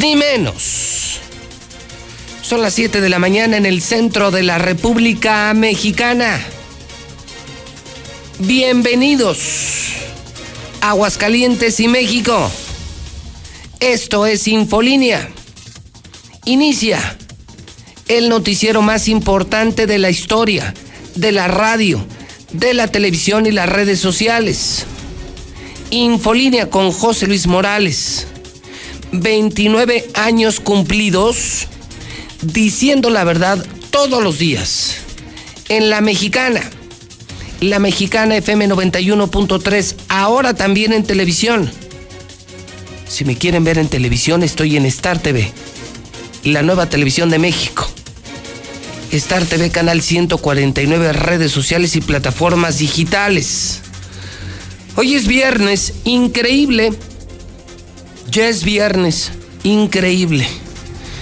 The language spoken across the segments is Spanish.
ni menos. Son las 7 de la mañana en el centro de la República Mexicana. Bienvenidos, Aguascalientes y México. Esto es Infolínea. Inicia el noticiero más importante de la historia, de la radio, de la televisión y las redes sociales. Infolínea con José Luis Morales 29 años cumplidos diciendo la verdad todos los días. En la mexicana, la mexicana FM 91.3, ahora también en televisión. Si me quieren ver en televisión, estoy en Star TV, la nueva televisión de México. Star TV, canal 149, redes sociales y plataformas digitales. Hoy es viernes, increíble ya es viernes, increíble.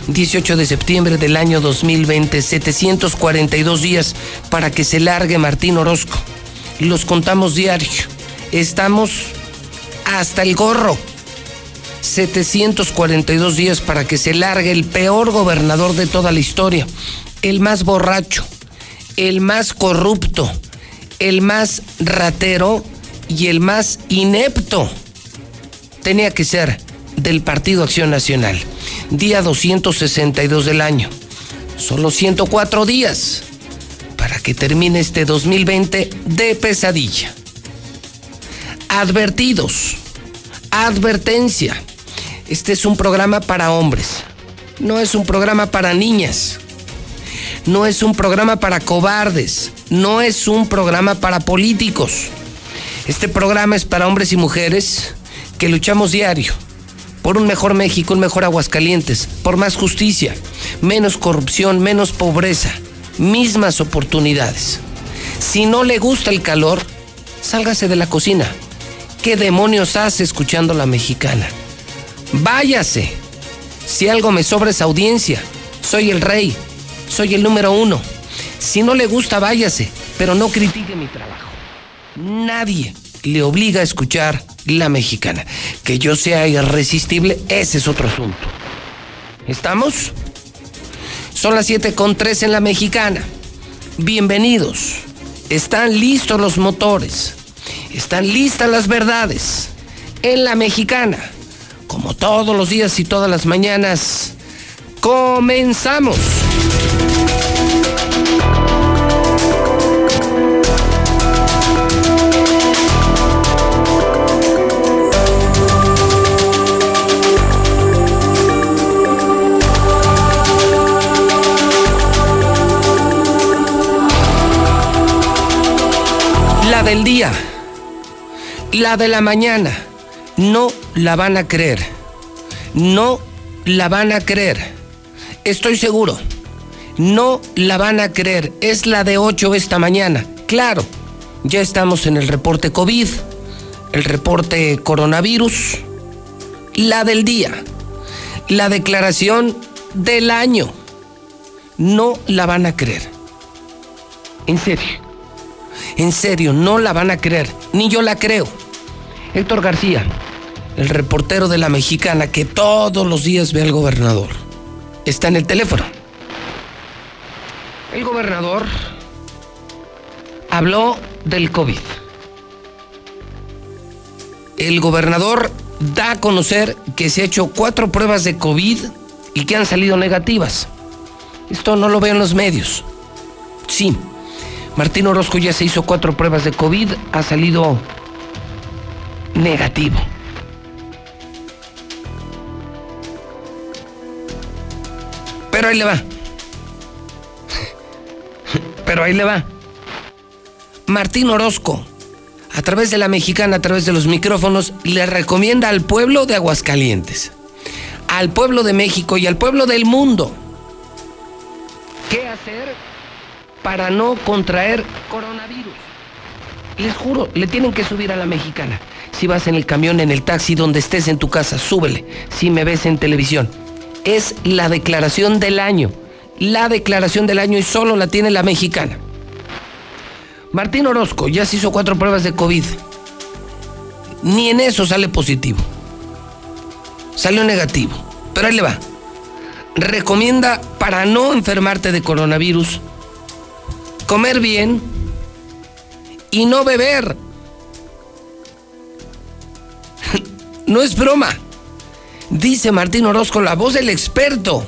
18 de septiembre del año 2020, 742 días para que se largue Martín Orozco. Los contamos diario. Estamos hasta el gorro. 742 días para que se largue el peor gobernador de toda la historia, el más borracho, el más corrupto, el más ratero y el más inepto. Tenía que ser del Partido Acción Nacional. Día 262 del año. Solo 104 días para que termine este 2020 de pesadilla. Advertidos. Advertencia. Este es un programa para hombres. No es un programa para niñas. No es un programa para cobardes. No es un programa para políticos. Este programa es para hombres y mujeres que luchamos diario por un mejor México, un mejor Aguascalientes, por más justicia, menos corrupción, menos pobreza, mismas oportunidades. Si no le gusta el calor, sálgase de la cocina. ¿Qué demonios hace escuchando la mexicana? Váyase. Si algo me sobra esa audiencia, soy el rey, soy el número uno. Si no le gusta, váyase, pero no critique mi trabajo. Nadie le obliga a escuchar la mexicana. Que yo sea irresistible, ese es otro asunto. ¿Estamos? Son las 7 con 3 en la mexicana. Bienvenidos. Están listos los motores. Están listas las verdades. En la mexicana. Como todos los días y todas las mañanas. Comenzamos. Del día, la de la mañana, no la van a creer. No la van a creer. Estoy seguro. No la van a creer. Es la de 8 esta mañana. Claro, ya estamos en el reporte COVID, el reporte coronavirus, la del día, la declaración del año. No la van a creer. En serio. En serio, no la van a creer, ni yo la creo. Héctor García, el reportero de la mexicana que todos los días ve al gobernador, está en el teléfono. El gobernador habló del COVID. El gobernador da a conocer que se ha hecho cuatro pruebas de COVID y que han salido negativas. Esto no lo veo en los medios. Sí, Martín Orozco ya se hizo cuatro pruebas de COVID, ha salido negativo. Pero ahí le va. Pero ahí le va. Martín Orozco a través de la mexicana, a través de los micrófonos, le recomienda al pueblo de Aguascalientes, al pueblo de México y al pueblo del mundo qué hacer para no contraer coronavirus. Les juro, le tienen que subir a la mexicana. Si vas en el camión, en el taxi, donde estés en tu casa, súbele. Si me ves en televisión. Es la declaración del año. La declaración del año y solo la tiene la mexicana. Martín Orozco ya se hizo cuatro pruebas de COVID. Ni en eso sale positivo. Salió negativo. Pero ahí le va. Recomienda para no enfermarte de coronavirus comer bien y no beber. No es broma. Dice Martín Orozco, la voz del experto.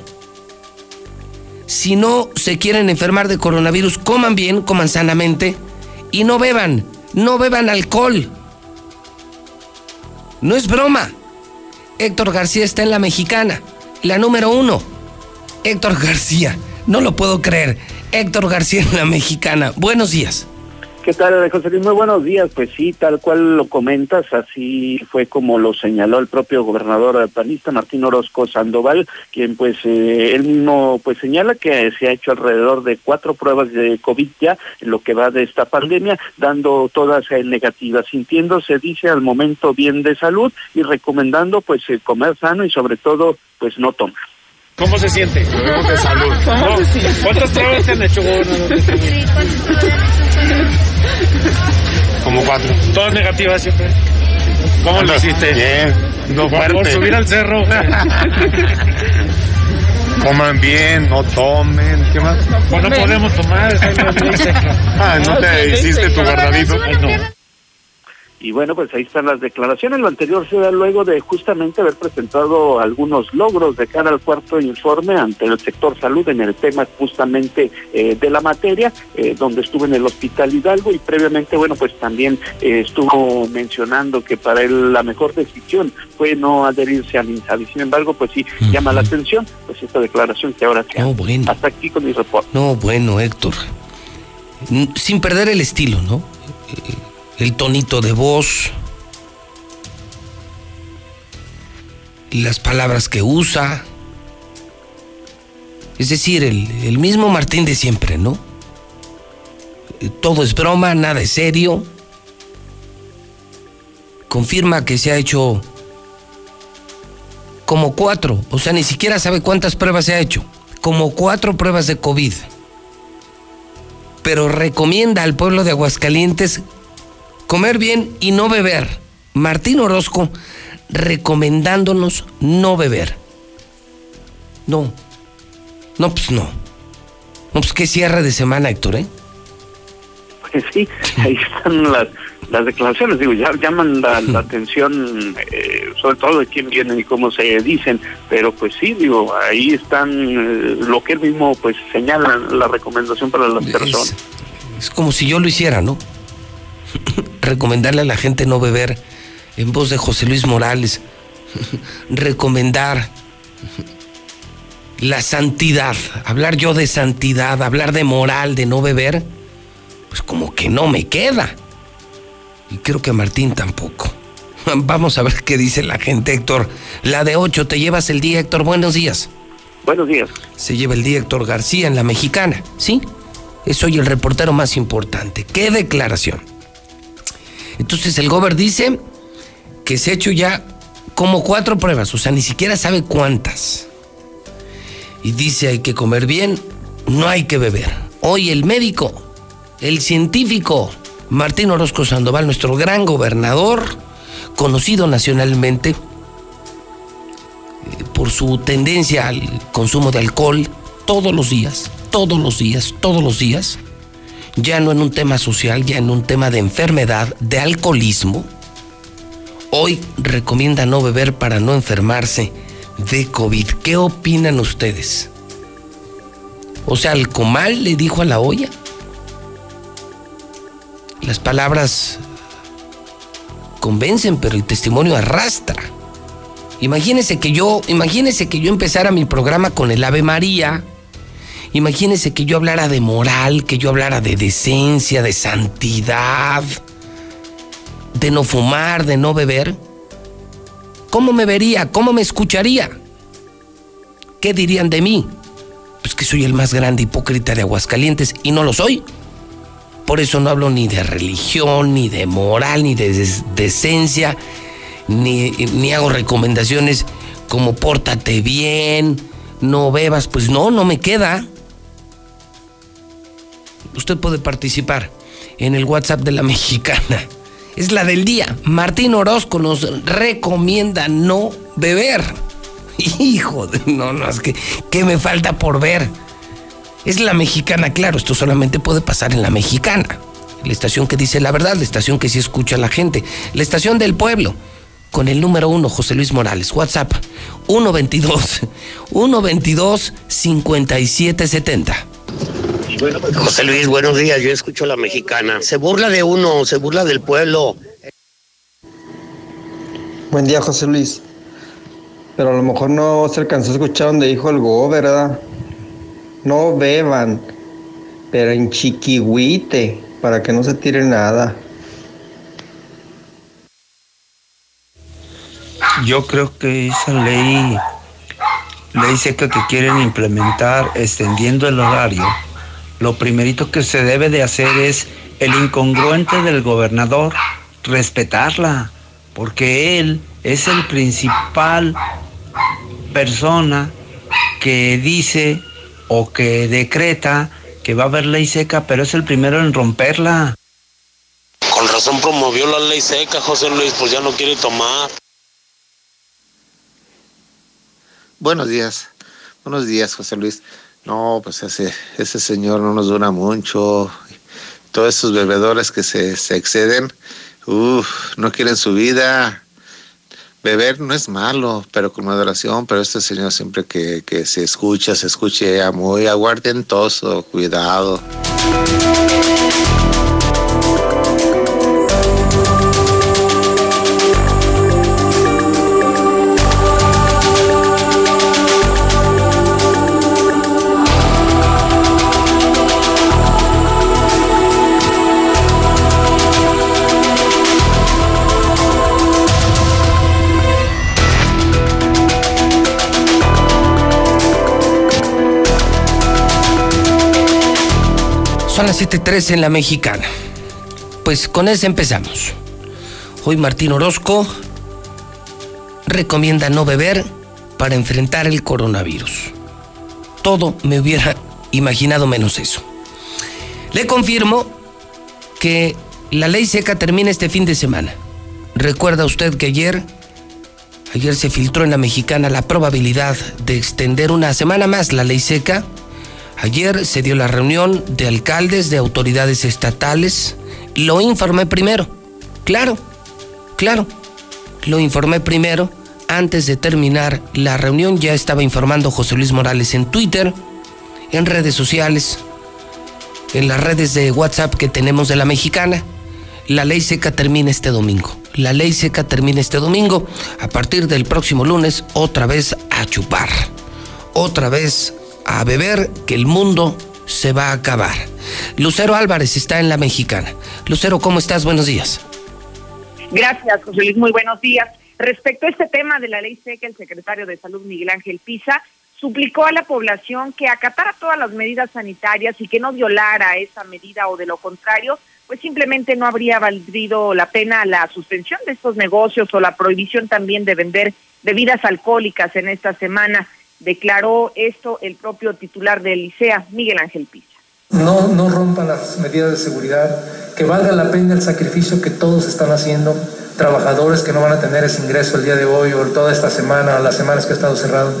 Si no se quieren enfermar de coronavirus, coman bien, coman sanamente y no beban, no beban alcohol. No es broma. Héctor García está en la mexicana, la número uno. Héctor García, no lo puedo creer. Héctor García en la mexicana. Buenos días. ¿Qué tal, José Luis? Muy buenos días. Pues sí, tal cual lo comentas, así fue como lo señaló el propio gobernador panista Martín Orozco Sandoval, quien pues eh, él mismo pues señala que se ha hecho alrededor de cuatro pruebas de COVID ya en lo que va de esta pandemia, dando todas negativas, sintiéndose, dice, al momento bien de salud y recomendando pues eh, comer sano y sobre todo pues no tomar. ¿Cómo se siente? de salud. ¿Cuántas pruebas se han hecho? Sí, ¿cuántas como cuatro. Todas negativas siempre. ¿Cómo lo hiciste? Bien. No Por subir al cerro. Coman bien, no tomen. ¿Qué más? Pues no podemos tomar. ah, ¿no te hiciste tu guardadito? Y bueno, pues ahí están las declaraciones. Lo anterior se da luego de justamente haber presentado algunos logros de cara al cuarto informe ante el sector salud en el tema justamente eh, de la materia, eh, donde estuvo en el Hospital Hidalgo y previamente, bueno, pues también eh, estuvo mencionando que para él la mejor decisión fue no adherirse al INSABI. Sin embargo, pues sí, llama la atención, pues esta declaración que ahora se no, bueno. Hasta aquí con mi reporte. No, bueno, Héctor. Sin perder el estilo, ¿no? El tonito de voz, las palabras que usa. Es decir, el, mismo Martín de siempre, ¿no? Todo es broma, nada es serio. Confirma que se ha hecho como cuatro, o sea, ni siquiera sabe cuántas pruebas se ha hecho, como cuatro pruebas de COVID. Pero recomienda al pueblo de Aguascalientes comer bien y no beber. Martín Orozco recomendándonos no beber. No. No, pues no. No, pues qué cierre de semana, Héctor, ¿eh? Pues sí, ahí están las, las declaraciones, digo, ya llaman la, atención, eh, sobre todo de quién vienen y cómo se dicen, pero pues sí, digo, ahí están eh, lo que él mismo pues señala, la recomendación para las personas. Es como si yo lo hiciera, ¿no? recomendarle a la gente no beber en voz de José Luis Morales, recomendar la santidad, hablar yo de santidad, hablar de moral, de no beber, pues como que no me queda. Y creo que a Martín tampoco. Vamos a ver qué dice la gente, Héctor. La de 8, te llevas el día, Héctor. Buenos días. Buenos días. Se lleva el día Héctor García en la mexicana, ¿sí? Es hoy el reportero más importante. ¿Qué declaración? Entonces el gober dice que se ha hecho ya como cuatro pruebas, o sea, ni siquiera sabe cuántas. Y dice hay que comer bien, no hay que beber. Hoy el médico, el científico Martín Orozco Sandoval, nuestro gran gobernador, conocido nacionalmente eh, por su tendencia al consumo de alcohol todos los días, todos los días, todos los días, ya no en un tema social, ya en un tema de enfermedad, de alcoholismo, hoy recomienda no beber para no enfermarse de COVID. ¿Qué opinan ustedes? O sea, ¿el comal le dijo a la olla? Las palabras convencen, pero el testimonio arrastra. Imagínese que yo, imagínese que yo empezara mi programa con el Ave María Imagínese que yo hablara de moral, que yo hablara de decencia, de santidad. de no fumar, de no beber, ¿cómo me vería? ¿Cómo me escucharía? ¿Qué dirían de mí? Pues que soy el más grande hipócrita de Aguascalientes y no lo soy. Por eso no hablo ni de religión, ni de moral, ni de decencia, ni, ni hago recomendaciones como pórtate bien, no bebas. Pues no, no me queda. Usted puede participar en el WhatsApp de la mexicana. Es la del día. Martín Orozco nos recomienda no beber. Hijo de... No, no, es que... ¿Qué me falta por ver? Es la mexicana, claro, esto solamente puede pasar en la mexicana. La estación que dice la verdad, la estación que sí escucha a la gente, la estación del pueblo. Con el número uno, José Luis Morales, WhatsApp 122 122 5770. José Luis, buenos días. Yo escucho a la mexicana. Se burla de uno, se burla del pueblo. Buen día, José Luis. Pero a lo mejor no se alcanzó a escuchar donde dijo el go, ¿verdad? No beban, pero en chiquihuite, para que no se tire nada. Yo creo que esa ley, ley seca que quieren implementar extendiendo el horario, lo primerito que se debe de hacer es el incongruente del gobernador, respetarla, porque él es el principal persona que dice o que decreta que va a haber ley seca, pero es el primero en romperla. Con razón promovió la ley seca, José Luis, pues ya no quiere tomar. Buenos días, buenos días, José Luis. No, pues ese, ese señor no nos dura mucho. Todos esos bebedores que se, se exceden, uff, no quieren su vida. Beber no es malo, pero con moderación, pero este señor siempre que, que se escucha, se escuche muy aguardentoso, cuidado. Las 7.13 en la mexicana. Pues con eso empezamos. Hoy Martín Orozco recomienda no beber para enfrentar el coronavirus. Todo me hubiera imaginado menos eso. Le confirmo que la ley seca termina este fin de semana. Recuerda usted que ayer, ayer se filtró en la mexicana la probabilidad de extender una semana más la ley seca Ayer se dio la reunión de alcaldes, de autoridades estatales. Lo informé primero. Claro, claro. Lo informé primero. Antes de terminar la reunión ya estaba informando José Luis Morales en Twitter, en redes sociales, en las redes de WhatsApp que tenemos de la mexicana. La ley seca termina este domingo. La ley seca termina este domingo. A partir del próximo lunes, otra vez a chupar. Otra vez a beber que el mundo se va a acabar. Lucero Álvarez está en la mexicana. Lucero, ¿cómo estás? Buenos días. Gracias, José Luis. Muy buenos días. Respecto a este tema de la ley seca, el secretario de Salud, Miguel Ángel Pisa, suplicó a la población que acatara todas las medidas sanitarias y que no violara esa medida o de lo contrario, pues simplemente no habría valido la pena la suspensión de estos negocios o la prohibición también de vender bebidas alcohólicas en esta semana. Declaró esto el propio titular del ICEA, Miguel Ángel Pisa. No, no rompan las medidas de seguridad, que valga la pena el sacrificio que todos están haciendo, trabajadores que no van a tener ese ingreso el día de hoy o toda esta semana o las semanas que ha estado cerrado,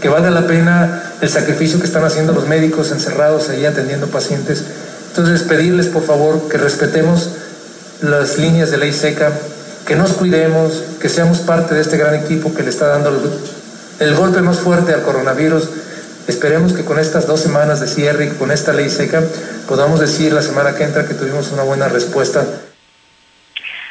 que valga la pena el sacrificio que están haciendo los médicos encerrados ahí atendiendo pacientes. Entonces pedirles por favor que respetemos las líneas de ley seca, que nos cuidemos, que seamos parte de este gran equipo que le está dando el golpe más fuerte al coronavirus. Esperemos que con estas dos semanas de cierre y con esta ley seca podamos decir la semana que entra que tuvimos una buena respuesta.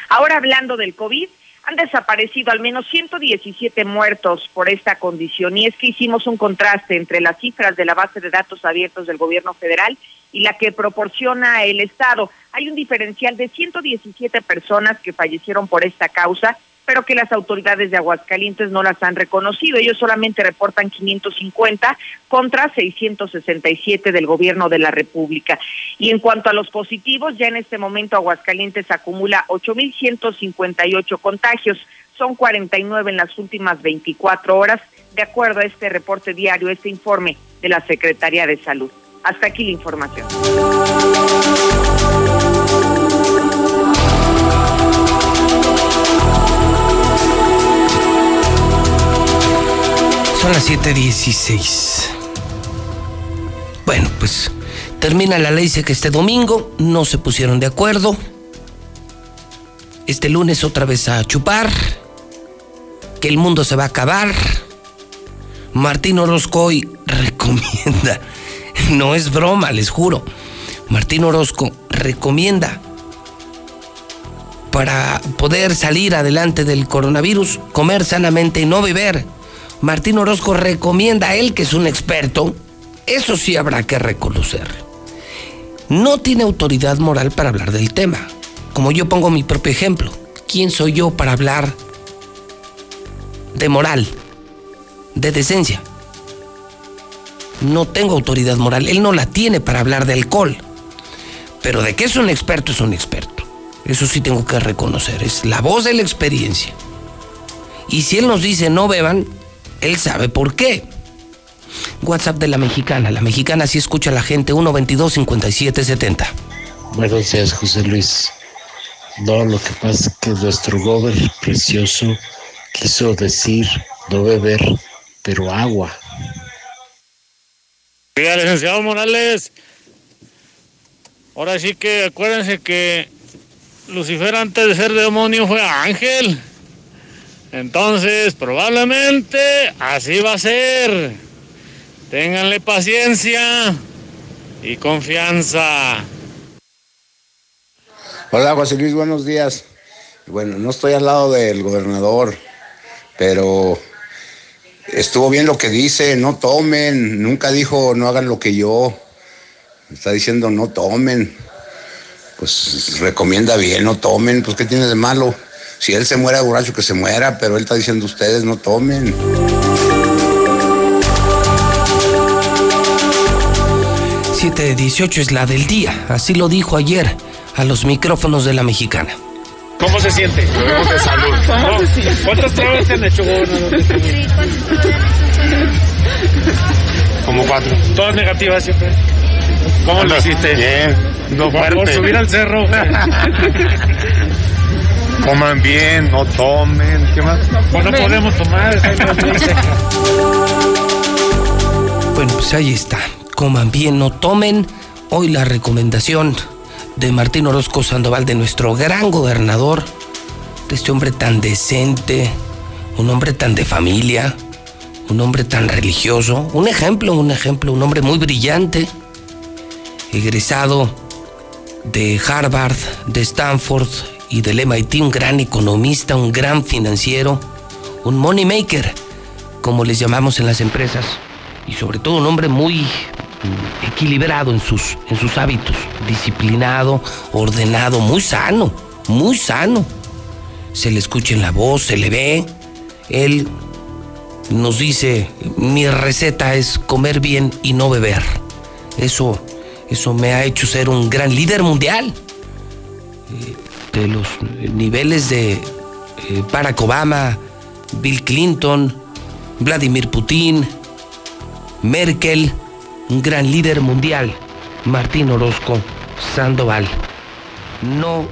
Ahora hablando del COVID, han desaparecido al menos 117 muertos por esta condición y es que hicimos un contraste entre las cifras de la base de datos abiertos del gobierno federal y la que proporciona el Estado. Hay un diferencial de 117 personas que fallecieron por esta causa pero que las autoridades de Aguascalientes no las han reconocido. Ellos solamente reportan 550 contra 667 del gobierno de la República. Y en cuanto a los positivos, ya en este momento Aguascalientes acumula 8.158 contagios. Son 49 en las últimas 24 horas, de acuerdo a este reporte diario, este informe de la Secretaría de Salud. Hasta aquí la información. Son las 7:16. Bueno, pues termina la ley que este domingo, no se pusieron de acuerdo. Este lunes otra vez a chupar, que el mundo se va a acabar. Martín Orozco hoy recomienda, no es broma, les juro. Martín Orozco recomienda para poder salir adelante del coronavirus, comer sanamente y no beber. Martín Orozco recomienda a él, que es un experto, eso sí habrá que reconocer. No tiene autoridad moral para hablar del tema. Como yo pongo mi propio ejemplo, ¿quién soy yo para hablar de moral, de decencia? No tengo autoridad moral, él no la tiene para hablar de alcohol. Pero de que es un experto, es un experto. Eso sí tengo que reconocer, es la voz de la experiencia. Y si él nos dice no beban, él sabe por qué. WhatsApp de la mexicana. La mexicana sí escucha a la gente 122-5770. Buenos días, José Luis. No, lo que pasa es que nuestro gobernador precioso quiso decir no beber, pero agua. Oiga, licenciado Morales, ahora sí que acuérdense que Lucifer antes de ser demonio fue ángel. Entonces, probablemente así va a ser. Ténganle paciencia y confianza. Hola, José Luis, buenos días. Bueno, no estoy al lado del gobernador, pero estuvo bien lo que dice, no tomen, nunca dijo no hagan lo que yo. Está diciendo no tomen. Pues recomienda bien, no tomen, pues ¿qué tiene de malo? Si él se muere borracho, que se muera, pero él está diciendo ustedes no tomen. Siete dieciocho es la del día, así lo dijo ayer a los micrófonos de la mexicana. ¿Cómo se siente? De salud. No, ¿Cuántas pruebas se han hecho? Sí, Como cuatro. Todas negativas siempre. ¿Cómo lo hiciste? Bien. No Por subir al cerro. Coman bien, no tomen. ¿Qué más? Pues no podemos tomar. Bueno, pues ahí está. Coman bien, no tomen. Hoy la recomendación de Martín Orozco Sandoval, de nuestro gran gobernador, de este hombre tan decente, un hombre tan de familia, un hombre tan religioso, un ejemplo, un ejemplo, un hombre muy brillante, egresado de Harvard, de Stanford y del MIT, un gran economista, un gran financiero, un money maker, como les llamamos en las empresas, y sobre todo un hombre muy mm, equilibrado en sus, en sus hábitos, disciplinado, ordenado, muy sano, muy sano. Se le escucha en la voz, se le ve. Él nos dice, mi receta es comer bien y no beber. Eso, eso me ha hecho ser un gran líder mundial. De los niveles de eh, Barack Obama, Bill Clinton, Vladimir Putin, Merkel, un gran líder mundial, Martín Orozco Sandoval. No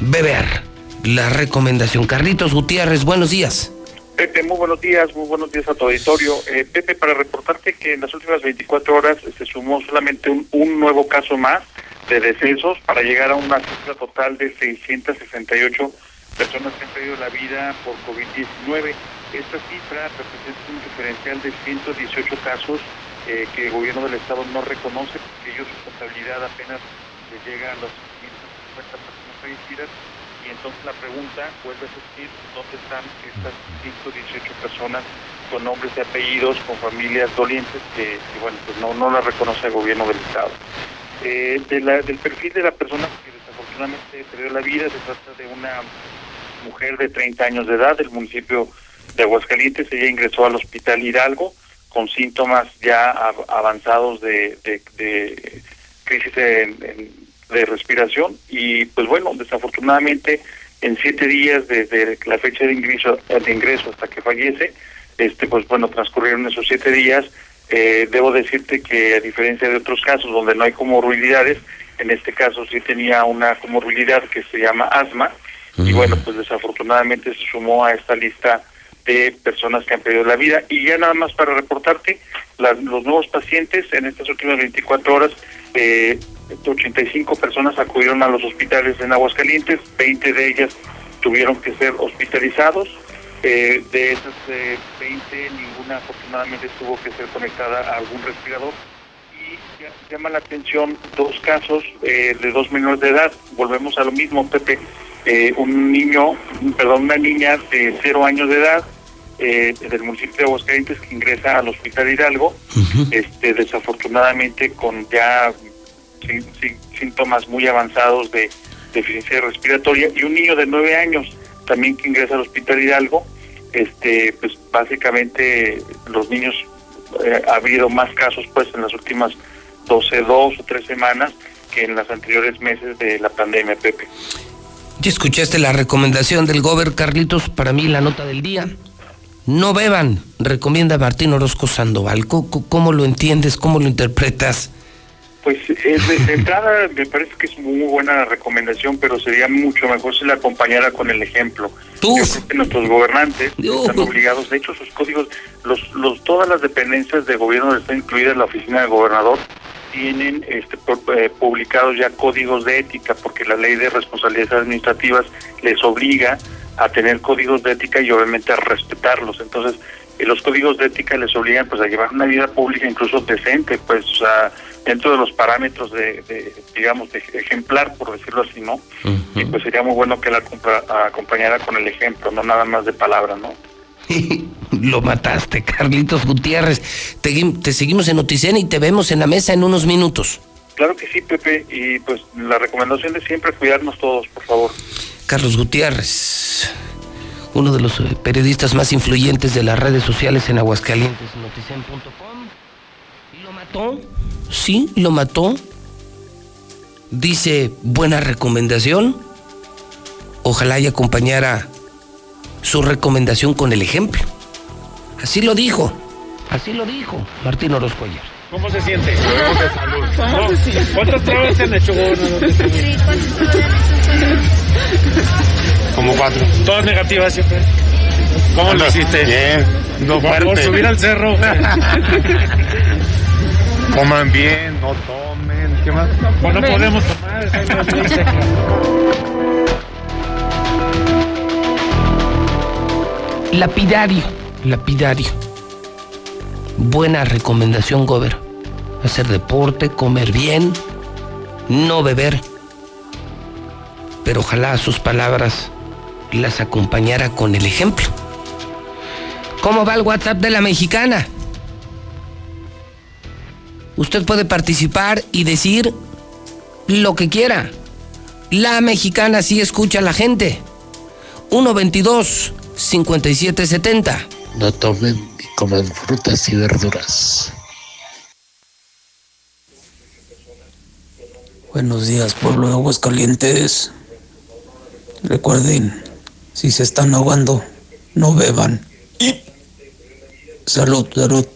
beber. La recomendación. Carlitos Gutiérrez, buenos días. Pepe, muy buenos días, muy buenos días a tu auditorio. Eh, Pepe, para reportarte que en las últimas 24 horas se sumó solamente un, nuevo caso más de decesos para llegar a una cifra total de 668 personas que han perdido la vida por COVID-19. Esta cifra representa un diferencial de 118 casos eh, que el gobierno del Estado no reconoce, porque ellos su contabilidad apenas les llega a los 550 personas fallecidas y entonces la pregunta vuelve a surgir dónde están estas 118 personas con nombres y apellidos, con familias dolientes que, bueno, pues no, no las reconoce el gobierno del Estado. Eh, de la, del perfil de la persona que desafortunadamente perdió la vida, se trata de una mujer de 30 años de edad del municipio de Aguascalientes. Ella ingresó al hospital Hidalgo con síntomas ya avanzados de, de, crisis de respiración y pues bueno, desafortunadamente en siete días desde la fecha de ingreso, de ingreso hasta que fallece, este pues bueno, transcurrieron esos siete días. Eh, debo decirte que a diferencia de otros casos donde no hay comorbilidades, en este caso sí tenía una comorbilidad que se llama asma y bueno, pues desafortunadamente se sumó a esta lista de personas que han perdido la vida. Y ya nada más para reportarte, los nuevos pacientes en estas últimas 24 horas, eh, 85 personas acudieron a los hospitales en Aguascalientes, 20 de ellas tuvieron que ser hospitalizados. Eh, de esas 20, eh, ninguna afortunadamente tuvo que ser conectada a algún respirador. Y llama la atención dos casos eh, de dos menores de edad. Volvemos a lo mismo, Pepe. un niño, perdón, una niña de cero años de edad del municipio de Aguascalientes que ingresa al hospital Hidalgo, este desafortunadamente con ya síntomas muy avanzados de deficiencia respiratoria y un niño de nueve años también que ingresa al hospital Hidalgo, este, pues básicamente los niños eh, ha habido más casos pues en las últimas 12, dos o tres semanas que en los anteriores meses de la pandemia, Pepe. Ya escuchaste la recomendación del gober Carlitos, para mí la nota del día. No beban, recomienda Martín Orozco Sandoval. ¿Cómo, lo entiendes? ¿Cómo lo interpretas? Pues eh, de, entrada me parece que es muy buena recomendación, pero sería mucho mejor si la acompañara con el ejemplo. Yo creo que nuestros gobernantes están obligados, de hecho sus códigos, los, los, todas las dependencias de gobierno, están incluidas la oficina del gobernador, tienen este, eh, publicados ya códigos de ética, porque la ley de responsabilidades administrativas les obliga a tener códigos de ética y obviamente a respetarlos. Entonces, eh, los códigos de ética les obligan pues a llevar una vida pública incluso decente, pues dentro de los parámetros de, digamos, de ejemplar, por decirlo así, ¿no? Y pues sería muy bueno que la acompañara con el ejemplo, no nada más de palabra, ¿no? Lo mataste, Carlitos Gutiérrez. Te, te seguimos en Noticen y te vemos en la mesa en unos minutos. Claro que sí, Pepe, y pues la recomendación de siempre cuidarnos todos, por favor. Carlos Gutiérrez, uno de los eh, periodistas más influyentes de las redes sociales en Aguascalientes, noticen.com. ¿Y lo mató? Sí, lo mató. Dice, buena recomendación. Ojalá y acompañara su recomendación con el ejemplo. Así lo dijo, así lo dijo Martín Orozco ayer. ¿Cómo se siente? ¿Cuántas pruebas se han hecho? Como cuatro. Todas negativas siempre. ¿Cómo lo hiciste? Bien, no fuerte. Por subir al cerro. Coman bien, no tomen. ¿Qué más? Pues no podemos tomar. Lapidario, lapidario. Buena recomendación, Gober. Hacer deporte, comer bien, no beber pero ojalá sus palabras las acompañara con el ejemplo. ¿Cómo va el WhatsApp de la mexicana? Usted puede participar y decir lo que quiera. La mexicana sí escucha a la gente. 122-5770. No tomen y coman frutas y verduras. Buenos días, pueblo de Aguascalientes. Recuerden, si se están ahogando, no beban. Salud, salud.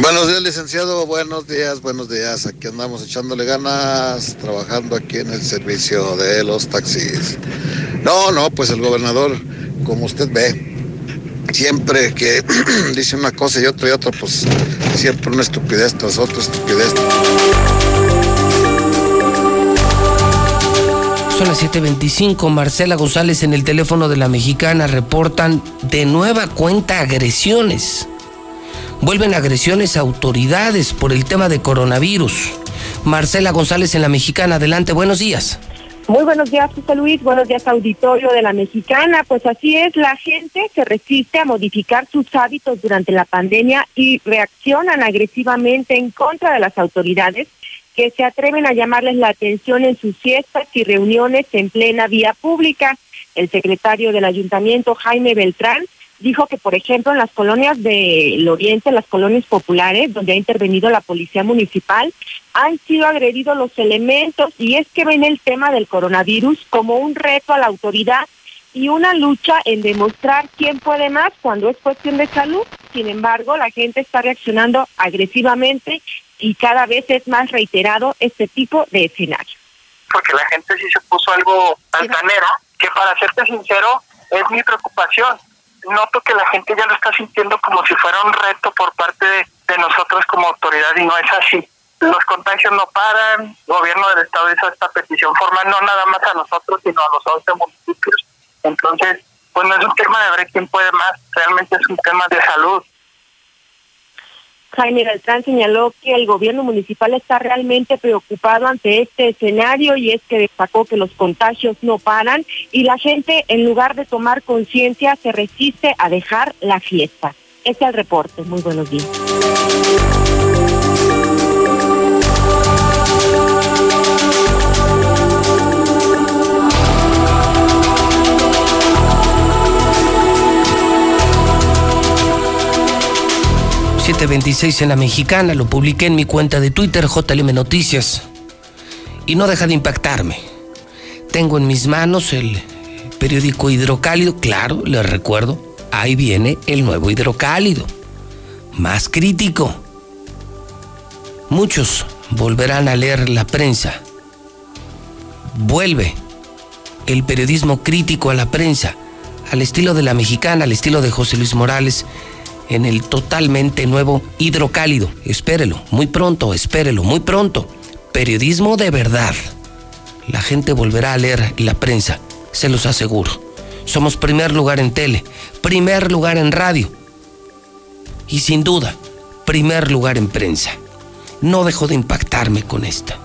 Buenos días, licenciado. Buenos días, buenos días. Aquí andamos echándole ganas, trabajando aquí en el servicio de los taxis. No, no, pues el gobernador, como usted ve, siempre que dice una cosa y otra y otra, pues siempre una estupidez tras otra estupidez. Son las 7:25. Marcela González en el teléfono de la mexicana reportan de nueva cuenta agresiones. Vuelven agresiones a autoridades por el tema de coronavirus. Marcela González en la mexicana, adelante, buenos días. Muy buenos días, José Luis. Buenos días, auditorio de la Mexicana. Pues así es, la gente se resiste a modificar sus hábitos durante la pandemia y reaccionan agresivamente en contra de las autoridades que se atreven a llamarles la atención en sus fiestas y reuniones en plena vía pública. El secretario del ayuntamiento, Jaime Beltrán, dijo que, por ejemplo, en las colonias del Oriente, las colonias populares, donde ha intervenido la policía municipal, han sido agredidos los elementos y es que ven el tema del coronavirus como un reto a la autoridad y una lucha en demostrar quién puede más cuando es cuestión de salud. Sin embargo, la gente está reaccionando agresivamente y cada vez es más reiterado este tipo de escenario. Porque la gente sí se puso algo altanera, que para serte sincero es mi preocupación. Noto que la gente ya lo está sintiendo como si fuera un reto por parte de, nosotros como autoridad y no es así. Los contagios no paran, el gobierno del estado hizo esta petición formal no nada más a nosotros, sino a los 11 municipios. Entonces, pues no es un tema de ver quién puede más, realmente es un tema de salud. Jaime Beltrán señaló que el gobierno municipal está realmente preocupado ante este escenario y es que destacó que los contagios no paran y la gente en lugar de tomar conciencia se resiste a dejar la fiesta. Este es el reporte. Muy buenos días. 726 en la mexicana, lo publiqué en mi cuenta de Twitter, JLM Noticias, y no deja de impactarme. Tengo en mis manos el periódico Hidrocálido, claro, les recuerdo, ahí viene el nuevo Hidrocálido, más crítico. Muchos volverán a leer la prensa. Vuelve el periodismo crítico a la prensa, al estilo de la mexicana, al estilo de José Luis Morales en el totalmente nuevo Hidrocálido. Espérelo, muy pronto, espérelo, muy pronto. Periodismo de verdad. La gente volverá a leer la prensa, se los aseguro. Somos primer lugar en tele, primer lugar en radio y sin duda, primer lugar en prensa. No dejo de impactarme con esta.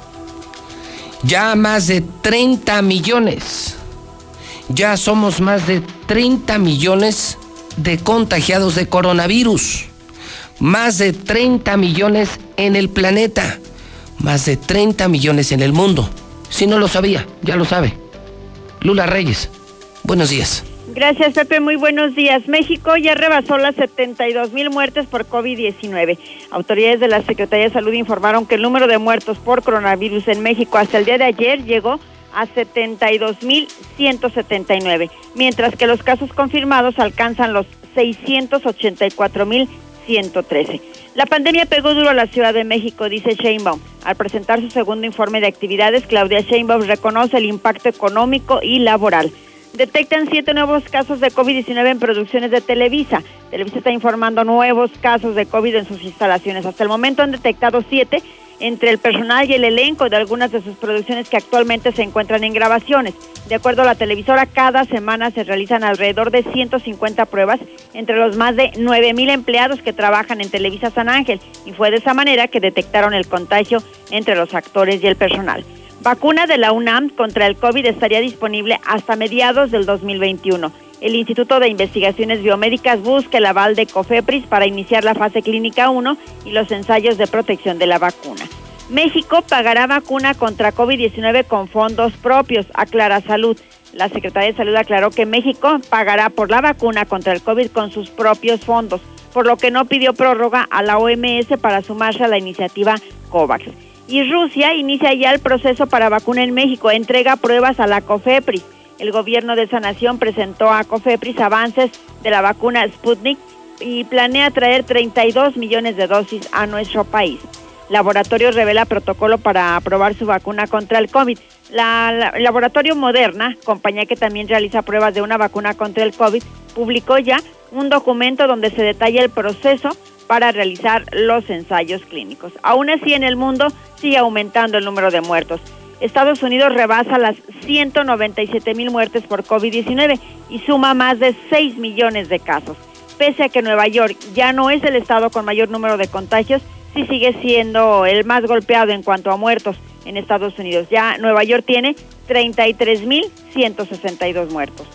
Ya más de 30 millones. Ya somos más de 30 millones de contagiados de coronavirus. Más de 30 millones en el planeta. Más de 30 millones en el mundo. Si no lo sabía, ya lo sabe. Lula Reyes, buenos días. Gracias, Pepe. Muy buenos días. México ya rebasó las 72 mil muertes por COVID-19. Autoridades de la Secretaría de Salud informaron que el número de muertos por coronavirus en México hasta el día de ayer llegó a 72.179, mientras que los casos confirmados alcanzan los 684.113. La pandemia pegó duro a la Ciudad de México, dice Sheinbaum. Al presentar su segundo informe de actividades, Claudia Sheinbaum reconoce el impacto económico y laboral. Detectan siete nuevos casos de COVID-19 en producciones de Televisa. Televisa está informando nuevos casos de COVID en sus instalaciones. Hasta el momento han detectado siete entre el personal y el elenco de algunas de sus producciones que actualmente se encuentran en grabaciones. De acuerdo a la televisora, cada semana se realizan alrededor de 150 pruebas entre los más de 9 mil empleados que trabajan en Televisa San Ángel y fue de esa manera que detectaron el contagio entre los actores y el personal. Vacuna de la UNAM contra el COVID estaría disponible hasta mediados del 2021. El Instituto de Investigaciones Biomédicas busca el aval de COFEPRIS para iniciar la fase clínica 1 y los ensayos de protección de la vacuna. México pagará vacuna contra COVID-19 con fondos propios, aclara Salud. La Secretaría de Salud aclaró que México pagará por la vacuna contra el COVID con sus propios fondos, por lo que no pidió prórroga a la OMS para sumarse a la iniciativa COVAX. Y Rusia inicia ya el proceso para vacuna en México, entrega pruebas a la COFEPRIS. El gobierno de esa nación presentó a COFEPRIS avances de la vacuna Sputnik y planea traer 32 millones de dosis a nuestro país. Laboratorio revela protocolo para aprobar su vacuna contra el COVID. La, la, Laboratorio Moderna, compañía que también realiza pruebas de una vacuna contra el COVID, publicó ya un documento donde se detalla el proceso para realizar los ensayos clínicos. Aún así, en el mundo sigue aumentando el número de muertos. Estados Unidos rebasa las 197 mil muertes por COVID-19 y suma más de 6 millones de casos. Pese a que Nueva York ya no es el estado con mayor número de contagios, sí sigue siendo el más golpeado en cuanto a muertos en Estados Unidos. Ya Nueva York tiene 33.162 muertos.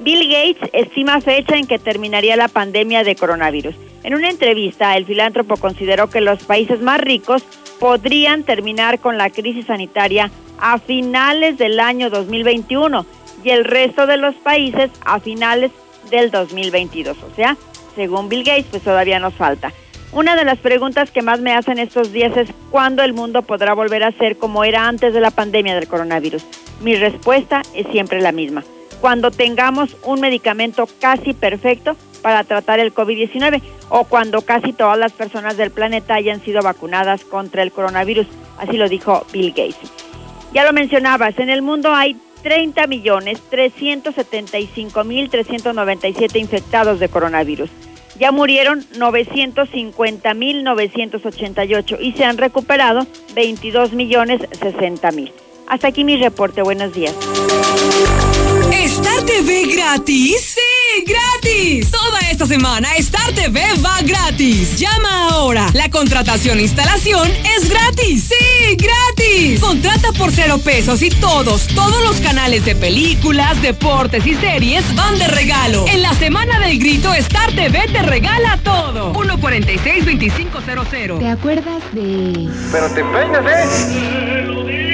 Bill Gates estima fecha en que terminaría la pandemia de coronavirus. En una entrevista, el filántropo consideró que los países más ricos podrían terminar con la crisis sanitaria a finales del año 2021 y el resto de los países a finales del 2022. O sea, según Bill Gates, pues todavía nos falta. Una de las preguntas que más me hacen estos días es cuándo el mundo podrá volver a ser como era antes de la pandemia del coronavirus. Mi respuesta es siempre la misma. Cuando tengamos un medicamento casi perfecto para tratar el COVID-19 o cuando casi todas las personas del planeta hayan sido vacunadas contra el coronavirus. Así lo dijo Bill Gates. Ya lo mencionabas, en el mundo hay 30 millones 375 mil 397 infectados de coronavirus. Ya murieron 950 mil 988 y se han recuperado 22 millones 60 mil. Hasta aquí mi reporte. Buenos días. ¿Star TV gratis? ¡Sí, gratis! Toda esta semana Star TV va gratis. Llama ahora. La contratación e instalación es gratis. ¡Sí, gratis! Contrata por cero pesos y todos, todos los canales de películas, deportes y series van de regalo. En la semana del grito, Star TV te regala todo. 146-2500. ¿Te acuerdas de...? Pero te peinas, ¿eh?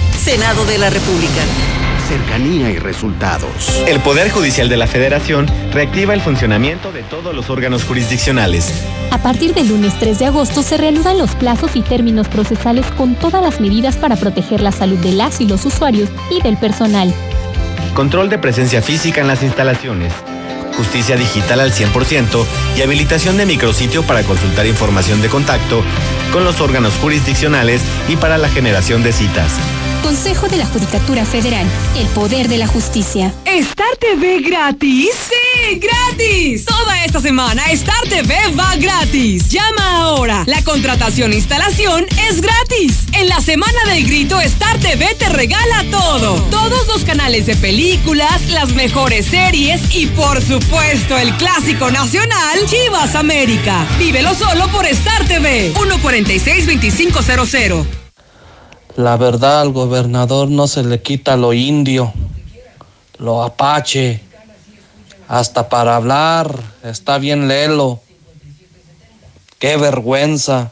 Senado de la República cercanía y resultados. El Poder Judicial de la Federación reactiva el funcionamiento de todos los órganos jurisdiccionales. A partir del lunes 3 de agosto se reanudan los plazos y términos procesales con todas las medidas para proteger la salud de las y los usuarios y del personal. Control de presencia física en las instalaciones. Justicia digital al 100% y habilitación de micrositio para consultar información de contacto con los órganos jurisdiccionales y para la generación de citas. Consejo de la Judicatura Federal. El poder de la justicia. ¿Star TV gratis? ¡Sí, gratis! Toda esta semana Star TV va gratis. Llama ahora. La contratación e instalación es gratis. En la semana del grito, Star TV te regala todo. Todos los canales de películas, las mejores series y por supuesto el clásico nacional Chivas América. Vívelo solo por Star TV. 146-2500. La verdad al gobernador no se le quita lo indio, lo apache, hasta para hablar está bien lelo. Qué vergüenza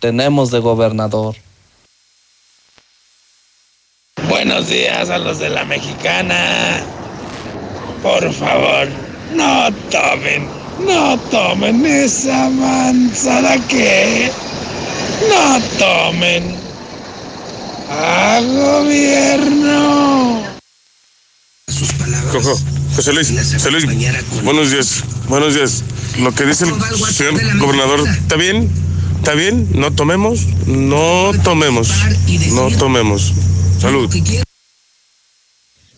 tenemos de gobernador. Buenos días a los de la mexicana. Por favor, no tomen, no tomen esa manzana que no tomen. ¡A gobierno! Cojo, José Luis, José Luis, buenos días, buenos días. Lo que dice el señor gobernador, ¿está bien? ¿Está bien? No tomemos, no tomemos, no tomemos. Salud.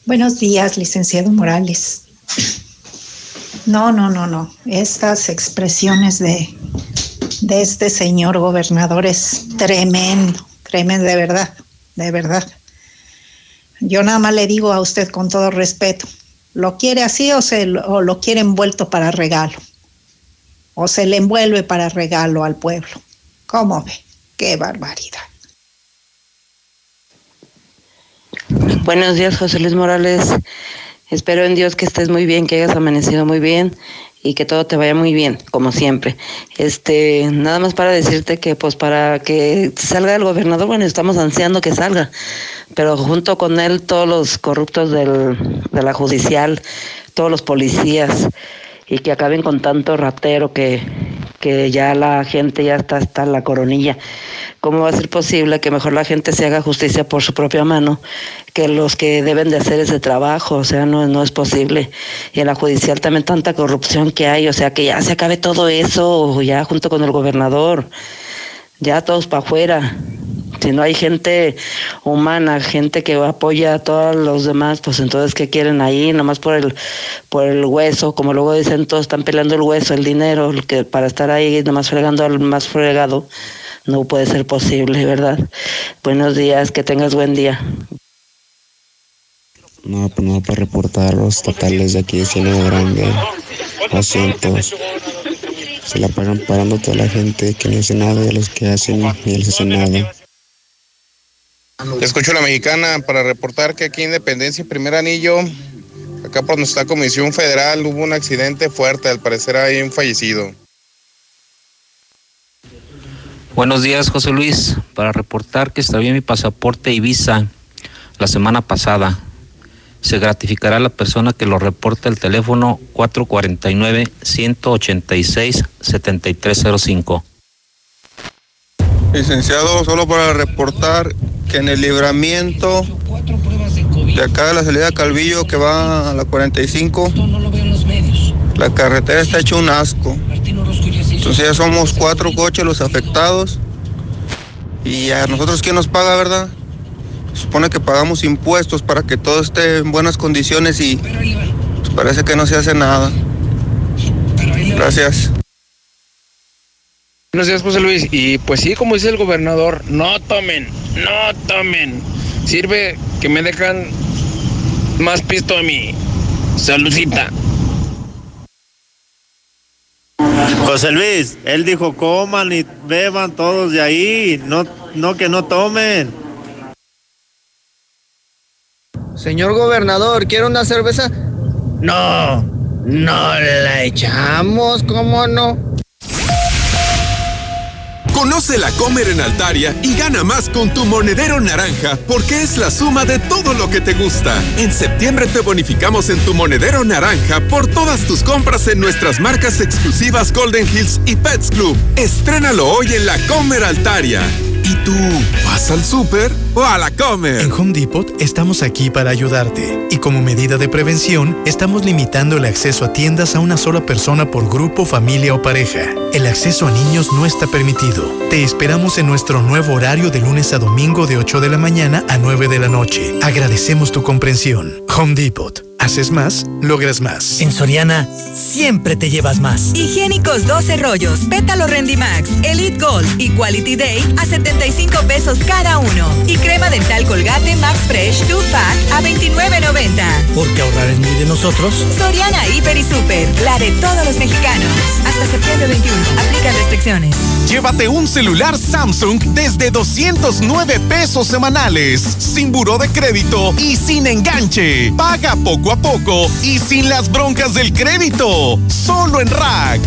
Buenos días, licenciado Morales. No, no, no, no. Estas expresiones de, de este señor gobernador es tremendo, tremendo de verdad de verdad. Yo nada más le digo a usted con todo respeto, ¿lo quiere así o, se, o lo quiere envuelto para regalo? ¿O se le envuelve para regalo al pueblo? ¿Cómo ve? ¡Qué barbaridad! Buenos días, José Luis Morales. Espero en Dios que estés muy bien, que hayas amanecido muy bien y que todo te vaya muy bien, como siempre. Este, nada más para decirte que pues para que salga el gobernador, bueno, estamos ansiando que salga, pero junto con él todos los corruptos del, de la judicial, todos los policías y que acaben con tanto ratero que, que ya la gente ya está hasta la coronilla. ¿Cómo va a ser posible que mejor la gente se haga justicia por su propia mano que los que deben de hacer ese trabajo? O sea, no, no es posible. Y en la judicial también tanta corrupción que hay, o sea, que ya se acabe todo eso, ya junto con el gobernador, ya todos para afuera. Si no hay gente humana, gente que apoya a todos los demás, pues entonces ¿qué quieren ahí? Nomás por el por el hueso, como luego dicen, todos están peleando el hueso, el dinero, que para estar ahí nomás fregando al más fregado, no puede ser posible, ¿verdad? Buenos días, que tengas buen día. No, pues no, para reportar los totales de aquí de Ciénaga Grande, asientos. Se la pagan parando toda la gente que no hace nada y a los que hacen ni les hacen nada. Escucho a la mexicana para reportar que aquí en Independencia Primer Anillo, acá por está Comisión Federal, hubo un accidente fuerte, al parecer hay un fallecido. Buenos días, José Luis. Para reportar que extravié mi pasaporte y visa la semana pasada. Se gratificará la persona que lo reporte al teléfono 449-186-7305. Licenciado, solo para reportar que en el libramiento de acá de la salida Calvillo que va a la 45, la carretera está hecha un asco. Entonces ya somos cuatro coches los afectados. Y a nosotros quién nos paga, ¿verdad? Supone que pagamos impuestos para que todo esté en buenas condiciones y pues parece que no se hace nada. Gracias. Buenos días, José Luis. Y pues sí, como dice el gobernador, no tomen, no tomen. Sirve que me dejan más pisto a mi saludcita. José Luis, él dijo coman y beban todos de ahí, no, no que no tomen. Señor gobernador, ¿quiere una cerveza? No, no la echamos, ¿cómo no? Conoce la Comer en Altaria y gana más con tu monedero naranja, porque es la suma de todo lo que te gusta. En septiembre te bonificamos en tu monedero naranja por todas tus compras en nuestras marcas exclusivas Golden Hills y Pets Club. Estrénalo hoy en la Comer Altaria. ¿Y tú vas al súper o a la comer? En Home Depot estamos aquí para ayudarte y como medida de prevención estamos limitando el acceso a tiendas a una sola persona por grupo, familia o pareja. El acceso a niños no está permitido. Te esperamos en nuestro nuevo horario de lunes a domingo de 8 de la mañana a 9 de la noche. Agradecemos tu comprensión. Home Depot. Haces más, logras más. En Soriana, siempre te llevas más. Higiénicos 12 rollos, pétalo Rendimax, Elite Gold y Quality Day a 75 pesos cada uno. Y crema dental colgate Max Fresh 2 Pack a 29.90. Porque ahorrar es muy de nosotros. Soriana Hiper y Super, la de todos los mexicanos. Hasta septiembre 21, aplican restricciones. Llévate un celular Samsung desde 209 pesos semanales, sin buró de crédito y sin enganche. Paga poco a poco y sin las broncas del crédito. Solo en Rack.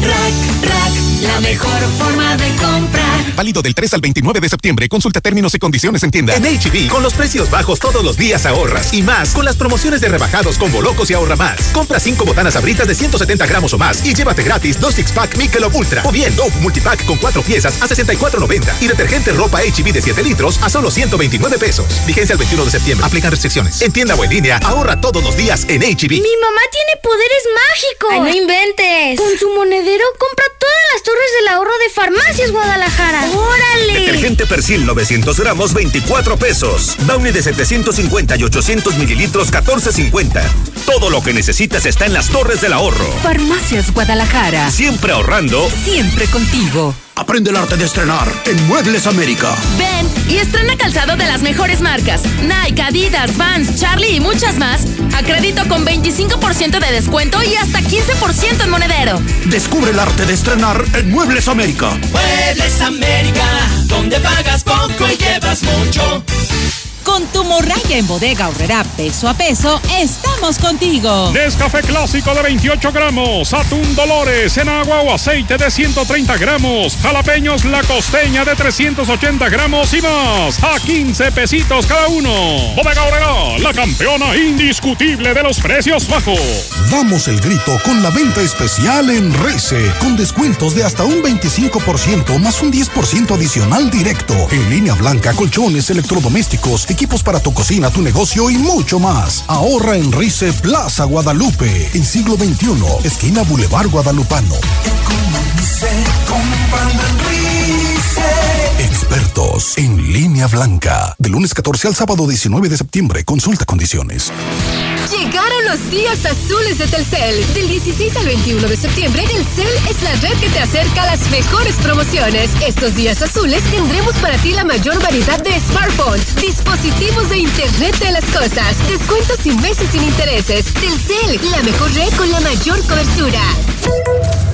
Rack, Rack, la mejor forma de comprar. Válido del 3 al 29 de septiembre. Consulta términos y condiciones en tienda. En HB, con los precios bajos todos los días ahorras. Y más, con las promociones de rebajados con Bolocos y ahorra más. Compra 5 botanas abritas de 170 gramos o más y llévate gratis 2 six pack Michelob Ultra. O bien, Dove Multipack con 4 piezas a 64.90. Y detergente ropa HB de 7 litros a solo 129 pesos. Vigencia el 21 de septiembre. Aplican restricciones. En tienda o en línea, ahorra todos los días en HB. Mi mamá tiene poderes mágicos. Ay, no inventes. Con su monedero compra todas las torres del ahorro de Farmacias Guadalajara. ¡Órale! Detergente Persil 900 gramos 24 pesos. Downy de 750 y 800 mililitros 14.50. Todo lo que necesitas está en las torres del ahorro. Farmacias Guadalajara. Siempre ahorrando. Siempre contigo. Aprende el arte de estrenar en Muebles América. Ven y estrena calzado de las mejores marcas. Nike, Adidas, Vans, Charlie y muchas más. A crédito con 25% de descuento y hasta 15% en monedero. Descubre el arte de estrenar en Muebles América. Muebles América, donde pagas poco y llevas mucho. Con tu morraya en Bodega Horrera peso a peso estamos contigo. Nescafé clásico de 28 gramos, atún Dolores en agua o aceite de 130 gramos, jalapeños la costeña de 380 gramos y más, a 15 pesitos cada uno. Bodega Horrera, la campeona indiscutible de los precios bajos. Damos el grito con la venta especial en Rice, con descuentos de hasta un 25% más un 10% adicional directo. En línea blanca, colchones, electrodomésticos, equipos para tu cocina, tu negocio y mucho más. Ahorra en Rice Plaza Guadalupe, en siglo XXI, esquina Boulevard Guadalupano. Expertos en línea blanca. De lunes 14 al sábado 19 de septiembre. Consulta condiciones. Llegaron los días azules de Telcel. Del 16 al 21 de septiembre, Telcel es la red que te acerca a las mejores promociones. Estos días azules tendremos para ti la mayor variedad de smartphones, dispositivos de Internet de las cosas, descuentos y meses sin intereses. Telcel, la mejor red con la mayor cobertura.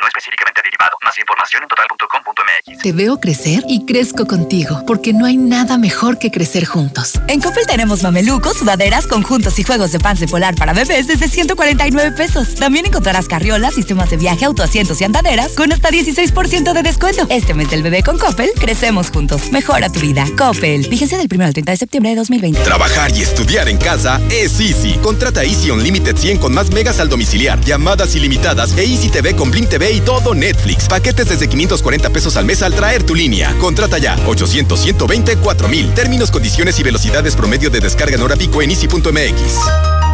no específicamente derivado. Más información en total.com.mx. Te veo crecer y crezco contigo, porque no hay nada mejor que crecer juntos. En Coppel tenemos mamelucos, sudaderas, conjuntos y juegos de pan polar para bebés desde 149 pesos. También encontrarás carriolas, sistemas de viaje, autoasientos y andaderas con hasta 16% de descuento. Este mes del bebé con Coppel, crecemos juntos. Mejora tu vida. Coppel. Vigencia del 1 al 30 de septiembre de 2020. Trabajar y estudiar en casa es Easy. Contrata Easy Unlimited 100 con más megas al domiciliar, llamadas ilimitadas e Easy TV con Blim TV y todo Netflix. Paquetes desde 540 pesos al mes al traer tu línea. Contrata ya 800 120 4000. Términos, condiciones y velocidades promedio de descarga en hora pico en easy.mx.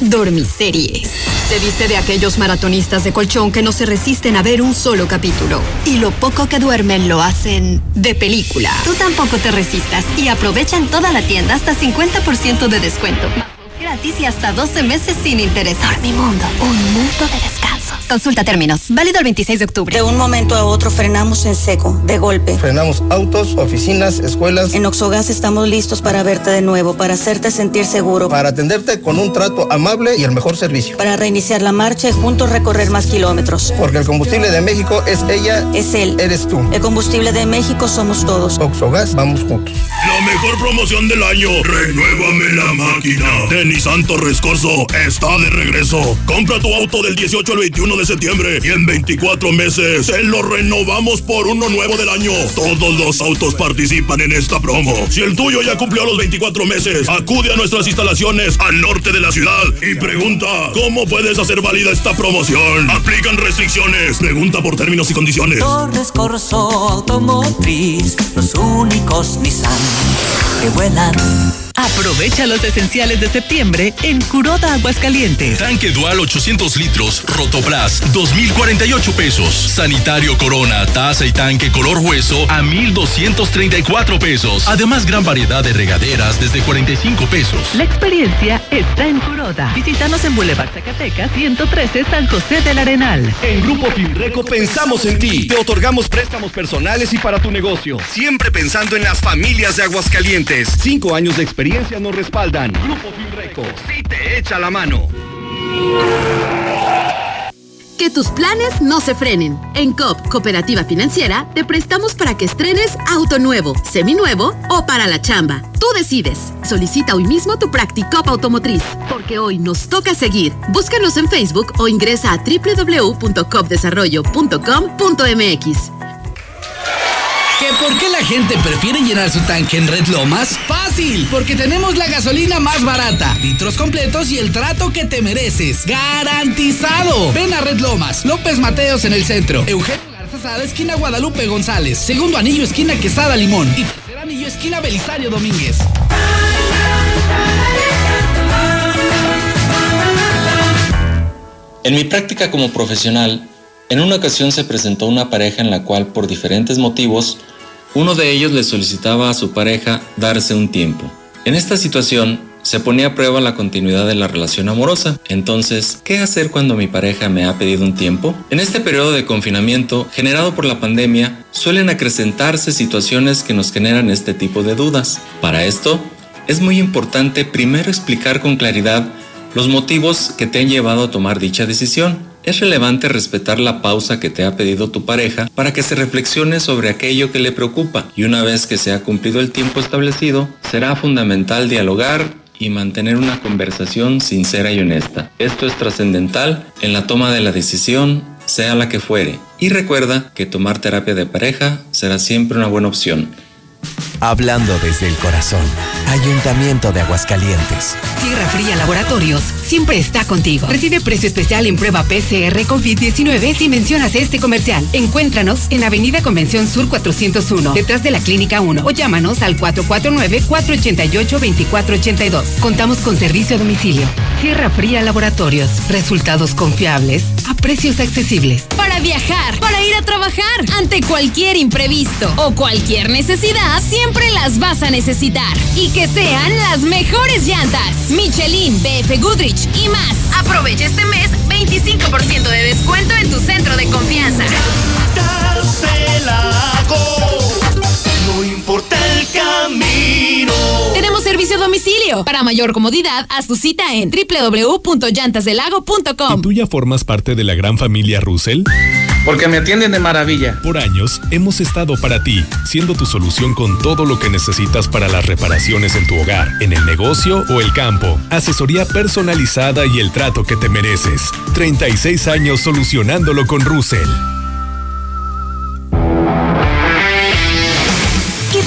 Dormiseries. Se dice de aquellos maratonistas de colchón que no se resisten a ver un solo capítulo. Y lo poco que duermen lo hacen de película. Tú tampoco te resistas y aprovecha en toda la tienda hasta 50% de descuento. Gratis y hasta 12 meses sin interés. Dormimundo, un mundo de descansos. Consulta términos. Válido el 26 de octubre. De un momento a otro frenamos en seco, de golpe. Frenamos autos, oficinas, escuelas. En Oxogas estamos listos para verte de nuevo, para hacerte sentir seguro. Para atenderte con un trato amable y el mejor servicio. Para reiniciar la marcha y juntos recorrer más kilómetros. Porque el combustible de México es ella. Es él. Eres tú. El combustible de México somos todos. Oxogas, vamos juntos. La mejor promoción del año. Renuévame la máquina. Denis Santos Rescorso está de regreso. Compra tu auto del 18 al 21 de septiembre y en 24 meses se lo renovamos por uno nuevo del año. Todos los autos participan en esta promo. Si el tuyo ya cumplió los 24 meses, acude a nuestras instalaciones al norte de la ciudad y pregunta cómo puedes hacer válida esta promoción. Aplican restricciones. Pregunta por términos y condiciones. Torres Corso Automotriz, los únicos Nissan que vuelan. Aprovecha los esenciales de septiembre en Curoda Aguascalientes. Tanque dual 800 litros, Rotoplas, 2,048 pesos. Sanitario Corona, taza y tanque color hueso a 1,234 pesos. Además, gran variedad de regaderas desde 45 pesos. La experiencia está en Curoda. Visítanos en Boulevard Zacatecas 113 San José del Arenal. En Grupo Finreco pensamos en ti. Te otorgamos préstamos personales y para tu negocio. Siempre pensando en las familias de Aguascalientes. Cinco años de experiencia nos respaldan. Grupo Finreco, sí te echa la mano. Que tus planes no se frenen. En COP, Cooperativa Financiera, te prestamos para que estrenes auto nuevo, seminuevo o para la chamba. Tú decides. Solicita hoy mismo tu Practicop Automotriz, porque hoy nos toca seguir. Búscanos en Facebook o ingresa a www.copdesarrollo.com.mx. ¿Que por qué la gente prefiere llenar su tanque en Red Lomas? Fácil, porque tenemos la gasolina más barata, litros completos y el trato que te mereces. ¡Garantizado! Ven a Red Lomas, López Mateos en el centro, Eugenio Garzazada, esquina Guadalupe González, segundo anillo, esquina Quesada Limón y tercer Anillo, esquina Belisario Domínguez. En mi práctica como profesional, en una ocasión se presentó una pareja en la cual, por diferentes motivos, uno de ellos le solicitaba a su pareja darse un tiempo. En esta situación, se ponía a prueba la continuidad de la relación amorosa. Entonces, ¿qué hacer cuando mi pareja me ha pedido un tiempo? En este periodo de confinamiento generado por la pandemia, suelen acrecentarse situaciones que nos generan este tipo de dudas. Para esto, es muy importante primero explicar con claridad los motivos que te han llevado a tomar dicha decisión. Es relevante respetar la pausa que te ha pedido tu pareja para que se reflexione sobre aquello que le preocupa y una vez que se ha cumplido el tiempo establecido, será fundamental dialogar y mantener una conversación sincera y honesta. Esto es trascendental en la toma de la decisión, sea la que fuere. Y recuerda que tomar terapia de pareja será siempre una buena opción. Hablando desde el corazón. Ayuntamiento de Aguascalientes. Sierra Fría Laboratorios siempre está contigo. Recibe precio especial en prueba PCR COVID-19 si mencionas este comercial. Encuéntranos en Avenida Convención Sur 401, detrás de la Clínica 1 o llámanos al 449-488-2482. Contamos con servicio a domicilio. Sierra Fría Laboratorios. Resultados confiables a precios accesibles. Para viajar, para ir a trabajar, ante cualquier imprevisto o cualquier necesidad, siempre las vas a necesitar. Y que sean las mejores llantas. Michelin, BF Goodrich y más. Aprovecha este mes 25% de descuento en tu centro de confianza. No importa el camino. Tenemos servicio a domicilio. Para mayor comodidad, haz tu cita en www.llantasdelago.com. ¿Y tú ya formas parte de la gran familia Russell? Porque me atienden de maravilla. Por años hemos estado para ti, siendo tu solución con todo lo que necesitas para las reparaciones en tu hogar, en el negocio o el campo. Asesoría personalizada y el trato que te mereces. 36 años solucionándolo con Russell.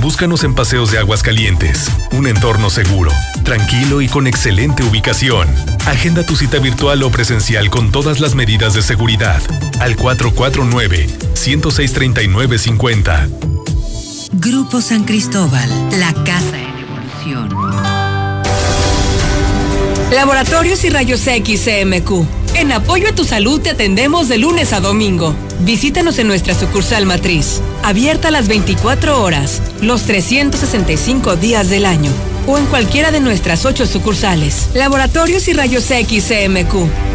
Búscanos en Paseos de Aguas Calientes, un entorno seguro, tranquilo y con excelente ubicación. Agenda tu cita virtual o presencial con todas las medidas de seguridad al 449-106-3950. Grupo San Cristóbal, la casa en evolución. Laboratorios y Rayos X CMQ. En apoyo a tu salud te atendemos de lunes a domingo. Visítanos en nuestra sucursal matriz, abierta las 24 horas, los 365 días del año, o en cualquiera de nuestras ocho sucursales. Laboratorios y Rayos X CMQ.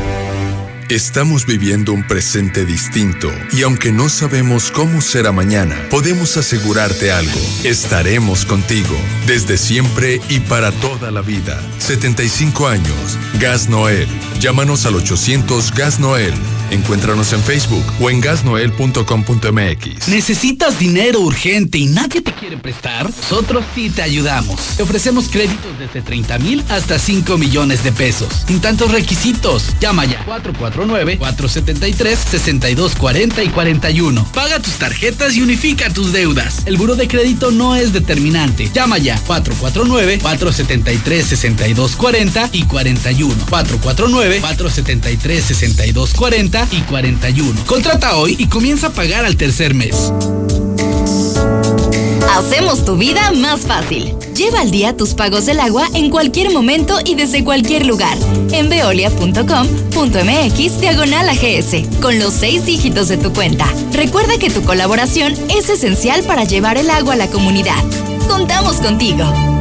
Estamos viviendo un presente distinto y aunque no sabemos cómo será mañana, podemos asegurarte algo. Estaremos contigo desde siempre y para toda la vida. 75 años. Gas Noel. Llámanos al 800 Gas Noel. Encuéntranos en Facebook o en gasnoel.com.mx. ¿Necesitas dinero urgente y nadie te quiere prestar? Nosotros sí te ayudamos. Te ofrecemos créditos desde 30 mil hasta 5 millones de pesos. Sin tantos requisitos. Llama ya 449-473-6240 y 41. Paga tus tarjetas y unifica tus deudas. El buro de crédito no es determinante. Llama ya 449-473-6240 y 41. 449-473-6240 y 41. Contrata hoy y comienza a pagar al tercer mes. Hacemos tu vida más fácil. Lleva al día tus pagos del agua en cualquier momento y desde cualquier lugar. En veolia.com.mx diagonal con los seis dígitos de tu cuenta. Recuerda que tu colaboración es esencial para llevar el agua a la comunidad. Contamos contigo.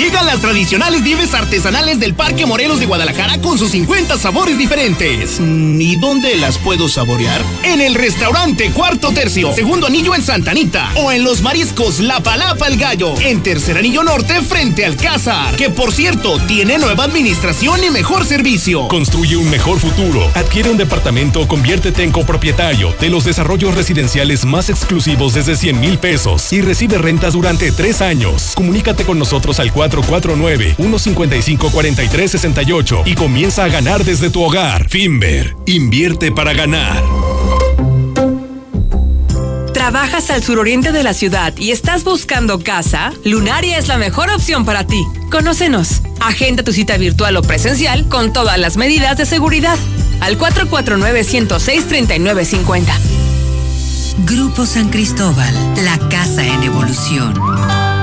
Llegan las tradicionales nieves artesanales del Parque Morelos de Guadalajara con sus 50 sabores diferentes. Mm, ¿Y dónde las puedo saborear? En el restaurante Cuarto Tercio, segundo anillo en Santa Anita. O en los mariscos La Palapa el Gallo, en tercer anillo norte frente al Cázar. Que por cierto, tiene nueva administración y mejor servicio. Construye un mejor futuro. Adquiere un departamento conviértete en copropietario de los desarrollos residenciales más exclusivos desde 100 mil pesos y recibe rentas durante tres años. Comunícate con nosotros al 4 449-155-4368 y comienza a ganar desde tu hogar. Finver, invierte para ganar. ¿Trabajas al suroriente de la ciudad y estás buscando casa? Lunaria es la mejor opción para ti. Conócenos. Agenda tu cita virtual o presencial con todas las medidas de seguridad. Al 449-106-3950. Grupo San Cristóbal, la casa en evolución.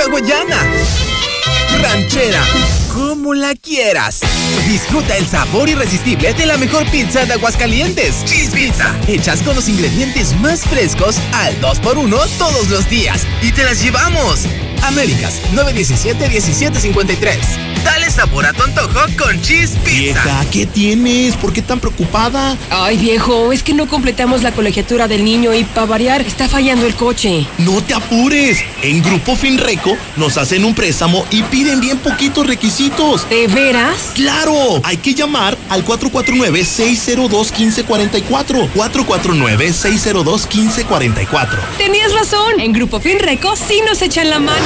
Hawaiana. Ranchera como la quieras. Disfruta el sabor irresistible de la mejor pizza de Aguascalientes. Cheese Pizza. Hechas con los ingredientes más frescos al 2x1 todos los días. Y te las llevamos. Américas 917-1753. Dale sabor a tu antojo con Cheese Pizza. Vieja, ¿qué tienes? ¿Por qué tan preocupada? Ay, viejo, es que no completamos la colegiatura del niño y para variar está fallando el coche. No te apures. En Grupo Finreco nos hacen un préstamo y piden bien poquitos requisitos. ¿De veras? ¡Claro! Hay que llamar al 449-602-1544. 449-602-1544. Tenías razón. En Grupo Finreco sí nos echan la mano.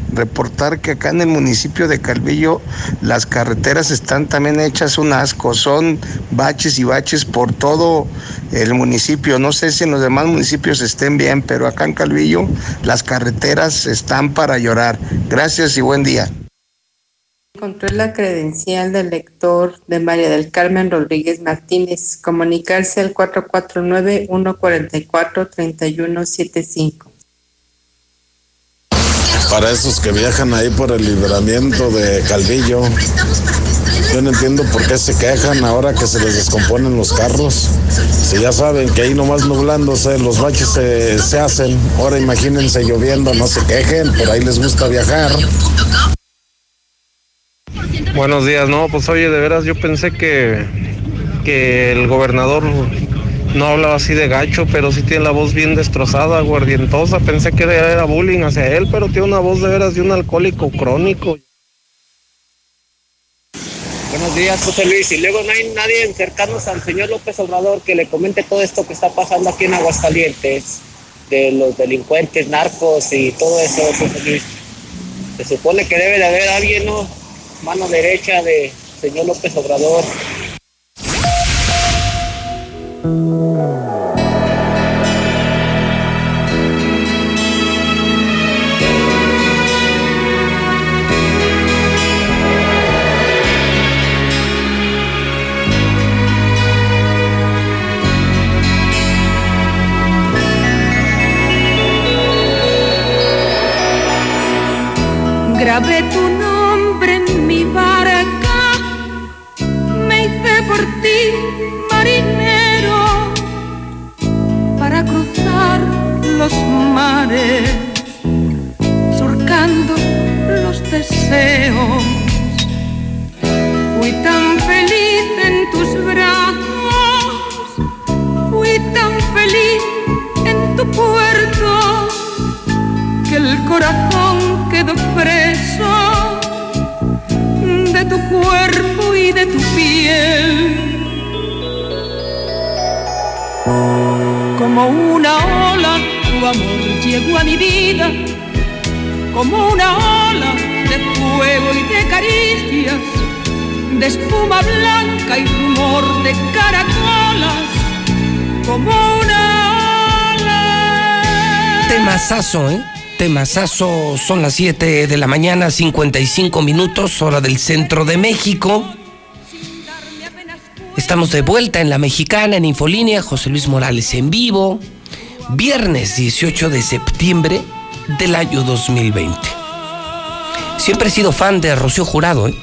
reportar que acá en el municipio de Calvillo las carreteras están también hechas un asco, son baches y baches por todo el municipio. No sé si en los demás municipios estén bien, pero acá en Calvillo las carreteras están para llorar. Gracias y buen día. Encontré la credencial del lector de María del Carmen Rodríguez Martínez. Comunicarse al 449-144-3175. Para esos que viajan ahí por el libramiento de Calvillo, yo no entiendo por qué se quejan ahora que se les descomponen los carros. Si ya saben que ahí nomás nublándose los baches se, hacen, ahora imagínense lloviendo, no se quejen, por ahí les gusta viajar. Buenos días, no, pues oye, de veras yo pensé que, que el gobernador no hablaba así de gacho, pero sí tiene la voz bien destrozada, aguardientosa. Pensé que era bullying hacia él, pero tiene una voz de veras de un alcohólico crónico. Buenos días, José Luis. Y luego no hay nadie cercanos al señor López Obrador que le comente todo esto que está pasando aquí en Aguascalientes, de los delincuentes, narcos y todo eso, José Luis. Se supone que debe de haber alguien, ¿no? Mano derecha de señor López Obrador. Grabé tu nombre en mi barca, me hice por ti los mares, surcando los deseos. Fui tan feliz en tus brazos, fui tan feliz en tu puerto que el corazón quedó preso de tu cuerpo y de tu piel. Como una ola, amor llegó a mi vida, como una ola de fuego y de caricias, de espuma blanca y rumor de caracolas, como una ola. Temazazo, ¿eh? Temazazo, son las 7 de la mañana, 55 minutos, hora del centro de México. Estamos de vuelta en la mexicana, en Infolínea, José Luis Morales en vivo. Viernes 18 de septiembre del año 2020. Siempre he sido fan de Rocío Jurado, ¿eh?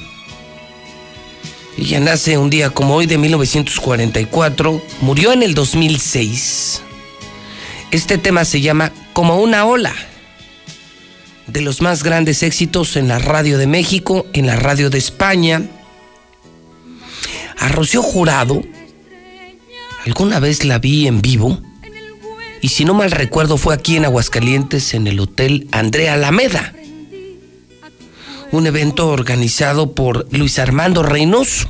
Ella nace un día como hoy de 1944, murió en el 2006. Este tema se llama Como una ola, de los más grandes éxitos en la radio de México, en la radio de España. A Rocío Jurado, alguna vez la vi en vivo, y si no mal recuerdo fue aquí en Aguascalientes, en el Hotel Andrea Alameda un evento organizado por Luis Armando Reynoso,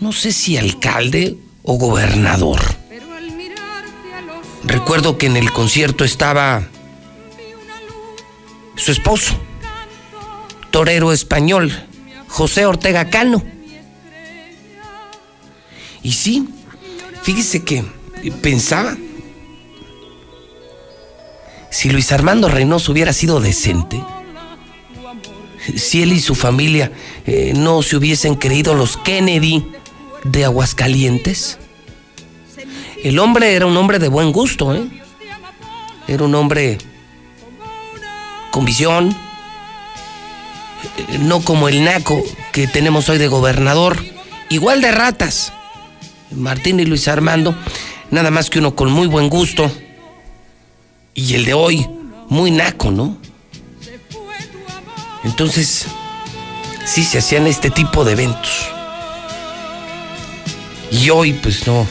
no sé si alcalde o gobernador. Recuerdo que en el concierto estaba su esposo, torero español, José Ortega Cano. Y sí, fíjese que pensaba, si Luis Armando Reynoso hubiera sido decente, si él y su familia eh, no se hubiesen creído los Kennedy de Aguascalientes. El hombre era un hombre de buen gusto, ¿eh? Era un hombre con visión, no como el naco que tenemos hoy de gobernador, igual de ratas. Martín y Luis Armando, nada más que uno con muy buen gusto. Y el de hoy, muy naco, ¿no? Entonces, sí se hacían este tipo de eventos. Y hoy, pues no.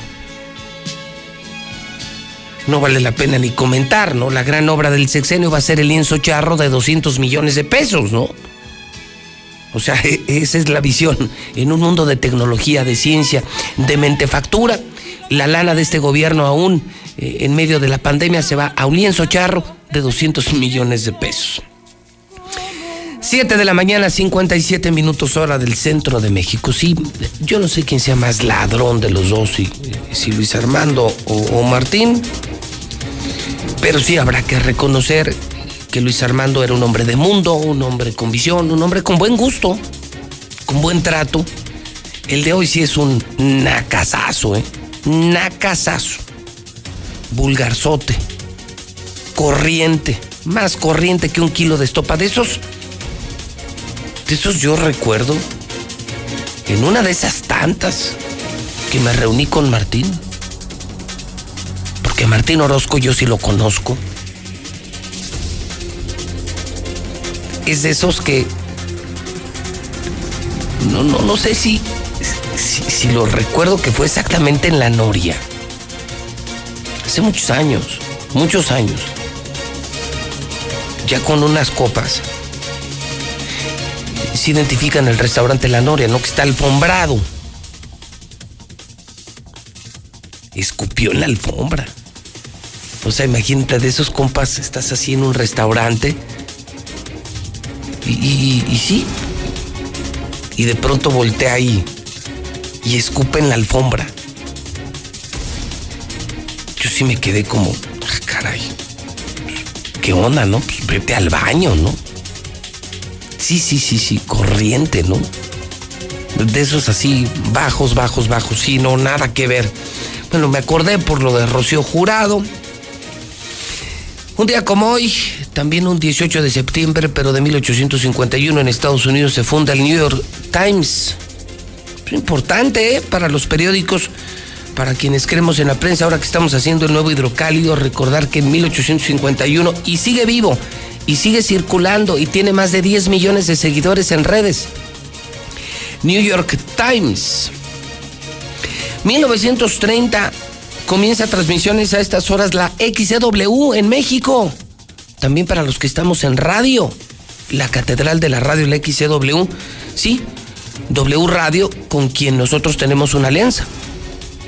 No vale la pena ni comentar, ¿no? La gran obra del sexenio va a ser el lienzo charro de 200 millones de pesos, ¿no? O sea, esa es la visión. En un mundo de tecnología, de ciencia, de mentefactura, la lana de este gobierno aún eh, en medio de la pandemia se va a un lienzo charro de 200 millones de pesos. 7 de la mañana, 57 minutos hora del centro de México. Sí, yo no sé quién sea más ladrón de los dos, si, si Luis Armando o, o, Martín, pero sí habrá que reconocer que Luis Armando era un hombre de mundo, un hombre con visión, un hombre con buen gusto, con buen trato. El de hoy sí es un nacazazo, ¿eh? Nacazazo. Vulgarzote. Corriente. Más corriente que un kilo de estopa. De esos de esos yo recuerdo en una de esas tantas que me reuní con Martín. Porque Martín Orozco yo sí lo conozco. Es de esos que no, no, no sé si, si, lo recuerdo que fue exactamente en la Noria. Hace muchos años, muchos años. Ya con unas copas se identifica en el restaurante La Noria, ¿no? Que está alfombrado. Escupió en la alfombra. O sea, imagínate, de esos compas, estás así en un restaurante. Y, y, y sí. Y de pronto voltea ahí y escupe en la alfombra. Yo sí me quedé como, ah, caray. ¿Qué onda, no? Pues vete al baño, ¿no? Sí, sí, sí, sí, corriente, ¿no? De esos así, bajos, bajos, bajos, sí, no, nada que ver. Bueno, me acordé por lo de Rocío Jurado. Un día como hoy, también un 18 de septiembre, pero de 1851 en Estados Unidos se funda el New York Times. Importante ¿eh? para los periódicos, para quienes creemos en la prensa, ahora que estamos haciendo el nuevo hidrocálido, recordar que en 1851, y sigue vivo, y sigue circulando y tiene más de 10 millones de seguidores en redes. New York Times. 1930 comienza transmisiones a estas horas la XCW en México. También para los que estamos en radio. La Catedral de la Radio, la XCW. Sí, W Radio con quien nosotros tenemos una alianza.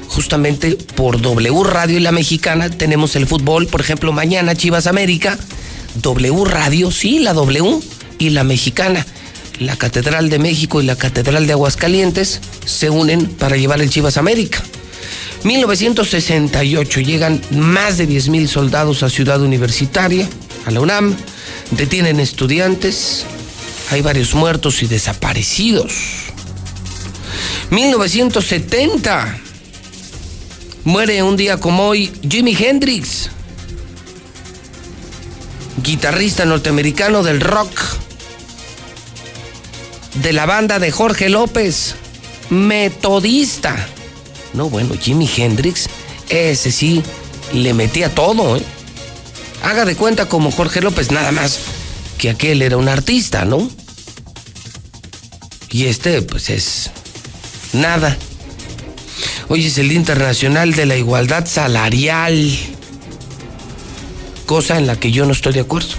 Justamente por W Radio y la mexicana tenemos el fútbol, por ejemplo, mañana Chivas América W Radio, sí, la W y la mexicana. La Catedral de México y la Catedral de Aguascalientes se unen para llevar el Chivas América. 1968 llegan más de 10.000 soldados a Ciudad Universitaria, a la UNAM, detienen estudiantes, hay varios muertos y desaparecidos. 1970 muere un día como hoy Jimi Hendrix guitarrista norteamericano del rock, de la banda de Jorge López, metodista. No, bueno, Jimi Hendrix, ese sí, le metía todo, ¿eh? Haga de cuenta como Jorge López, nada más que aquel era un artista, ¿no? Y este, pues es nada. Hoy es el Día Internacional de la Igualdad Salarial, cosa en la que yo no estoy de acuerdo.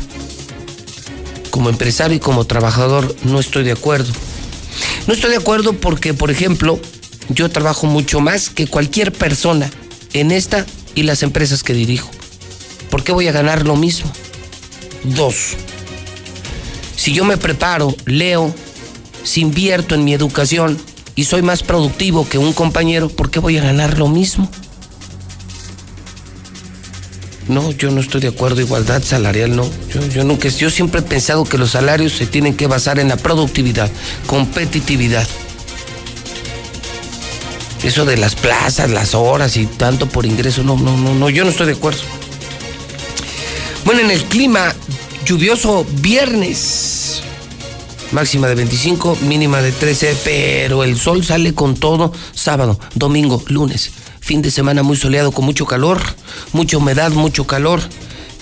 Como empresario y como trabajador no estoy de acuerdo. No estoy de acuerdo porque, por ejemplo, yo trabajo mucho más que cualquier persona en esta y las empresas que dirijo. ¿Por qué voy a ganar lo mismo? Dos. Si yo me preparo, leo, si invierto en mi educación y soy más productivo que un compañero, ¿por qué voy a ganar lo mismo? No, yo no estoy de acuerdo. Igualdad salarial, no. Yo, nunca, yo siempre he pensado que los salarios se tienen que basar en la productividad, competitividad. Eso de las plazas, las horas y tanto por ingreso, no, no, no, no, yo no estoy de acuerdo. Bueno, en el clima lluvioso viernes, máxima de 25, mínima de 13, pero el sol sale con todo sábado, domingo, lunes. Fin de semana muy soleado con mucho calor, mucha humedad, mucho calor,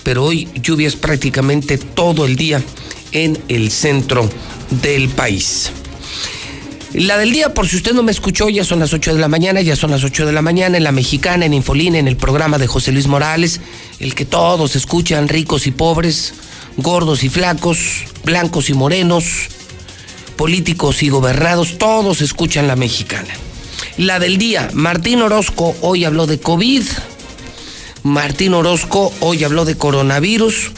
pero hoy lluvias prácticamente todo el día en el centro del país. La del día, por si usted no me escuchó, ya son las 8 de la mañana, ya son las 8 de la mañana en la mexicana, en Infolina, en el programa de José Luis Morales, el que todos escuchan, ricos y pobres, gordos y flacos, blancos y morenos, políticos y gobernados, todos escuchan la mexicana. La del día, Martín Orozco hoy habló de COVID, Martín Orozco hoy habló de coronavirus,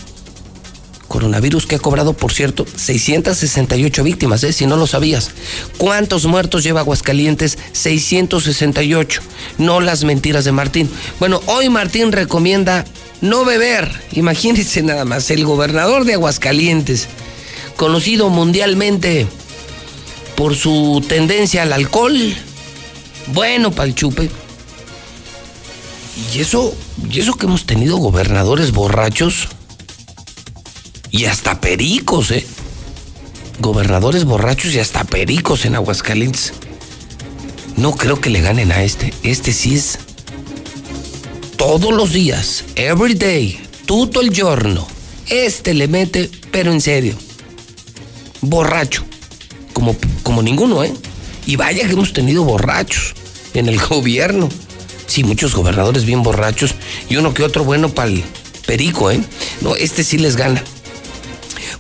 coronavirus que ha cobrado, por cierto, 668 víctimas, ¿eh? si no lo sabías. ¿Cuántos muertos lleva Aguascalientes? 668. No las mentiras de Martín. Bueno, hoy Martín recomienda no beber. Imagínense nada más, el gobernador de Aguascalientes, conocido mundialmente por su tendencia al alcohol, bueno para chupe. Y eso, y eso que hemos tenido gobernadores borrachos y hasta pericos, ¿eh? Gobernadores borrachos y hasta pericos en Aguascalientes. No creo que le ganen a este. Este sí es todos los días, every day, todo el giorno. Este le mete, pero en serio. Borracho. Como, como ninguno, ¿eh? Y vaya que hemos tenido borrachos en el gobierno. Sí, muchos gobernadores bien borrachos y uno que otro bueno para el perico, ¿eh? No, este sí les gana.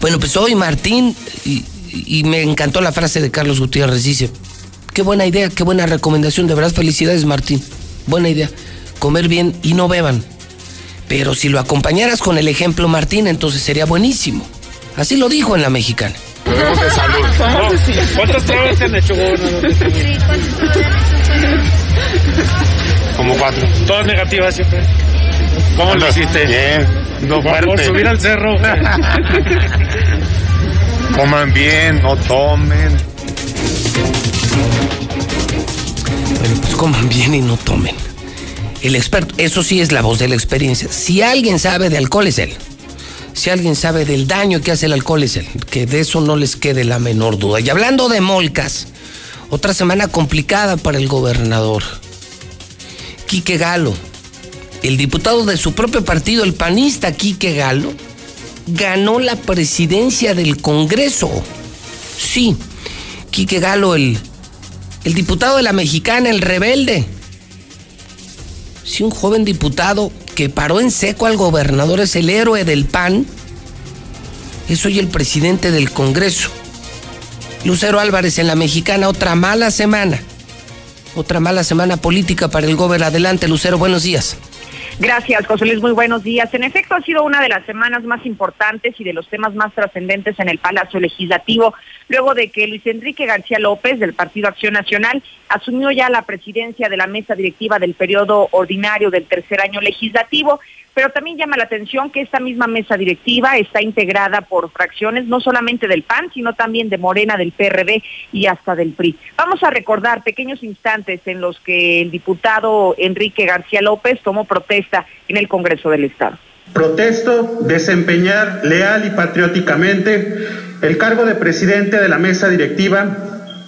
Bueno, pues hoy Martín, y, y, me encantó la frase de Carlos Gutiérrez, dice, qué buena idea, qué buena recomendación, de verdad felicidades Martín, buena idea, comer bien y no beban. Pero si lo acompañaras con el ejemplo Martín, entonces sería buenísimo. Así lo dijo en la mexicana. De salud. No, ¿Cuántas pruebas se han hecho? Como cuatro. Todas negativas siempre. ¿Cómo lo hiciste? Bien, no por, por subir al cerro. Coman bien, no tomen. Bueno, pues coman bien y no tomen. El experto, eso sí es la voz de la experiencia. Si alguien sabe de alcohol es él. Si alguien sabe del daño que hace el alcohol es él. Que de eso no les quede la menor duda. Y hablando de molcas, otra semana complicada para el gobernador. Quique Galo, el diputado de su propio partido, el panista Quique Galo, ganó la presidencia del Congreso. Sí, Quique Galo, el, el diputado de la mexicana, el rebelde. Sí, un joven diputado que paró en seco al gobernador, es el héroe del PAN, es hoy el presidente del Congreso. Lucero Álvarez en la mexicana, otra mala semana. Otra mala semana política para el gobernador. Adelante, Lucero, buenos días. Gracias, José Luis. Muy buenos días. En efecto, ha sido una de las semanas más importantes y de los temas más trascendentes en el Palacio Legislativo, luego de que Luis Enrique García López, del Partido Acción Nacional, asumió ya la presidencia de la mesa directiva del periodo ordinario del tercer año legislativo. Pero también llama la atención que esta misma mesa directiva está integrada por fracciones no solamente del PAN, sino también de Morena, del PRD y hasta del PRI. Vamos a recordar pequeños instantes en los que el diputado Enrique García López tomó protesta en el Congreso del Estado. Protesto desempeñar leal y patrióticamente el cargo de presidente de la mesa directiva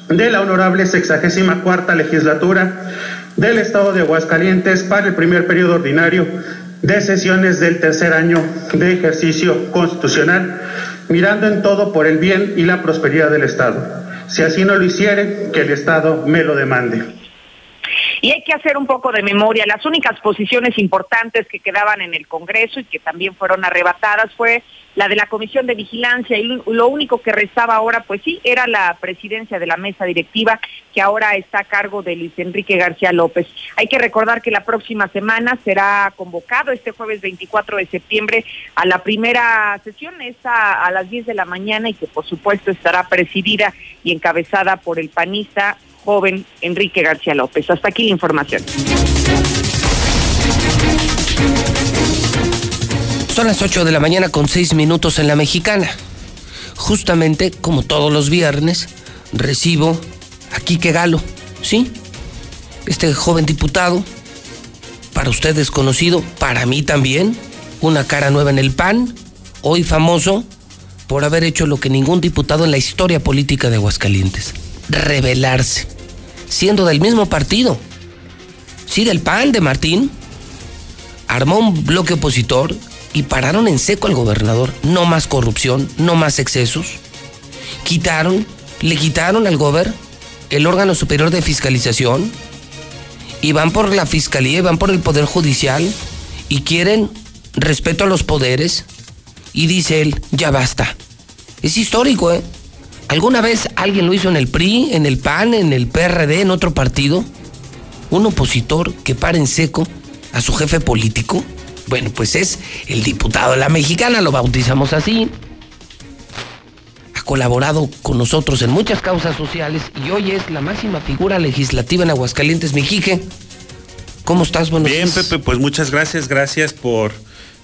de la honorable sexagésima cuarta legislatura del Estado de Aguascalientes para el primer periodo ordinario de sesiones del tercer año de ejercicio constitucional, mirando en todo por el bien y la prosperidad del Estado. Si así no lo hiciere, que el Estado me lo demande. Y hay que hacer un poco de memoria. Las únicas posiciones importantes que quedaban en el Congreso y que también fueron arrebatadas fue la de la Comisión de Vigilancia y lo único que restaba ahora, pues sí, era la presidencia de la mesa directiva que ahora está a cargo de Luis Enrique García López. Hay que recordar que la próxima semana será convocado este jueves 24 de septiembre a la primera sesión, esta a las 10 de la mañana y que por supuesto estará presidida y encabezada por el panista joven Enrique García López. Hasta aquí la información. Son las 8 de la mañana con 6 minutos en la mexicana. Justamente como todos los viernes, recibo a Quique Galo, ¿sí? Este joven diputado, para usted desconocido, para mí también, una cara nueva en el PAN, hoy famoso por haber hecho lo que ningún diputado en la historia política de Aguascalientes, rebelarse, siendo del mismo partido, sí, del PAN de Martín, armó un bloque opositor y pararon en seco al gobernador. No más corrupción, no más excesos. Quitaron, le quitaron al gober el órgano superior de fiscalización y van por la fiscalía y van por el poder judicial y quieren respeto a los poderes y dice él, ya basta. Es histórico, ¿eh? ¿Alguna vez alguien lo hizo en el PRI, en el PAN, en el PRD, en otro partido? ¿Un opositor que para en seco a su jefe político? Bueno, pues es el diputado de la mexicana, lo bautizamos así. Ha colaborado con nosotros en muchas causas sociales y hoy es la máxima figura legislativa en Aguascalientes, Mijique. ¿Cómo estás? Buenos Bien, Pepe, pues muchas gracias, gracias por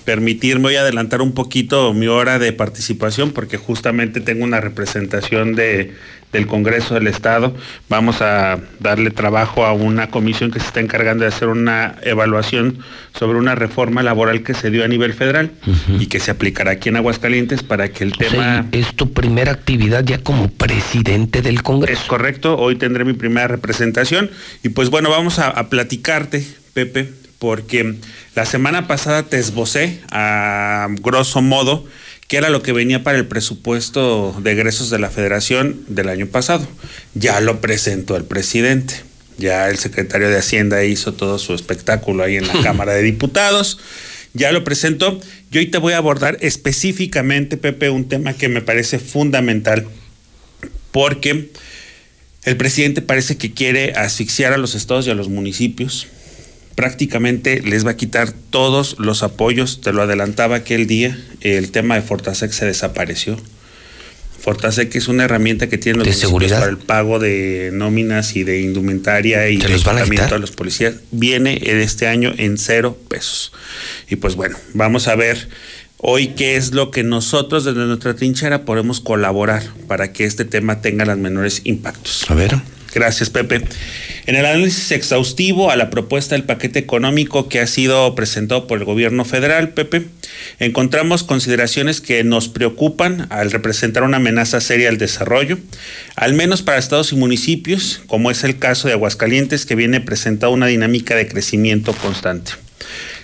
permitirme voy a adelantar un poquito mi hora de participación porque justamente tengo una representación de, del Congreso del Estado. Vamos a darle trabajo a una comisión que se está encargando de hacer una evaluación sobre una reforma laboral que se dio a nivel federal y que se aplicará aquí en Aguascalientes para que el tema... es tu primera actividad ya como presidente del Congreso. Es correcto, hoy tendré mi primera representación y pues bueno, vamos a, a platicarte, Pepe, porque la semana pasada te esbocé a grosso modo qué era lo que venía para el presupuesto de egresos de la federación del año pasado. Ya lo presentó el presidente. Ya el secretario de Hacienda hizo todo su espectáculo ahí en la Cámara de Diputados. Ya lo presentó. Yo hoy te voy a abordar específicamente, Pepe, un tema que me parece fundamental porque el presidente parece que quiere asfixiar a los estados y a los municipios prácticamente les va a quitar todos los apoyos, te lo adelantaba aquel día, el tema de Fortasec se desapareció. Fortasec es una herramienta que tiene los seguridad para el pago de nóminas y de indumentaria y de equipamiento a, los policías. Viene este año en cero pesos. Y pues bueno, vamos a ver hoy qué es lo que nosotros desde nuestra trinchera podemos colaborar para que este tema tenga los menores impactos. A ver. Gracias, Pepe. En el análisis exhaustivo a la propuesta del paquete económico que ha sido presentado por el gobierno federal, Pepe, encontramos consideraciones que nos preocupan al representar una amenaza seria al desarrollo, al menos para estados y municipios, como es el caso de Aguascalientes, que viene presentando una dinámica de crecimiento constante.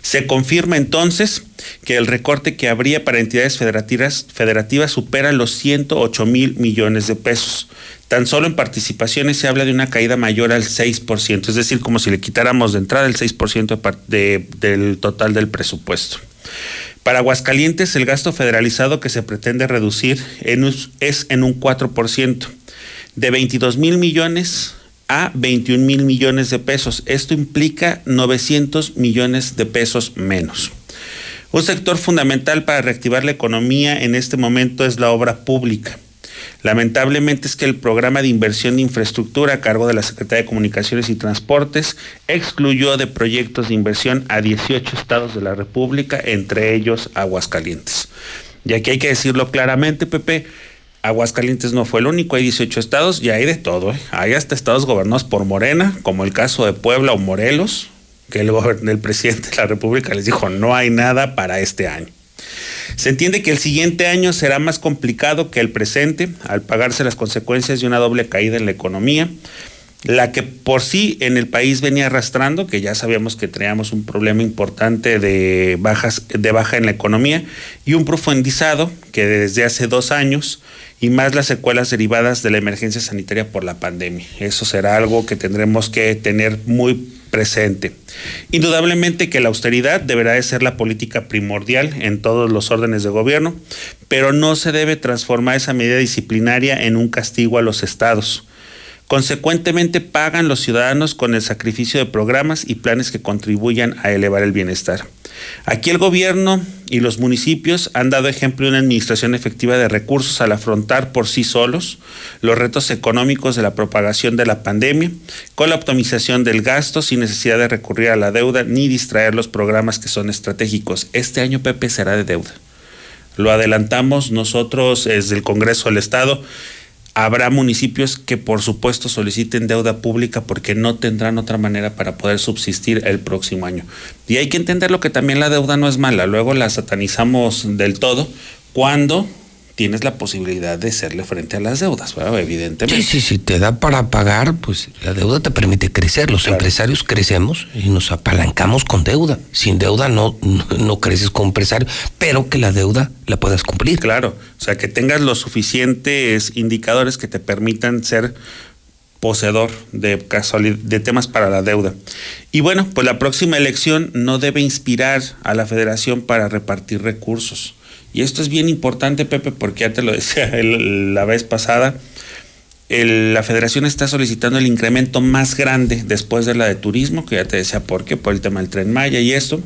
Se confirma entonces que el recorte que habría para entidades federativas, supera los 108 mil millones de pesos, Tan solo en participaciones se habla de una caída mayor al 6%, es decir, como si le quitáramos de entrada el 6% del total del presupuesto. Para Aguascalientes, el gasto federalizado que se pretende reducir es en un 4%, de 22 mil millones a 21 mil millones de pesos. Esto implica 900 millones de pesos menos. Un sector fundamental para reactivar la economía en este momento es la obra pública. Lamentablemente es que el programa de inversión de infraestructura a cargo de la Secretaría de Comunicaciones y Transportes excluyó de proyectos de inversión a 18 estados de la República, entre ellos Aguascalientes. Y aquí hay que decirlo claramente, Pepe, Aguascalientes no fue el único, hay 18 estados y hay de todo. ¿eh? Hay hasta estados gobernados por Morena, como el caso de Puebla o Morelos, que el, el presidente de la República les dijo no hay nada para este año. Se entiende que el siguiente año será más complicado que el presente al pagarse las consecuencias de una doble caída en la economía, la que por sí en el país venía arrastrando, que ya sabíamos que teníamos un problema importante de bajas de baja en la economía y un profundizado que desde hace dos años y más las secuelas derivadas de la emergencia sanitaria por la pandemia. Eso será algo que tendremos que tener muy presente. Indudablemente que la austeridad deberá de ser la política primordial en todos los órdenes de gobierno, pero no se debe transformar esa medida disciplinaria en un castigo a los estados. Consecuentemente, pagan los ciudadanos con el sacrificio de programas y planes que contribuyan a elevar el bienestar. Aquí el gobierno y los municipios han dado ejemplo de una administración efectiva de recursos al afrontar por sí solos los retos económicos de la propagación de la pandemia, con la optimización del gasto sin necesidad de recurrir a la deuda ni distraer los programas que son estratégicos. Este año Pepe será de deuda. Lo adelantamos nosotros desde el Congreso del Estado Habrá municipios que por supuesto soliciten deuda pública porque no tendrán otra manera para poder subsistir el próximo año. Y hay que entender lo que también la deuda no es mala, luego la satanizamos del todo cuando tienes la posibilidad de hacerle frente a las deudas, evidentemente. Sí, sí, sí, te da para pagar, pues la deuda te permite crecer. Los empresarios crecemos y nos apalancamos con deuda. Sin deuda no, no, creces como empresario, pero que la deuda la puedas cumplir. Claro, o sea, que tengas los suficientes indicadores que te permitan ser poseedor de, de temas para la deuda. Y bueno, pues la próxima elección no debe inspirar a la federación para repartir recursos y esto es bien importante, Pepe, porque ya te lo decía la vez pasada, la federación está solicitando el incremento más grande después de la de turismo, que ya te decía por qué, por el tema del tren Maya y esto.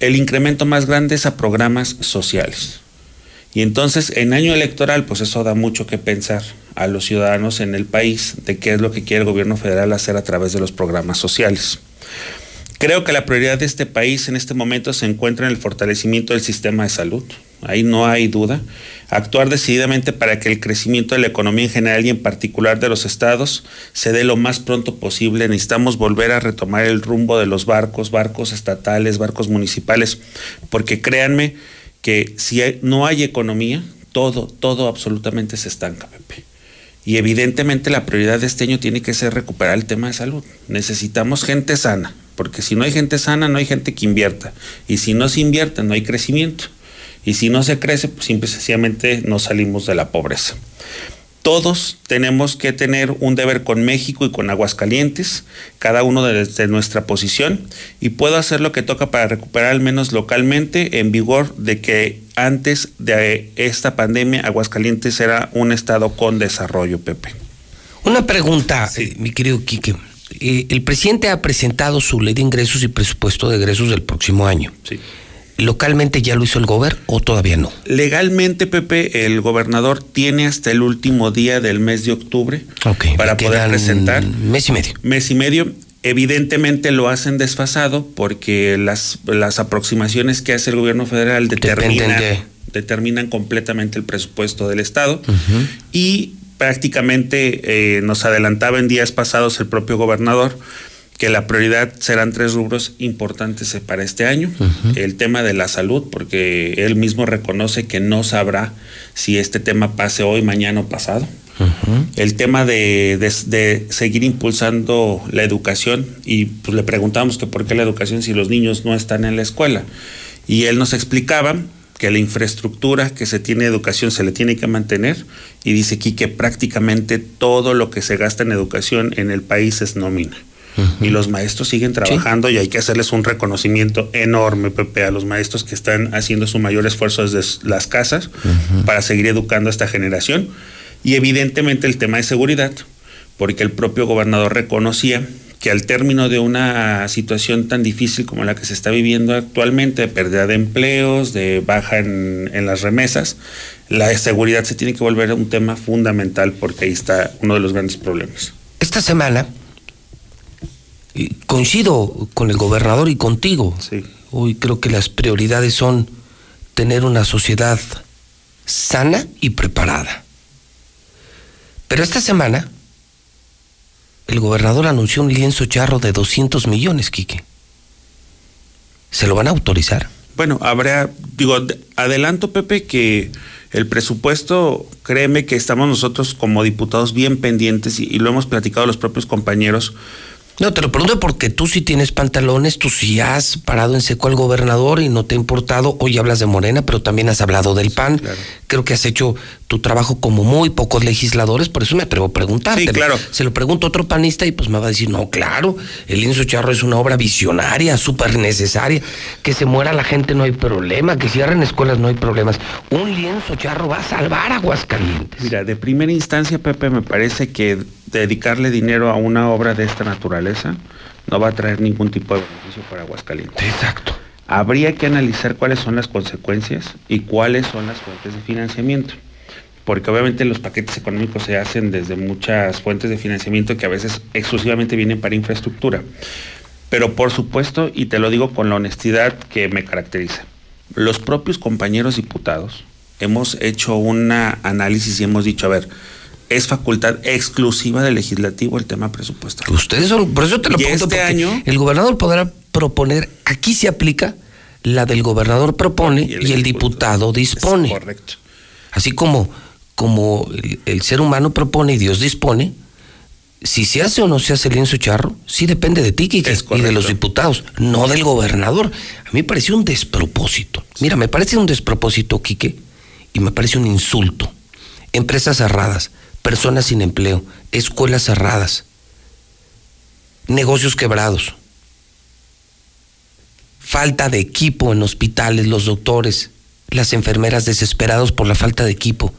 El incremento más grande es a programas sociales. Y entonces, en año electoral, pues eso da mucho que pensar a los ciudadanos en el país de qué es lo que quiere el gobierno federal hacer a través de los programas sociales. Creo que la prioridad de este país en este momento se encuentra en el fortalecimiento del sistema de salud ahí no hay duda, actuar decididamente para que el crecimiento de la economía en general y en particular de los estados se dé lo más pronto posible. Necesitamos volver a retomar el rumbo de los barcos, barcos estatales, barcos municipales, porque créanme que si no hay economía, todo, todo absolutamente se estanca, Pepe. Y evidentemente la prioridad de este año tiene que ser recuperar el tema de salud. Necesitamos gente sana, porque si no hay gente sana, no hay gente que invierta. Y si no se invierte, no hay crecimiento. Y si no se crece, pues simple sencillamente no salimos de la pobreza. Todos tenemos que tener un deber con México y con Aguascalientes, cada uno desde nuestra posición, y puedo hacer lo que toca para recuperar al menos localmente en vigor de que antes de esta pandemia Aguascalientes era un estado con desarrollo, Pepe. Una pregunta, eh, mi querido Quique. Eh, el presidente ha presentado su ley de ingresos y presupuesto de egresos del próximo año. Sí. ¿Localmente ya lo hizo el gobierno o todavía no? Legalmente, Pepe, el gobernador tiene hasta el último día del mes de octubre para poder presentar. Mes y medio. Mes y medio. Evidentemente lo hacen desfasado porque las, las aproximaciones que hace el gobierno federal determinan, determinan completamente el presupuesto del Estado y prácticamente eh, nos adelantaba en días pasados el propio gobernador que la prioridad serán tres rubros importantes para este año. El tema de la salud, porque él mismo reconoce que no sabrá si este tema pase hoy, mañana o pasado. El tema de, de, seguir impulsando la educación y pues le preguntamos que por qué la educación si los niños no están en la escuela. Y él nos explicaba que la infraestructura que se tiene educación se le tiene que mantener y dice aquí que prácticamente todo lo que se gasta en educación en el país es nómina y los maestros siguen trabajando y hay que hacerles un reconocimiento enorme, Pepe, a los maestros que están haciendo su mayor esfuerzo desde las casas para seguir educando a esta generación. Y evidentemente el tema de seguridad, porque el propio gobernador reconocía que al término de una situación tan difícil como la que se está viviendo actualmente, de pérdida de empleos, de baja en, en las remesas, la seguridad se tiene que volver un tema fundamental porque ahí está uno de los grandes problemas. Esta semana coincido con el gobernador y contigo. Hoy creo que las prioridades son tener una sociedad sana y preparada. Pero esta semana el gobernador anunció un lienzo charro de 200 millones, Quique. ¿Se lo van a autorizar? Bueno, habrá, digo, adelanto, Pepe, que el presupuesto, créeme que estamos nosotros como diputados bien pendientes y, y lo hemos platicado los propios compañeros no, te lo pregunto porque tú sí tienes pantalones, tú sí has parado en seco al gobernador y no te ha importado. Hoy hablas de Morena, pero también has hablado del PAN. Creo que has hecho tu trabajo como muy pocos legisladores, por eso me atrevo a preguntarte. Sí, claro. Se lo pregunto a otro panista y pues me va a decir, no, claro, el lienzo charro es una obra visionaria, súper necesaria. Que se muera la gente no hay problema, que cierren escuelas no hay problemas. Un lienzo charro va a salvar Aguascalientes. Mira, de primera instancia, Pepe, me parece que dedicarle dinero a una obra de esta naturaleza no va a traer ningún tipo de beneficio para Aguascalientes. Exacto. Habría que analizar cuáles son las consecuencias y cuáles son las fuentes de financiamiento. Porque obviamente los paquetes económicos se hacen desde muchas fuentes de financiamiento que a veces exclusivamente vienen para infraestructura. Pero por supuesto, y te lo digo con la honestidad que me caracteriza, los propios compañeros diputados hemos hecho un análisis y hemos dicho, a ver, es facultad exclusiva del legislativo el tema presupuestario. Ustedes son, por eso te lo Y pregunto, este año- el gobernador podrá proponer, aquí se aplica la del gobernador propone y el, diputado dispone. correcto. Así como, como el, el ser humano propone y Dios dispone, si se hace o no se hace el lienzo charro, sí depende de ti, Quique, y de los diputados, no del gobernador. A mí me pareció un despropósito. Mira, me parece un despropósito, Quique, y me parece un insulto. Empresas cerradas, personas sin empleo, escuelas cerradas, negocios quebrados, falta de equipo en hospitales, los doctores, las enfermeras desesperados por la falta de equipo.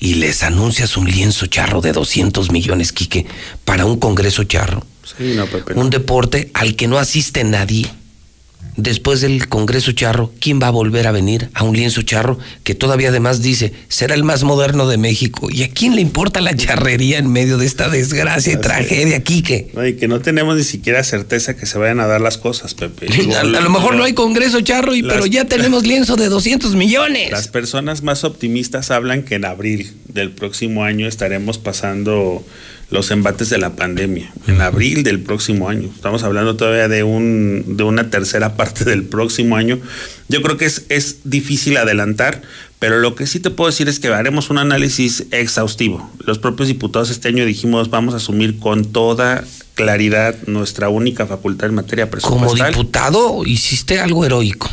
Y les anuncias un lienzo charro de 200 millones, Quique, para un congreso charro. Sí, no, Pepe. no. Un deporte al que no asiste nadie. Después del Congreso Charro, ¿quién va a volver a venir a un lienzo charro que todavía además dice será el más moderno de México? ¿Y a quién le importa la charrería en medio de esta desgracia y tragedia, Quique? No, y que no tenemos ni siquiera certeza que se vayan a dar las cosas, Pepe. A, a lo mejor no hay Congreso Charro, y, Las- pero ya tenemos lienzo de 200 millones. Las personas más optimistas hablan que en abril del próximo año estaremos pasando los embates de la pandemia. En abril del próximo año. Estamos hablando todavía de un de una tercera parte del próximo año. Yo creo que es, es difícil adelantar, pero lo que sí te puedo decir es que haremos un análisis exhaustivo. Los propios diputados este año dijimos vamos a asumir con toda claridad nuestra única facultad en materia Como presupuestal. diputado hiciste algo heroico.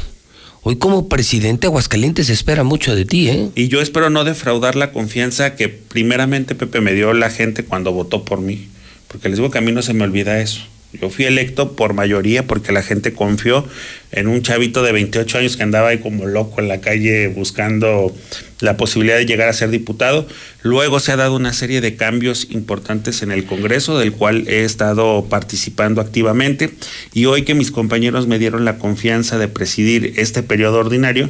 Hoy como presidente Aguascalientes espera mucho de ti, ¿eh? Y yo espero no defraudar la confianza que primeramente Pepe me dio la gente cuando votó por mí. Porque les digo que a mí no se me olvida eso. Yo fui electo por mayoría porque la gente confió en un chavito de 28 años que andaba ahí como loco en la calle buscando la posibilidad de llegar a ser diputado. Luego se ha dado una serie de cambios importantes en el Congreso, del cual he estado participando activamente. Y hoy que mis compañeros me dieron la confianza de presidir este periodo ordinario,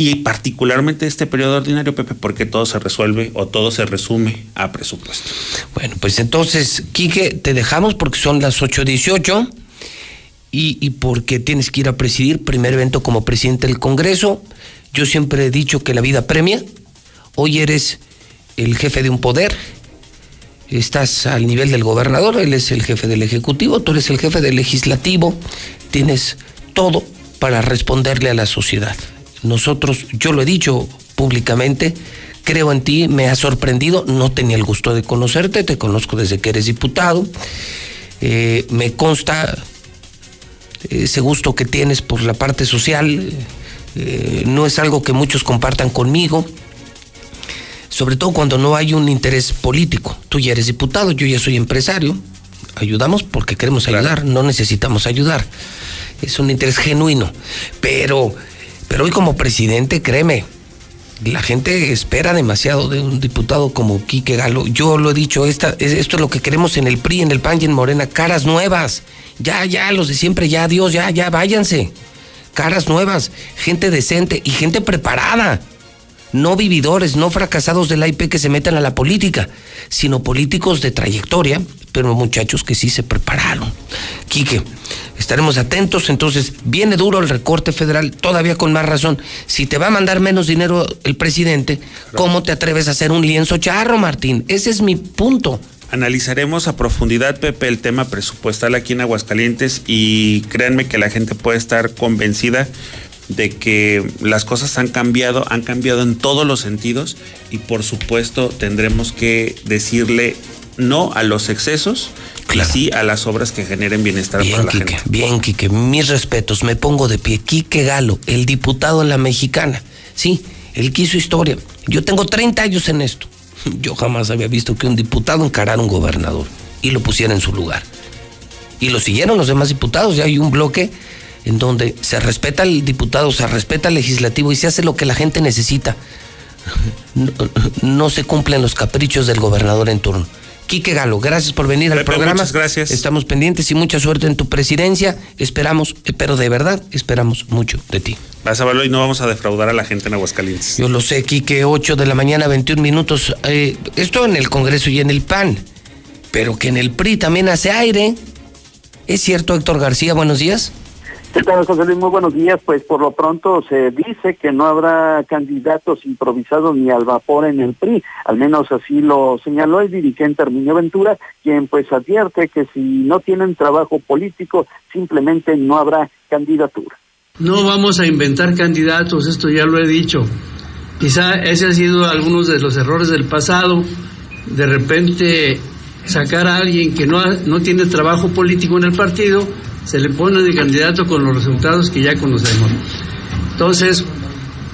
y particularmente este periodo ordinario, Pepe, porque todo se resuelve o todo se resume a presupuesto. Bueno, pues entonces, Quique, te dejamos porque son las 8.18 y, y porque tienes que ir a presidir primer evento como presidente del Congreso. Yo siempre he dicho que la vida premia. Hoy eres el jefe de un poder. Estás al nivel del gobernador, él es el jefe del Ejecutivo, tú eres el jefe del Legislativo. Tienes todo para responderle a la sociedad. Nosotros, yo lo he dicho públicamente, creo en ti, me ha sorprendido, no tenía el gusto de conocerte, te conozco desde que eres diputado. Eh, me consta ese gusto que tienes por la parte social, eh, no es algo que muchos compartan conmigo, sobre todo cuando no hay un interés político. Tú ya eres diputado, yo ya soy empresario, ayudamos porque queremos ayudar, no necesitamos ayudar. Es un interés genuino, pero, pero hoy como presidente, créeme, la gente espera demasiado de un diputado como Quique Galo. Yo lo he dicho, esta, es- esto es lo que queremos en el PRI, en el PAN y en Morena, caras nuevas. Ya, ya, los de siempre, ya, Dios, ya, ya, váyanse. Caras nuevas, gente decente y gente preparada. No vividores, no fracasados de la IP que se metan a la política, sino políticos de trayectoria, pero muchachos que sí se prepararon. Quique, estaremos atentos, entonces viene duro el recorte federal, todavía con más razón. Si te va a mandar menos dinero el presidente, ¿cómo te atreves a hacer un lienzo charro, Martín? Ese es mi punto. Analizaremos a profundidad, Pepe, el tema presupuestal aquí en Aguascalientes y créanme que la gente puede estar convencida de que las cosas han cambiado, han cambiado en todos los sentidos y por supuesto tendremos que decirle no a los excesos y sí a las obras que generen bienestar bien, para la Quique, gente. Bien, Quique, mis respetos, me pongo de pie. Quique Galo, el diputado de la mexicana. Sí, él quiso historia. Yo tengo 30 años en esto. Yo jamás había visto que un diputado encarara a un gobernador y lo pusiera en su lugar. Y lo siguieron los demás diputados. Ya hay un bloque en donde se respeta al diputado, se respeta al legislativo y se hace lo que la gente necesita. No, no se cumplen los caprichos del gobernador en turno. Quique Galo, gracias por venir al programa. muchas gracias. Estamos pendientes y mucha suerte en tu presidencia. Esperamos, eh, pero de verdad esperamos mucho de ti. Vas a verlo y no vamos a defraudar a la gente en Aguascalientes. Yo lo sé, Quique, 8 de la mañana, 21 minutos. Eh, esto en el Congreso y en el PAN, pero que en el PRI también hace aire. ¿Es cierto, Héctor García? Buenos días. ¿Qué tal, José Luis? Muy buenos días. Pues por lo pronto se dice que no habrá candidatos improvisados ni al vapor en el PRI. Al menos así lo señaló el dirigente Arminio Ventura, quien pues advierte que si no tienen trabajo político, simplemente no habrá candidatura. No vamos a inventar candidatos, esto ya lo he dicho. Quizá ese ha sido algunos de los errores del pasado. De repente sacar a alguien que no, ha- no tiene trabajo político en el partido, se le pone de candidato con los resultados que ya conocemos. Entonces,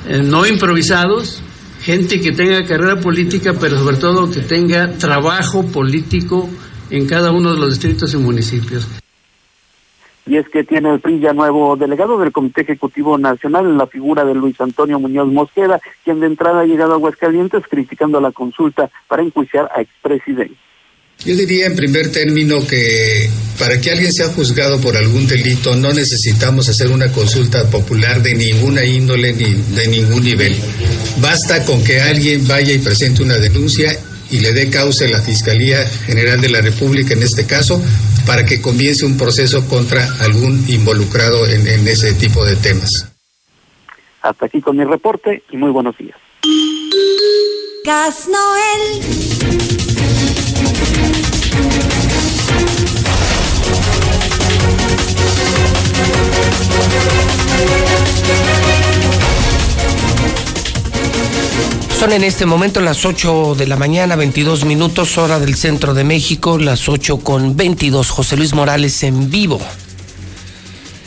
eh, no improvisados, gente que tenga carrera política, pero sobre todo que tenga trabajo político en cada uno de los distritos y municipios. Y es que tiene el PRI ya nuevo delegado del Comité Ejecutivo Nacional la figura de Luis Antonio Muñoz Mosqueda, quien de entrada ha llegado a Aguascalientes criticando la consulta para enjuiciar a expresidentes. Yo diría en primer término que para que alguien sea juzgado por algún delito no necesitamos hacer una consulta popular de ninguna índole ni de ningún nivel. Basta con que alguien vaya y presente una denuncia y le dé causa a la Fiscalía General de la República en este caso para que comience un proceso contra algún involucrado en, en ese tipo de temas. Hasta aquí con mi reporte y muy buenos días. Gas Noel. Son en este momento las 8 de la mañana, 22 minutos, hora del centro de México, las 8 con 22. José Luis Morales en vivo.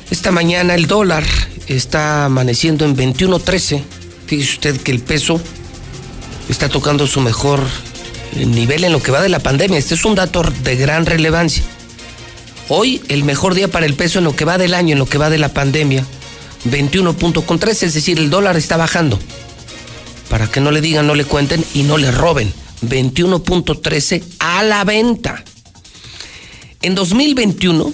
Esta mañana el dólar está amaneciendo en 21.13. Fíjese usted que el peso está tocando su mejor nivel en lo que va de la pandemia. Este es un dato de gran relevancia. Hoy el mejor día para el peso en lo que va del año, en lo que va de la pandemia, 21.13, es decir, el dólar está bajando. Para que no le digan, no le cuenten y no le roben. 21.13 a la venta. En 2021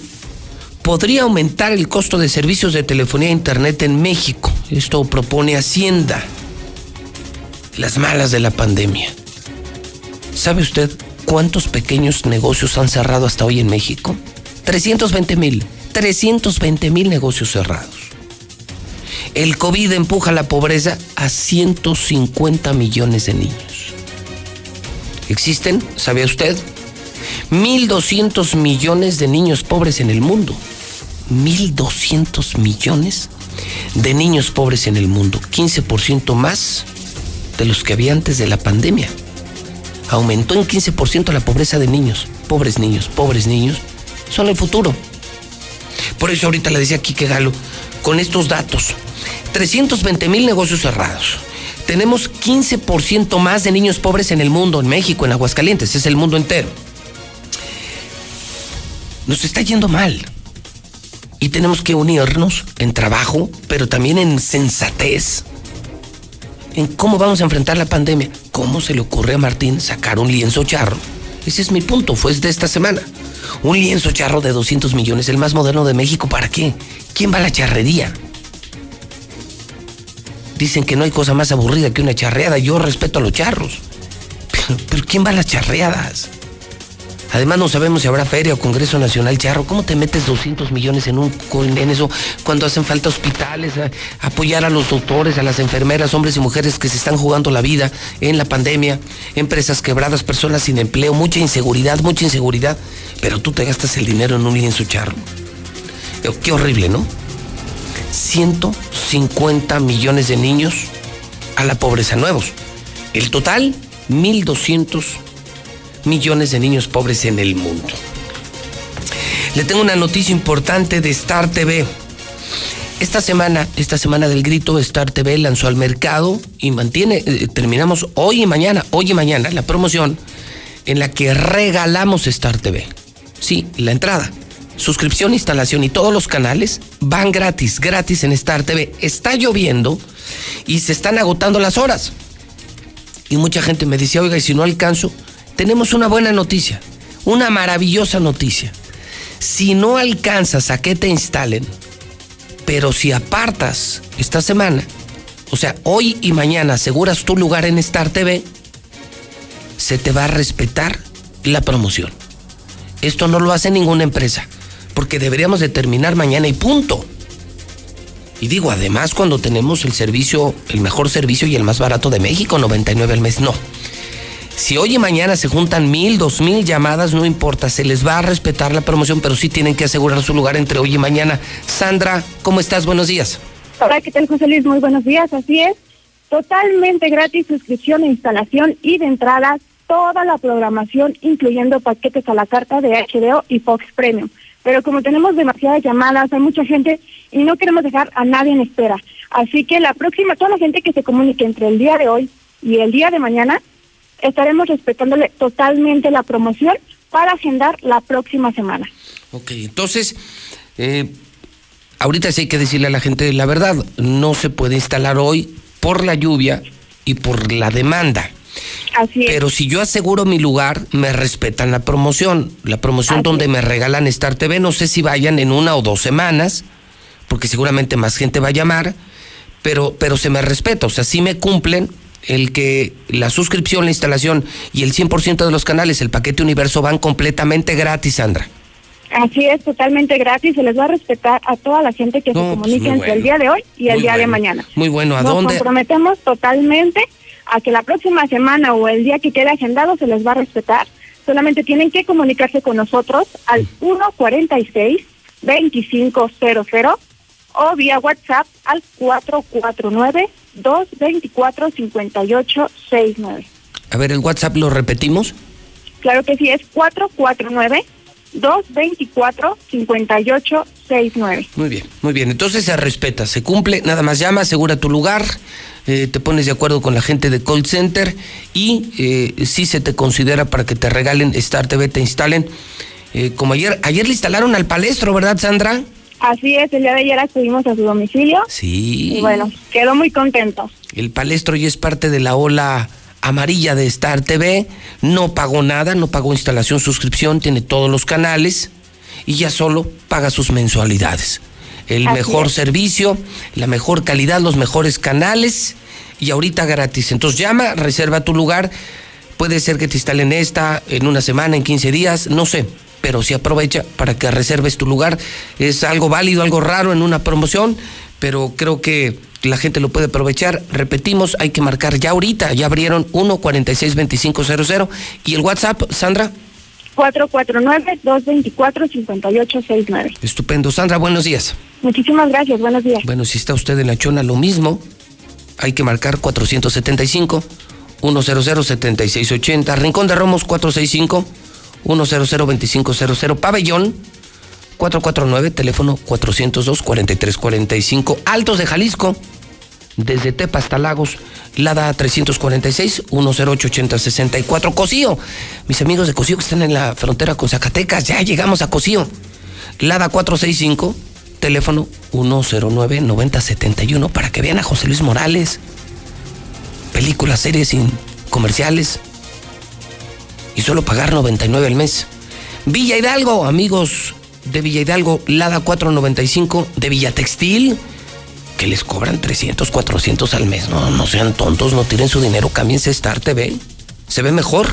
podría aumentar el costo de servicios de telefonía e internet en México. Esto propone Hacienda. Las malas de la pandemia. ¿Sabe usted cuántos pequeños negocios han cerrado hasta hoy en México? 320 mil. 320 mil negocios cerrados. El COVID empuja la pobreza a 150 millones de niños. Existen, ¿sabía usted? 1.200 millones de niños pobres en el mundo. 1.200 millones de niños pobres en el mundo. 15% más de los que había antes de la pandemia. Aumentó en 15% la pobreza de niños. Pobres niños, pobres niños. Son el futuro. Por eso ahorita le decía Quique Galo, con estos datos, 320 mil negocios cerrados. Tenemos 15% más de niños pobres en el mundo, en México, en Aguascalientes, es el mundo entero. Nos está yendo mal. Y tenemos que unirnos en trabajo, pero también en sensatez. En cómo vamos a enfrentar la pandemia. ¿Cómo se le ocurre a Martín sacar un lienzo charro? Ese es mi punto, fue de esta semana. Un lienzo charro de 200 millones, el más moderno de México, ¿para qué? ¿Quién va a la charrería? Dicen que no hay cosa más aburrida que una charreada. Yo respeto a los charros. Pero, pero ¿quién va a las charreadas? Además no sabemos si habrá feria o Congreso Nacional Charro. ¿Cómo te metes 200 millones en, un, en eso cuando hacen falta hospitales, apoyar a los doctores, a las enfermeras, hombres y mujeres que se están jugando la vida en la pandemia, empresas quebradas, personas sin empleo, mucha inseguridad, mucha inseguridad, pero tú te gastas el dinero en un lienzo charro. Eh, Qué horrible, ¿no? 150 millones de niños a la pobreza nuevos. El total, 1.200 millones de niños pobres en el mundo. Le tengo una noticia importante de Star TV. Esta semana, esta semana del grito, Star TV lanzó al mercado y mantiene, eh, terminamos hoy y mañana, hoy y mañana, la promoción en la que regalamos Star TV. Sí, la entrada, suscripción, instalación y todos los canales van gratis, gratis en Star TV. Está lloviendo y se están agotando las horas. Y mucha gente me decía, oiga, y si no alcanzo, tenemos una buena noticia, una maravillosa noticia. Si no alcanzas a que te instalen, pero si apartas esta semana, o sea, hoy y mañana aseguras tu lugar en Star TV, se te va a respetar la promoción. Esto no lo hace ninguna empresa, porque deberíamos de terminar mañana y punto. Y digo, además, cuando tenemos el servicio, el mejor servicio y el más barato de México, 99 al mes, no. Si hoy y mañana se juntan mil, dos mil llamadas, no importa, se les va a respetar la promoción, pero sí tienen que asegurar su lugar entre hoy y mañana. Sandra, ¿cómo estás? Buenos días. Hola, ¿qué tal, José Luis? Muy buenos días. Así es, totalmente gratis suscripción e instalación y de entrada toda la programación, incluyendo paquetes a la carta de HBO y Fox Premium. Pero como tenemos demasiadas llamadas, hay mucha gente y no queremos dejar a nadie en espera. Así que la próxima, toda la gente que se comunique entre el día de hoy y el día de mañana, estaremos respetándole totalmente la promoción para agendar la próxima semana. Ok, entonces, eh, ahorita sí hay que decirle a la gente la verdad, no se puede instalar hoy por la lluvia y por la demanda. Así es. Pero si yo aseguro mi lugar, me respetan la promoción. La promoción donde me regalan Star TV, no sé si vayan en una o dos semanas, porque seguramente más gente va a llamar, pero, pero se me respeta, o sea, sí me cumplen el que la suscripción, la instalación y el 100% de los canales, el paquete universo van completamente gratis, Sandra. Así es, totalmente gratis. Se les va a respetar a toda la gente que se comunique muy entre el día de hoy y el Muy día de mañana. Muy bueno, ¿a Nos dónde? comprometemos totalmente a que la próxima semana o el día que quede agendado se les va a respetar. Solamente tienen que comunicarse con nosotros al 146-2500 o vía WhatsApp al 449-224-5869. A ver, el WhatsApp lo repetimos. Claro que sí, es 449-224-5869. Muy bien, muy bien. Entonces se respeta, se cumple, nada más llama, asegura tu lugar, eh, te pones de acuerdo con la gente de call center y eh, sí se te considera para que te regalen Star TV, te instalen. Eh, como ayer, ayer le instalaron al palestro, ¿verdad, Sandra? Así es, el día de ayer acudimos a su domicilio Sí. y bueno, quedó muy contento. El palestro ya es parte de la ola amarilla de Star TV, no pagó nada, no pagó instalación, suscripción, tiene todos los canales y ya solo paga sus mensualidades. El Así mejor es. servicio, la mejor calidad, los mejores canales y ahorita gratis. Entonces llama, reserva tu lugar, puede ser que te instalen esta en una semana, en 15 días, no sé, pero sí aprovecha para que reserves tu lugar. Es algo válido, algo raro en una promoción, pero creo que la gente lo puede aprovechar. Repetimos, hay que marcar ya ahorita, ya abrieron 1 46 2500 y el WhatsApp, Sandra. 449-224-5869. Estupendo. Sandra, buenos días. Muchísimas gracias, buenos días. Bueno, si está usted en la chona, lo mismo. Hay que marcar 475 100 7680. Rincón de Romos 465 100 2500. Pabellón 449, teléfono 402 4345. Altos de Jalisco, desde Tepa hasta Lagos, Lada 346 108 8064. Cosío, mis amigos de Cosío que están en la frontera con Zacatecas, ya llegamos a Cosío. Lada 465, teléfono 109 9071 para que vean a José Luis Morales. Películas, series sin comerciales. Y solo pagar 99 al mes. Villa Hidalgo, amigos de Villa Hidalgo, Lada 495 de Villa Textil, que les cobran 300, 400 al mes. No, no sean tontos, no tiren su dinero, cámbiense Star TV. Se ve mejor.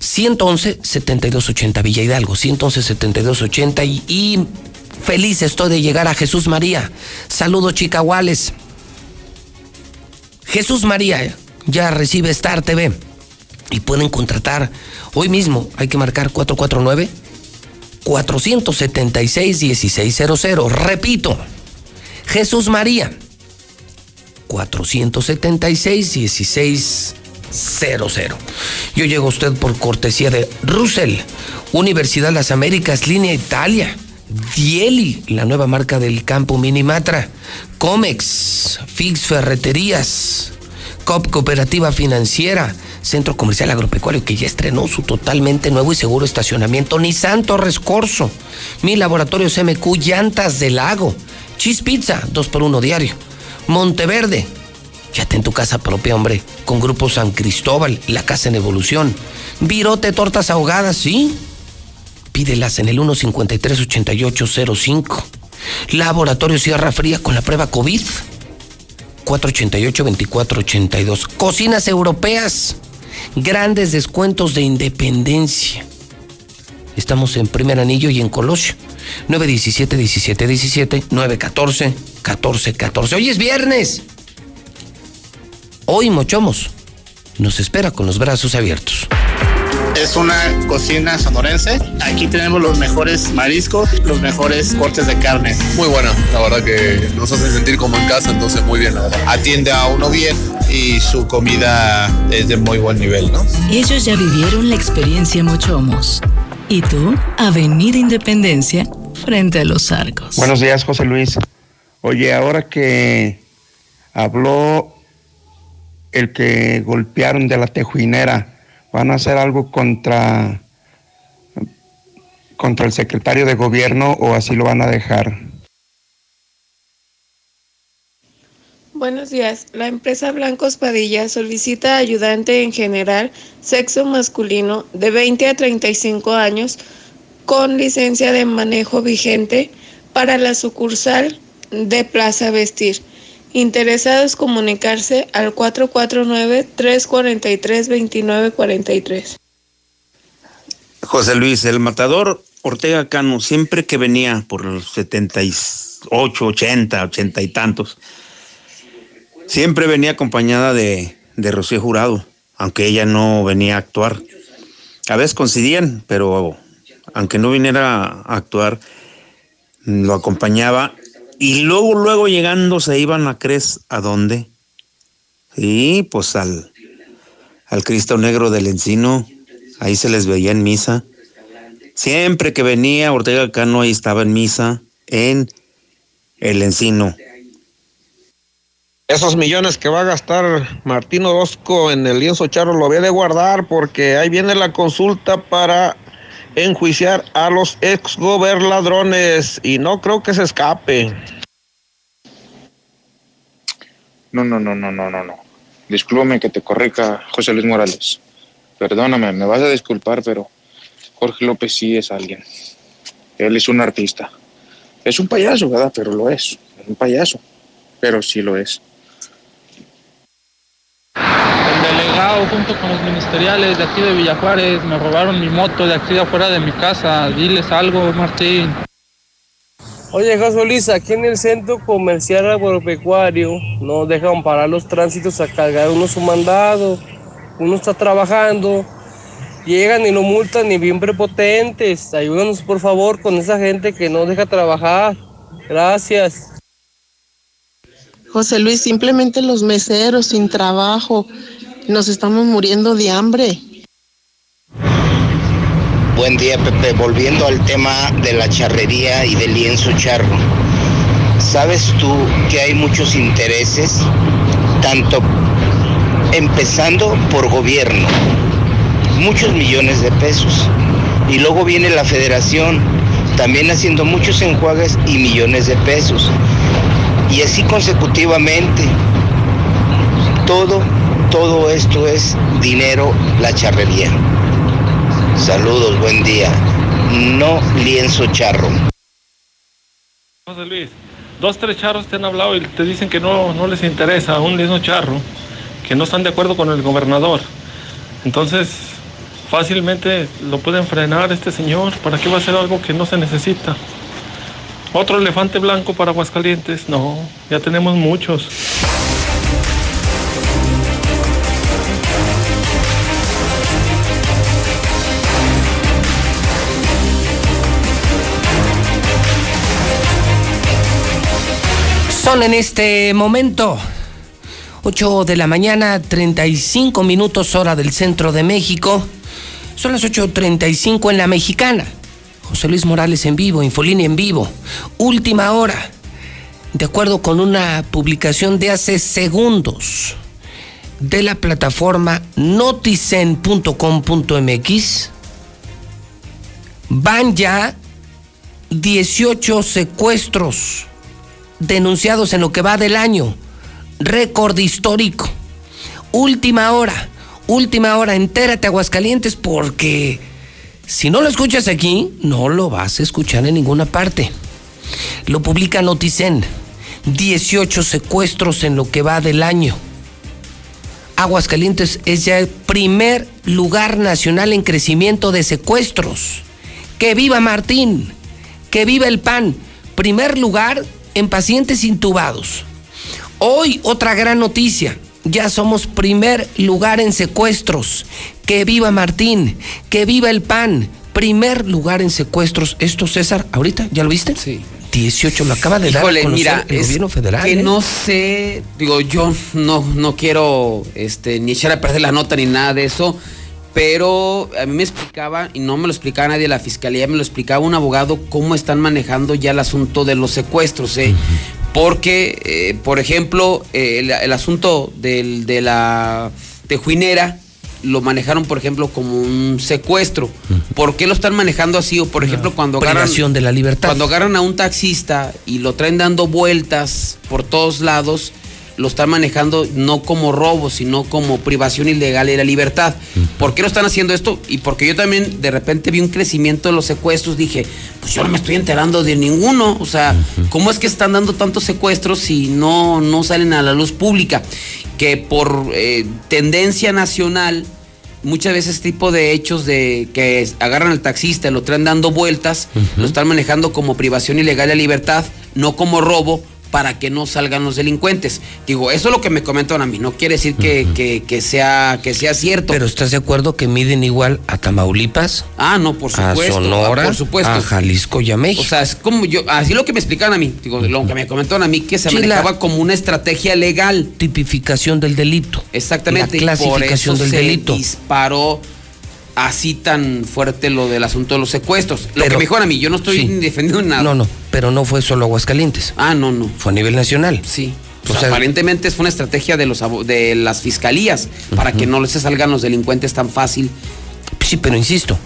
111 7280 Villa Hidalgo, 111 7280 y, y feliz estoy de llegar a Jesús María. Saludos Chicahuales. Jesús María ya recibe Star TV y pueden contratar hoy mismo. Hay que marcar 449 476 1600. Repito, Jesús María 476 1600. Yo llego a usted por cortesía de Russell, Universidad Las Américas, Línea Italia. Dieli, la nueva marca del campo Minimatra, Comex, Fix Ferreterías, COP Cooperativa Financiera, Centro Comercial Agropecuario que ya estrenó su totalmente nuevo y seguro estacionamiento, Nissan Torres Corso, Mi Laboratorios MQ, Llantas del Lago, Cheese Pizza, 2 por 1 diario, Monteverde, ya en tu casa propia, hombre, con Grupo San Cristóbal, La Casa en Evolución, Virote Tortas Ahogadas, ¿sí? Pídelas en el 153-8805. Laboratorio Sierra Fría con la prueba COVID. 488-2482. Cocinas europeas. Grandes descuentos de independencia. Estamos en Primer Anillo y en Colosio. 917 17 17 914 14 14. Hoy es viernes. Hoy Mochomos nos espera con los brazos abiertos. Es una cocina sonorense. Aquí tenemos los mejores mariscos, los mejores cortes de carne. Muy buena, la verdad que nos hace sentir como en casa, entonces muy bien, la verdad. Atiende a uno bien y su comida es de muy buen nivel, ¿no? Ellos ya vivieron la experiencia Mochomos. ¿Y tú? Avenida Independencia, frente a los arcos. Buenos días, José Luis. Oye, ahora que habló el que golpearon de la tejuinera, van a hacer algo contra contra el secretario de gobierno o así lo van a dejar. Buenos días. La empresa Blancos Padilla solicita ayudante en general, sexo masculino, de 20 a 35 años, con licencia de manejo vigente para la sucursal de Plaza Vestir. Interesados comunicarse al 449-343-2943. José Luis, el matador Ortega Cano, siempre que venía por los 78, 80, 80 y tantos, siempre venía acompañada de, de Rocío Jurado, aunque ella no venía a actuar. A veces coincidían, pero aunque no viniera a actuar, lo acompañaba y luego, luego llegando se iban a Cres, ¿a dónde? Sí, pues al, Cristo Negro del Encino, ahí se les veía en misa. Siempre que venía Ortega Cano, ahí estaba en misa, en el Encino. Esos millones que va a gastar Martín Orozco en el lienzo charro lo voy de guardar porque ahí viene la consulta para enjuiciar a los ex ladrones y no creo que se escape. No, no, no, no, no, no, no. Discúlpame que te corrija, José Luis Morales. Perdóname, me vas a disculpar, pero Jorge López sí es alguien. Él es un artista. Es un payaso, ¿verdad? Pero lo. Es un payaso. Pero sí lo es. El delegado junto con los ministeriales de aquí de Villajuárez me robaron mi moto de aquí de afuera de mi casa. Diles algo, Martín. Oye, José Luis, aquí en el centro comercial agropecuario no dejan parar los tránsitos a cargar uno su mandado. Uno está trabajando, llegan y lo multan y bien prepotentes. Ayúdanos por favor con esa gente que no deja trabajar. Gracias. José Luis, simplemente los meseros sin trabajo. Nos estamos muriendo de hambre. Buen día, Pepe. Volviendo al tema de la charrería y del lienzo charro. ¿Sabes tú que hay muchos intereses, tanto empezando por gobierno, muchos millones de pesos, y luego viene la federación, también haciendo muchos enjuagues y millones de pesos, y así consecutivamente. Todo, todo esto es dinero, la charrería. Saludos, buen día. No lienzo charro. José Luis, dos, tres charros te han hablado y te dicen que no, no les interesa un lienzo charro, que no están de acuerdo con el gobernador. Entonces, Fácilmente lo pueden frenar este señor. ¿Para qué va a hacer algo que no se necesita? Otro elefante blanco para Aguascalientes. No, ya tenemos muchos. Son en este momento 8 de la mañana, 35 minutos hora del centro de México. Son las 8.35 en la mexicana. José Luis Morales en vivo, Infolínea en vivo. Última hora. De acuerdo con una publicación de hace segundos de la plataforma noticen.com.mx, van ya 18 secuestros denunciados en lo que va del año. Récord histórico. Última hora. Última hora. Entérate, Aguascalientes, porque si no lo escuchas aquí, no lo vas a escuchar en ninguna parte. Lo publica Noticen. 18 secuestros en lo que va del año. Aguascalientes es ya el primer lugar nacional en crecimiento de secuestros. Que viva Martín, que viva el PAN. Primer lugar en pacientes intubados. Hoy otra gran noticia. Ya somos primer lugar en secuestros. Que viva Martín, que viva el PAN. Primer lugar en secuestros. Esto, César, ahorita, ¿ya lo viste? Sí. 18, lo acaba de dar a mira, el es gobierno federal. Que ¿eh? no sé, digo, yo no, no quiero este, ni echar a perder la nota ni nada de eso, pero a mí me explicaba, y no me lo explicaba nadie de la fiscalía, me lo explicaba un abogado cómo están manejando ya el asunto de los secuestros, ¿eh? Porque, eh, por ejemplo, eh, el, el asunto del, de la tejuinera lo manejaron, por ejemplo, como un secuestro. ¿Por qué lo están manejando así? O, por ejemplo, cuando agarran, de la libertad. cuando agarran a un taxista y lo traen dando vueltas por todos lados, lo están manejando no como robo, sino como privación ilegal de la libertad. ¿Por qué lo están haciendo esto? Y porque yo también de repente vi un crecimiento de los secuestros, dije, pues yo no me estoy enterando de ninguno. O sea, ¿cómo es que están dando tantos secuestros si no, no salen a la luz pública? Que por eh, tendencia nacional muchas veces este tipo de hechos de que agarran al taxista y lo traen dando vueltas, lo están manejando como privación ilegal de libertad, no como robo para que no salgan los delincuentes. Digo, eso es lo que me comentan a mí, no quiere decir que, que- que sea, que sea cierto. Pero ¿estás de acuerdo que miden igual a Tamaulipas, ah, no, por a supuesto. Sonora, ah, por supuesto. a Jalisco y a México? O sea, es como yo, así lo que me explicaban a mí, digo, lo que me comentaron a mí, que se Sí, manejaba como una estrategia legal. Tipificación del delito. Exactamente. La y por clasificación eso del se delito. disparó así tan fuerte lo del asunto de los secuestros. Lo Pero- que me dijeron a mí, yo no estoy Sí. defendiendo nada. No, no, pero no fue solo Aguascalientes. Ah, no, no. Fue a nivel nacional. Sí. O sea, aparentemente fue una estrategia de los de las fiscalías para que no se salgan los delincuentes tan fácil. Sí, pero insisto,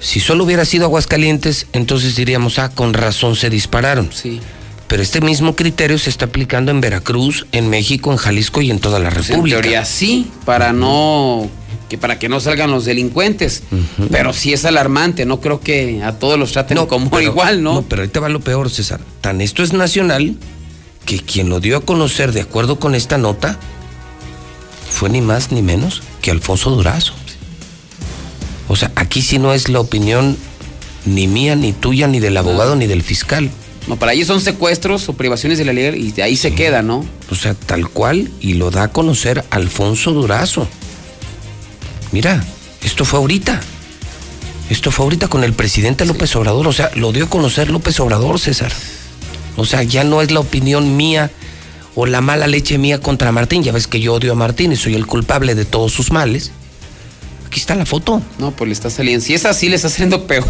si solo hubiera sido Aguascalientes, entonces diríamos, ah, con razón se dispararon. Sí. Pero este mismo criterio se está aplicando en Veracruz, en México, en Jalisco y en toda la Pues en República. teoría sí, para no que para que no salgan los delincuentes. Pero sí es alarmante, no creo que a todos los traten como pero- igual, ¿no? No, pero ahorita va lo peor, César. Tan esto es nacional que quien lo dio a conocer de acuerdo con esta nota fue ni más ni menos que Alfonso Durazo. O sea, aquí sí no es la opinión ni mía, ni tuya, ni del abogado, ni del fiscal. No, para ellos son secuestros o privaciones de la ley y de ahí se queda, ¿no? O sea, tal cual, y lo da a conocer Alfonso Durazo. Mira, esto fue ahorita. Esto fue ahorita con el presidente López Obrador. O sea, lo dio a conocer López Obrador, César. O sea, ya no es la opinión mía o la mala leche mía contra Martín. Ya ves que yo odio a Martín y soy el culpable de todos sus males. Aquí está la foto. No, pues le está saliendo. Si es así, le está saliendo peor.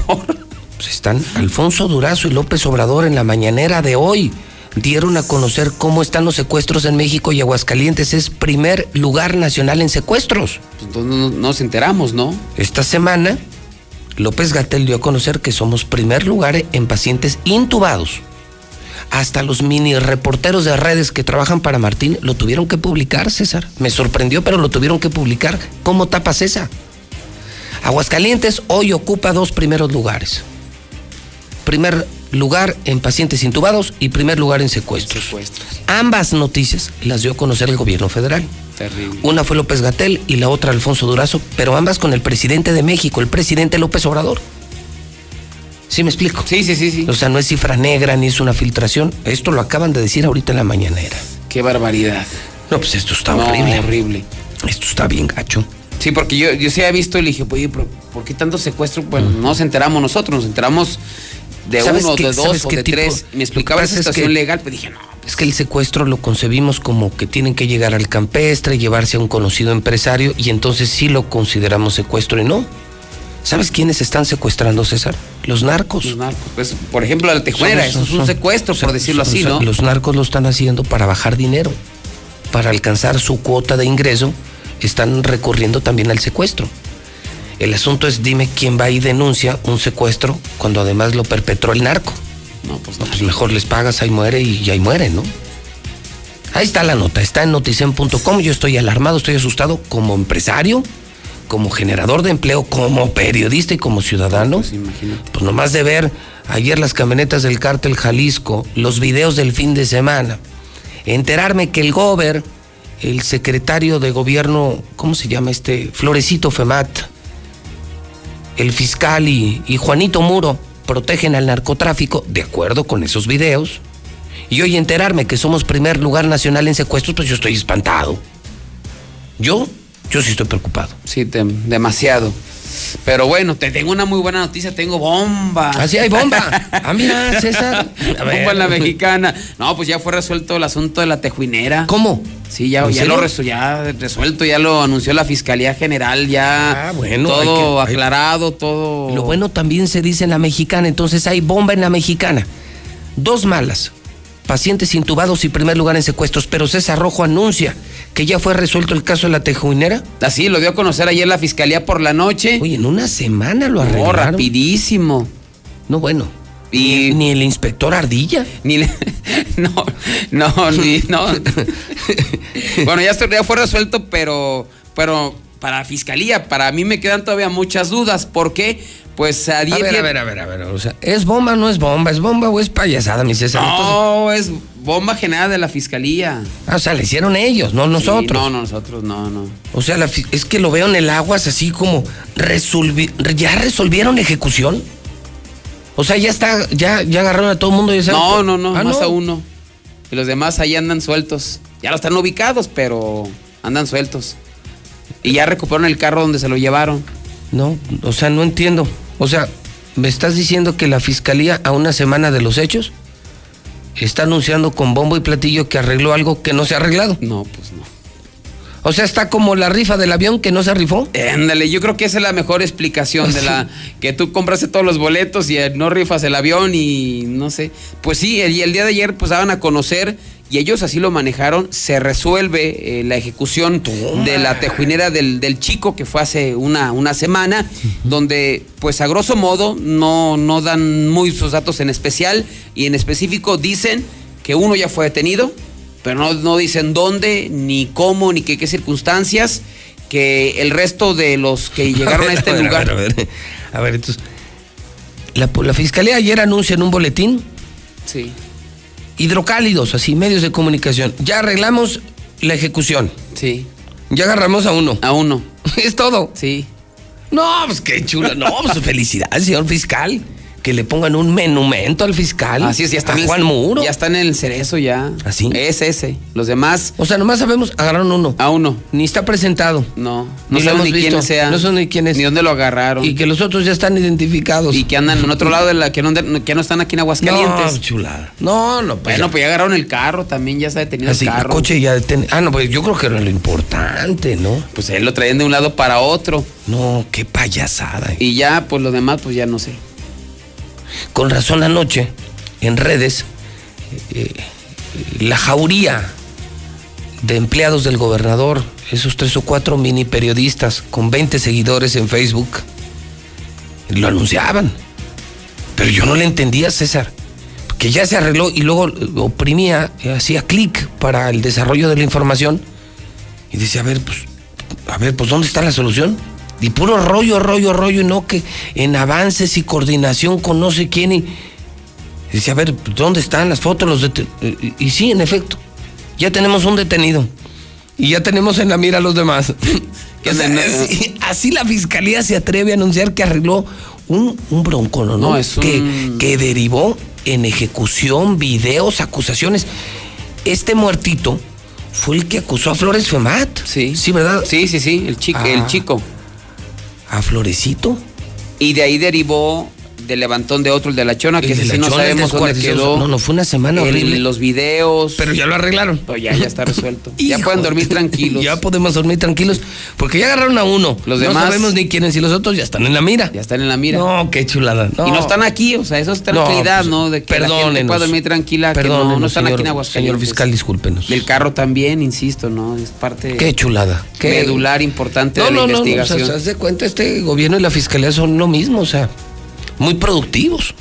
Pues están Alfonso Durazo y López Obrador en la mañanera de hoy. Dieron a conocer cómo están los secuestros en México y Aguascalientes es primer lugar nacional en secuestros. Pues entonces no, no nos enteramos, ¿no? Esta semana, López Gatel dio a conocer que somos primer lugar en pacientes intubados. Hasta los mini reporteros de redes que trabajan para Martín lo tuvieron que publicar, César. Me sorprendió, pero lo tuvieron que publicar. ¿Cómo tapas esa? Aguascalientes hoy ocupa dos primeros lugares. Primer lugar en pacientes intubados y primer lugar en secuestros. Ambas noticias las dio a conocer el gobierno federal. Terrible. Una fue López Gatel y la otra Alfonso Durazo, pero ambas con el presidente de México, el presidente López Obrador. ¿Sí me explico? Sí, sí, sí, sí. O sea, no es cifra negra ni es una filtración. Esto lo acaban de decir ahorita en la mañanera. Qué barbaridad. No, pues esto está No, horrible. horrible. Esto está bien gacho. Sí, porque yo, yo sí había visto y le dije, oye, pero ¿por qué tanto secuestro? Bueno, no nos enteramos nosotros, nos enteramos de ¿Sabes uno, qué- de dos o de tipo? tres. Me explicaba esa es situación que- legal, pero dije, no, Es que el secuestro lo concebimos como que tienen que llegar al campestre, llevarse a un conocido empresario y entonces sí lo consideramos secuestro y no. ¿Sabes quiénes están secuestrando, César? Los narcos. los narcos. Pues, por ejemplo, la tejuera, eso es un secuestro, por decirlo así, ¿no? Los narcos lo están haciendo para bajar dinero, para alcanzar su cuota de ingreso, están recurriendo también al secuestro. El asunto es dime quién va y denuncia un secuestro cuando además lo perpetró el narco. No, pues No, pues mejor les pagas, ahí muere y ahí muere, ¿no? Ahí está la nota, está en noticen.com. Yo estoy alarmado, estoy asustado como empresario, como generador de empleo, como periodista y como ciudadano. Pues imagínate. Pues nomás de ver ayer las camionetas del cártel Jalisco, los videos del fin de semana, enterarme que el gober, el secretario de gobierno, ¿cómo se llama este? Florecito Femat, el fiscal y, Juanito Muro protegen al narcotráfico, de acuerdo con esos videos. Y hoy enterarme que somos primer lugar nacional en secuestros, pues yo estoy espantado. Yo, yo sí estoy preocupado. Sí, demasiado. Pero bueno, te tengo una muy buena noticia, tengo bomba. Ah, sí, hay bomba. Ah, mira, César. A ver. bomba en la mexicana. No, pues ya fue resuelto el asunto de la tejuinera. ¿Cómo? Sí, ya, ¿En ya lo resu- ya resuelto, ya lo anunció la Fiscalía General, ya Ah, bueno, todo hay que- hay- aclarado, todo. Lo bueno también se dice en la mexicana, entonces hay bomba en la mexicana. Dos malas. Pacientes intubados y primer lugar en secuestros, pero César Rojo anuncia que ya fue resuelto el caso de la tejuinera. Así lo dio a conocer ayer la Fiscalía por la noche. Oye, en una semana lo No, arreglaron. rapidísimo. No, bueno. Y Ni, ni el inspector Ardilla. Ni le- no, no, ni, no. bueno, ya, ya fue resuelto, pero, pero para la fiscalía, para mí me quedan todavía muchas dudas. ¿Por qué? Pues a A 10 ver, a ver, a ver, a ver. O sea, ¿es bomba o no es bomba? ¿Es bomba o es payasada, mi César? Entonces- No, es bomba general de la fiscalía. ah, o sea, le hicieron ellos, no nosotros. Sí, no, no, nosotros no, no. O sea, la es que lo veo en el aguas así como resolvi- ya resolvieron ejecución. O sea, ya está, ya, ya agarraron a todo el mundo y ya No, no, no, Ah, más a uno. Y los demás ahí andan sueltos. Ya lo están ubicados, pero andan sueltos. Y ya recuperaron el carro donde se lo llevaron. No, o sea, no entiendo. O sea, ¿me estás diciendo que la fiscalía a una semana de los hechos está anunciando con bombo y platillo que arregló algo que no se ha arreglado? No, pues no. O sea, está como la rifa del avión que no se rifó. Ándale, yo creo que esa es la mejor explicación de la que tú compraste todos los boletos y eh, no rifas el avión y no sé. Pues sí, el, y el día de ayer pues daban a conocer y ellos así lo manejaron, se resuelve eh, la ejecución de la tejuinera del, del chico que fue hace una, una semana, donde pues a grosso modo no, no dan muchos datos en especial y en específico dicen que uno ya fue detenido, pero no, no dicen dónde, ni cómo, ni qué, qué circunstancias, que el resto de los que llegaron a este A ver, lugar... A ver, a ver, a ver, entonces. La, la fiscalía ayer anuncia en un boletín Sí, hidrocálidos, así, medios de comunicación. Ya arreglamos la ejecución. sí, Ya agarramos a uno. a uno, Es todo. sí. No, pues qué chulo. No, pues felicidades, señor fiscal. Que le pongan un monumento al fiscal. Así es, ya está a el- Juan Muro. Ya está en el cerezo ya. ¿Así? Es ese. Los demás, O sea, nomás sabemos, agarraron uno. a uno. Ni está presentado. No, no sabemos ni visto. quién sea. No son ni quién es. Ni dónde lo agarraron. Y que los otros ya están identificados. Y que andan en otro lado de la que no, que no están aquí en Aguascalientes. No, chulada. No, no, pues. bueno, pues ya agarraron el carro, también ya está detenido Así, el el carro. coche ya deten- Ah, no, pues yo creo que era lo importante, ¿no? Pues él lo traían de un lado para otro. No, qué payasada. eh. Y ya, pues lo demás, pues ya no sé. Con razón anoche, en redes, eh, la jauría de empleados del gobernador, esos tres o cuatro mini periodistas con 20 seguidores en Facebook, lo anunciaban. Pero yo no le entendía, César, que ya se arregló y luego eh, oprimía, eh, hacía clic para el desarrollo de la información y decía, a ver, pues, a ver, pues, ¿dónde está la solución? Y puro rollo, rollo, rollo, y no que en avances y coordinación con no sé quién y... Dice, a ver, ¿dónde están las fotos? Los deten-?" y, y sí, en efecto, ya tenemos un detenido. Y ya tenemos en la mira a los demás. O sea, así, así la fiscalía se atreve a anunciar que arregló un, un bronco, ¿no? No, es que, un- que derivó en ejecución, videos, acusaciones. Este muertito fue el que acusó a Flores Femat. Sí. Sí, ¿verdad? Sí, sí, sí, el chico, Ah. el chico. A Florecito. Y de ahí derivó del levantón de otro, el de la chona, que ese sí no sabemos dónde quedó. No, no, fue una semana El- horrible. Los videos. Pero ya lo arreglaron. Pero ya, ya está resuelto. ya pueden dormir tranquilos. Ya podemos dormir tranquilos. Porque ya agarraron a uno. Los no demás- sabemos ni quiénes y los otros ya están en la mira. Ya están en la mira. No, qué chulada. Y no están aquí, o sea, eso es tranquilidad, pues, ¿no? De que la gente pueda dormir tranquila, que no, no están aquí señor- en Aguascalientes. Señor fiscal, discúlpenos. Del carro también, insisto, ¿no? Es parte Qué chulada. Qué medular importante No, de la no, no, no, o investigación. sea, se hace cuenta, este gobierno y la fiscalía son lo mismo, o sea, muy productivos.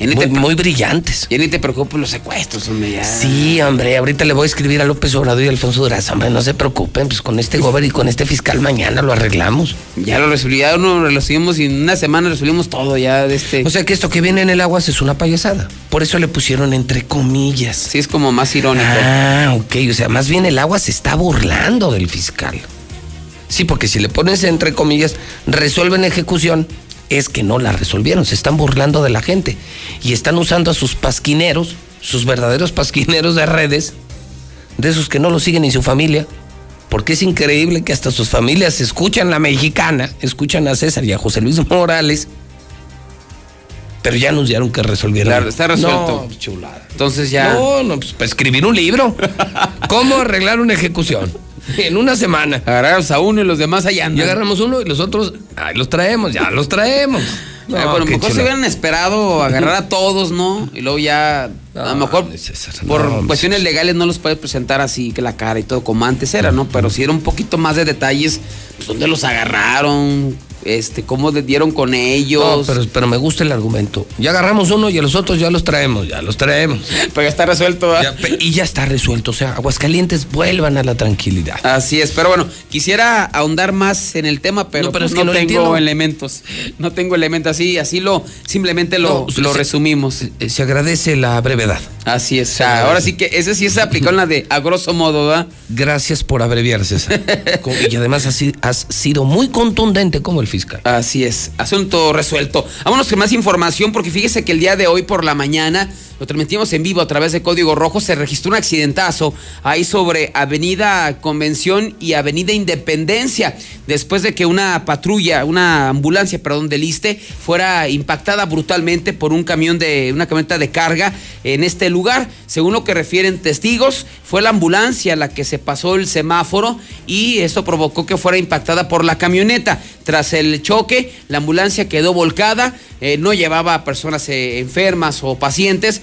Ya ni Muy, te- muy brillantes. Ya ni te preocupes los secuestros, hombre, ya. Sí, hombre, ahorita le voy a escribir a López Obrador y Alfonso Durazo, hombre, no se preocupen, pues con este gobierno y con este fiscal mañana lo arreglamos. Ya lo resolvimos, lo resolvimos y en una semana resolvimos todo ya de este. O sea que esto que viene en el agua es una payasada. Por eso le pusieron entre comillas. Sí, es como más irónico. Ah, ok. O sea, más bien el agua se está burlando del fiscal. Sí, porque si le pones entre comillas, resuelven ejecución, es que no la resolvieron. Se están burlando de la gente. Y están usando a sus pasquineros, sus verdaderos pasquineros de redes, de esos que no lo siguen ni su familia. Porque es increíble que hasta sus familias escuchan la mexicana, escuchan a César y a José Luis Morales, pero ya anunciaron que resolvieron. Claro, está resuelto. No, chulada. Entonces ya. No, no, pues para escribir un libro. ¿Cómo arreglar una ejecución? En una semana. Agarramos a uno y los demás allá Ya andan. agarramos uno y los otros, ahí los traemos, ya los traemos. No, Ah, bueno, a lo mejor se hubieran esperado agarrar a todos, ¿no? Y luego ya, a lo mejor por no, cuestiones legales no los puedes presentar así que la cara y todo como antes era, ¿no? Pero si era un poquito más de detalles, pues dónde los agarraron, este, cómo dieron con ellos. No, pero, pero me gusta el argumento. Ya agarramos uno y a los otros ya los traemos, ya los traemos. Pero ya está resuelto, y ya está resuelto. O sea, Aguascalientes vuelvan a la tranquilidad. Así es, pero bueno, quisiera ahondar más en el tema, pero, No, pero pues es que no tengo elementos. No tengo elementos así, así lo, simplemente lo, lo se- resumimos. Eh, Se agradece la brevedad. Así es. O sea, ahora sí que ese sí se aplicó en la de a grosso modo, ¿verdad? Gracias por abreviar, César. Y además has, has sido muy contundente como el fiscal. Así es, asunto resuelto. Vámonos con más información porque fíjese que el día de hoy por la mañana lo transmitimos en vivo a través de Código Rojo. Se registró un accidentazo ahí sobre Avenida Convención y Avenida Independencia después de que una patrulla, una ambulancia, perdón, del ISTE fuera impactada brutalmente por un camión de una camioneta de carga en este lugar. Según lo que refieren testigos, fue la ambulancia la que se pasó el semáforo y esto provocó que fuera impactada por la camioneta. Tras el choque, la ambulancia quedó volcada, eh, no llevaba a personas eh, enfermas o pacientes,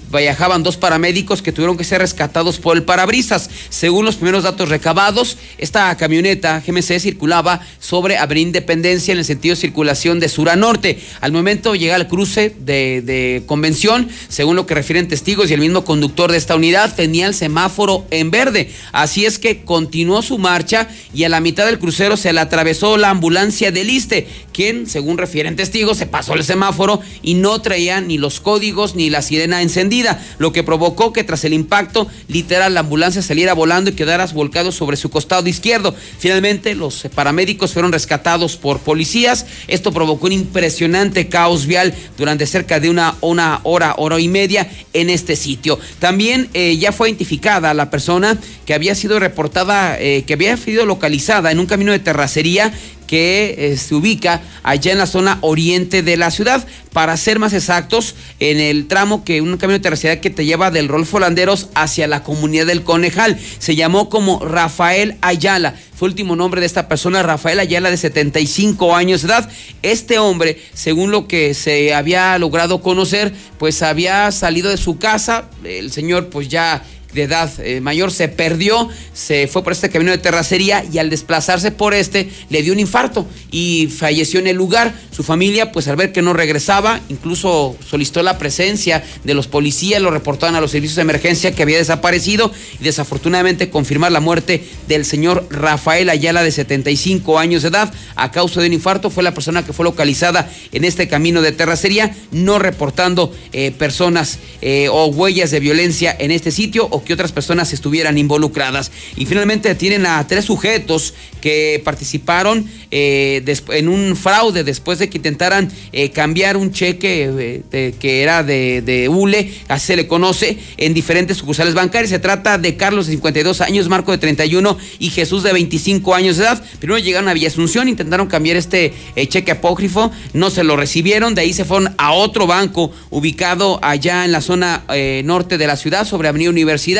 viajaban dos paramédicos que tuvieron que ser rescatados por el parabrisas. Según los primeros datos recabados, esta camioneta GMC circulaba sobre Avenida Independencia en el sentido de circulación de sur a norte. Al momento llega al cruce de, convención, según lo que refieren testigos y el mismo conductor de esta unidad tenía el semáforo en verde. Así es que continuó su marcha y a la mitad del crucero se le atravesó la ambulancia del ISTE, quien, según refieren testigos, se pasó el semáforo y no traía ni los códigos ni la sirena encendida, lo que provocó que tras el impacto, literal, la ambulancia saliera volando y quedara volcado sobre su costado izquierdo. Finalmente, los paramédicos fueron rescatados por policías. Esto provocó un impresionante caos vial durante cerca de una, una hora, hora y media en este sitio. También eh, ya fue identificada la persona que había sido reportada, eh, que había sido localizada en un camino de terracería que eh, se ubica allá en la zona oriente de la ciudad. Para ser más exactos, en el tramo que un camino de terracería que te lleva del Rolfo Landeros hacia la comunidad del Conejal. Se llamó como Rafael Ayala. Fue el último nombre de esta persona, Rafael Ayala, de 75 años de edad. Este hombre, según lo que se había logrado conocer, pues había salido de su casa. El señor, pues ya de edad eh, mayor se perdió, se fue por este camino de terracería y al desplazarse por este le dio un infarto y falleció en el lugar. Su familia, pues al ver que no regresaba, incluso solicitó la presencia de los policías, lo reportaron a los servicios de emergencia que había desaparecido y desafortunadamente confirmar la muerte del señor Rafael Ayala de 75 años de edad a causa de un infarto. Fue la persona que fue localizada en este camino de terracería, no reportando eh, personas eh, o huellas de violencia en este sitio o que otras personas estuvieran involucradas. Y finalmente detienen a tres sujetos que participaron eh, en un fraude después de que intentaran eh, cambiar un cheque eh, que era de, de ULE, así se le conoce, en diferentes sucursales bancarias. Se trata de Carlos de 52 años, Marco de 31 y Jesús de 25 años de edad. Primero llegaron a Villa Asunción, intentaron cambiar este cheque apócrifo, no se lo recibieron, de ahí se fueron a otro banco ubicado allá en la zona norte de la ciudad, sobre Avenida Universidad,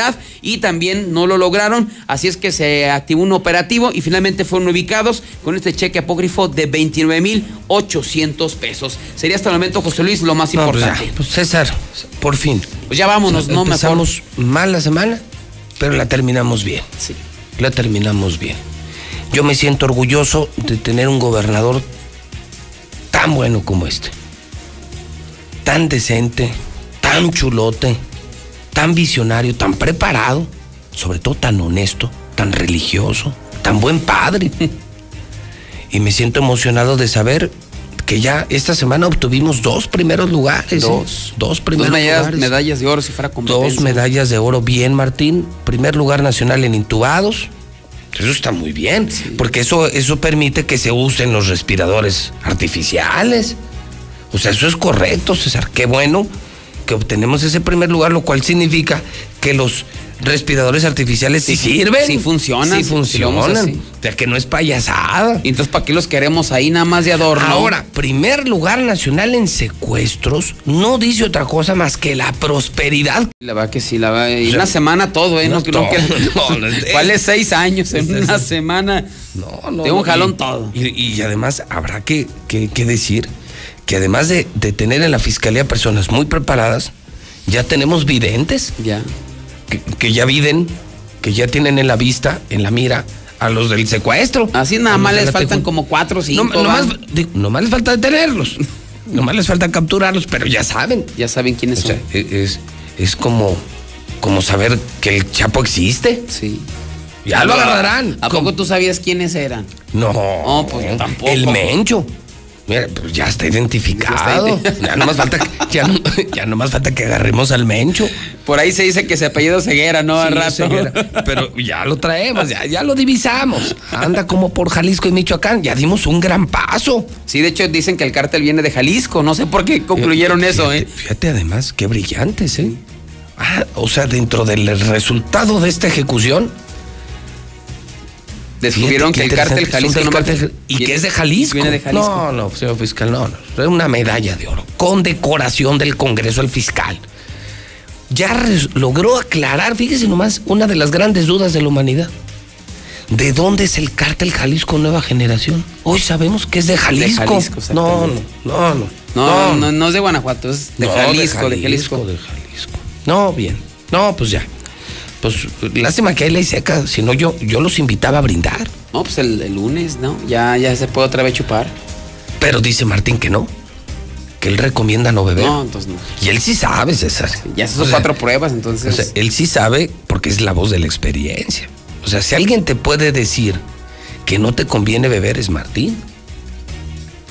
y también no lo lograron, así es que se activó un operativo y finalmente fueron ubicados con este cheque apócrifo de 29.800 pesos. Sería hasta el momento, José Luis, lo más No, pues importante. pues César, por fin. Pues ya vámonos, ¿no? Mejor. Empezamos mal la semana, pero la terminamos bien. Sí. La terminamos bien. Yo me siento orgulloso de tener un gobernador tan bueno como este. Tan decente, tan chulote, tan visionario, tan preparado, sobre todo tan honesto, tan religioso, tan buen padre. Y me siento emocionado de saber que ya esta semana obtuvimos dos primeros lugares. ¿eh? Dos. Dos primeros Dos medallas, lugares. medallas de oro si fuera. Dos medallas de oro, bien Martín. Primer lugar nacional en intubados. Eso está muy bien, porque eso, eso permite que se usen los respiradores artificiales. O sea, eso es correcto, César. Qué bueno que obtenemos ese primer lugar, lo cual significa que los respiradores artificiales sí, sirven. sí funcionan, Sí funcionan. así. O sea, que no es payasada. Y entonces, ¿para qué los queremos ahí nada más de adorno? Ahora, primer lugar nacional en secuestros no dice otra cosa más que la prosperidad. La verdad que sí, la verdad. Y O sea, una semana todo, ¿eh? No, no no, no, ¿Cuál es seis años en una semana? No, no. De un jalón y- todo. Y, y además habrá que, que- que decir que además de, de tener en la fiscalía personas muy preparadas, ya tenemos videntes. Ya. Que, que ya viden, que ya tienen en la vista, en la mira, a los del secuestro. Así nada más les faltan teju- como cuatro o cinco. No, nomás, digo, nomás les falta detenerlos. nomás les falta capturarlos, pero ya saben. Ya saben quiénes O sea, son. e- es, es como, como saber que el Chapo existe. Sí. Ya lo agarrarán. ¿A poco tú sabías quiénes eran? No, No, pues yo tampoco. El Mencho. Mira, pues ya está identificado. Ya está Ya nomás falta, que- ya, no, ya nomás falta que agarremos al Mencho. Por ahí se dice que se apellido Ceguera, ¿no? Al Sí, rato. Ceguera. Pero ya lo traemos, ya, ya lo divisamos. Anda como por Jalisco y Michoacán. Ya dimos un gran paso. Sí, de hecho dicen que el cártel viene de Jalisco. No sé por qué concluyeron eso, fíjate, ¿eh? Fíjate además, qué brillantes, ¿eh? Ah, o sea, dentro del resultado de esta ejecución. Descubrieron fíjate que el cártel Jalisco cártel- y que es de Jalisco. viene de Jalisco. No, no, señor fiscal, no, no. Es una medalla de oro. Con decoración del Congreso al fiscal. Ya logró aclarar, fíjese nomás, una de las grandes dudas de la humanidad. ¿De dónde es el cártel Jalisco Nueva Generación? Hoy sabemos que es de Jalisco. Jalisco, no, exactamente. no, no, No, no, no, es de Guanajuato, es de no, Jalisco, de Jalisco. de Jalisco. No, bien. No, pues ya. Pues lástima que hay ley seca, si no yo, yo los invitaba a brindar. No, pues el, el lunes, ¿no? Ya, ya se puede otra vez chupar. Pero dice Martín que no. Que él recomienda no beber. No, entonces no. Y él sí sabe, César. Ya esas son O sea, cuatro pruebas, entonces. O sea, él sí sabe porque es la voz de la experiencia. O sea, si alguien te puede decir que no te conviene beber es Martín.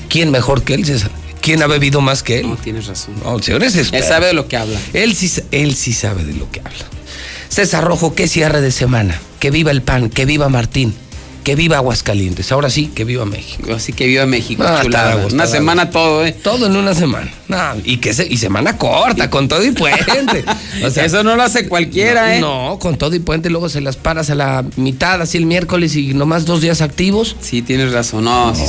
¿Quién mejor que él, César? ¿Quién ha bebido más que él? no, tienes razón. No, el señor es Él sabe de lo que habla. Él sí, él sí sabe de lo que habla. César Rojo, qué cierre de semana. Que viva el pan, que viva Martín, que viva Aguascalientes. Ahora sí, que viva México. Así que viva México, Ah, chulada. Una semana todo, ¿eh? Todo en una semana. No, y que se- y semana corta, con todo y puente. O sea, Eso no lo hace cualquiera, no, ¿eh? No, con todo y puente, luego se las paras a la mitad, así el miércoles y nomás dos días activos. Sí, tienes razón. No, sí,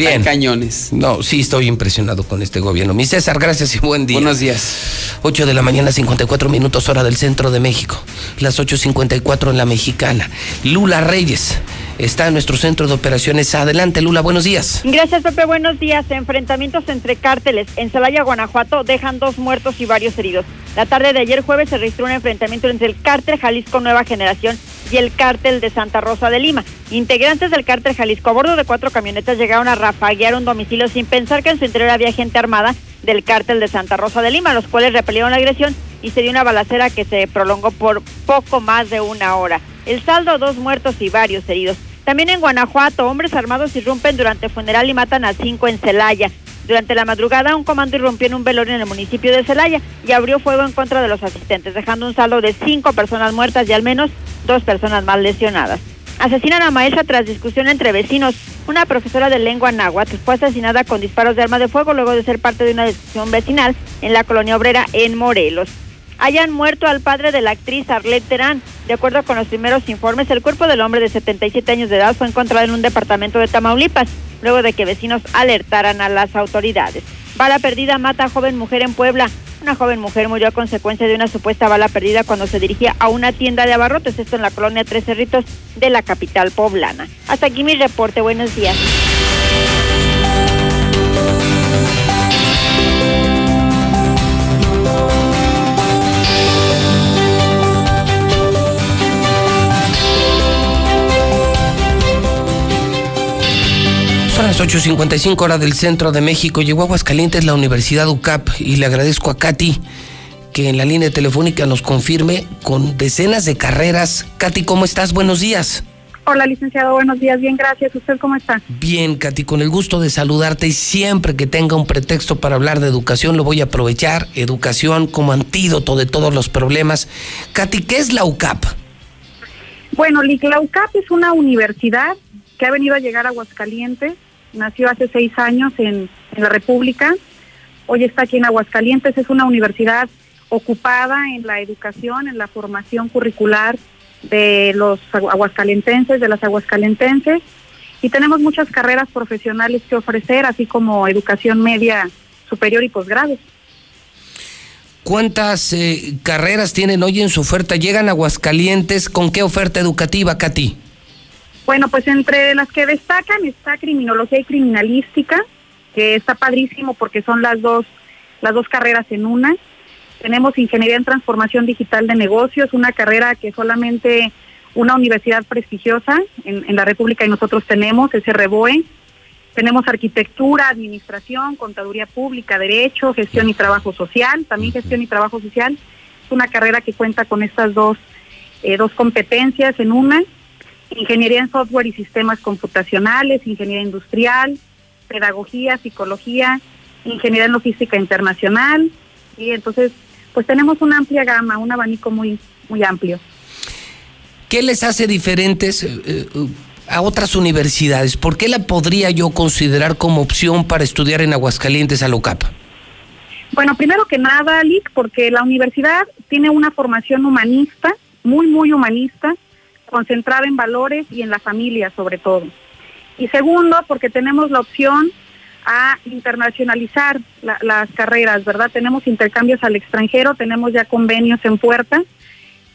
Bien. Hay cañones. No, sí estoy impresionado con este gobierno. Mi César, gracias y buen día. Buenos días. 8 de la mañana, 54 minutos, hora del centro de México. Las 8.54 en la mexicana. Lula Reyes está en nuestro centro de operaciones. Adelante, Lula, buenos días. Gracias, Pepe. Buenos días. Enfrentamientos entre cárteles en Celaya, Guanajuato, dejan dos muertos y varios heridos. La tarde de ayer jueves se registró un enfrentamiento entre el cártel Jalisco Nueva Generación y el cártel de Santa Rosa de Lima. Integrantes del cártel Jalisco a bordo de cuatro camionetas llegaron a rafaguear un domicilio sin pensar que en su interior había gente armada del cártel de Santa Rosa de Lima, los cuales repelieron la agresión y se dio una balacera que se prolongó por poco más de una hora. El saldo, dos muertos y varios heridos. También en Guanajuato, hombres armados irrumpen durante funeral y matan a cinco en Celaya. Durante la madrugada, un comando irrumpió en un velorio en el municipio de Celaya y abrió fuego en contra de los asistentes, dejando un saldo de cinco personas muertas y al menos dos personas más lesionadas. Asesinan a maestra tras discusión entre vecinos. Una profesora de lengua náhuatl fue asesinada con disparos de arma de fuego luego de ser parte de una discusión vecinal en la colonia obrera en Morelos hayan muerto al padre de la actriz Arlette Terán. De acuerdo con los primeros informes, el cuerpo del hombre de 77 años de edad fue encontrado en un departamento de Tamaulipas, luego de que vecinos alertaran a las autoridades. Bala perdida mata a joven mujer en Puebla. Una joven mujer murió a consecuencia de una supuesta bala perdida cuando se dirigía a una tienda de abarrotes, esto en la colonia Tres Cerritos de la capital poblana. Hasta aquí mi reporte. Buenos días. Son las 8.55 horas del centro de México. Llegó a Aguascalientes la Universidad UCAP y le agradezco a Katy que en la línea telefónica nos confirme con decenas de carreras. Katy, ¿cómo estás? Buenos días. Hola, licenciado, buenos días. Bien, gracias. ¿Usted cómo está? Bien, Katy, con el gusto de saludarte y siempre que tenga un pretexto para hablar de educación lo voy a aprovechar. Educación como antídoto de todos los problemas. Katy, ¿qué es la UCAP? Bueno, la UCAP es una universidad que ha venido a llegar a Aguascalientes nació hace seis años en, la República, hoy está aquí en Aguascalientes, es una universidad ocupada en la educación, en la formación curricular de los aguascalentenses, de las aguascalentenses, y tenemos muchas carreras profesionales que ofrecer, así como educación media superior y posgrado. ¿Cuántas eh, carreras tienen hoy en su oferta? ¿Llegan a Aguascalientes con qué oferta educativa, Katy? Bueno, pues entre las que destacan está criminología y criminalística, que está padrísimo porque son las dos, las dos carreras en una. Tenemos ingeniería en transformación digital de negocios, una carrera que solamente una universidad prestigiosa en, la República y nosotros tenemos, ese REBOE. Tenemos arquitectura, administración, contaduría pública, derecho, gestión y trabajo social, también gestión y trabajo social. Es una carrera que cuenta con estas dos, eh, dos competencias en una ingeniería en software y sistemas computacionales, ingeniería industrial, pedagogía, psicología, ingeniería en logística internacional y entonces pues tenemos una amplia gama, un abanico muy muy amplio. ¿Qué les hace diferentes eh, eh, a otras universidades? ¿Por qué la podría yo considerar como opción para estudiar en Aguascalientes a LOCAP? Bueno, primero que nada, Lick, porque la universidad tiene una formación humanista, muy, muy humanista, concentrada en valores y en la familia sobre todo. Y segundo, porque tenemos la opción a internacionalizar las carreras, ¿verdad? Tenemos intercambios al extranjero, tenemos ya convenios en puerta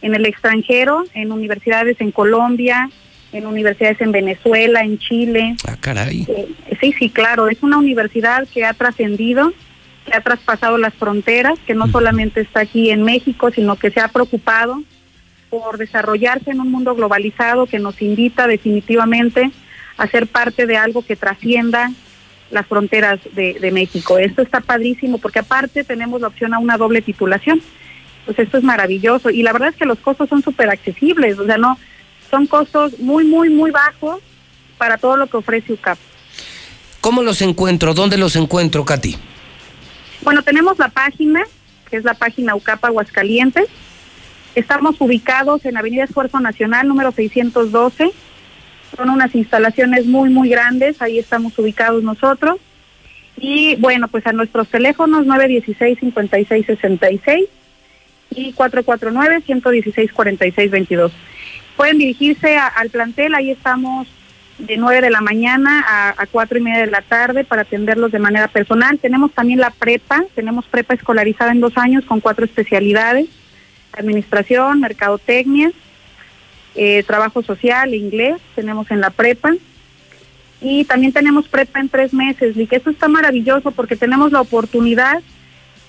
en el extranjero, en universidades en Colombia, en universidades en Venezuela, en Chile. Ah, caray. Eh, sí, sí, claro, es una universidad que ha trascendido, que ha traspasado las fronteras, que no solamente está aquí en México, sino que se ha preocupado por desarrollarse en un mundo globalizado que nos invita definitivamente a ser parte de algo que trascienda las fronteras de, México. Esto está padrísimo porque aparte tenemos la opción a una doble titulación. Pues esto es maravilloso y la verdad es que los costos son súper accesibles, o sea, no, son costos muy, muy, muy bajos para todo lo que ofrece UCAP. ¿Cómo los encuentro? ¿Dónde los encuentro, Katy? Bueno, tenemos la página, que es la página UCAP Aguascalientes, Estamos ubicados en Avenida Esfuerzo Nacional, número 612. Son unas instalaciones muy, muy grandes. Ahí estamos ubicados nosotros. Y bueno, pues a nuestros teléfonos 916-5666 y 449-116-4622. Pueden dirigirse al plantel, ahí estamos de 9 de la mañana a, a 4 y media de la tarde para atenderlos de manera personal. Tenemos también la prepa, tenemos prepa escolarizada en dos años con cuatro especialidades administración, mercadotecnia. eh, trabajo social, inglés, tenemos en la prepa y también tenemos prepa en tres meses, y que eso está maravilloso porque tenemos la oportunidad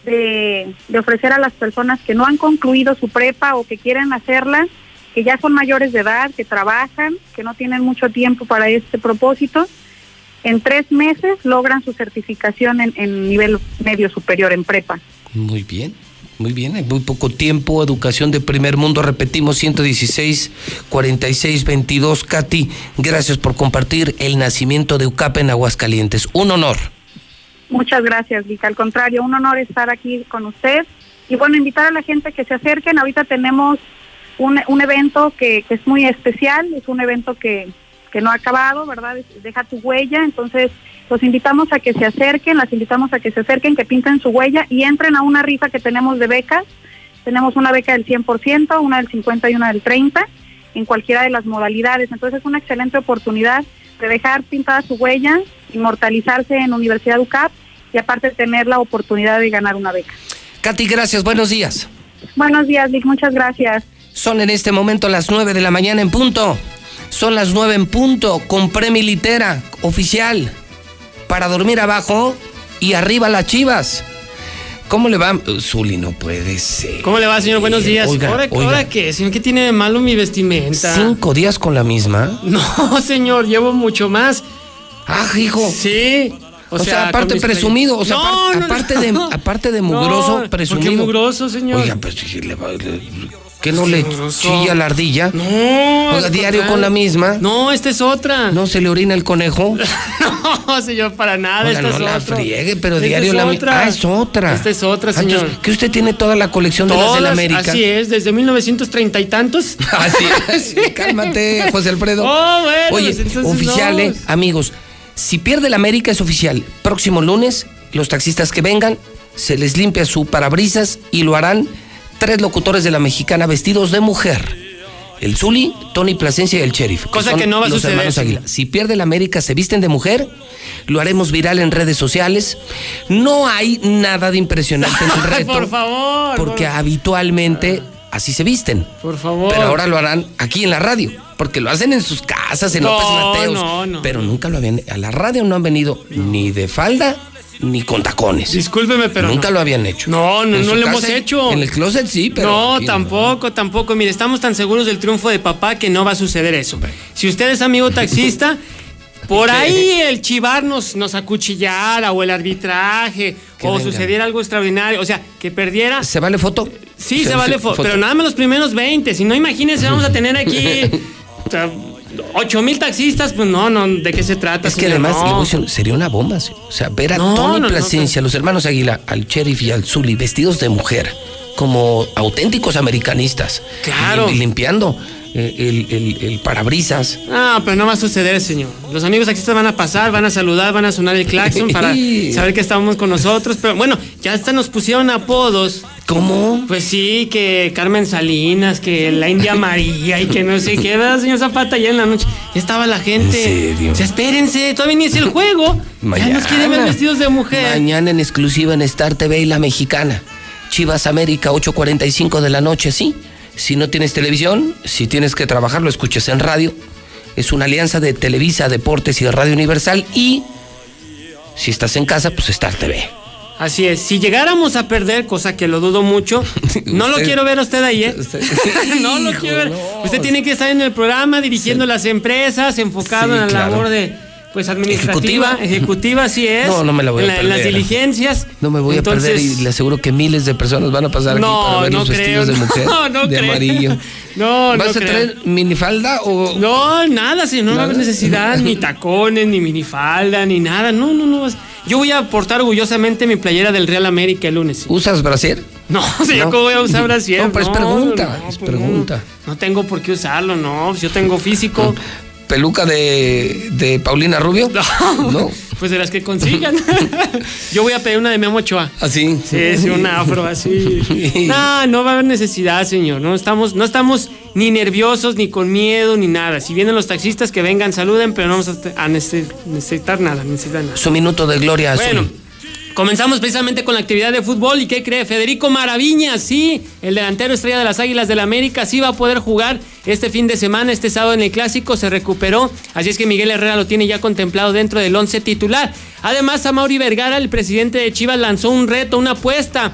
de, ofrecer a las personas que no han concluido su prepa o que quieren hacerla, que ya son mayores de edad, que trabajan, que no tienen mucho tiempo para este propósito, en tres meses logran su certificación en, en nivel medio superior en prepa. Muy bien. Muy bien, en muy poco tiempo, educación de primer mundo, repetimos 116 46 22. Katy, gracias por compartir el nacimiento de UCAP en Aguascalientes. Un honor. Muchas gracias, Vika. Al contrario, un honor estar aquí con usted. Y bueno, invitar a la gente que se acerquen. Ahorita tenemos un, un evento que, que es muy especial, es un evento que, que no ha acabado, ¿verdad? Deja tu huella. Entonces, los invitamos a que se acerquen, las invitamos a que se acerquen, que pinten su huella y entren a una rifa que tenemos de becas. Tenemos una beca del 100%, una del 50 y una del 30 en cualquiera de las modalidades. Entonces, es una excelente oportunidad de dejar pintada su huella, inmortalizarse en Universidad UCAP y aparte tener la oportunidad de ganar una beca. Katy, gracias, buenos días. Buenos días, Vic, muchas gracias. Son en este momento las 9 de la mañana en punto. Son las 9 en punto. Compré mi litera oficial para dormir abajo y arriba las chivas. ¿Cómo le va? Zuli, no puede ser. ¿Cómo le va, señor? Buenos días. Oiga, ¿Ahora, oiga. ahora qué, señor? ¿Qué tiene de malo mi vestimenta? ¿Cinco días con la misma? No, señor, llevo mucho más. Ah, hijo. Sí. O, sea, aparte presumido, o sea, No, apar- no, no. aparte, de, aparte de mugroso, presumido. ¿por qué mugroso, señor? Oiga, pues si le va- ¿qué no le chilla la ardilla? No. Al diario con la misma. No, esta es otra. ¿No se le orina el conejo? No, señor, para nada. Oiga, esta no es la otra. friegue, pero Esta diario es la mi- otra. Ah, es otra. Esta es otra, Ah, señor. entonces, ¿Que usted tiene toda la colección de las del Todas, América? Así es, desde 1930 y tantos. Así es. Cálmate, José Alfredo. Oh, bueno, Oye, pues oficial, no. eh, amigos. Si pierde el América es oficial. Próximo lunes, los taxistas que vengan, se les limpia su parabrisas y lo harán tres locutores de la mexicana vestidos de mujer. El Zuli, Tony Plasencia y el Sheriff. Cosa que no va a los suceder. Aguilar. Si pierde el América, se visten de mujer. Lo haremos viral en redes sociales. No hay nada de impresionante en el reto. Por favor. Porque por- habitualmente así se visten. Por favor. Pero ahora lo harán aquí en la radio, porque lo hacen en sus casas, en No, López Mateos. no, no. pero nunca lo habían. A la radio no han venido ni de falda ni con tacones. Discúlpeme, pero Nunca no. lo habían hecho. No, no, no lo hemos hecho. En el closet sí, pero. no, tampoco, tampoco. Mire, estamos tan seguros del triunfo de papá que no va a suceder eso. Si usted es amigo taxista, por ahí el chivar nos, nos acuchillara o el arbitraje Que o vengan. sucediera algo extraordinario, o sea, que perdiera. ¿Se vale foto? Sí, se, Se- vale se- foto, foto. pero nada más los primeros 20. Si no, imagínense, vamos a tener aquí 8 mil taxistas. Pues no, no, ¿de qué se trata? Es que señor? además No. le voy a decir, sería una bomba. O sea, ver a No, Tony no, Plasencia, los hermanos Águila, al sheriff y al Zuli vestidos de mujer, como auténticos americanistas. Claro. Y, y limpiando el, el- el parabrisas. Ah, pero no va a suceder, señor. Los amigos taxistas van a pasar, van a saludar, van a sonar el claxon para saber que estamos con nosotros. Pero bueno, ya hasta nos pusieron apodos. ¿Cómo? Pues sí, que Carmen Salinas, que la India María y que no sé qué, ¿verdad, señor Zapata? Ya en la noche ya estaba la gente. ¿En serio? O sea, espérense, todavía ni es el juego. Ya nos quieren ver vestidos de mujer. Mañana en exclusiva en Star TV y La Mexicana. Chivas América, 8.45 de la noche, sí. Si no tienes televisión, si tienes que trabajar, lo escuches en radio. Es una alianza de Televisa, Deportes y de Radio Universal. Y si estás en casa, pues Star TV. Así es, si llegáramos a perder, cosa que lo dudo mucho, no lo Usted- quiero ver a usted ahí, ¿eh? no lo quiero ver. Usted tiene que estar en el programa dirigiendo las empresas, enfocado Sí, en la claro. labor de pues administrativa, ¿Ejecutiva? ejecutiva, así es. No, no me la voy a en En las perder. diligencias. No me voy Entonces, a perder y le aseguro que miles de personas van a pasar aquí No, para ver no los creo, vestidos de no, mujer no de creo. amarillo. No, no ¿Vas a creo. traer minifalda o...? No, nada, señor, no va a necesidad, ni tacones, ni minifalda, ni nada. No, no, no. Yo voy a portar orgullosamente mi playera del Real América el lunes. ¿Usas brasier? No, señor, No. ¿cómo voy a usar brasier? No, pero es pregunta, no, es pues pregunta. No, no tengo por qué usarlo, no. Pues yo tengo físico. ¿Peluca de, de Paulina Rubio? No. Pues de las que consigan. yo voy a pedir una de Memo Ochoa. ¿Así? Sí, sí, un afro así. No, no va a haber necesidad, señor. No estamos, no estamos ni nerviosos, ni con miedo, ni nada. Si vienen los taxistas, que vengan, saluden, pero no vamos a, necesitar nada, necesitar nada. Su minuto de gloria, Bueno. Comenzamos precisamente con la actividad de fútbol y ¿qué cree? Federico Maraviña, sí, el delantero estrella de las Águilas del la América, sí va a poder jugar este fin de semana, este sábado en el Clásico, se recuperó, así es que Miguel Herrera lo tiene ya contemplado dentro del once titular. Además, a Mauri Vergara, el presidente de Chivas, lanzó un reto, una apuesta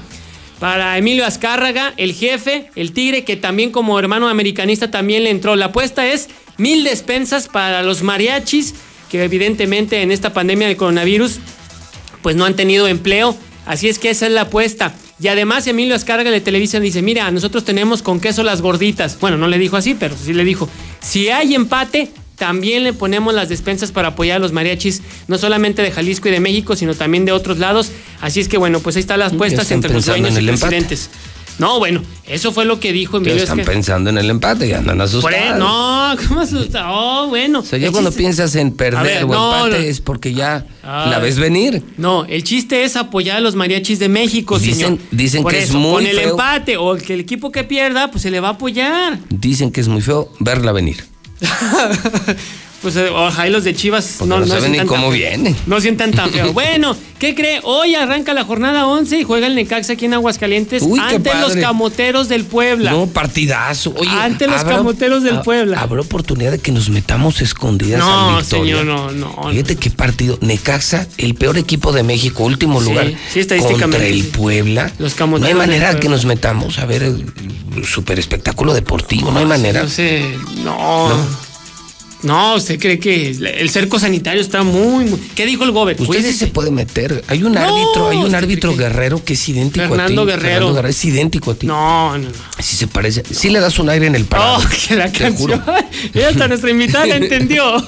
para Emilio Azcárraga, el jefe, el Tigre, que también como hermano americanista también le entró. La apuesta es mil despensas para los mariachis, que evidentemente en esta pandemia del coronavirus pues no han tenido empleo. Así es que esa es la apuesta. Y además Emilio Azcárraga de Televisa dice, mira, nosotros tenemos con queso las gorditas. Bueno, no le dijo así, pero sí le dijo, si hay empate, también le ponemos las despensas para apoyar a los mariachis, no solamente de Jalisco y de México, sino también de otros lados. Así es que bueno, pues ahí están las apuestas entre los dueños en y empate. No, bueno, eso fue lo que dijo Emilio están pensando en el empate, ya andan Por asustados. ahí- no, ¿cómo asusta? Oh, bueno. O sea, ya cuando piensas en perder ver, o no, empate no. es porque ya Ay. la ves venir. No, el chiste es apoyar a los mariachis de México, Dicen- señor. dicen Por que es muy Con el feo. empate o el que el equipo que pierda, pues se le va a apoyar. Dicen que es muy feo verla venir. Pues eh, ojalá y los de Chivas Porque no saben ni sientan cómo tan feo. viene. No sientan tan feo. bueno, ¿qué cree? Hoy arranca la jornada 11 y juega el Necaxa aquí en Aguascalientes Uy, ante los camoteros del Puebla. No, partidazo. Oye, Ante los ¿habrá- camoteros del ha- Puebla. ¿Habrá oportunidad de que nos metamos escondidas No, al Victoria? señor, no, no. Fíjate qué partido. Necaxa, el peor equipo de México, último Sí, lugar. sí, estadísticamente, Contra el. Puebla. Los no camoteros hay del manera que nos metamos a ver el, super espectáculo deportivo. No hay manera. No sé, no. No, ¿usted cree que el cerco sanitario está muy, muy- ¿Qué dijo el gober? Usted sí se puede meter. Hay un No, árbitro, hay un ¿usted árbitro que- guerrero que es idéntico Fernando a ti. Guerrero. Fernando es idéntico a ti. No, no, no. Sí se parece. Sí le das un aire en el parado. Oh, que la te juro. canción. Ella hasta nuestra invitada la entendió.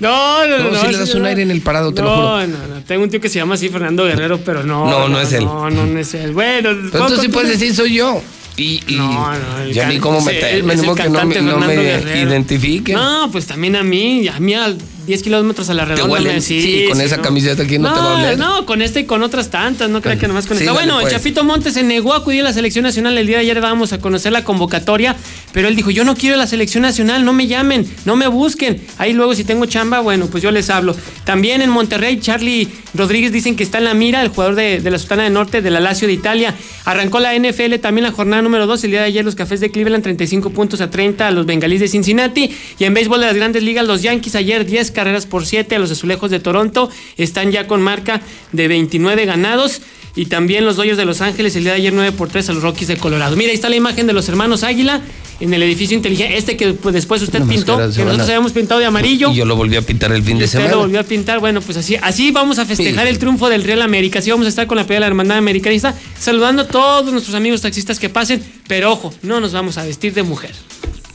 No, no, no. No, sí le das un no. aire en el parado, te lo no, juro. No, no, Tengo un tío que se llama así Fernando Guerrero, pero no. No, no es él. No, no, no es él. Bueno, Pero tú sí ¿cómo- puedes decir soy yo. Y, y No, no, el ya ni can- cómo ese- meterme, es ni el que no me, no me identifiquen. No, pues también a mí, a mí a 10 kilómetros a la redonda. huelen, me- sí, con esa camiseta aquí no te va a oler. No, con esta y con otras tantas, no crean que nomás con Sí, esta. Bueno, pues. el Chapito Montes se negó a acudir a la selección nacional. El día de ayer dábamos a conocer la convocatoria, pero él dijo, yo no quiero la selección nacional, no me llamen, no me busquen. Ahí luego si tengo chamba, bueno, pues yo les hablo. También en Monterrey, Charlie Rodríguez dicen que está en la mira, el jugador de, de la Sultana del Norte, de la Lazio de Italia. Arrancó la NFL también la jornada número 2. El día de ayer los Cafés de Cleveland 35 puntos a 30 a los Bengalíes de Cincinnati. Y en béisbol de las grandes ligas, los Yankees ayer 10 carreras por 7 a los Azulejos de Toronto. Están ya con marca de 29 ganados. Y también los Dodgers de Los Ángeles el día de ayer 9 por 3 a los Rockies de Colorado. Mira, ahí está la imagen de los hermanos Águila en el edificio inteligente. Este que pues, después usted pintó, que nosotros a- habíamos pintado de amarillo. Y yo lo volví a pintar el fin de usted semana. lo volvió a pintar. Bueno, pues así, así vamos a festejar Sí. el triunfo del Real América. Así vamos a estar con la pelea de la hermandad americanista, saludando a todos nuestros amigos taxistas que pasen. Pero ojo, no nos vamos a vestir de mujer.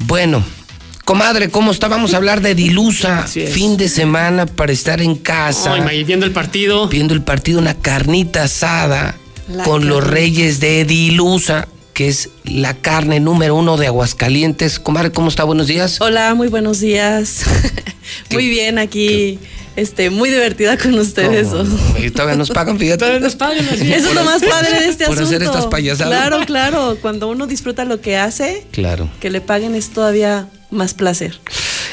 Bueno, comadre, ¿cómo está? Vamos a hablar de Dilusa. Fin de semana para estar en casa. Ay, May, viendo el partido. Viendo el partido, una carnita asada La con los reyes de Dilusa, que es la carne número uno de Aguascalientes. Comadre, ¿cómo está? Buenos días. Hola, muy buenos días. muy bien aquí, este, muy divertida con ustedes. Y todavía nos pagan, fíjate. Todavía nos pagan así. Eso es lo más padre de este por asunto. hacer estas payasadas. Claro, claro. Cuando uno disfruta lo que hace, Claro. que le paguen es todavía más placer.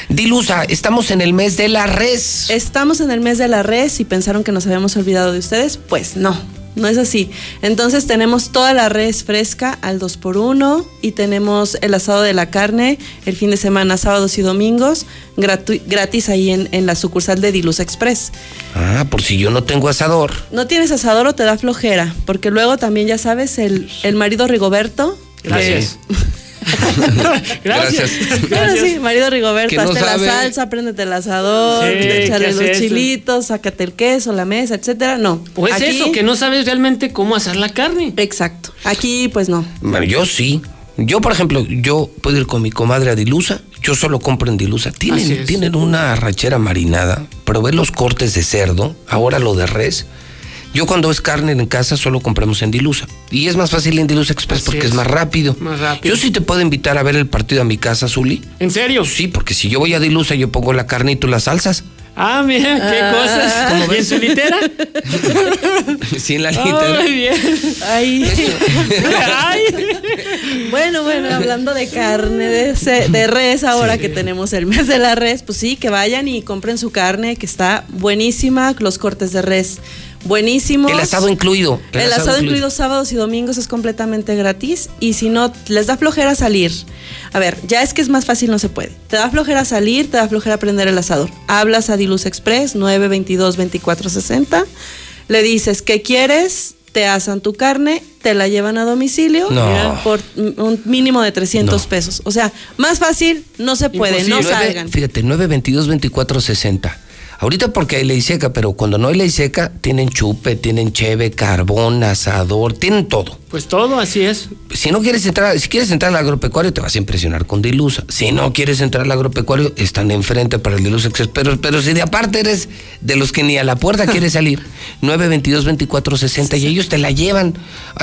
Dilusa, estamos en el mes de la res. Estamos en el mes de la res y pensaron que nos habíamos olvidado de ustedes. Pues no, no es así. Entonces tenemos toda la res fresca al 2x1 y tenemos el asado de la carne el fin de semana, sábados y domingos, gratis ahí en, en la sucursal de Dilusa Express. Ah, por si yo no tengo asador. No tienes asador o te da flojera, porque luego también ya sabes, el, el marido Rigoberto. que- Gracias. Gracias. Claro, sí, marido Rigoberto, no hazte la salsa, préndete el asador, Sí, échale ¿qué los eso? chilitos, sácate el queso, la mesa, etcétera. No. O es Aquí- eso, que no sabes realmente cómo hacer la carne. Exacto. Aquí, pues no. Bueno, yo sí. Yo, por ejemplo, yo puedo ir con mi comadre a Dilusa. Yo solo compro en Dilusa. Tienen, tienen una arrachera marinada. Probé los cortes de cerdo, ahora lo de res. Yo cuando es carne en casa solo compramos en Dilusa. Y es más fácil en Dilusa Express Así porque es. es. más rápido. Más rápido. Yo sí te puedo invitar a ver el partido a mi casa, Zuli. ¿En serio? Sí, porque si yo voy a Dilusa yo pongo la carne y tú las salsas. Ah, mira, qué Ah. cosas. ¿Cómo ¿Y en ves? su litera? sí, en la litera. bien. Ay. Ay. Bueno, bueno, hablando de carne de, de res, ahora que tenemos el mes de la res, pues sí, que vayan y compren su carne, que está buenísima, los cortes de res buenísimos. El asado incluido. El, asado, incluido. sábados y domingos es completamente gratis y si no les da flojera salir. A ver, ya es que es más fácil, no se puede. Te da flojera salir, te da flojera prender el asador. Hablas a Diluz Express 922 2460. Le dices, ¿qué quieres? Te asan tu carne, te la llevan a domicilio No. por un mínimo de 300 pesos. O sea, más fácil no se puede, no salgan. Fíjate, 922 2460. Ahorita porque hay ley seca, pero cuando no hay ley seca, tienen chupe, tienen cheve, carbón, asador, tienen todo. Pues todo, así es. Si no quieres entrar, si quieres entrar al agropecuario, te vas a impresionar con Dilusa. Si no quieres entrar al agropecuario, están enfrente para el Dilusa. Pero, pero si de aparte eres de los que ni a la puerta quieres salir, 922-2460 y ellos te la llevan.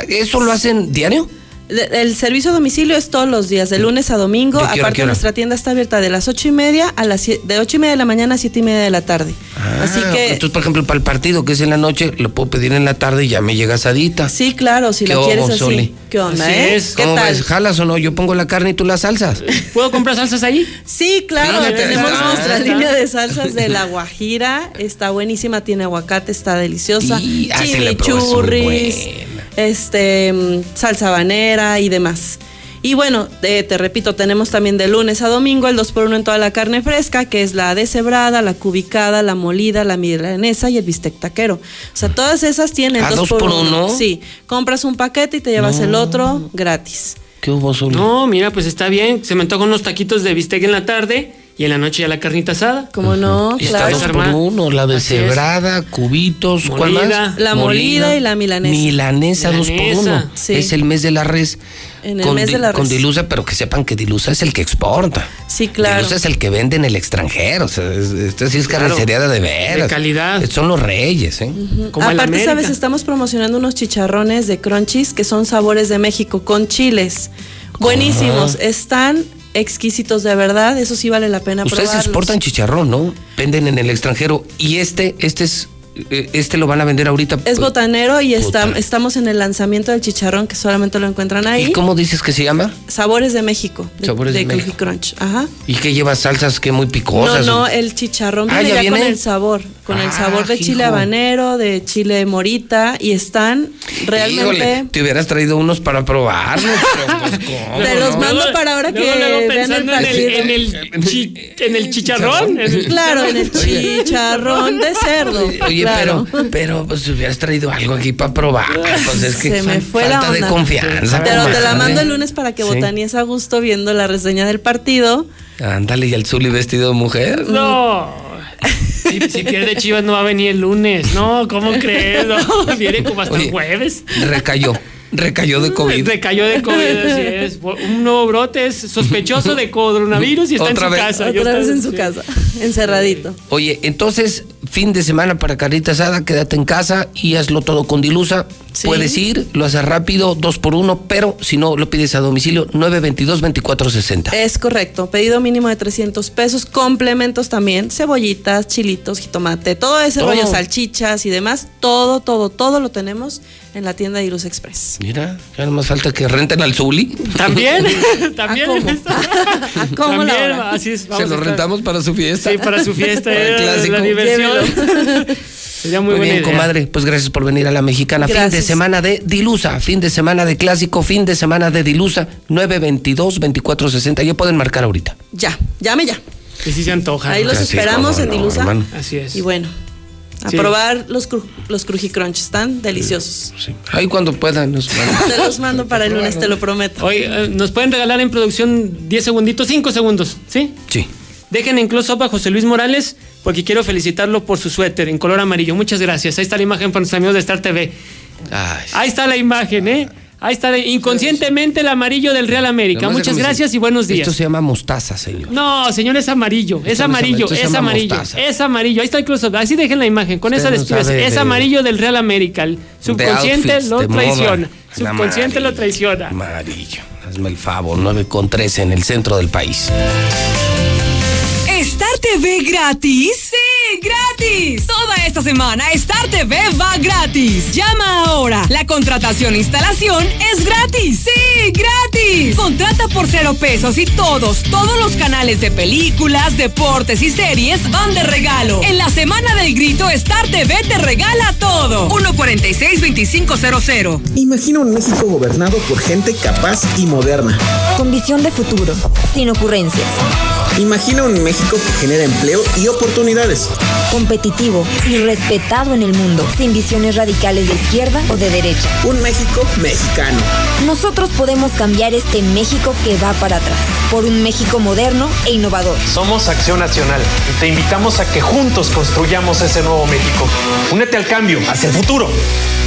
¿Eso lo hacen diario? El servicio a domicilio es todos los días, de lunes a domingo. ¿De qué hora, Aparte, qué hora? nuestra tienda está abierta de las ocho y media a las de ocho y media de la mañana a siete y media de la tarde. Así Ah, que Entonces, por ejemplo, para el partido que es en la noche, lo puedo pedir en la tarde y ya me llega asadita. sí, claro, si ¿Qué la quieres así. Soli? ¿Qué onda, Así eh? es. ¿Qué ¿Cómo tal? ves? ¿Jalas o no? Yo pongo la carne y tú las salsas. ¿Puedo comprar salsas ahí? Sí, claro, Fíjate, tenemos está- nuestra está. línea de salsas de la Guajira, está buenísima, tiene aguacate, está deliciosa, Y- ah, chimichurris, este, mm, salsa habanera y demás. Y bueno, eh, te repito, tenemos también de lunes a domingo el 2x1 en toda la carne fresca, que es la deshebrada, la cubicada, la molida, la milanesa y el bistec taquero. O sea, todas esas tienen ¿Ah, dos dos por por uno. uno? Sí, compras un paquete y te llevas el otro gratis. ¿Qué hubo, Soli? No, mira, pues está bien. Se me antojan unos taquitos de bistec en la tarde y en la noche ya la carnita asada. ¿Cómo no? Y está Claro. dos por uno, la deshebrada, cubitos, ¿cuál más? La molida y la milanesa. Milanesa, dos por Milanesa. uno. Sí. Es el mes de la res. En el con, mes de la con res. Dilusa, pero que sepan que Dilusa es el que exporta. Sí, claro. Dilusa es el que vende en el extranjero. O sea, es- esta sí es Claro. carnicería de veras. De calidad. Son los reyes, ¿eh? Como el Aparte, América. sabes, estamos promocionando unos chicharrones de crunchies que son sabores de México con chiles. Buenísimos, están exquisitos de verdad, eso sí vale la pena Ustedes probarlos. exportan chicharrón, ¿no? Venden en el extranjero. Y este, este es, eh, este lo van a vender ahorita. Es botanero y está- estamos en el lanzamiento del chicharrón que solamente lo encuentran ahí. ¿Y cómo dices que se llama? Sabores de México. De, Sabores de de México. Crunch. Ajá. ¿Y que lleva salsas que muy No, picosas? no, o- el chicharrón Ah, viene ¿ya ya, con viene? el sabor, con el Ah, sabor de chile habanero, de chile morita y están realmente... Híjole, te hubieras traído unos para probarlos. pero, pues, ¿cómo, Te los no? mando para ahora que Luego, luego vean el en el, partido. en el, chi- en el chicharrón. Claro, en el chicharrón de cerdo. Oye, claro. pero, pero pues hubieras traído algo aquí para probar. Pues es que Se me fue la falta de onda. confianza. Pero te la mando el lunes para que Sí. botaníes a gusto viendo la reseña del partido. Ándale, y el Zuli vestido de mujer. No. Si, si pierde Chivas no va a venir el lunes. No, ¿cómo crees? No, viene como hasta Oye, el jueves. Recayó, recayó de COVID. Recayó de COVID, así es. Un nuevo brote es sospechoso de coronavirus y está Otra en su vez. casa. Otra vez en su sí. casa, encerradito. Oye, entonces, fin de semana para carnita asada, quédate en casa y hazlo todo con Dilusa. Sí. Puedes ir, lo haces rápido, dos por uno, pero si no, lo pides a domicilio 922-2460. Es correcto, pedido mínimo de 300 pesos, complementos también, cebollitas, chilitos, jitomate, todo ese Todo. rollo, salchichas y demás, todo, todo, todo lo tenemos en la tienda de Express. Mira, ya no más falta que renten al Zuli. También, también. ¿A cómo la También, hora? así es. Se vamos lo a estar- rentamos para su fiesta. Sí, para su fiesta, Para el clásico. la diversión. Sería muy, Muy, buena bien, idea. comadre. Pues gracias por venir a la mexicana. Fin de semana de Dilusa, fin de semana de clásico, fin de semana de Dilusa, 922-2460. Ya pueden marcar ahorita. Ya, llame ya. Que sí se antoja. Ahí los esperamos en Dilusa. hermano. Así es. Y bueno, a Sí. probar los, cru- los crujicrunch, están deliciosos. Sí. Ahí cuando puedan nos. Te los mando para el lunes, te lo prometo. Oye, eh, nos pueden regalar en producción 10 segunditos, 5 segundos, ¿sí? Sí. Dejen en close up a José Luis Morales porque quiero felicitarlo por su suéter en color amarillo. Muchas gracias. Ahí está la imagen para nuestros amigos de Star TV. Ay, Ahí está la imagen, ¿eh? Ahí está inconscientemente el amarillo del Real América. Muchas gracias y buenos días. Esto se llama mostaza, señor. No, señor, es amarillo. Es Esto amarillo, es amarillo. mostaza. Es amarillo. Ahí está el close up. Así dejen la imagen. Con Usted esa no sabe Es de- amarillo del Real América. El subconsciente outfits, lo traiciona. El Subconsciente lo traiciona. Amarillo. Hazme el favor, 9 con 13 en el centro del país. ¿Star TV gratis? Sí, gratis. gratis. Toda esta semana Star TV va gratis. Llama ahora. La contratación e instalación es gratis. Sí, gratis. Contrata por cero pesos y todos, todos los canales de películas, deportes y series van de regalo. En la semana del grito, Star TV te regala todo. 146-2500. Imagina un México gobernado por gente capaz y moderna. Con visión de futuro, sin ocurrencias. Imagina un México que genera empleo y oportunidades. Competitivo y respetado en el mundo, sin visiones radicales de izquierda o de derecha. Un México mexicano. Nosotros podemos cambiar este México que va para atrás, por un México moderno e innovador. Somos Acción Nacional y te invitamos a que juntos construyamos ese nuevo México. Únete al cambio, hacia el futuro.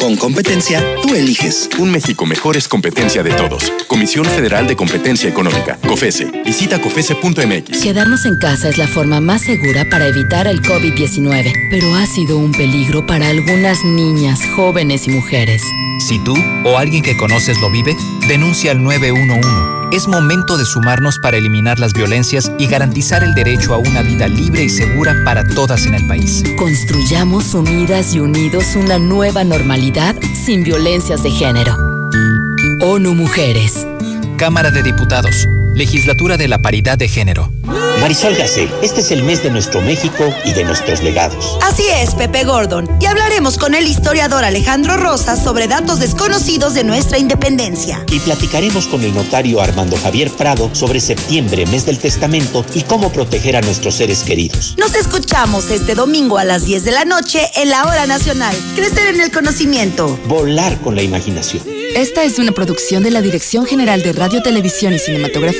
Con competencia, tú eliges. Un México mejor es competencia de todos. Comisión Federal de Competencia Económica, COFESE. Visita COFESE.mx. Quedarnos en casa es la forma más segura para evitar el COVID-19, pero ha sido un peligro para algunas niñas, jóvenes y mujeres. Si tú o alguien que conoces lo vive, denuncia al 911. Es momento de sumarnos para eliminar las violencias y garantizar el derecho a una vida libre y segura para todas en el país. Construyamos unidas y unidos una nueva normalidad sin violencias de género. ONU Mujeres. Cámara de Diputados. Legislatura de la Paridad de Género. Marisol Gacé, este es el mes de nuestro México y de nuestros legados. Así es, Pepe Gordon. Y hablaremos con el historiador Alejandro Rosas sobre datos desconocidos de nuestra independencia. Y platicaremos con el notario Armando Javier Prado sobre septiembre, mes del testamento, y cómo proteger a nuestros seres queridos. Nos escuchamos este domingo a las 10 de la noche en la Hora Nacional. Crecer en el conocimiento. Volar con la imaginación. Esta es una producción de la Dirección General de Radio, Televisión y Cinematografía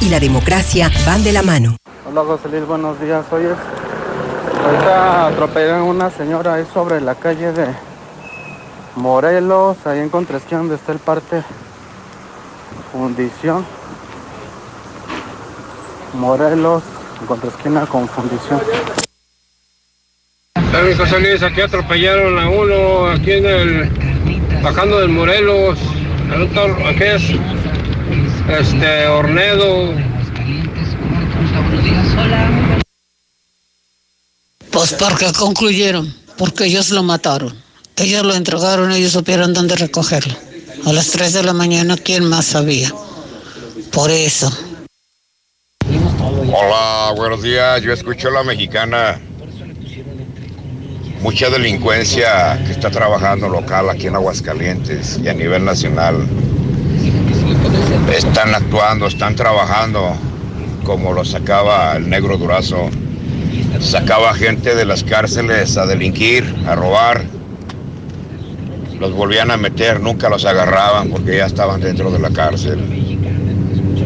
y la democracia van de la mano. Hola José Luis, buenos días. Oyes, ahorita atropellaron a una señora ahí sobre la calle de Morelos, ahí en Contraesquina donde está el parte Fundición. Morelos, en Contraesquina con Fundición. También José Luis, aquí atropellaron a uno, aquí en el, bajando del Morelos, aquí es, este, Ornedo. Pues porque concluyeron, porque ellos lo mataron. Ellos lo entregaron, ellos supieron dónde recogerlo. A las 3 de la mañana, ¿quién más sabía? Por eso. Hola, buenos días. Yo escucho la mexicana. Mucha delincuencia que está trabajando local aquí en Aguascalientes y a nivel nacional. Están actuando, están trabajando como lo sacaba el negro Durazo. Sacaba gente de las cárceles a delinquir, a robar. Los volvían a meter, nunca los agarraban porque ya estaban dentro de la cárcel.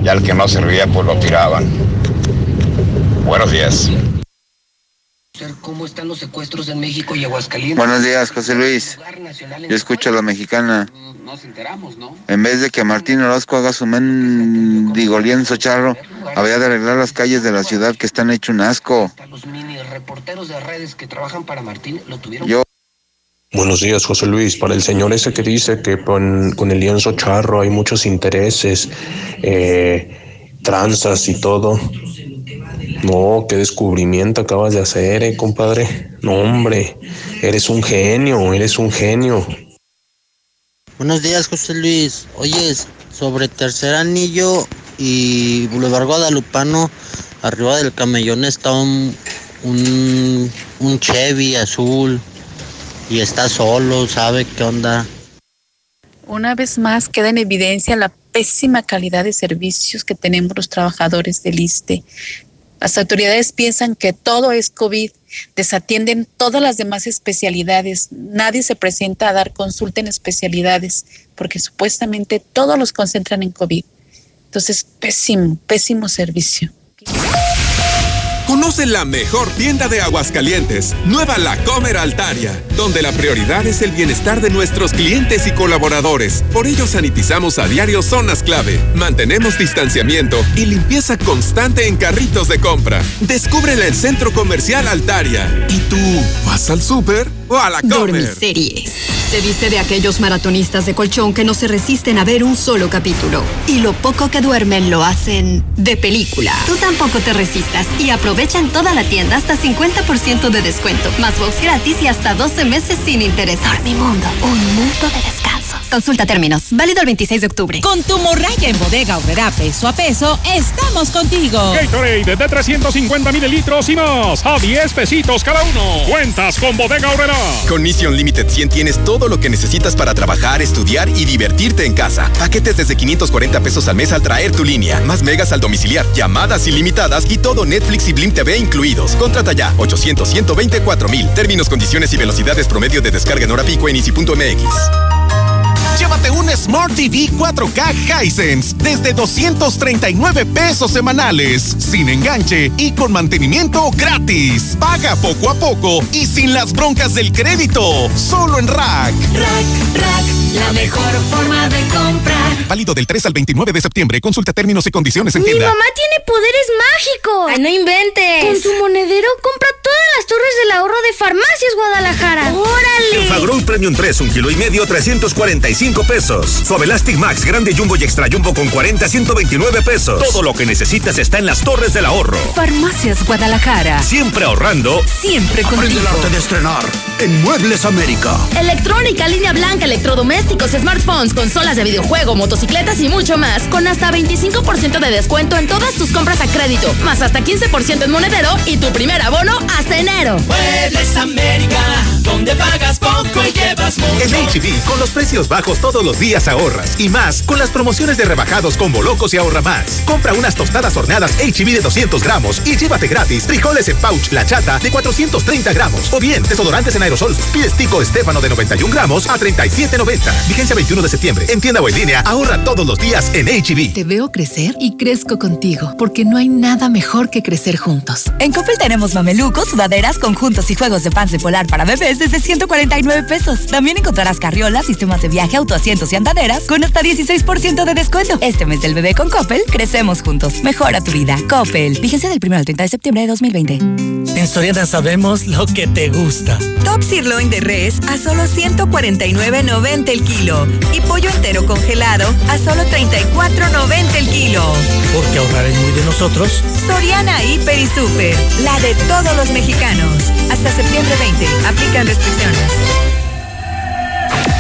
Y al que no servía, pues lo tiraban. Buenos días. ¿Cómo están los secuestros en México y Aguascalientes? Buenos días, José Luis. Yo escucho a la mexicana. Nos enteramos, ¿no? En vez de que Martín Orozco haga su mendigo lienzo charro, había de arreglar las calles de la ciudad que están hecho un asco. Los mini reporteros de redes que trabajan para Martín lo tuvieron. Yo. Buenos días, José Luis. Para el señor ese que dice que con, con el lienzo charro hay muchos intereses, eh, tranzas y todo. No, qué descubrimiento acabas de hacer, eh, compadre. No, hombre, eres un genio, eres un genio. Buenos días, José Luis. Oyes, sobre Tercer Anillo y Boulevard Guadalupano, arriba del camellón está un, un, un Chevy azul y está solo, ¿sabe qué onda? Una vez más queda en evidencia la pésima calidad de servicios que tenemos los trabajadores del ISTE. Las autoridades piensan que todo es COVID, desatienden todas las demás especialidades, nadie se presenta a dar consulta en especialidades, porque supuestamente todos los concentran en COVID. Entonces, pésimo, pésimo servicio. Conoce la mejor tienda de Aguascalientes, Nueva La Comer Altaria, donde la prioridad es el bienestar de nuestros clientes y colaboradores. Por ello sanitizamos a diario zonas clave, mantenemos distanciamiento y limpieza constante en carritos de compra. Descúbrela en Centro Comercial Altaria. ¿Y tú vas al súper o a la comer? series. Se dice de aquellos maratonistas de colchón que no se resisten a ver un solo capítulo. Y lo poco que duermen lo hacen de película. Tú tampoco te resistas y aprovecha en toda la tienda hasta 50% de descuento, más box gratis y hasta 12 meses sin interés. mi mundo, un mundo de descanso. Consulta términos. Válido el 26 de octubre. Con tu morraya en bodega obrera peso a peso, estamos contigo. Gatorade de 350 mililitros y más. A 10 pesitos cada uno. Cuentas con bodega obrera. Con Mission Limited 100 tienes todo lo que necesitas para trabajar, estudiar y divertirte en casa. Paquetes desde 540 pesos al mes al traer tu línea. Más megas al domiciliar. Llamadas ilimitadas y todo Netflix y Blim TV incluidos. Contrata ya 800 124 mil. Términos, condiciones y velocidades promedio de descarga en hora pico en easy.mx. Llévate un Smart TV 4K Hisense desde 239 pesos semanales, sin enganche y con mantenimiento gratis. Paga poco a poco y sin las broncas del crédito. Solo en Rack. Rack, Rack, la mejor forma de comprar. Válido del 3 al 29 de septiembre. Consulta términos y condiciones en Mi tienda. mamá tiene poderes mágicos. Ay, no inventes. Con su monedero compra todas las torres del ahorro de Farmacias Guadalajara. ¡Órale! Enfagrow Premium 3, un kilo y medio, 345 pesos. Suave Elastic Max, grande jumbo y extra jumbo con 40, 129 pesos. Todo lo que necesitas está en las torres del ahorro. Farmacias Guadalajara. Siempre ahorrando. Siempre Aprende contigo. el arte de estrenar en Muebles América. Electrónica, línea blanca, electrodomésticos, smartphones, consolas de videojuego, motocicletas y mucho más. Con hasta 25% de descuento en todas tus compras a crédito, más hasta 15% en monedero y tu primer abono hasta enero. Muebles América, donde pagas poco y llevas mucho. En HB, con los precios bajos todos los días ahorras. Y más, con las promociones de rebajados con Bolocos y ahorra más. Compra unas tostadas horneadas HB de 200 gramos y llévate gratis frijoles en pouch La Chata de 430 gramos. O bien, desodorantes en aerosol Speed Stick o Estefano de 91 gramos a 37.90. Vigencia 21 de septiembre. En tienda o en línea, ahorra todos los días en HB. Te veo crecer y crezco contigo, porque no hay nada mejor que crecer juntos. En Coppel tenemos mamelucos, sudaderas, conjuntos y juegos de pants polar para bebés desde 149 pesos. También encontrarás carriolas, sistemas de viaje, autoasientos y andaderas con hasta 16% de descuento. Este mes del bebé con Coppel, crecemos juntos. Mejora tu vida. Coppel. Vigencia del 1 al 30 de septiembre de 2020. En Soriana sabemos lo que te gusta. Top sirloin de res a solo 149.90 el kilo y pollo entero congelado a solo 34.90 el kilo. Porque ahorrar es muy de nosotros. Soriana Hiper y Super, la de todos los mexicanos. Hasta septiembre 20, aplican restricciones.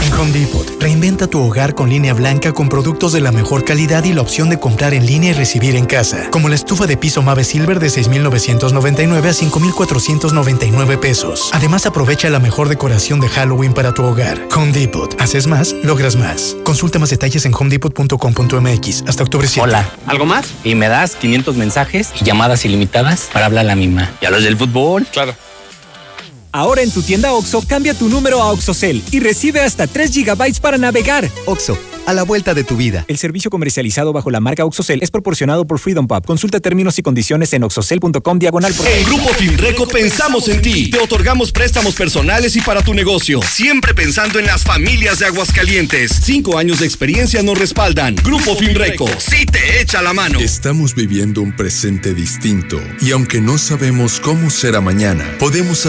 En Home Depot, reinventa tu hogar con línea blanca con productos de la mejor calidad y la opción de comprar en línea y recibir en casa. Como la estufa de piso Mave Silver de 6,999 a 5,499 pesos. Además, aprovecha la mejor decoración de Halloween para tu hogar. Home Depot. Haces más, logras más. Consulta más detalles en homedepot.com.mx hasta octubre 7. Hola, ¿algo más? Y me das 500 mensajes y llamadas ilimitadas para hablar a la misma. ¿Y a los del fútbol? Claro. Ahora en tu tienda OXO, cambia tu número a OXOCEL y recibe hasta 3 GB para navegar. OXO, a la vuelta de tu vida. El servicio comercializado bajo la marca OXOCEL es proporcionado por Freedom Pub. Consulta términos y condiciones en oxocel.com diagonal. En Grupo Finreco pensamos en ti. Te otorgamos préstamos personales y para tu negocio. Siempre pensando en las familias de Aguascalientes. Cinco años de experiencia nos respaldan. Grupo Finreco, sí te echa la mano. Estamos viviendo un presente distinto y aunque no sabemos cómo será mañana, podemos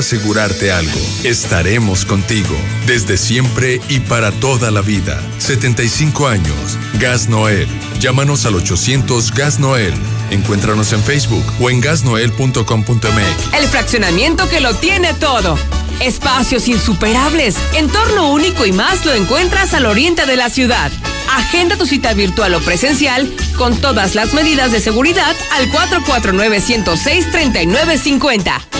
algo. Estaremos contigo desde siempre y para toda la vida. 75 años. Gas Noel. Llámanos al 800 Gas Noel. Encuéntranos en Facebook o en gasnoel.com.mx. El fraccionamiento que lo tiene todo. Espacios insuperables, entorno único y más lo encuentras al oriente de la ciudad. Agenda tu cita virtual o presencial con todas las medidas de seguridad al 449-106-3950.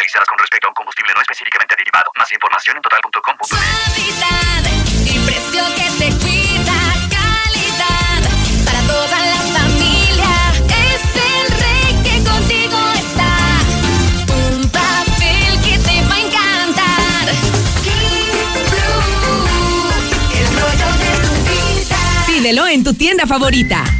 Pruebas realizadas con respecto a un combustible no específicamente derivado. Más información en total.com.es. y precio que te cuida, calidad para toda la familia. Es el rey que contigo está. Un papel que te va a encantar. el rollo de tu vida. Pídelo en tu tienda favorita.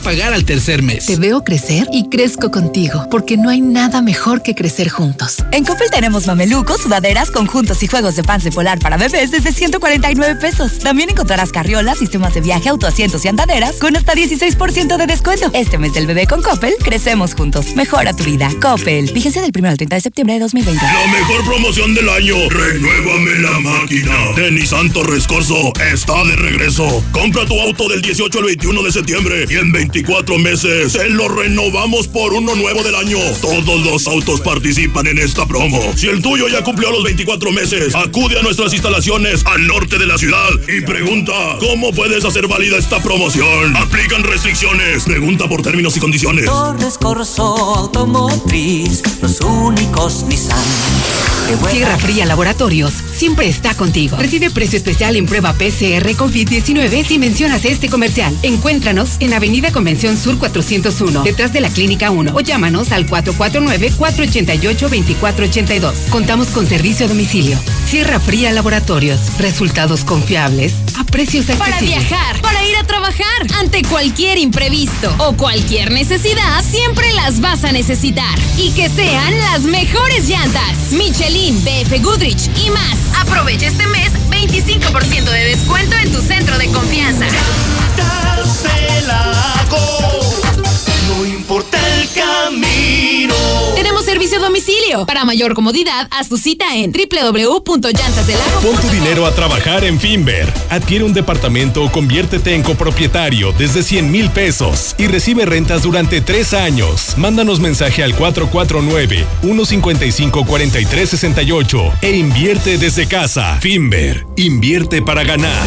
a pagar al tercer mes. Te veo crecer y crezco contigo, porque no hay nada mejor que crecer juntos. En Coppel tenemos mamelucos, sudaderas, conjuntos y juegos de pan polar para bebés desde 149 pesos. También encontrarás carriolas, sistemas de viaje, autoasientos y andaderas con hasta 16% de descuento. Este mes del bebé con Coppel, crecemos juntos. Mejora tu vida. Coppel. Fíjense del 1 al 30 de septiembre de 2020. La mejor promoción del año. Renuévame la máquina. De Nissan Torres Corso está de regreso. Compra tu auto del 18 al 21 de septiembre y en 24 meses se lo renovamos por uno nuevo del año. Todos los autos participan en esta promo. Si el tuyo ya cumplió los 24 meses, acude a nuestras instalaciones al norte de la ciudad y pregunta cómo puedes hacer válida esta promoción. Aplican restricciones. Pregunta por términos y condiciones. Torres Corso Automotriz, los únicos Nissan. Tierra Fría Laboratorios siempre está contigo. Recibe precio especial en prueba PCR COVID-19 si mencionas este comercial. Encuéntranos en Avenida Convención Sur 401, detrás de la Clínica 1 o llámanos al 449-488-2482. Contamos con servicio a domicilio. Sierra Fría Laboratorios. Resultados confiables a precios accesibles. Para viajar, para ir a trabajar, ante cualquier imprevisto o cualquier necesidad, siempre las vas a necesitar. Y que sean las mejores llantas. Michelin, BF Goodrich y más. Aprovecha este mes 25% de descuento en tu centro de confianza. Importa el camino. Tenemos servicio a domicilio. Para mayor comodidad, haz tu cita en www.llantasdelago. Pon tu dinero a trabajar en Finver. Adquiere un departamento o conviértete en copropietario desde 100 mil pesos y recibe rentas durante tres años. Mándanos mensaje al 449-155-4368 e invierte desde casa. Finver. Invierte para ganar.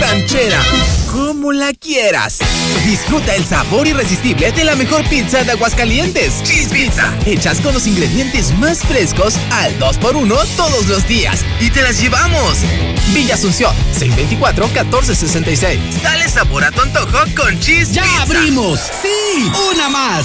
Ranchera. Como la quieras. Disfruta el sabor irresistible de la mejor pizza de Aguascalientes. Cheese Pizza. Hechas con los ingredientes más frescos al 2x1 todos los días. Y te las llevamos. Villa Asunción, 624-1466. Dale sabor a tu antojo con Cheese ¡Ya Pizza. abrimos! ¡Sí! ¡Una más!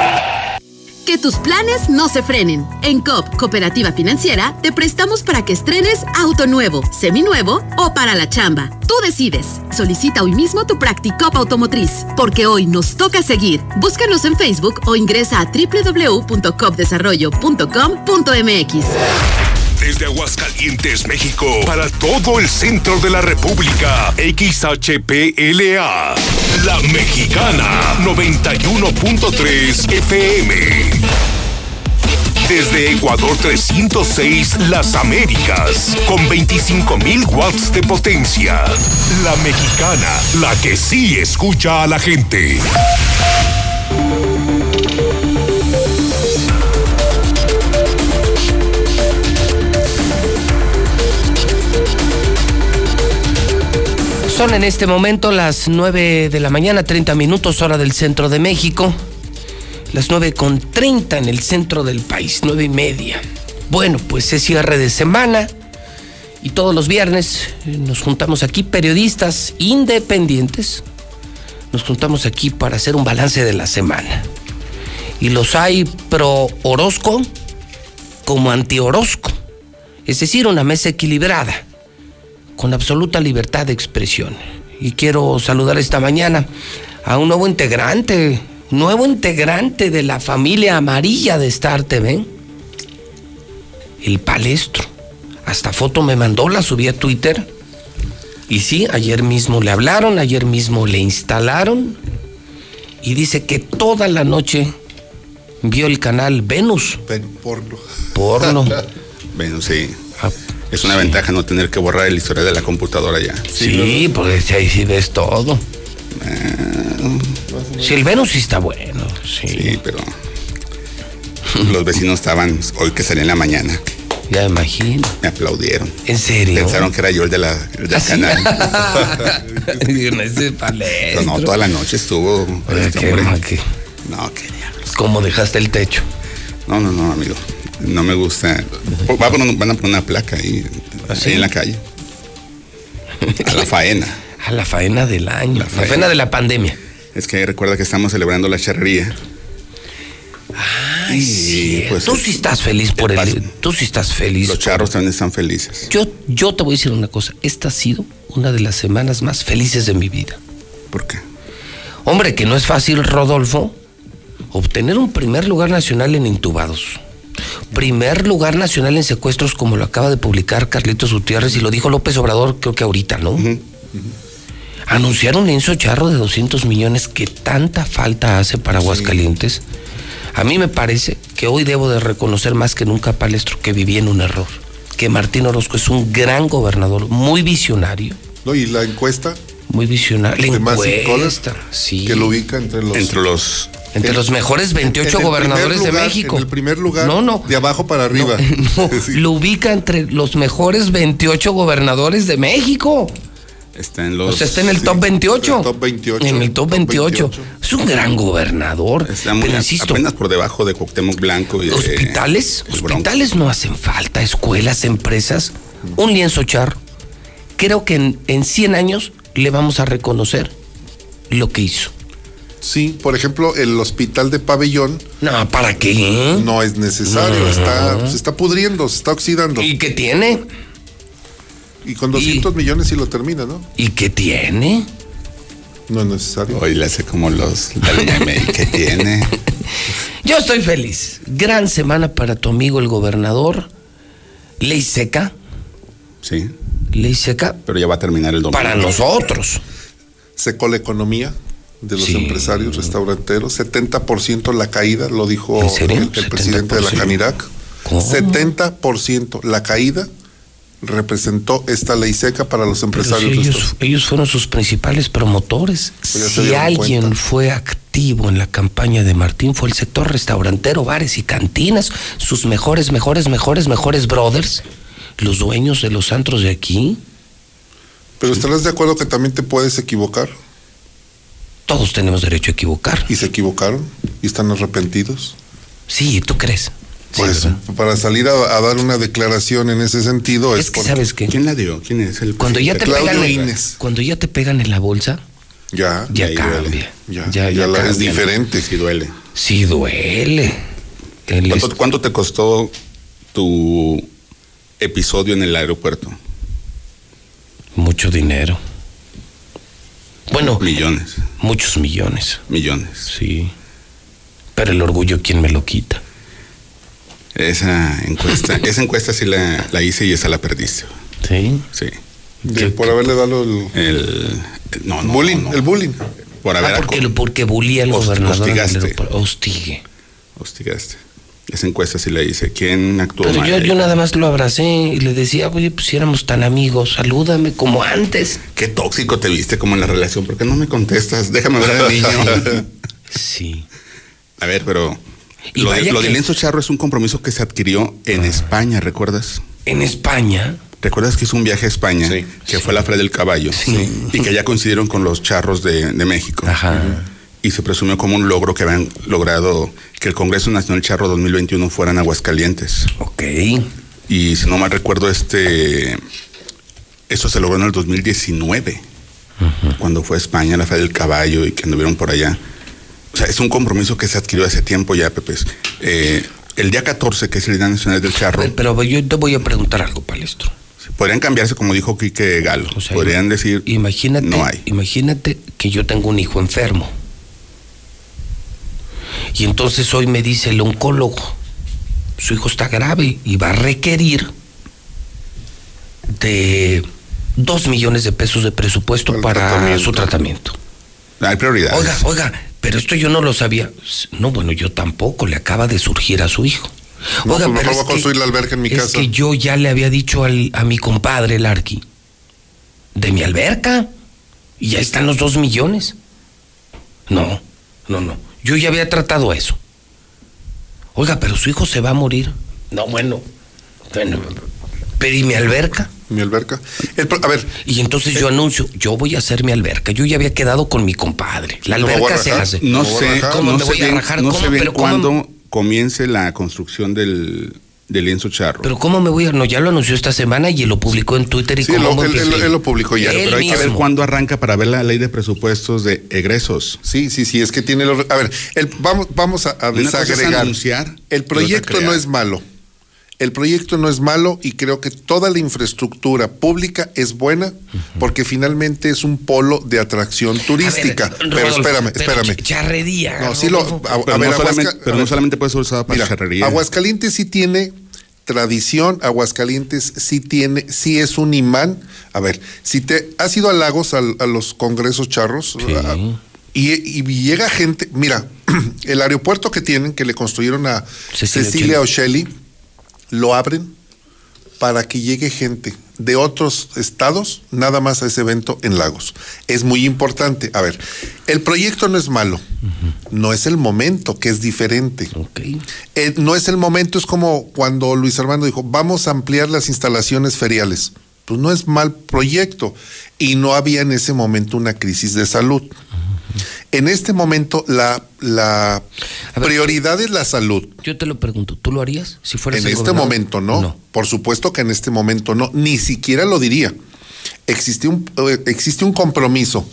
Que tus planes no se frenen. En COP, Cooperativa Financiera, te prestamos para que estrenes auto nuevo, seminuevo o para la chamba. Tú decides. Solicita hoy mismo tu Practicop Automotriz, porque hoy nos toca seguir. Búscanos en Facebook o ingresa a www.copdesarrollo.com.mx. Desde Aguascalientes, México, para todo el centro de la República, XHPLA, La Mexicana, 91.3 FM. Desde Ecuador 306, Las Américas, con 25.000 watts de potencia. La Mexicana, la que sí escucha a la gente. Son en este momento las 9 de la mañana, 30 minutos hora del centro de México. Las 9 con 30 en el centro del país, 9 y media. Bueno, pues es cierre de semana y todos los viernes nos juntamos aquí periodistas independientes. Nos juntamos aquí para hacer un balance de la semana. Y los hay pro Orozco como anti Orozco. Es decir, una mesa equilibrada con absoluta libertad de expresión. Y quiero saludar esta mañana a un nuevo integrante, nuevo integrante de la familia amarilla de Star TV, el palestro. Hasta foto me mandó, la subí a Twitter. Y sí, ayer mismo le hablaron, ayer mismo le instalaron. Y dice que toda la noche vio el canal Venus. porno. Porno. Venus, sí. Es una ventaja no tener que borrar el historial de la computadora ya. Sí, pues ahí sí ves todo. si el Venus sí está bueno. Sí, sí pero los vecinos estaban hoy que salí en la mañana. Ya me imagino. Me aplaudieron. ¿En serio? Pensaron que era yo el, de la, el del canal. pero no, toda la noche estuvo. Oye, qué, qué, No, qué diablos. ¿Cómo dejaste el techo? No, no, no, amigo. No me gusta. Va a poner, van a poner una placa ahí, ¿Ah, ahí en la calle. A la faena. A la faena del año. La faena, la faena de la pandemia. Es que recuerda que estamos celebrando la charrería. Ay, sí. Pues, tú sí estás feliz por el. el tú sí estás feliz. Los charros también están felices. Yo, yo te voy a decir una cosa. Esta ha sido una de las semanas más felices de mi vida. ¿Por qué? Hombre, que no es fácil, Rodolfo, obtener un primer lugar nacional en intubados. Primer lugar nacional en secuestros, como lo acaba de publicar Carlitos Gutiérrez y lo dijo López Obrador, creo que ahorita, ¿no? Uh -huh. Anunciar un lienzo charro de 200 millones que tanta falta hace para Aguascalientes. Sí. A mí me parece que hoy debo de reconocer más que nunca, Palestro, que viví en un error. Que Martín Orozco es un gran gobernador, muy visionario. No, ¿Y la encuesta? Muy visionario. La encuesta, sí. Que lo ubica entre los... Entre los entre el, los mejores 28 el gobernadores lugar, de México. En el primer lugar. No, no. De abajo para arriba. No, no sí. Lo ubica entre los mejores 28 gobernadores de México. Está en los. O sea, está en el sí, top 28. El top 28. En el top, top 28. 28. Es un gran gobernador. Está muy, pero insisto. Apenas por debajo de Cuauhtémoc Blanco. Y de, hospitales. hospitales no hacen falta. Escuelas, empresas. Un lienzo char. Creo que en, en 100 años le vamos a reconocer lo que hizo. Sí, por ejemplo, el hospital de pabellón. No, ¿para qué? No es necesario, no. está, se está pudriendo, se está oxidando. ¿Y qué tiene? Y con 200 ¿Y? millones sí lo termina, ¿no? ¿Y qué tiene? No es necesario. Hoy le hace como los la línea que tiene. Yo estoy feliz. Gran semana para tu amigo el gobernador. Ley seca. Sí. Ley seca. Pero ya va a terminar el domingo. Para nosotros. Secó la economía de los sí. empresarios restauranteros, 70% la caída, lo dijo el, el presidente de la Canirac. ¿Cómo? 70% la caída representó esta ley seca para los empresarios. Si ellos, ellos, fueron sus principales promotores. Pues si alguien cuenta. fue activo en la campaña de Martín fue el sector restaurantero, bares y cantinas, sus mejores, mejores, mejores, mejores brothers, los dueños de los antros de aquí. Pero estarás de acuerdo que también te puedes equivocar. Todos tenemos derecho a equivocar. ¿Y se equivocaron? ¿Y están arrepentidos? Sí, ¿tú crees? Pues para salir a, a, dar una declaración en ese sentido es, es que porque... sabes qué quién la dio quién es el cuando ya te pegan en, cuando ya te pegan en la bolsa ya. ya, ya cambia. Duele. ya ya, ya, la es diferente. Sí duele. Sí duele. El ¿Cuánto, est... ¿Cuánto te costó tu episodio en el aeropuerto mucho dinero bueno millones muchos millones millones sí pero el orgullo quién me lo quita esa encuesta, esa encuesta sí la, la, hice y esa la perdiste. ¿Sí? Sí. De, por haberle dado el, el no, no, bullying, no, el bullying. Por haber ah, porque, porque bullying al gobernador. Hostigaste. Hostigue. Hostigaste. Esa encuesta sí la hice. ¿Quién actuó Pero mal? yo, yo nada más lo abracé y le decía, oye, pues si éramos tan amigos, salúdame como antes. Qué tóxico te viste como en la relación. ¿Por qué no me contestas? Déjame ver al niño. sí. A ver, pero y lo, de, lo que... de lienzo charro es un compromiso que se adquirió en ah. España, ¿recuerdas? En España. ¿Recuerdas que hizo un viaje a España? Sí. Que fue la Feria del Caballo. Sí. Y que ya coincidieron con los charros de, de México. Ajá. Y se presumió como un logro que habían logrado que el Congreso Nacional Charro 2021 fuera en Aguascalientes. Ok. Y si no mal recuerdo, este. Eso se logró en el 2019. Uh -huh. Cuando fue a España la Feria del Caballo y que anduvieron por allá. O sea, es un compromiso que se adquirió hace tiempo ya, Pepe. Eh, el día 14, que es el Día Nacional del Charro. Pero, pero yo te voy a preguntar algo, Palestro. Podrían cambiarse, como dijo Quique Galo. O sea, Podrían decir. Imagínate, no hay. imagínate que yo tengo un hijo enfermo. Y entonces hoy me dice el oncólogo: su hijo está grave y va a requerir de dos millones de pesos de presupuesto El para tratamiento. su tratamiento. Hay prioridades. Oiga, oiga, pero esto yo no lo sabía. No, bueno, yo tampoco. Le acaba de surgir a su hijo. No, Oiga, pues pero mejor voy a que- construir la alberca en mi es casa. que yo ya le había dicho al- a mi compadre, el Arqui, de mi alberca. Y ya están los dos millones. No, no, no. Yo ya había tratado eso. Oiga, pero su hijo se va a morir. No, bueno. Bueno, pero ¿y mi alberca? Mi alberca. El a ver. Y entonces yo anuncio, yo voy a hacer mi alberca. Yo ya había quedado con mi compadre. La ¿No me voy a alberca se hace. No ¿Me voy a sé? ¿Cómo me voy a rajar? no cuándo comience la construcción del, del lienzo charro. Pero ¿cómo me voy a.? No, ya lo anunció esta semana y lo publicó en Twitter y Sí, cómo lo- él, empiezo él- a- él lo publicó ya. Él Pero hay que ver cuándo arranca para ver la ley de presupuestos de egresos. Sí, sí, sí, es que tiene los. A ver, el- vamos, vamos a, a desagregar. anunciar y el proyecto no es malo. El proyecto no es malo y creo que toda la infraestructura pública es buena porque finalmente es un polo de atracción turística. A ver, pero Rodolfo, espérame, pero espérame. ch- Charrería. No, sí lo. A, a Pero, ver, no, solamente, pero a no solamente puede ser usada para Mira, charrería. Aguascalientes sí tiene tradición, Aguascalientes sí tiene, sí es un imán. A ver, si te has ido a Lagos a, los congresos charros a- y, y llega gente, mira, el aeropuerto que tienen, que le construyeron a Cecilia Cecilia, lo abren para que llegue gente de otros estados nada más a ese evento en Lagos. Es muy importante. A ver, el proyecto no es malo, no es el momento, que es diferente. Eh, no es el momento, es como cuando Luis Armando dijo, vamos a ampliar las instalaciones feriales. Pues no es mal proyecto y no había en ese momento una crisis de salud. En este momento la, la prioridad es la salud. Yo te lo pregunto, ¿tú lo harías si fueras En el este momento no. Por supuesto que en este momento no. Ni siquiera lo diría. Existe un, eh, existe un compromiso.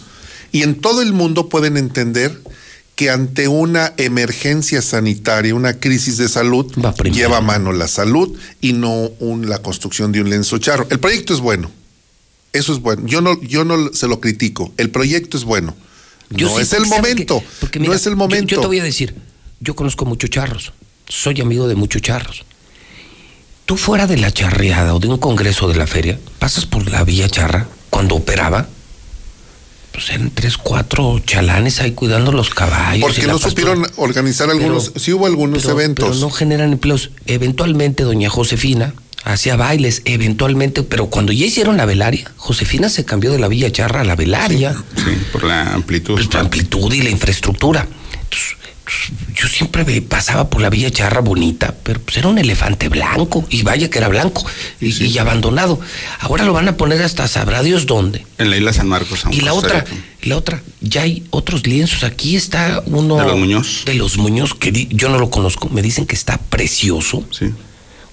Y en todo el mundo pueden entender que ante una emergencia sanitaria, una crisis de salud, lleva a mano la salud y no un- la construcción de un lienzo charro. El proyecto es bueno. Eso es bueno. Yo no, yo no se lo critico. El proyecto es bueno. Yo no es el porque ¿sabe momento. Porque no mira, es el momento. Yo, te voy a decir, yo conozco muchos charros, soy amigo de muchos charros. Tú fuera de la charreada o de un congreso de la feria, pasas por la vía charra cuando operaba, pues eran tres, cuatro chalanes ahí cuidando los caballos. Porque no supieron organizar algunos, Pero- sí hubo algunos pero- eventos. Pero no generan empleos. Eventualmente, doña Josefina, hacía bailes, eventualmente, pero cuando ya hicieron la velaria, Josefina se cambió de la Villa Charra a la velaria. Sí, por la amplitud. Pues, la amplitud y la infraestructura. Entonces, yo siempre me pasaba por la Villa Charra bonita, pero pues era un elefante blanco, y vaya que era blanco, y, y abandonado. Ahora lo van a poner hasta sabrá Dios dónde. En la isla San Marcos. San Y la otra, y la otra, ya hay otros lienzos. Aquí está uno. ¿De los Muñoz? De los Muñoz, que di- yo no lo conozco. Me dicen que está precioso. Sí.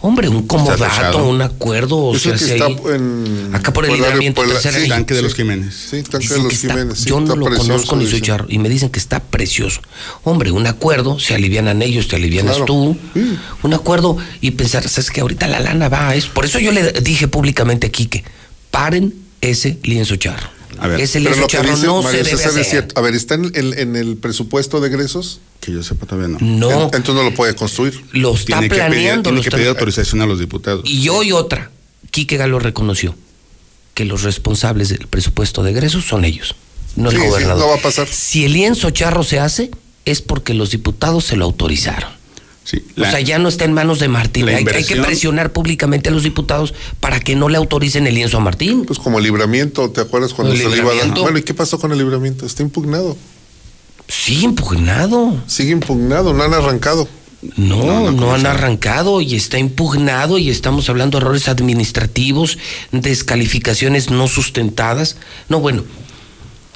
Hombre, un comodato, un acuerdo, o sea, el que si está ahí- en. acá por el libramiento tercera sí. Tanque de los Jiménez. Sí, tanque Dicen de los está- Jiménez. sí, yo no lo precioso, conozco ni soy charro y me dicen que está precioso. Hombre, un acuerdo, se alivianan ellos, te alivianas Claro. tú. Un acuerdo y pensar, sabes que ahorita la lana va a eso. Por eso yo le dije públicamente aquí que paren ese lienzo charro. A ver, ese Pero lienzo lo que charro dice no se debe es hacer. cierto. A ver, ¿está en, en- en el presupuesto de egresos? Que yo sepa todavía no. No, En- Entonces no lo puede construir. lo está Tiene que pedir, planeando. tiene lo que pedir autorización a los diputados. Y hoy otra. Quique Galo reconoció que los responsables del presupuesto de egresos son ellos, no Sí, el sí, gobernador. no va a pasar. Si el lienzo charro se hace, es porque los diputados se lo autorizaron. Sí, o sea, ya no está en manos de Martín. Hay, hay que presionar públicamente a los diputados para que no le autoricen el lienzo a Martín. Pues como el libramiento, ¿te acuerdas cuando El se le iba a dar? Bueno, ¿y qué pasó con el libramiento? Está impugnado. Sí, impugnado. Sigue impugnado, no han arrancado. No, no, han arrancado y está impugnado y estamos hablando de errores administrativos, descalificaciones no sustentadas. No, bueno,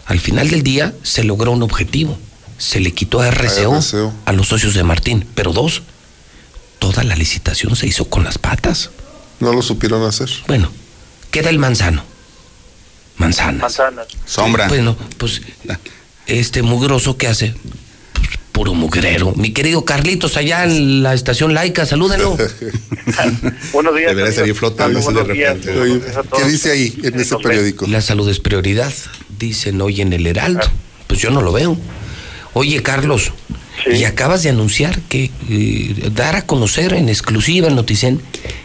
al final del día se logró un objetivo. Se le quitó a RCO, A RCO. a los socios de Martín, pero dos, toda la licitación se hizo con las patas. No lo supieron hacer. Bueno, queda el manzano. Manzanas. Manzanas. Sombra. Bueno, pues este mugroso que hace, Pues, puro mugrero. Mi querido Carlitos, allá en la estación laica, salúdenlo. Buenos días. Debería salir flotando de repente. ¿Qué dice ahí en ese periódico? La salud es prioridad, dicen hoy en el Heraldo. Pues yo no lo veo. Oye, Carlos, y acabas de anunciar que eh, dar a conocer en exclusiva en Noticen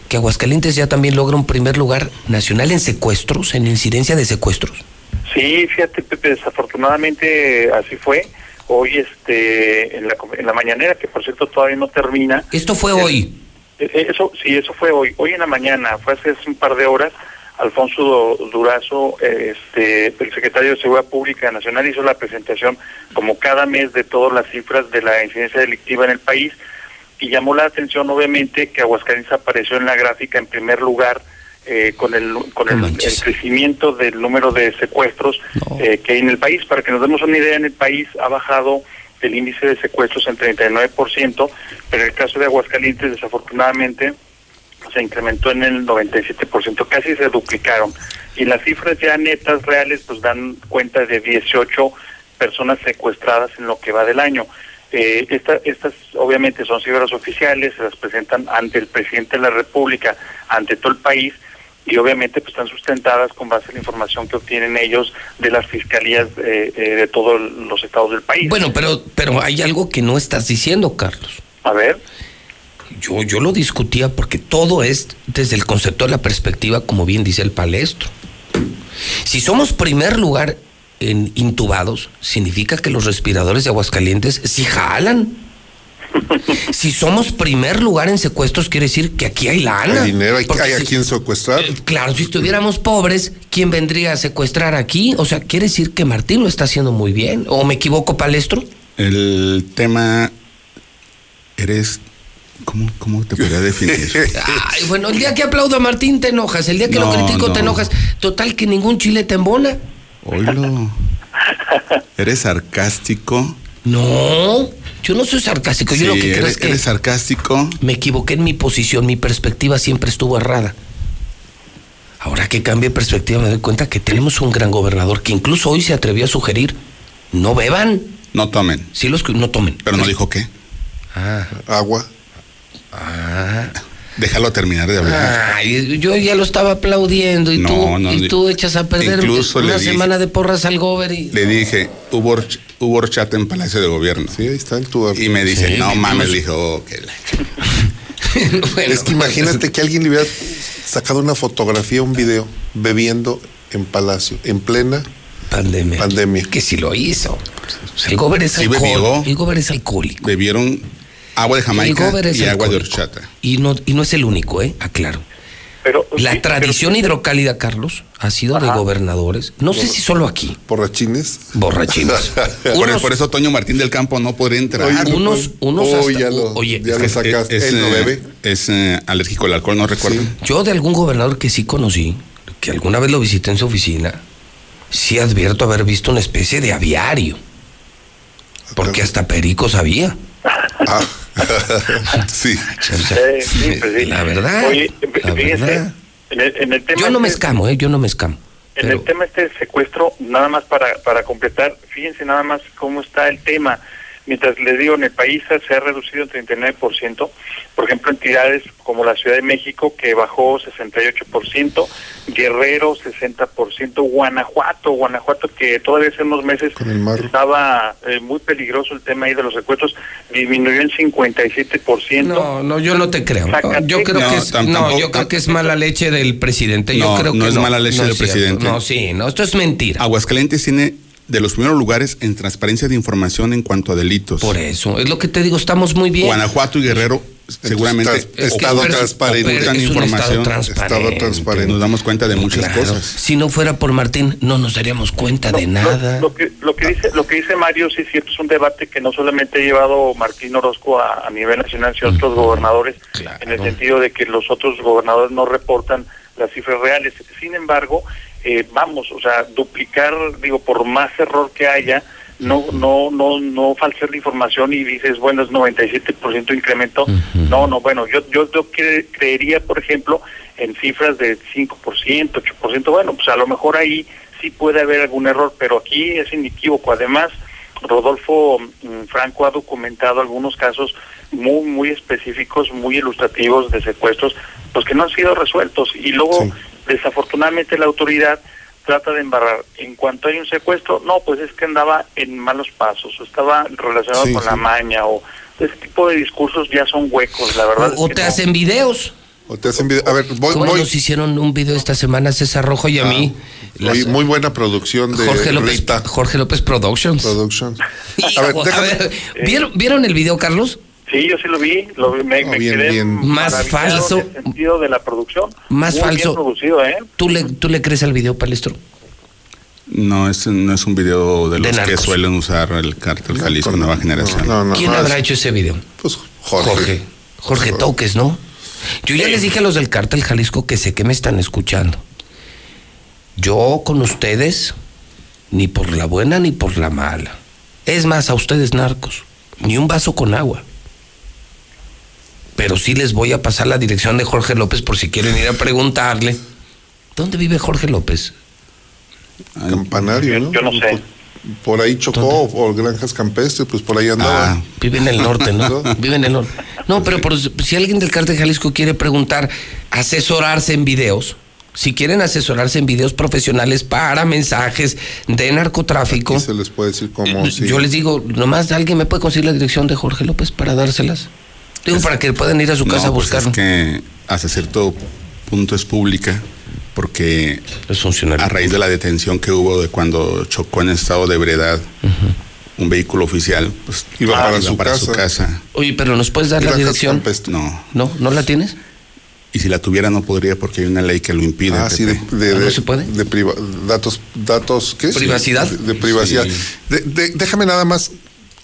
que Aguascalientes ya también logra un primer lugar nacional en secuestros, en incidencia de secuestros. Sí, fíjate, Pepe, desafortunadamente así fue. Hoy, este, en la, en la mañanera, que por cierto todavía no termina. Esto fue hoy. Eh, Eso, sí, eso fue hoy. Hoy en la mañana, fue hace un par de horas, Alfonso Du- Durazo, este, el secretario de Seguridad Pública Nacional, hizo la presentación, como cada mes, de todas las cifras de la incidencia delictiva en el país y llamó la atención, obviamente, que Aguascalientes apareció en la gráfica en primer lugar eh, con el con el, el crecimiento del número de secuestros eh, que hay en el país. Para que nos demos una idea, en el país ha bajado el índice de secuestros en 39%, pero en el caso de Aguascalientes, desafortunadamente, se incrementó en el 97%, casi se duplicaron. Y las cifras ya netas reales pues dan cuenta de 18 personas secuestradas en lo que va del año. Eh, esta- estas obviamente son cifras oficiales, se las presentan ante el presidente de la República, ante todo el país, y obviamente pues están sustentadas con base en la información que obtienen ellos de las fiscalías eh, eh, de todos los estados del país. Bueno, pero, pero hay algo que no estás diciendo, Carlos. A ver. Yo, yo lo discutía porque todo es desde el concepto de la perspectiva, como bien dice el palestro. Si somos primer lugar en intubados, significa que los respiradores de Aguascalientes sí jalan. Si somos primer lugar en secuestros, quiere decir que aquí hay lana. Hay dinero, hay, hay a si- quien secuestrar. Claro, si estuviéramos pobres, ¿quién vendría a secuestrar aquí? O sea, quiere decir que Martín lo está haciendo muy bien. ¿O me equivoco, palestro? El tema. Eres. ¿Cómo, cómo te podría definir? Ay, bueno, el día que aplaudo a Martín te enojas, el día que lo No, critico te no. enojas. Total que ningún chile te embona. Oílo. ¿Eres sarcástico? No, yo no soy sarcástico. Yo lo que creo eres- es que eres sarcástico. me equivoqué en mi posición, mi perspectiva siempre estuvo errada. Ahora que cambié de perspectiva me doy cuenta que tenemos un gran gobernador que incluso hoy se atrevió a sugerir, no beban. No tomen. Sí, los que no tomen. Pero no dijo qué. Ah. Agua. Ah. Déjalo terminar de hablar. Ay, yo ya lo estaba aplaudiendo y No, tú no, y tú echas a perder Incluso le una dije- semana de porras al gober y Le dije, hubo, hubo horchata en Palacio de Gobierno. Sí, ahí está tu. Y me dice, Sí, no mames, le dijo, "Oh, que la es que imagínate que alguien le hubiera sacado una fotografía, un video, bebiendo en Palacio, en plena pandemia. pandemia. Que si lo hizo. El gober es Sí alcohol-. El gober es alcohólico. Bebieron agua de El Jamaica y agua de horchata. Y no, y no es el único, ¿eh? Aclaro. Pero La sí, tradición hidrocálida, Carlos, ha sido de gobernadores. No sé si solo aquí. ¿Borrachines? Borrachines. Por, Unos- por eso Toño Martín del Campo no podría entrar. Oye, unos- unos Oh, hasta- ya lo, oye, ya lo Es- sacaste. es, Él no eh, bebe. es, eh, alérgico al alcohol, no recuerdo. Yo de algún gobernador que sí conocí, que alguna vez lo visité en su oficina, sí advierto haber visto una especie de aviario. Porque hasta Perico sabía. Ah. Sí. Eh, sí, pues sí. La verdad. Oye, la fíjese, verdad. en el, en el tema Yo no me este- escamo, ¿eh? Yo no me escamo. En el tema este del secuestro, nada más para, para completar, fíjense nada más cómo está el tema. Mientras les digo, en el país se ha reducido en 39%, por ejemplo, entidades como la Ciudad de México, que bajó 68%, Guerrero 60%, Guanajuato, Guanajuato, que todavía hace unos meses estaba eh, muy peligroso el tema ahí de los secuestros, disminuyó en 57%. No, no, yo no te creo. Zacatecas. Yo creo No, que es, tam- no, tampoco- yo creo que es mala leche del presidente. Yo No, creo no que es mala leche del cierto. presidente. No, sí, no, esto es mentira. Aguascalientes tiene de los primeros lugares en transparencia de información en cuanto a delitos. Por eso, es lo que te digo, estamos muy bien. Guanajuato y Guerrero seguramente Tras- estado ocultan- transparente. Es un estado información. transparente. Estado transparente. Nos damos cuenta de muchas Claro. cosas. Si no fuera por Martín, no nos daríamos cuenta de nada. Lo, lo que, lo que dice lo que dice Mario sí es cierto, es un debate que no solamente ha llevado Martín Orozco a, a nivel nacional, sino otros gobernadores, en el sentido de que los otros gobernadores no reportan las cifras reales. Sin embargo, eh, vamos, o sea, duplicar, digo, por más error que haya, no no no no falsear la información y dices, bueno, es 97% incremento. No, no, bueno, yo yo, yo cre- creería, por ejemplo, en cifras de 5%, 8%, bueno, pues a lo mejor ahí sí puede haber algún error, pero aquí es inequívoco. Además, Rodolfo mm, Franco ha documentado algunos casos muy muy específicos, muy ilustrativos de secuestros, pues que no han sido resueltos. Y luego desafortunadamente la autoridad trata de embarrar. En cuanto hay un secuestro, no, pues es que andaba en malos pasos, o estaba relacionado Sí, con sí. la maña, o ese tipo de discursos ya son huecos, la verdad. O, o es que te no. hacen videos. O te hacen video. A ver, voy, ¿Cómo voy. nos hicieron un video esta semana César Rojo y a mí? Las- Oye, muy buena producción de Jorge López, Rita Jorge López Productions. Productions. A ver, a déjame. ver, ¿vieron, ¿Vieron el video, Carlos? Sí, yo sí lo vi, lo vi, me, me bien, quedé bien. Más falso. en el sentido de la producción. Más Muy falso. Bien producido, ¿eh? ¿Tú le, ¿Tú le crees al video, Palestro? No es, no es un video de De los que narcos. suelen usar el cártel Jalisco Nueva Generación. no, no, ¿Quién no, habrá es- hecho ese video? Pues Jorge. Jorge. Jorge Toques, ¿no? Yo ya les dije a los del cártel Jalisco que sé que me están escuchando. Yo con ustedes, ni por la buena ni por la mala. Es más, a ustedes narcos, ni un vaso con agua. Pero sí les voy a pasar la dirección de Jorge López por si quieren ir a preguntarle. ¿Dónde vive Jorge López? Campanario, ¿no? Yo no sé. Por ahí chocó, o Granjas Campestres, pues por ahí andaba. Ah, Vive en el norte, ¿no? Vive en el norte. No, pero por- si alguien del cártel Jalisco quiere preguntar, asesorarse en videos, si quieren asesorarse en videos profesionales para mensajes de narcotráfico, Y se les puede decir cómo. sí. yo les digo, nomás alguien me puede conseguir la dirección de Jorge López para dárselas. Digo, para que puedan ir a su no, casa a pues buscarlo. es que hasta cierto punto es pública porque Es funcionario. a raíz de la detención que hubo de cuando chocó en estado de ebriedad un vehículo oficial, pues Iba para iba su para casa. su casa. Oye, pero ¿nos puedes dar la dirección? No. ¿No? ¿No la tienes? Y si la tuviera no podría porque hay una ley que lo impide. Ah, sí, de, Pepe. de- ¿No de- se puede? de priva- datos, datos, ¿qué? ¿Privacidad? De, de privacidad. Sí. De- de- déjame nada más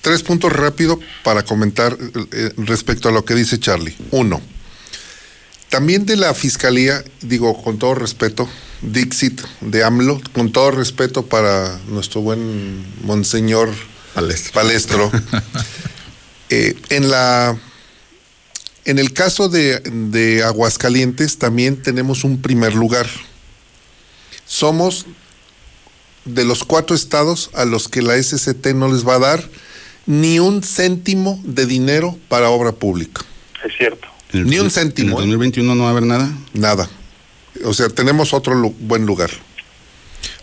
tres puntos rápido para comentar eh, respecto a lo que dice Charlie. Uno, también de la fiscalía, digo con todo respeto, Dixit de AMLO, con todo respeto para nuestro buen monseñor Palestro. Palestro. Eh, en la en el caso de, de Aguascalientes también tenemos un primer lugar. Somos de los cuatro estados a los que la SCT no les va a dar ni un céntimo de dinero para obra pública. Es cierto. El Ni un céntimo, En el ¿eh? 2021 no va a haber nada. Nada. O sea, tenemos otro lu- buen lugar.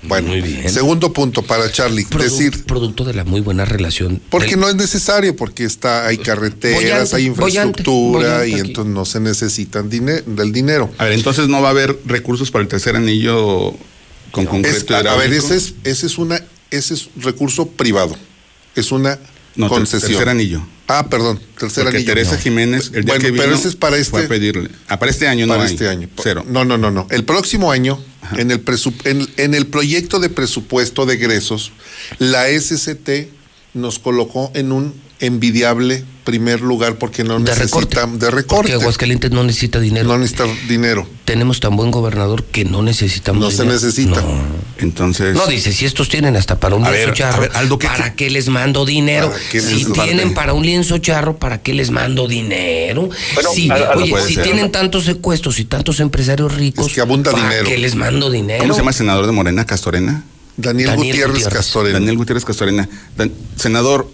Bueno, Muy bien. segundo punto para Charlie. Produ- decir, producto de la muy buena relación. porque del- no es necesario, porque está, hay carreteras, hay infraestructura y aquí. entonces no se necesitan del dinero. A ver, entonces no va a haber recursos para el tercer anillo con Es- concreto a, a ver, ese es, ese es una, ese es recurso privado. Es una No, concesión. tercer anillo. Ah, perdón, tercer Porque anillo. Teresa No. Jiménez, el día bueno, que vino, pero ese es para este. fue a pedirle. Ah, para este año no para hay. este año. Cero. No, no, no, no. El próximo año, en el, en el proyecto de presupuesto de egresos, la SCT nos colocó en un envidiable primer lugar porque no De necesitan de Porque recorte. Aguascalientes no necesita dinero. No necesita dinero. Tenemos tan buen gobernador que no necesitamos No se dinero. necesita. No. Entonces. No, dice, si estos tienen hasta para un A lienzo ver, charro, a ver, Aldo, ¿qué- ¿para qué les mando dinero? ¿Para qué Si les mando? tienen para un lienzo charro, ¿para qué les mando dinero? Bueno, Si- a- a- oye, si ser. tienen tantos secuestros y tantos empresarios ricos, Es que abunda ¿para dinero. qué les mando dinero? ¿Cómo se llama el senador de Morena? ¿Castorena? Daniel, Daniel Gutiérrez, Gutiérrez. Castorena. Daniel Gutiérrez Castorena. Dan- senador,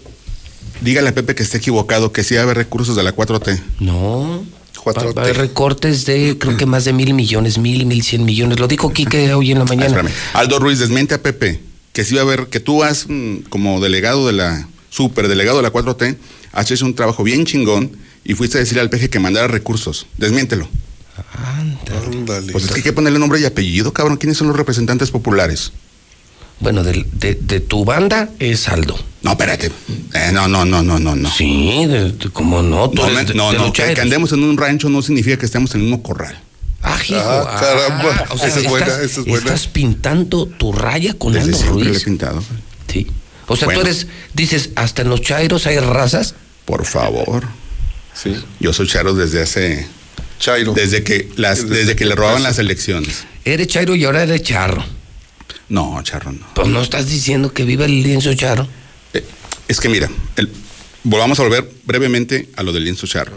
dígale a Pepe que esté equivocado, que sí va a haber recursos de la 4T. No. Cuatro Va- va a haber recortes de creo que más de mil millones, mil, mil cien millones. Lo dijo Quique hoy en la Ah, mañana. Aldo Ruiz, desmiente a Pepe, que sí va a haber, que tú has, mm, como delegado de la, superdelegado de la 4T, has hecho un trabajo bien chingón y fuiste a decirle al peje que mandara recursos. Desmiéntelo. Ándale. Pues es que hay que ponerle nombre y apellido, cabrón. ¿Quiénes son los representantes populares? Bueno, de, de tu banda es Aldo. No, espérate. Eh, no, no, no, no, no, no. Sí, de, de- ¿cómo no? Tú No, eres me- de- no, de no, que, andemos en un rancho no significa que estemos en el mismo corral. Ah, hijo. Ah, caramba. o sea, Esa es buena, estás, esa es buena. estás pintando tu raya con Desde Aldo siempre le he Ruiz. pintado. Sí. O sea, Bueno. tú eres, dices, hasta en los chairos hay razas. Por favor. Sí. Yo soy Charo desde hace. Chairo. Desde que las, Desde desde que que le robaban pasa. las elecciones. Eres chairo y ahora eres charro. No, Charro, no. Pues no estás diciendo que vive el lienzo charro. Eh, es que mira, el- volvamos a volver brevemente a lo del lienzo charro.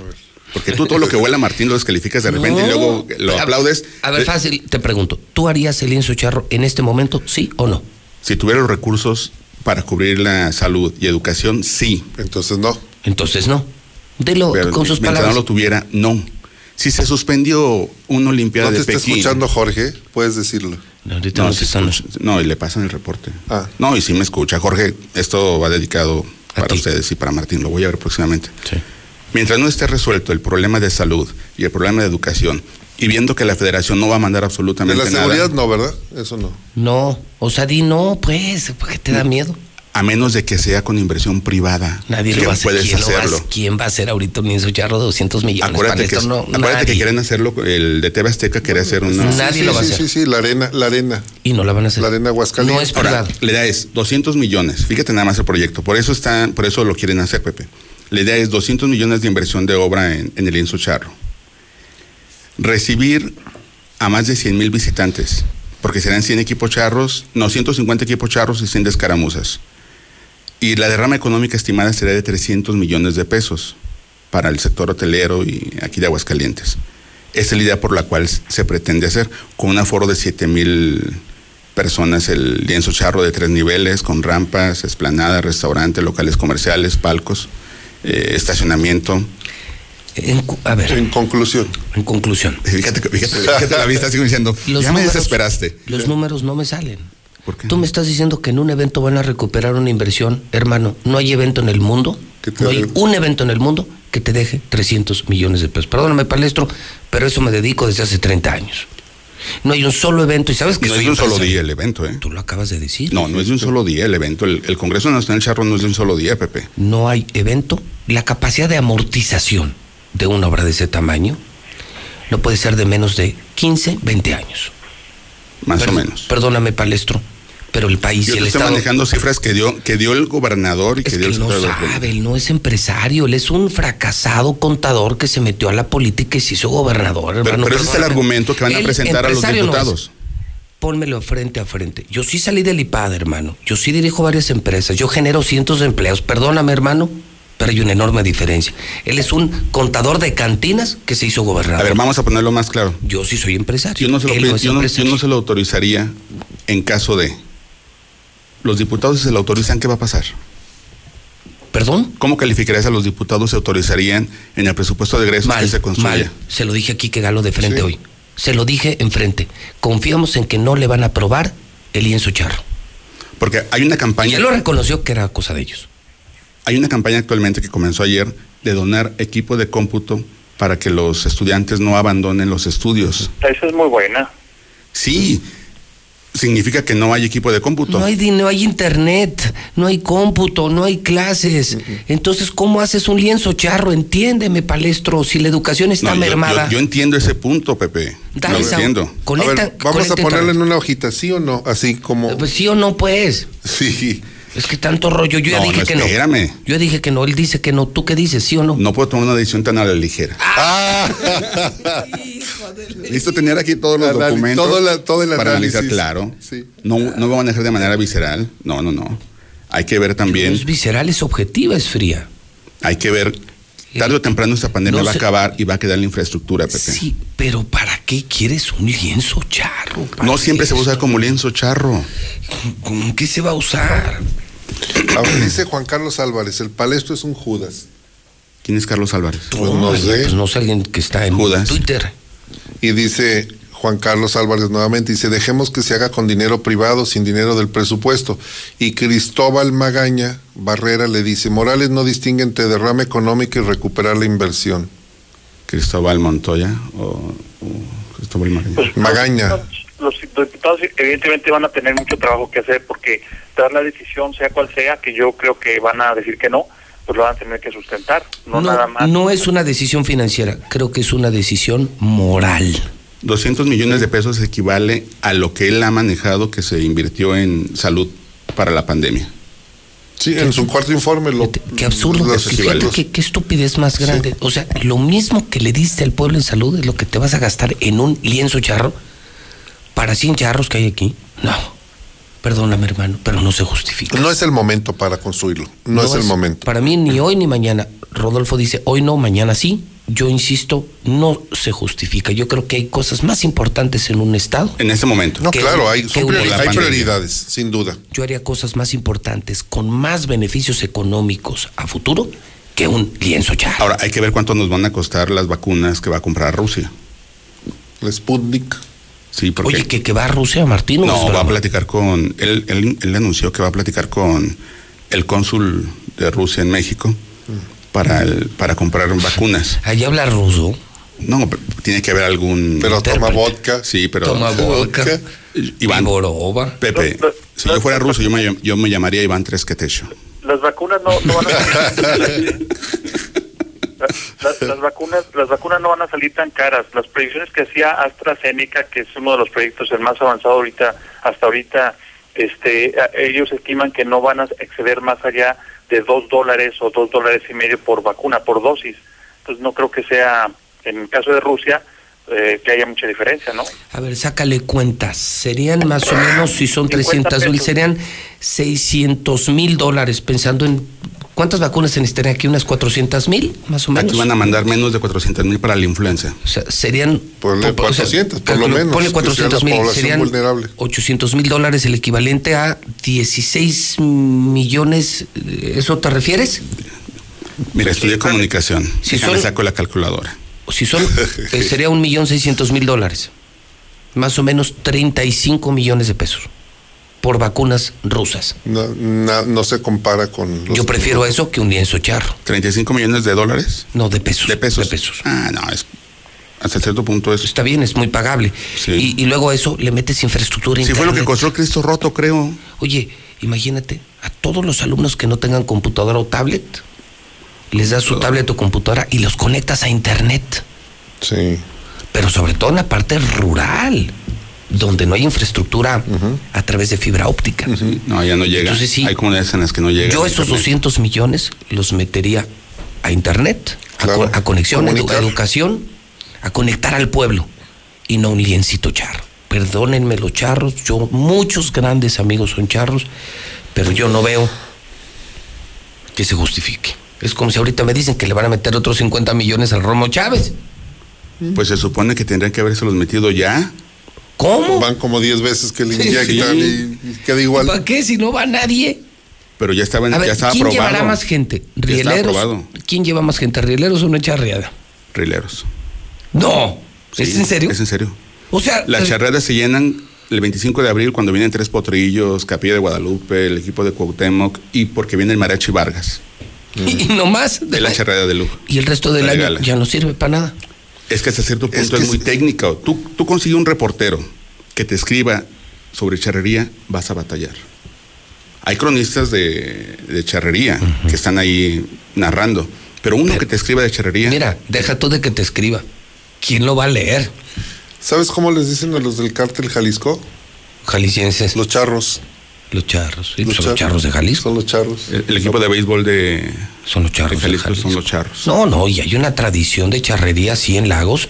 Porque tú todo lo que huele a Martín lo descalificas de repente y luego lo A- aplaudes. A ver, Eh, fácil, te pregunto, ¿tú harías el lienzo charro en este momento, sí o no? Si tuviera los recursos para cubrir la salud y educación, sí. Entonces no. Entonces no. Dilo Pero con sus mientras palabras. no lo tuviera, no. Si se suspendió una Olimpiada No te de está Pekín. escuchando Jorge, puedes decirlo. No, ahorita No, no sí están- no, y le pasan el reporte. Ah. No, y sí me escucha. Jorge, esto va dedicado A para ti. ustedes y para Martín. Lo voy a ver próximamente. Sí. Mientras no esté resuelto el problema de salud y el problema de educación, y viendo que la federación no va a mandar De absolutamente la nada, seguridad no, ¿verdad? Eso no. No, o sea, di no, pues, ¿por qué te da miedo? A menos de que sea con inversión privada, Nadie lo va a hacer. puedes ¿Quién, lo va a, hacerlo. ¿Quién va a hacer ahorita un charro de 200 millones? Acuérdate, Para que, esto no, acuérdate que nadie. quieren hacerlo, el de TV Azteca quería hacer una... Nadie sí, lo va a sí, hacer. Sí, sí, la arena, la arena. Y no la van a hacer. La arena Aguascalientes. No es Ahora, privado. la idea es 200 millones. Fíjate nada más el proyecto. Por eso está, por eso lo quieren hacer, Pepe. La idea es 200 millones de inversión de obra en, en el lienzo charro. Recibir a más de 100 mil visitantes, porque serán 100 equipos charros, no, 150 equipos charros y 100 de escaramuzas. Y la derrama económica estimada será de 300 millones de pesos para el sector hotelero y aquí de Aguascalientes. Esa es la idea por la cual se pretende hacer, con un aforo de 7 mil personas, el lienzo charro de tres niveles, con rampas, esplanadas, restaurantes, locales comerciales, palcos, eh, estacionamiento. En a ver, En conclusión. en conclusión. Fíjate, que- fíjate, fíjate la vista, sigo diciendo, Los ya me números- desesperaste. Los números no me salen. Tú me estás diciendo que en un evento van a recuperar una inversión. Hermano, no hay evento en el mundo, no hay un evento en el mundo que te deje 300 millones de pesos. Perdóname, palestro, pero eso me dedico desde hace 30 años. No hay un solo evento y sabes que No es de un solo día el evento, ¿eh? Tú lo acabas de decir. No, no es de un solo día el evento. El, el Congreso Nacional Charro no es de un solo día, Pepe. no hay evento, la capacidad de amortización de una obra de ese tamaño no puede ser de menos de 15, 20 años. Más o menos. Perdóname, palestro, pero el país Yo y el estoy Estado... manejando cifras que dio, que dio el gobernador y que Es que dio el él no sabe, él no es empresario, él es un fracasado contador que se metió a la política y se hizo gobernador. Pero, hermano, pero ese es el argumento que van a presentar a los no diputados. Pónmelo frente a frente. Yo sí salí del IPAD, hermano. Yo sí dirijo varias empresas. Yo genero cientos de empleos. Perdóname, hermano, pero hay una enorme diferencia. Él es un contador de cantinas que se hizo A gobernador. ver, vamos a ponerlo más claro. Yo sí soy empresario. Yo no, se lo, Él pe- no es yo no- yo empresario. no se lo autorizaría en caso de. Los diputados si se lo autorizan, ¿qué va a pasar? ¿Perdón? ¿Cómo calificarías a los diputados se autorizarían en el presupuesto de egresos Mal, que se construya? mal. Se lo dije aquí que Galo de frente Sí. hoy. Se lo dije enfrente. Confiamos en que no le van a aprobar el lienzo charro. Porque hay una Y campaña, él lo reconoció que era cosa de ellos. hay una campaña actualmente que comenzó ayer de donar equipo de cómputo para que los estudiantes no abandonen los estudios. Esa es muy buena. Sí, significa que no hay equipo de cómputo. No hay, no hay internet, no hay cómputo, no hay clases. Entonces, ¿cómo haces un lienzo charro? Entiéndeme, palestro, si la educación está No, mermada. Yo, yo entiendo ese punto, Pepe. Dale, lo entiendo. Conecta- a ver, vamos a conecta ponerle en una hojita, ¿sí o no? Así como. Pues sí o no, pues. Sí. Es que tanto rollo. Yo ya No, dije no, que no. espérame. Yo ya dije que no. Él dice que no. ¿Tú qué dices? ¿Sí o no? No puedo tomar una decisión tan a la ligera. Ah. Listo tener aquí todos los Anali- documentos todo la- todo el para analizar, claro. Sí. No, no voy a manejar de manera visceral. No, no, no. Hay que ver No también, es visceral, es objetiva, es fría. hay que ver, tarde o temprano esta pandemia No va a acabar y va a quedar la infraestructura, Pepe. Sí, pero ¿para qué quieres un lienzo charro? ¿Para No siempre se va a usar como lienzo charro. ¿Con qué se va a usar? A ver, dice Juan Carlos Álvarez, el palestro es un Judas. ¿Quién es Carlos Álvarez? Pues no sé. Pues no sé alguien que está en Judas. Twitter. Y dice Juan Carlos Álvarez nuevamente, dice, dejemos que se haga con dinero privado, sin dinero del presupuesto. Y Cristóbal Magaña Barrera le dice, Morales no distingue entre derrama económica y recuperar la inversión. Cristóbal Montoya o, o Cristóbal Magaña. Pues, Magaña. Los, diputados evidentemente van a tener mucho trabajo que hacer porque dar la decisión, sea cual sea, que yo creo que van a decir que no, pues lo van a tener que sustentar, no, No, nada más. no es una decisión financiera, creo que es una decisión moral. 200 millones de pesos equivale a lo que él ha manejado que se invirtió en salud para la pandemia. Sí, en su cuarto informe lo... Qué absurdo, qué estupidez más grande. O sea, lo mismo que le diste al pueblo en salud es lo que te vas a gastar en un lienzo charro para 100 charros que hay aquí. No, perdóname hermano, pero no se justifica. No es el momento para construirlo, no, es el momento. Para mí ni hoy ni mañana. Rodolfo dice, hoy no, mañana sí. Yo insisto, no se justifica. Yo creo que hay cosas más importantes en un Estado. En ese momento. No, claro, hay, son priori- la hay prioridades, sin duda. Yo haría cosas más importantes con más beneficios económicos a futuro que un lienzo charro. Ahora, hay que ver cuánto nos van a costar las vacunas que va a comprar Rusia. El Sputnik. Sí, porque Oye, que, que va a Rusia, Martín. ¿o es no, va a platicar con, él, él, él anunció que va a platicar con el cónsul de Rusia en México para, el, para comprar vacunas. Ahí habla ruso. No, pero tiene que haber algún... Pero toma vodka. Sí, pero... Toma vodka. Iván, Viboroba. Pepe, si yo fuera ruso, yo me, yo me llamaría Iván Tresquetecho. Las vacunas no, no van a las vacunas las vacunas no van a salir tan caras. Las predicciones que hacía AstraZeneca, que es uno de los proyectos el más avanzado ahorita hasta ahorita, este ellos estiman que no van a exceder más allá de dos dólares o dos dólares y medio por vacuna, por dosis. Entonces no creo que sea, en el caso de Rusia, eh, que haya mucha diferencia, ¿no? A ver, sácale cuentas. Serían más o menos, si son 50 300 mil, serían 600 mil dólares, pensando en cuántas vacunas se necesitarían aquí, unas 400 mil, más o menos. Aquí van a mandar menos de 400 mil para la influenza. O sea, serían. Ponle po- o sea, 400, por lo menos, Ponle que sea 400 la mil, serían vulnerable. 800 mil dólares, el equivalente a 16 millones. ¿Eso te refieres? Mira, estudié comunicación. Si Déjame son- saco la calculadora. Si son, eh, sería un millón seiscientos mil dólares. Más o menos 35 millones de pesos por vacunas rusas. No, na- no se compara con los Yo prefiero eso que un lienzo charro. 35 millones de dólares. No, de pesos. De pesos. De pesos. Ah, no, es, hasta cierto punto es... Está bien, es muy pagable. Sí. Y, y luego a eso le metes infraestructura Si fue lo que costó Cristo Roto, creo. Oye, imagínate, a todos los alumnos que no tengan computadora o tablet, les das su tablet o computadora y los conectas a internet. Sí. Pero sobre todo en la parte rural, donde no hay infraestructura a través de fibra óptica. No, ya no llega. Entonces, sí. Hay comunidades en las que no llega. Yo esos internet. 200 millones los metería a internet, a co- a, conexión, edu- Comunicar. educación, a conectar al pueblo y no un liencito charro. Perdónenme los charros, yo muchos grandes amigos son charros, pero yo no veo que se justifique. Es como si ahorita me dicen que le van a meter otros 50 millones al Romo Chávez. Pues se supone que tendrían que haberse los metido ya. ¿Cómo? Van como 10 veces que le Sí. inyectan y, y queda igual. ¿Para qué si no va nadie? Pero ya estaba, en- A ver, ya estaba ¿quién aprobado. llevará más gente? ¿Rieleros? ¿Quién lleva más gente? ¿Rieleros o una charreada? Rileros. No. ¿Es Sí, en serio? Es en serio. O sea, Las charreadas se llenan el 25 de abril cuando vienen Tres Potrillos, Capilla de Guadalupe, el equipo de Cuauhtémoc y porque viene el Mariachi Vargas. y no más. Es la charreada de lujo. Y el resto del La año ya no sirve para nada. Es que hasta cierto punto Es muy es- técnico. Tú, tú consigues un reportero que te escriba sobre charrería, vas a batallar. Hay cronistas de, de charrería que están ahí narrando, pero uno que te escriba de charrería. Mira, deja tú de que te escriba. ¿Quién lo va a leer? ¿Sabes cómo les dicen a los del cártel Jalisco? Jaliscienses. Los charros. Los charros. Sí, son los charros de Jalisco. Son los charros. El, el equipo de béisbol de, Son los charros. de de Jalisco, son los charros. No, no, y hay una tradición de charrería así en Lagos.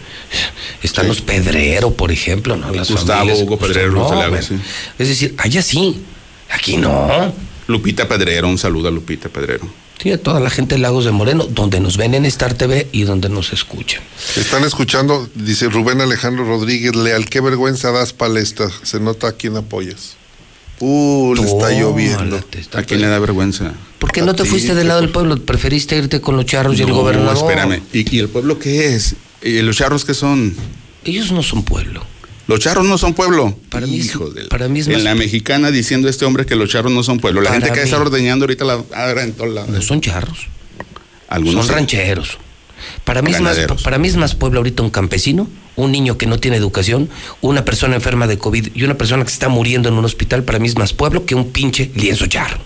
Están los Pedrero, por ejemplo, ¿no? Las Gustavo, familias- Hugo Pedrero, no, los de Lagos, sí. Es decir, allá sí. Aquí no. Lupita Pedrero, un saludo a Lupita Pedrero. Sí, a toda la gente de Lagos de Moreno, donde nos ven en Star TV y donde nos escuchan. Están escuchando, dice Rubén Alejandro Rodríguez Leal, qué vergüenza das palestra, se nota a quién apoyas. Uh, le está lloviendo. ¿A quién le da vergüenza? ¿Por qué no te ti, fuiste del lado del pueblo? ¿Preferiste irte con los charros y el No, gobernador? espérame. ¿Y, y el pueblo qué es? ¿Y los charros qué son? Ellos no son pueblo. Los charros no son pueblo. Para mí Hijo de la- para mí es En más- la mexicana diciendo este hombre que los charros no son pueblo. La Para gente que mí- está ordeñando ahorita la ahora en todos lados. No son charros. Algunos son sí. rancheros. Para mí, es más, para mí es más pueblo ahorita un campesino, un niño que no tiene educación, una persona enferma de COVID y una persona que se está muriendo en un hospital. Para mí es más pueblo que un pinche lienzo charro.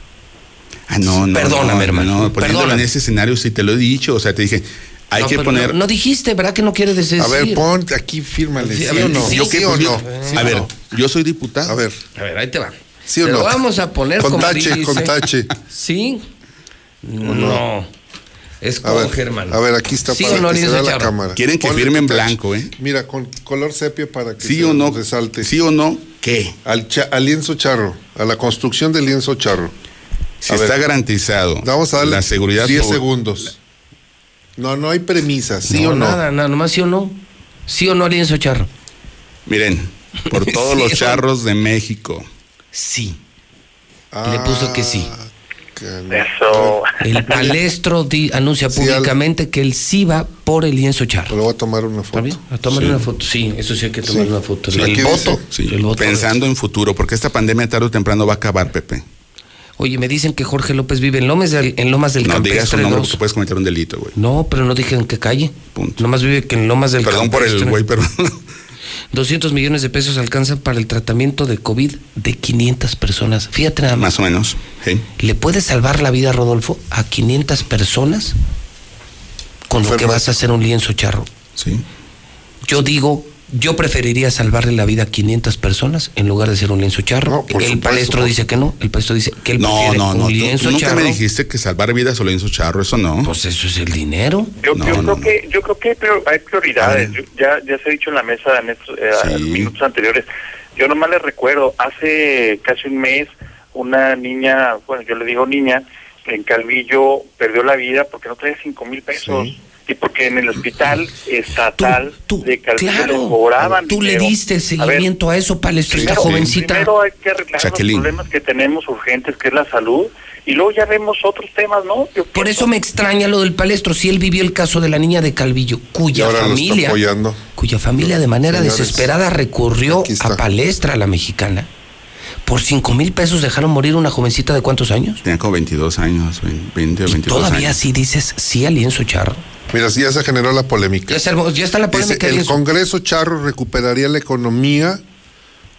Ah, no, no. Perdóname, no, hermano, No, poniéndolo perdóname. en ese escenario, sí te lo he dicho. O sea, te dije, hay No, que poner. No, no dijiste, ¿verdad que no quiere decir? A ver, ponte aquí, fírmale, Sí, ¿sí, a ver, o no? sí, ¿Yo sí, qué pues, o yo- no? sí, a ver, no. yo soy diputado. A ver, A ver, ahí te va. ¿sí o Te no? lo vamos a poner con como tache, dice. con tache. ¿Sí? No. A ver, Escoge, hermano. a ver, aquí está ¿Sí para o no, que se lienzo vea la cámara. Quieren que firme en blanco, ¿eh? Mira, con color sepia para que ¿Sí se o no? resalte. ¿Sí o no? ¿Qué? Al, cha- al lienzo charro, a la construcción del lienzo charro. Si A está ver. garantizado Vamos a darle la seguridad 10 por- segundos. No, no hay premisas, ¿sí no, o no? Nada, nada, nomás sí o no. ¿Sí o no, lienzo charro? Miren, por todos Sí, los charros de México. Sí. Le puso que sí. Eso. El palestro di- anuncia Sí, al- públicamente que él sí va por el lienzo charro. Le voy a tomar una ¿Está foto. bien? A tomar Sí. una foto. Sí, eso sí hay que tomar Sí. una foto. Sí, el voto. Sí, el voto. pensando en futuro, porque esta pandemia tarde o temprano va a acabar, Pepe. Oye, me dicen que Jorge López vive en Lomas del, en Lomas del No digas su Campestre nombre 2. porque puedes cometer un delito, güey. No, pero no dije en qué calle. Punto. Nomás vive que en Lomas del Perdón por el Campestre. güey, pero 200 millones de pesos alcanzan para el tratamiento de COVID de 500 personas. Fíjate nada más. más o menos. Sí. ¿Le puedes salvar la vida, Rodolfo, a 500 personas con lo que vas a hacer un lienzo charro? Sí. Yo digo, yo preferiría salvarle la vida a 500 personas en lugar de ser un lienzo charro. No, el supuesto, palestro por- dice que no, el palestro dice que él No, prefiere no, no. un lienzo tú nunca charro. me dijiste que salvar vidas o lienzo charro, eso no. Pues eso es el dinero. Yo, No, yo no, creo no. que yo creo que hay, prior- hay prioridades. Ah. Yo- ya ya se ha dicho en la mesa en estos eh, Sí. minutos anteriores. Yo nomás les recuerdo hace casi un mes una niña, bueno yo le digo niña, en Calvillo perdió la vida porque no traía cinco mil pesos y porque en el hospital estatal de Calvillo le Claro, cobraban. tú le dinero. diste A ver, seguimiento a, eso, palestro, esta jovencita. primero hay que arreglar Jacqueline. los problemas que tenemos urgentes, que es la salud, y luego ya vemos otros temas, ¿no? Yo Por pienso- eso me extraña lo del palestro. Si él vivió el caso de la niña de Calvillo, cuya familia, cuya familia de manera Señores, desesperada recurrió a palestra, la mexicana. Por cinco mil pesos dejaron morir una jovencita de cuántos años. Tenía como 22 años, 20 o 22 Todavía años. sí dices sí al lienzo charro. Mira, sí, ya se generó la polémica. Ya está, el- ya está la polémica el lienzo. Congreso Charro recuperaría la economía,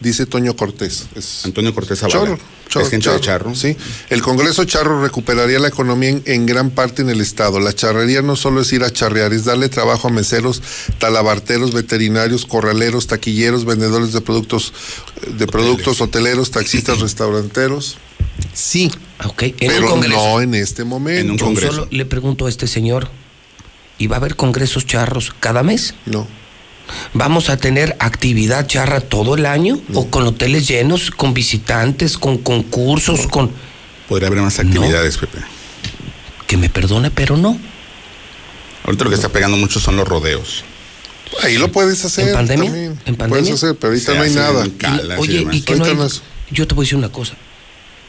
dice Toño Cortés. Es Antonio Cortés Zavala. Chorro, chorro, es gente de charro. Sí. El Congreso Charro recuperaría la economía en, en gran parte en el Estado. La charrería no solo es ir a charrear, es darle trabajo a meseros, talabarteros, veterinarios, corraleros, taquilleros, vendedores de productos, de productos hoteleros, taxistas, restauranteros. Sí, Ok, en pero un congreso. no en este momento. En un Yo solo le pregunto a este señor, ¿y va a haber congresos charros cada mes? No. ¿Vamos a tener actividad charra todo el año? ¿O con hoteles llenos, con visitantes, con concursos, con... Podría haber más actividades, Pepe. Que me perdone, pero no. Ahorita lo que está pegando mucho son los rodeos. Ahí lo puedes hacer. ¿En pandemia? también. ¿En pandemia? Puedes hacer, pero ahorita Se no hay nada. y Oye, y que no hay... Yo te voy a decir una cosa.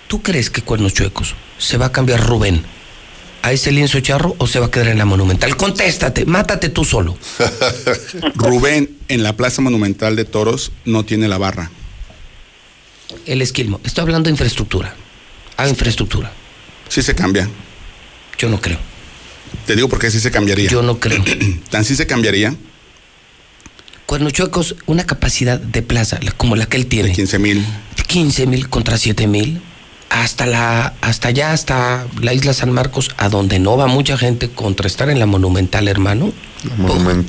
¿Tú crees que Cuernos Chuecos se va a cambiar Rubén a ese lienzo charro o se va a quedar en la Monumental? Contéstate, mátate tú solo. Rubén, en la Plaza Monumental de Toros, no tiene la barra. El esquilmo. Estoy hablando de infraestructura. A infraestructura. Sí se cambia. Yo no creo. Te digo porque sí se cambiaría. Yo no creo. Tan sí se cambiaría Cuernochuecos, una capacidad de plaza la- como la que él tiene. 15 mil. 15 mil contra 7 mil. Hasta la, hasta allá, hasta la isla San Marcos, a donde no va mucha gente contra estar en la Monumental, hermano.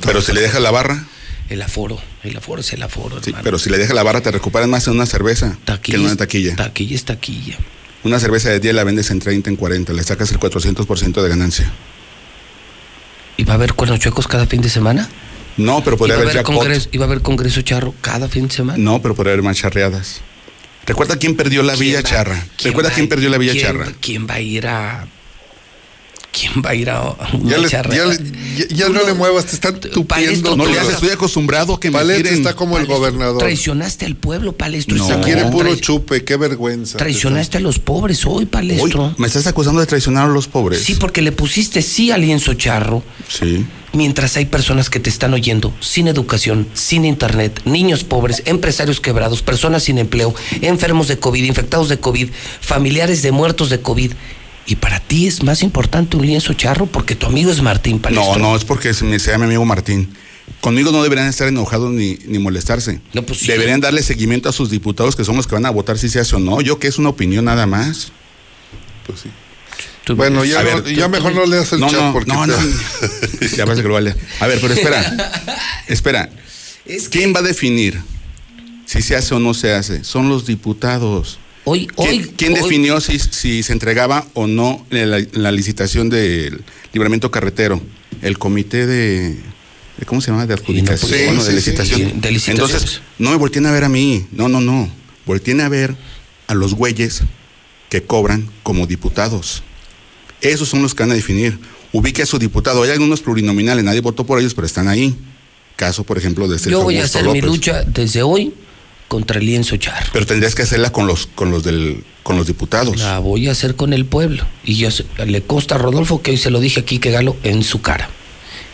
Pero si le deja la barra. El aforo, el aforo es el aforo, Sí, hermano. pero si le deja la barra te recuperas más en una cerveza que en una taquilla. Taquilla es taquilla. Una cerveza de 10 la vendes en 30, en 40, le sacas el 400% de ganancia. ¿Y va a haber cuernochuecos cada fin de semana? No, pero ¿Y podría haber haber jackpot. congreso, ¿Y va a haber congreso charro cada fin de semana? No, pero podría haber más charreadas. Recuerda quién perdió la Villa va- Charra. quién Recuerda va- quién perdió la Villa quién- Charra. ¿Quién va a ir a.? ¿Quién va a ir a una Ya, ya le- ya- ya no le muevas, te están tupiendo. No le haces, estoy acostumbrado a que me Palestro está como el gobernador. Traicionaste al pueblo, Palestro. No. Se quiere puro chupe, qué vergüenza. Traicionaste a los pobres hoy, Hoy, Palestro. ¿Me estás acusando de traicionar a los pobres? Sí, porque le pusiste sí al lienzo charro. Sí. Mientras hay personas que te están oyendo sin educación, sin internet, niños pobres, empresarios quebrados, personas sin empleo, enfermos de COVID, infectados de COVID, familiares de muertos de COVID. Y para ti es más importante un lienzo charro porque tu amigo es Martín Palestro. No, no, es porque se me sea mi amigo Martín. Conmigo no deberían estar enojados ni, ni molestarse. No, pues sí. Deberían darle seguimiento a sus diputados que son los que van a votar si se hace o no. Yo que es una opinión nada más. Pues sí. Bueno, ya, no- ver, ya tú- mejor tú- no leas el no, chat no, porque no, te- no. ya parece que lo vale. A ver, pero espera. espera. ¿Quién va a definir si se hace o no se hace? Son los diputados. Hoy, ¿Quién, hoy, quién hoy- definió si, si se entregaba o no la, la licitación del libramiento carretero? El comité de, de- ¿cómo se llama? De adjudicación, Sí, bueno, sí, de, licitación. sí, de licitaciones. Entonces, no me volteen a ver a mí. No, no, no. Volteen a ver a los güeyes que cobran como diputados. Esos son los que van a definir. Ubique a su diputado. Hay algunos plurinominales, nadie votó por ellos, pero están ahí. Caso, por ejemplo, de Sergio yo voy a hacer mi López. lucha desde hoy contra el lienzo charro. Pero tendrías que hacerla con los, con los del, con los diputados. La voy a hacer con el pueblo. Y yo le consta a Rodolfo que hoy se lo dije a Quique Galo en su cara.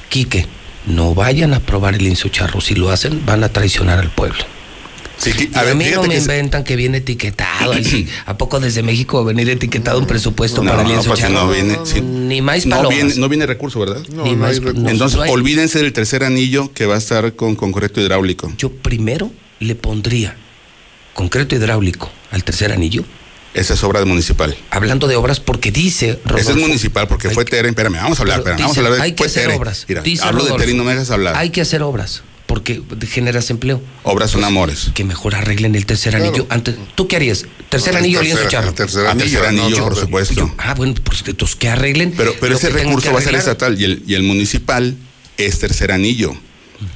Quique, no vayan a aprobar el lienzo charro. Si lo hacen, van a traicionar al pueblo. Sí, que- Y a, mí no me que- inventan que viene etiquetado. así. ¿A poco desde México va a venir etiquetado un presupuesto No, para el lienzo pues charro? no viene, sí. Ni más no palomas. viene, no viene recurso, ¿verdad? No, Ni no más- hay recursos. no, Entonces, no olvídense del tercer anillo que va a estar con concreto hidráulico. Yo primero le pondría concreto hidráulico al tercer anillo. Esa es obra de municipal. Hablando de obras, porque dice Rodolfo. Esa es municipal porque fue Tere. Espérame, vamos a hablar. Espérame, vamos a hablar de hay que hacer Tere. obras. Mira, Dice hablo Rodolfo, de Tere y no me dejas hablar. Hay que hacer obras porque generas empleo. Obras son amores. Que mejor arreglen el tercer Claro. anillo. Antes, ¿Tú qué harías? ¿Tercer No, anillo o tercer- lienzo charro? tercer Ah, anillo, tercer anillo, no, por yo- supuesto. Ah, bueno, pues entonces que arreglen. Pero, ese recurso va a ser estatal y el, y el municipal es tercer anillo.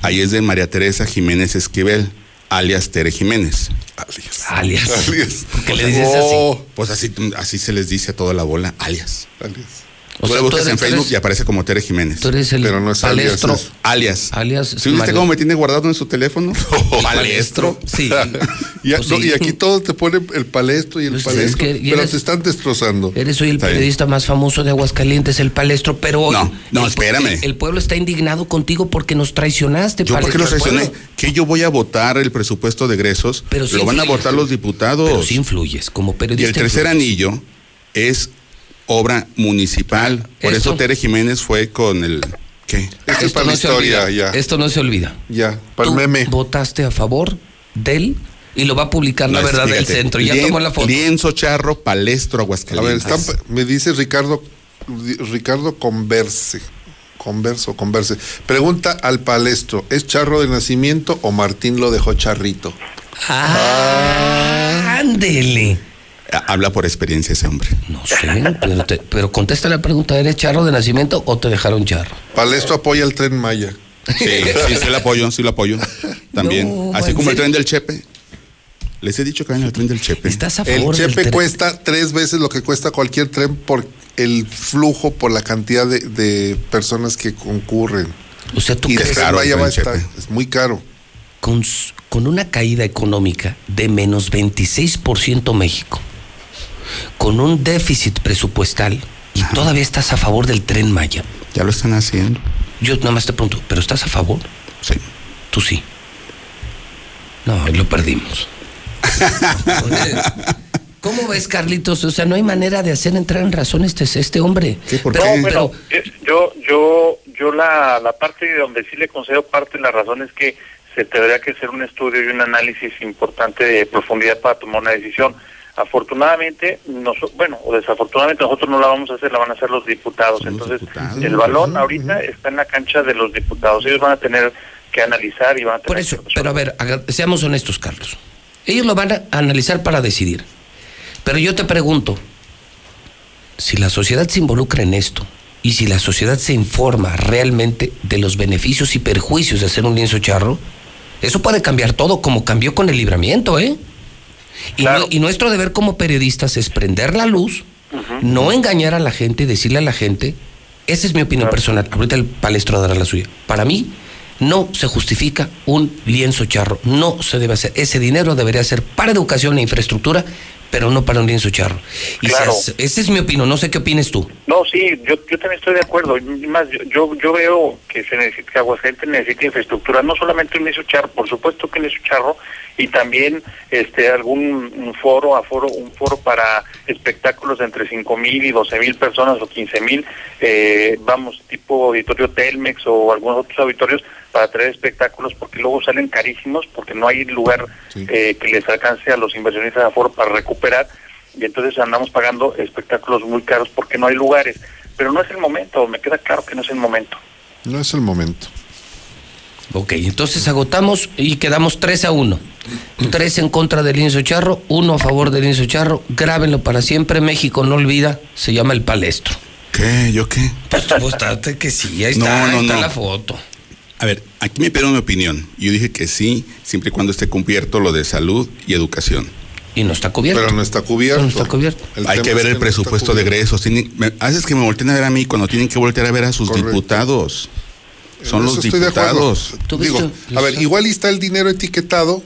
Ahí es de María Teresa Jiménez Esquivel, alias Tere Jiménez. Alias. Alias. ¿Por qué le dices Oh, Pues así, así se les dice a toda la bola, alias. alias. O sea, buscas en Facebook eres- y aparece como Tere Jiménez. Tú eres el Pero no es alias, palestro. es- Alias. Alias. ¿Sí viste cómo me tiene guardado en su teléfono? palestro. Sí. Y, a- Pues no, sí. y aquí todos te ponen el palestro y el Pues palestro, es que- y pero eres- te están destrozando. Eres hoy el Está bien. periodista más famoso de Aguascalientes, el palestro, pero hoy. No, no, el- espérame. El, pueblo está indignado contigo porque nos traicionaste, ¿Yo por qué los traicioné? Que yo voy a votar el presupuesto de egresos, Pero sí lo van a votar los diputados. Pero sí influyes, como y periodista. el tercer influyes. anillo es obra municipal. Por Esto- eso Tere Jiménez fue con el... ¿Qué? Esto es Esto para no la se historia, olvida. ya. Esto no se olvida. Ya, para Tú el meme. votaste a favor de él y lo va a publicar la verdad del centro. Ya lien- tomó la foto. Lienzo charro, palestro, A ver, Aguascalientes. están- me dice Ricardo, Ricardo Converse. Converso, converse. Pregunta al palestro, ¿es charro de nacimiento o Martín lo dejó charrito? Ah, ándele. Habla por experiencia ese hombre. No sé, pero, te- pero contesta la pregunta, ¿eres charro de nacimiento o te dejaron charro? Palestro apoya el tren Maya. Sí, sí, sí lo apoyo, sí lo apoyo. También. No, Así ¿en como el tren del Chepe. Les he dicho que vayan al tren del Chepe. ¿Estás a El favor del chepe tren? cuesta tres veces lo que cuesta cualquier tren por el flujo, por la cantidad de, de personas que concurren. O sea, ¿tú y el crees el Chepe. es muy caro. con una caída económica de menos 26% México, con un déficit presupuestal y todavía estás a favor del tren Maya? Ya lo están haciendo. Yo nada más te pregunto, ¿pero estás a favor? Sí. Tú sí. No, lo perdimos. ¿Cómo ves, Carlitos? O sea, no hay manera de hacer entrar en razón este, este hombre. ¿por Pero- No, pero- bueno, eh, yo, yo, yo la, la parte donde sí le concedo parte de la razón es que se tendría que hacer un estudio y un análisis importante de profundidad para tomar una decisión. Afortunadamente, nos, bueno, o desafortunadamente nosotros no la vamos a hacer, la van a hacer los diputados. Entonces, el balón ahorita está en la cancha de los diputados. Ellos van a tener que analizar y van a tener Por eso, pero a ver, seamos honestos, Carlos. Ellos lo van a analizar para decidir. Pero yo te pregunto, si la sociedad se involucra en esto y si la sociedad se informa realmente de los beneficios y perjuicios de hacer un lienzo charro, eso puede cambiar todo como cambió con el libramiento, ¿eh? Y, nue- y nuestro deber como periodistas es prender la luz, no engañar a la gente y decirle a la gente, esa es mi opinión personal, ahorita el palestro dará la suya. Para mí, no se justifica un lienzo charro, no se debe hacer. Ese dinero debería ser para educación e infraestructura, pero no para un lienzo charro. Y Claro. esa es mi opinión, no sé qué opines tú. No, sí, yo, yo también estoy de acuerdo. Más, yo, yo, veo que se necesita, que Aguascalientes necesita infraestructura, no solamente un charro, por supuesto que un charro, y también este algún un foro, aforo, un foro para espectáculos de entre 5 mil y 12 mil personas o 15 mil, eh, vamos, tipo auditorio Telmex o algunos otros auditorios para traer espectáculos porque luego salen carísimos porque no hay lugar eh, que les alcance a los inversionistas de aforo para recuperar y entonces andamos pagando espectáculos muy caros porque no hay lugares. Pero no es el momento, me queda claro que no es el momento. No es el momento. Ok, entonces agotamos y quedamos 3 a 1. 3 en contra del lienzo charro, 1 a favor del lienzo charro. Grábenlo para siempre. México no olvida, se llama el palestro. ¿Qué? ¿Yo qué? Pues mostrate que sí, ahí No, está, no, ahí está no. la foto. A ver, aquí me pidieron mi opinión. Yo dije que sí, siempre y cuando esté cubierto lo de salud y educación. Y no está cubierto. Pero no está cubierto. No está cubierto. El Hay que ver el presupuesto de egresos. Haces que me volteen a ver a mí cuando tienen que voltear a ver a sus Correcto. diputados. Son los diputados. Digo, a ver, igual está el dinero etiquetado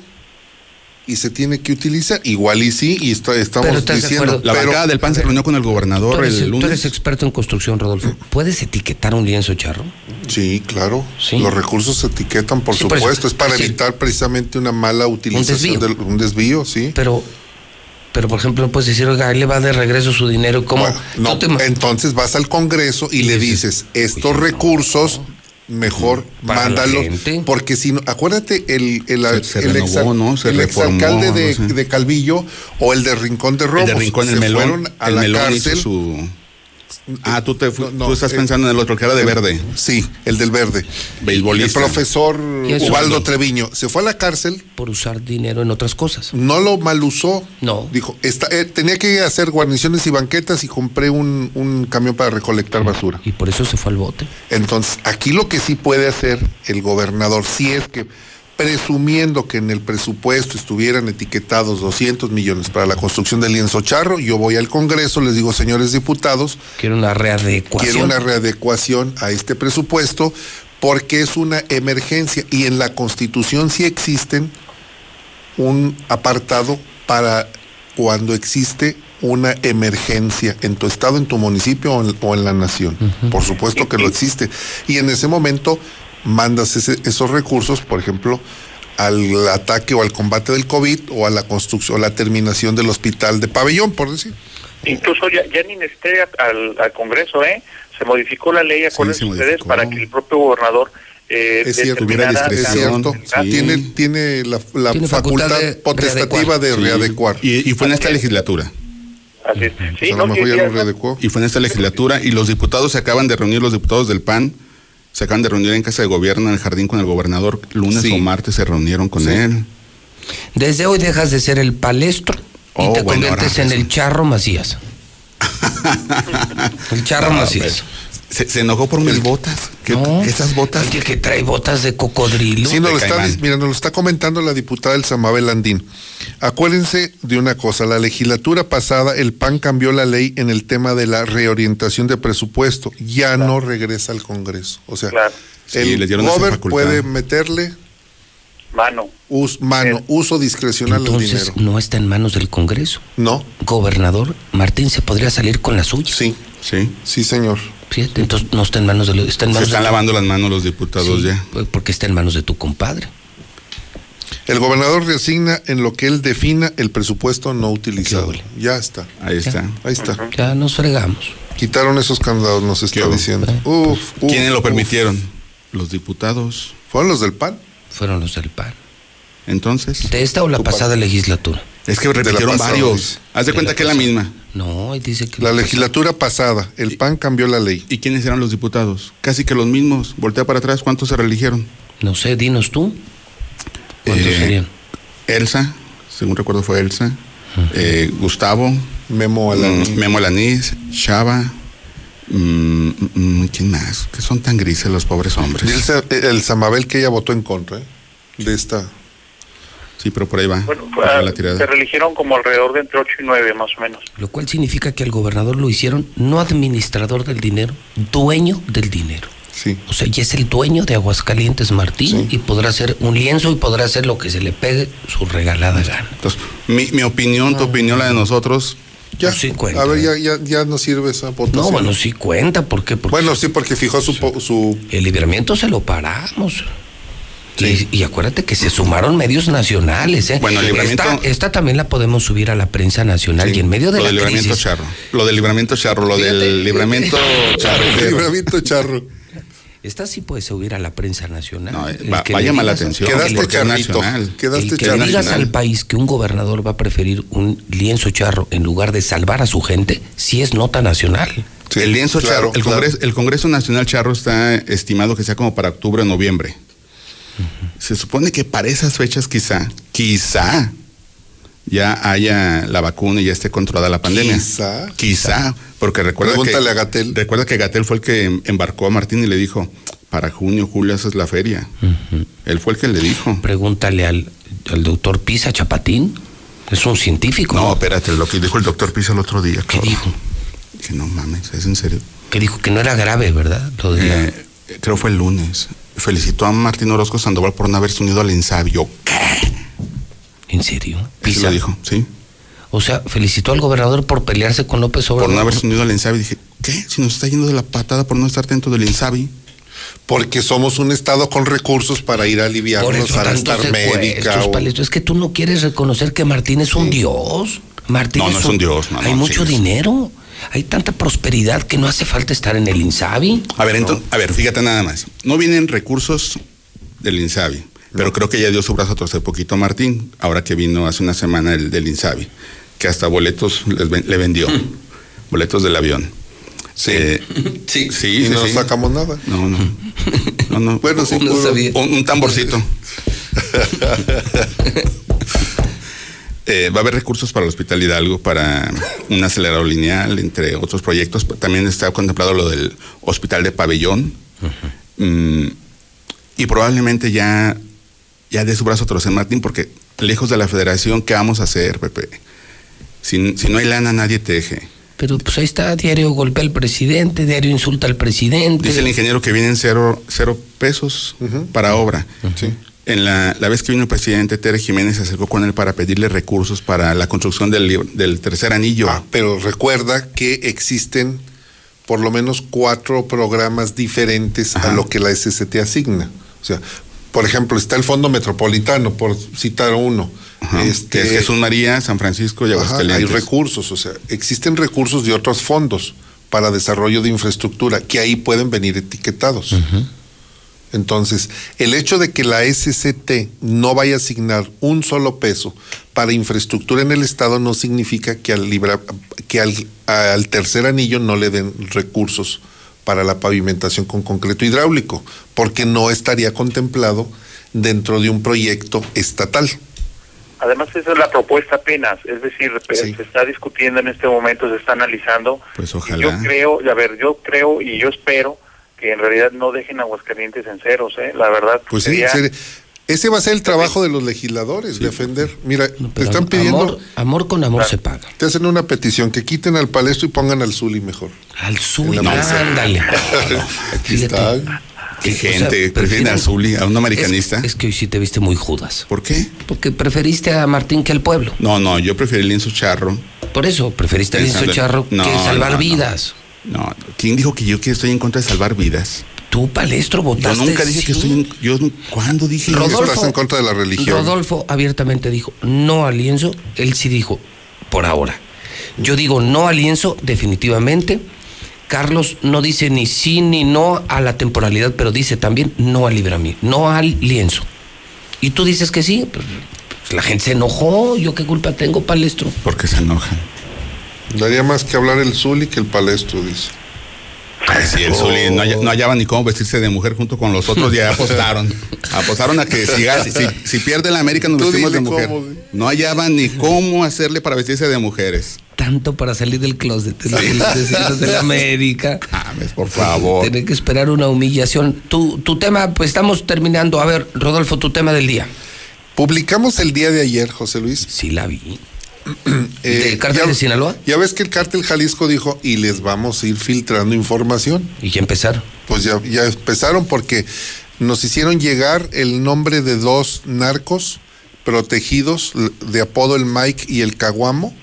y se tiene que utilizar. Igual y sí, y está- estamos diciendo. La bancada del PAN se reunió con el Tú gobernador eres, el tú lunes. eres experto en construcción, Rodolfo. ¿Puedes etiquetar un lienzo charro? Sí, claro. Sí. Los recursos se etiquetan, por Sí, por eso. supuesto. es para Sí. evitar precisamente una mala utilización desvío. del un desvío, sí. Pero, pero por ejemplo, puedes decir, oiga, ahí le va de regreso su dinero. ¿Cómo? No, Tú te- entonces vas al Congreso y, le dices, estos recursos la mándalos porque si no acuérdate el el, Se- se el ex- ¿no? Se el reformó, exalcalde de, no sé. de Calvillo o el de Rincón de Romos el de Rincón, el se melón. fueron a el la melón cárcel su. Ah, tú, te, fu- No, no, tú estás eh, pensando en el otro, que era de verde. Sí, el del verde. Beisbolista. El profesor Ubaldo Treviño se fue a la cárcel, Por usar dinero en otras cosas. no lo malusó. No. Dijo, está, eh, tenía que hacer guarniciones y banquetas y compré un, un camión para recolectar basura. Y por eso se fue al bote. Entonces, aquí lo que sí puede hacer el gobernador, si es que presumiendo que en el presupuesto estuvieran etiquetados 200 millones para la construcción del lienzo charro, yo voy al Congreso, les digo, señores diputados, Quiero una readecuación. quiero una readecuación a este presupuesto porque es una emergencia y en la Constitución sí existen un apartado para cuando existe una emergencia en tu estado, en tu municipio o en, o en la nación. Por supuesto que lo existe. Y en ese momento mandas ese- esos recursos, por ejemplo, al ataque o al combate del COVID o a la construcción o la terminación del hospital de pabellón, por decir. Incluso ya, ya ni necesité al, al Congreso, ¿eh? Se modificó la ley, acuérdense se ustedes, para que el propio gobernador eh, Es cierto, es la- Tiene, tiene la, la Tiene facultad, facultad de potestativa de Sí. readecuar. Y, y fue en esta legislatura. Así es. Sí, Pues a no, lo mejor y- ya y- lo readecuó. Y fue en esta legislatura y los diputados se acaban de reunir, los diputados del PAN se acaban de reunir en casa de gobierno, en el jardín con el gobernador. Lunes Sí. o martes se reunieron con él. Desde hoy dejas de ser el palestro y Oh, te bueno, conviertes en el charro Macías. el charro No, Macías. pues, se, se enojó por mis botas. ¿Qué- No. Esas botas. Oye, que trae botas de cocodrilo. Sí, nos lo está, mira, nos lo está comentando la diputada El Samabel Landín. Acuérdense de una cosa, la legislatura pasada el PAN cambió la ley en el tema de la reorientación de presupuesto, ya no regresa al Congreso. O sea, Claro. Sí, el gober facultad. puede meterle Mano. us- mano, uso discrecional del Entonces dinero. no está en manos del Congreso. No, Gobernador Martín se podría salir con la suya. sí, Sí. sí, señor. Fíjate, entonces no está en manos de lo- está en Se manos están de- lavando las manos los diputados Sí, ya. pues, porque está en manos de tu compadre. El gobernador reasigna en lo que él defina el presupuesto no utilizado. Ya está. Ahí está. Ahí está. Ya nos fregamos. Quitaron esos candados, nos está diciendo. Uf, uf, ¿Quiénes lo uf. permitieron? Los diputados. ¿Fueron los del PAN? Fueron los del PAN. Entonces. ¿De esta o la pasada legislatura? Es que repitieron varios. Haz de cuenta que es la misma. No, y dice que La legislatura pasada, el PAN cambió la ley. ¿Y quiénes eran los diputados? Casi que los mismos. Voltea para atrás, ¿cuántos se reeligieron? No sé, dinos tú. ¿Cuántos Eh, serían? Elsa, según recuerdo fue Elsa. eh, Gustavo. Memo Alaniz. mm, Memo Alaniz. Chava. mm, mm, ¿Quién más? Que son tan grises los pobres hombres. Y el, el Samabel que ella votó en contra ¿eh? de esta. Sí, pero por ahí va. Bueno, va ah, la tirada. se reeligieron como alrededor de entre 8 y 9 más o menos. Lo cual significa que al gobernador lo hicieron no administrador del dinero, dueño del dinero. Sí. O sea, ya es el dueño de Aguascalientes Martín y podrá hacer un lienzo y podrá hacer lo que se le pegue su regalada gana. Entonces, mi, mi opinión, tu opinión, la de nosotros. Ya, sí cuenta. a ver, ya, ya, ya no sirve esa votación. No, bueno, sí cuenta, ¿por qué? Porque Bueno, sí, porque fijó su, po- su el libramiento se lo paramos. Y, y acuérdate que se sumaron medios nacionales. ¿eh? Bueno, el libramiento- esta, esta también la podemos subir a la prensa nacional y en medio de lo la del libramiento crisis. charro. Lo del libramiento charro, lo Fíjate. del libramiento charro. libramiento charro. Esta sí puede subir a la prensa nacional. No, eh, El va- que va a le llamar la atención, Quedaste charrito. Quedaste El que charrito. digas al país que un gobernador va a preferir un lienzo charro en lugar de salvar a su gente, sí es nota nacional. Sí, el lienzo claro, charro, el, claro. Congreso, el Congreso Nacional Charro está estimado que sea como para octubre o noviembre. Se supone que para esas fechas quizá, quizá ya haya la vacuna y ya esté controlada la pandemia. Quizá. Quizá, porque recuerda Pregúntale que a Gatel. recuerda que Gatel fue el que em- embarcó a Martín y le dijo, para junio, julio esa es la feria. Él fue el que le dijo. Pregúntale al, al doctor Pisa Chapatín. Es un científico. No, espérate, lo que dijo el doctor Pisa el otro día. ¿Qué dijo? Que no mames, es en serio. Que dijo que no era grave, ¿verdad? Lo de la- Eh, creo fue el lunes. Felicitó a Martín Orozco Sandoval por no haberse unido al ensabio. ¿En serio? Eso Pisa. lo dijo, sí. O sea, felicitó al gobernador por pelearse con López Por Obrador. no haberse unido al Insabi. Dije, ¿qué? Si nos está yendo de la patada por no estar dentro del Insabi. Porque somos un estado con recursos para ir a Por aliviarnos, tantos estar médica. o-. Es que tú no quieres reconocer que Martín es un dios. Martín No, no es un dios, no, Hay no, mucho sí. dinero. Hay tanta prosperidad que no hace falta estar en el Insabi. A ver, entonces, a ver, fíjate nada más. No vienen recursos del Insabi, pero creo que ya dio su brazo a torcer poquito a Martín, ahora que vino hace una semana el del Insabi, que hasta boletos les le vendió, boletos del avión. Sí. Eh, Sí. sí, y sí, no sí. sacamos nada. No, no. No, no. Bueno, sí, No. Un, un tamborcito. Eh, va a haber recursos para el Hospital Hidalgo, para un acelerador lineal, entre otros proyectos. También está contemplado lo del Hospital de Pabellón. Mm, y probablemente ya, ya de su brazo a Martín, porque lejos de la federación, ¿qué vamos a hacer, Pepe? Si, si no hay lana, nadie teje. Pero pues ahí está, diario golpea al presidente, diario insulta al presidente. Dice el ingeniero que vienen cero, cero pesos para obra. Sí. En la, la vez que vino el presidente Tere Jiménez se acercó con él para pedirle recursos para la construcción del, del tercer anillo. Ah, pero recuerda que existen por lo menos cuatro programas diferentes a lo que la SCT asigna. O sea, por ejemplo, está el Fondo Metropolitano, por citar uno. Ajá, Este, que es Jesús María, San Francisco y Ajá, hay Aguascalientes. recursos, o sea, existen recursos de otros fondos para desarrollo de infraestructura que ahí pueden venir etiquetados. Entonces, el hecho de que la SCT no vaya a asignar un solo peso para infraestructura en el Estado no significa que al, libra- que al, al tercer anillo no le den recursos para la pavimentación con concreto hidráulico, porque no estaría contemplado dentro de un proyecto estatal. Además, esa es la propuesta apenas, es decir, Sí. se está discutiendo en este momento, se está analizando. Pues Y ojalá. Yo creo, a ver, yo creo y yo espero que en realidad no dejen Aguascalientes en ceros, ¿eh? La verdad. Pues sí, sería- ese va a ser el trabajo de los legisladores, defender. Mira, te están pidiendo, Amor, amor con amor se paga. te hacen una petición que quiten al palestro y pongan al Zuli mejor. Al Zuli, ándale. Aquí Fíjate. está. Qué O sea, gente, prefieren a Zuli, a un americanista. Es, es que hoy sí te viste muy judas. ¿Por qué? Porque preferiste a Martín que al pueblo. No, no, yo prefiero el lienzo charro. Por eso, preferiste al lienzo charro No, que salvar no, no. vidas. No, ¿quién dijo que yo que estoy en contra de salvar vidas? Tú, palestro, Yo votaste. nunca dije que estoy en, yo ¿cuándo dije Rodolfo- Estás en contra de la religión. Rodolfo abiertamente dijo no al lienzo. Él sí dijo por ahora. Yo digo no al lienzo, definitivamente. Carlos no dice ni sí ni no a la temporalidad, pero dice también no al libramiento, no al lienzo. Y tú dices que sí, pues, pues, la gente se enojó, yo qué culpa tengo, palestro. Porque se enojan. Daría más que hablar el Zuli que el palestro, dice. Ay, sí, el Zuli no, halla- no hallaban ni cómo vestirse de mujer junto con los otros, ya apostaron. apostaron a que si, si, si pierde la América nos Tú vestimos de mujer. cómo. No hallaban ni cómo hacerle para vestirse de mujeres. Tanto para salir del closet, de los vecinos de la América. Mames, por favor. Tener que esperar una humillación. Tu, tu tema, pues estamos terminando. A ver, Rodolfo, tu tema del día. Publicamos el día de ayer, José Luis. Sí, la vi. Eh, ¿Del cártel ya- de Sinaloa? Ya ves que el cártel Jalisco dijo, y les vamos a ir filtrando información. ¿Y ya empezaron? Pues ya, ya empezaron porque nos hicieron llegar el nombre de dos narcos protegidos, de apodo el Mike y el Caguamo,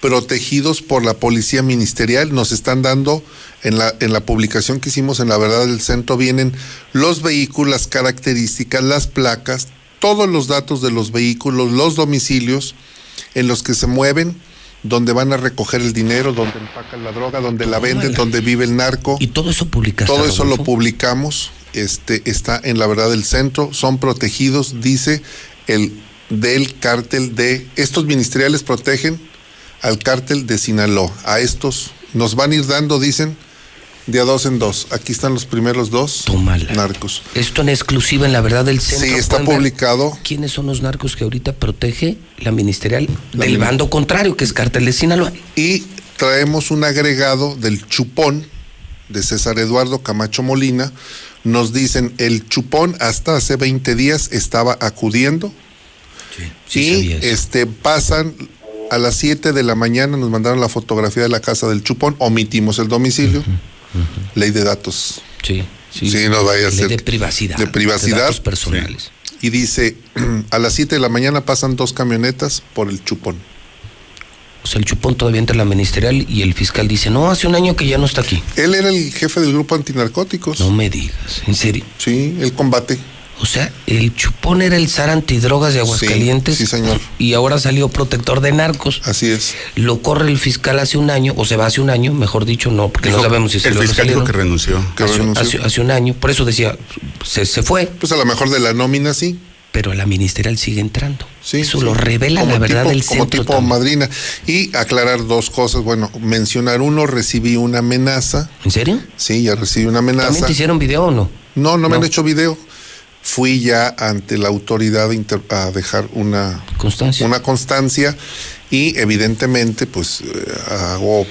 protegidos por la policía ministerial. Nos están dando, en la, en la publicación que hicimos en La Verdad del Centro, vienen los vehículos, las características, las placas, todos los datos de los vehículos, los domicilios en los que se mueven, donde van a recoger el dinero, donde empacan la droga, donde la venden, donde vive el narco. Y todo eso publicaste. Todo eso lo publicamos, este está en la verdad del centro, son protegidos, dice el del cártel de estos ministeriales protegen al cártel de Sinaloa. A estos nos van a ir dando, dicen, de a dos en dos. Aquí están los primeros dos narcos. Esto en exclusiva en la verdad del centro. Sí, está ¿Pueden ver publicado. ¿Quiénes son los narcos que ahorita protege la ministerial del bando contrario, que es Cártel de Sinaloa? Y traemos un agregado del chupón de César Eduardo Camacho Molina. Nos dicen, el chupón hasta hace 20 días estaba acudiendo. y este pasan a las 7 de la mañana, nos mandaron la fotografía de la casa del chupón, omitimos el domicilio. Ley de datos. Sí, sí. no vaya a Ley ser. de privacidad. De privacidad. datos personales. Y dice, a las 7 de la mañana pasan dos camionetas por el chupón. O sea, el chupón todavía entra en la ministerial y el fiscal dice, no, hace un año que ya no está aquí. Él era el jefe del grupo antinarcóticos. No me digas, ¿en serio? Sí, el combate. O sea, el chupón era el zar antidrogas de Aguascalientes. Sí, sí, señor. Y ahora salió protector de narcos. Así es. Lo corre el fiscal hace un año, o se va hace un año, mejor dicho, no, porque no sabemos si el salió o no fiscal dijo que renunció. Que hace, renunció. hace- hace un año, por eso decía, se, se fue. Pues a lo mejor de la nómina sí. Pero la ministerial sigue entrando. Sí, Eso sí. lo revela Como la verdad tipo- del Como centro. tipo también. madrina. Y aclarar dos cosas. Bueno, mencionar uno, recibí una amenaza. ¿En serio? Sí, ya recibí una amenaza. ¿También te hicieron video o no? No, no me han hecho video. Fui ya ante la autoridad a dejar una constancia. una constancia y evidentemente pues eh, hago,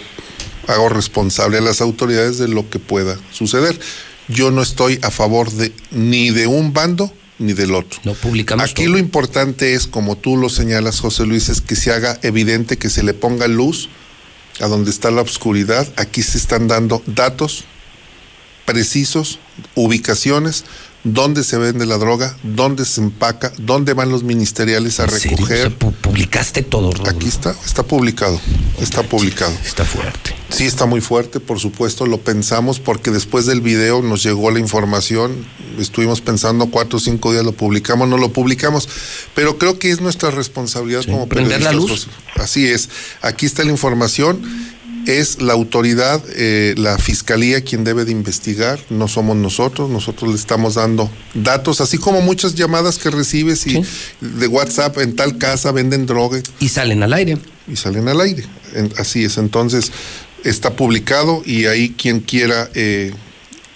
hago responsable a las autoridades de lo que pueda suceder. Yo no estoy a favor de ni de un bando ni del otro. No publicamos Aquí todo. lo importante es, como tú lo señalas, José Luis, es que se haga evidente, que se le ponga luz a donde está la oscuridad. Aquí se están dando datos precisos, ubicaciones, dónde se vende la droga, dónde se empaca, dónde van los ministeriales a recoger. O sea, pu- publicaste todo. Aquí está, está publicado, está publicado. Está fuerte. Sí, está muy fuerte, por supuesto, lo pensamos porque después del video nos llegó la información, estuvimos pensando cuatro o cinco días, lo publicamos, no lo publicamos, pero creo que es nuestra responsabilidad como prender la luz. José. Así es, aquí está la información, es la autoridad, eh, la fiscalía quien debe de investigar, no somos nosotros, nosotros le estamos dando datos, así como muchas llamadas que recibes y de WhatsApp en tal casa venden droga. Y salen al aire. Y salen al aire, En- así es, entonces está publicado y ahí quien quiera eh,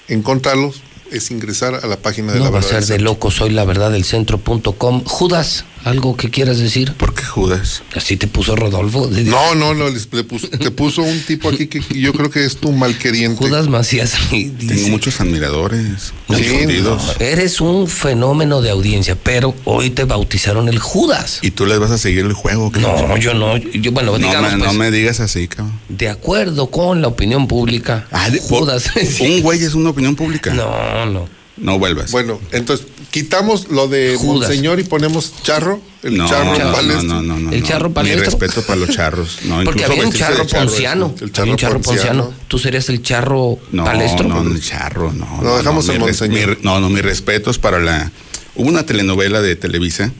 encontrarlos es ingresar a la página de No la va a verdad. ser de loco, soy la verdad del centro.com. Judas, ¿algo que quieras decir? ¿Por qué Judas? Así te puso Rodolfo. No, no, no, les- le puso- te puso un tipo aquí que yo creo que es tu malqueriente. Judas Macías. Tengo muchos admiradores. No, confundidos. no, eres un fenómeno de audiencia, pero hoy te bautizaron el Judas. ¿Y tú les vas a seguir el juego? No, yo no. Yo, bueno, no, digamos, me, pues, no me digas así, cabrón. de acuerdo con la opinión pública. Ah, de- Judas. ¿Un güey es una opinión pública? No, no. No vuelvas. Bueno, entonces quitamos lo de Judas. Monseñor y ponemos charro, el no, charro no, palestro. no, no, no, El no. charro Mi palestro. respeto para los charros. No, Porque había un charro charro ponciano. el Había un charro ponciano. ponciano. Tú serías el charro No, palestro. no, el charro, no. Lo dejamos no, en mi res- Monseñor. mi- no, no, mis respetos para la... Hubo una telenovela de Televisa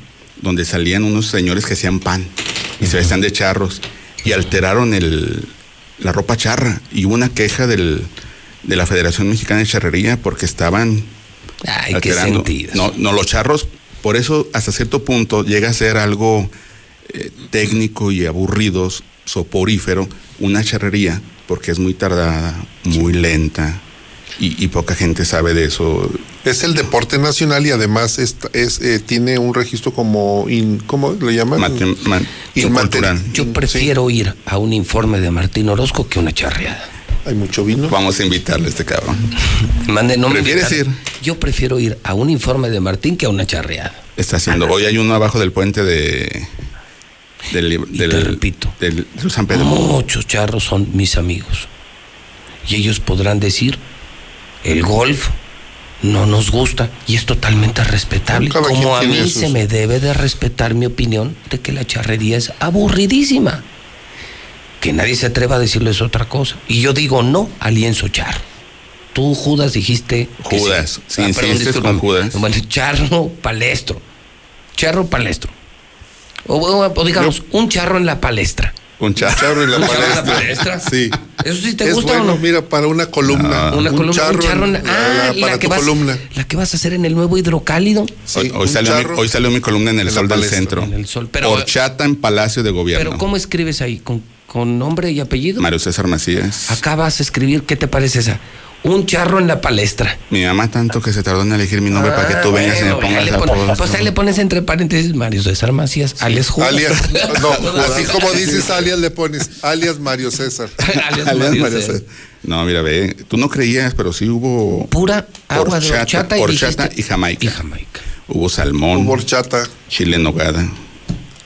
donde salían unos señores que hacían pan y se vestían de charros y alteraron el, la ropa charra y hubo una queja del, de la Federación Mexicana de Charrería porque estaban Ay, alterando. No, no, los charros Por eso, hasta cierto punto, llega a ser algo eh, técnico y aburrido, soporífero, una charrería, porque es muy tardada, muy lenta, y, y poca gente sabe de eso. Es el deporte nacional y además es, es, eh, tiene un registro como, in- ¿cómo le llaman? Mate- man- Inmaterial. Yo prefiero ir a un informe de Martín Orozco que una charreada. Hay mucho vino. Vamos a invitarle a este cabrón. Mande, no me ¿Prefieres invitaron. Yo prefiero ir a un informe de Martín que a una charreada. Está haciendo. Hoy hay uno abajo del puente de. Del, del, repito. del- de San Pedro. Muchos charros son mis amigos. Y ellos podrán decir, el golf no nos gusta y es totalmente respetable. Como a mí sus- se me debe de respetar mi opinión de que la charrería es aburridísima. Que nadie se atreva a decirles otra cosa. Y yo digo no al lienzo charro. Tú, Judas, dijiste. que Judas, sí, Ah, perdón, insistes discúlpame. con Judas. Bueno, charro palestro. Charro palestro. O, o- o digamos, un charro en la palestra. Un charro. Charro en la Un charro en la palestra. palestra. Sí. ¿Eso sí te es gusta bueno, o no? mira, para una columna. Una un columna, charro, un charro en la, ah, para la que, tu vas, columna. la que vas a hacer en el nuevo hidrocálido. hoy, hoy un salió mi, hoy salió mi columna en el en la Sol del palestra. Centro. En el Sol, pero- Horchata en Palacio de Gobierno. Pero ¿cómo escribes ahí? ¿Con, con nombre y apellido? Mario César Macías. Acá vas a escribir, ¿qué te parece esa? Un charro en la palestra. Mi mamá tanto que se tardó en elegir mi nombre para que tú Ah, vengas y me bueno, ya pongas le a pon- todos. Pues ahí le pones entre paréntesis Mario César Macías, alias Judas. Alias, no, así como dices alias le pones alias Mario César. alias Alias Mario Mario César. César. No, mira, ve, tú no creías, pero sí hubo Pura agua de horchata y horchata dijiste- y jamaica. y jamaica. Hubo salmón, Hubo horchata. chile en nogada,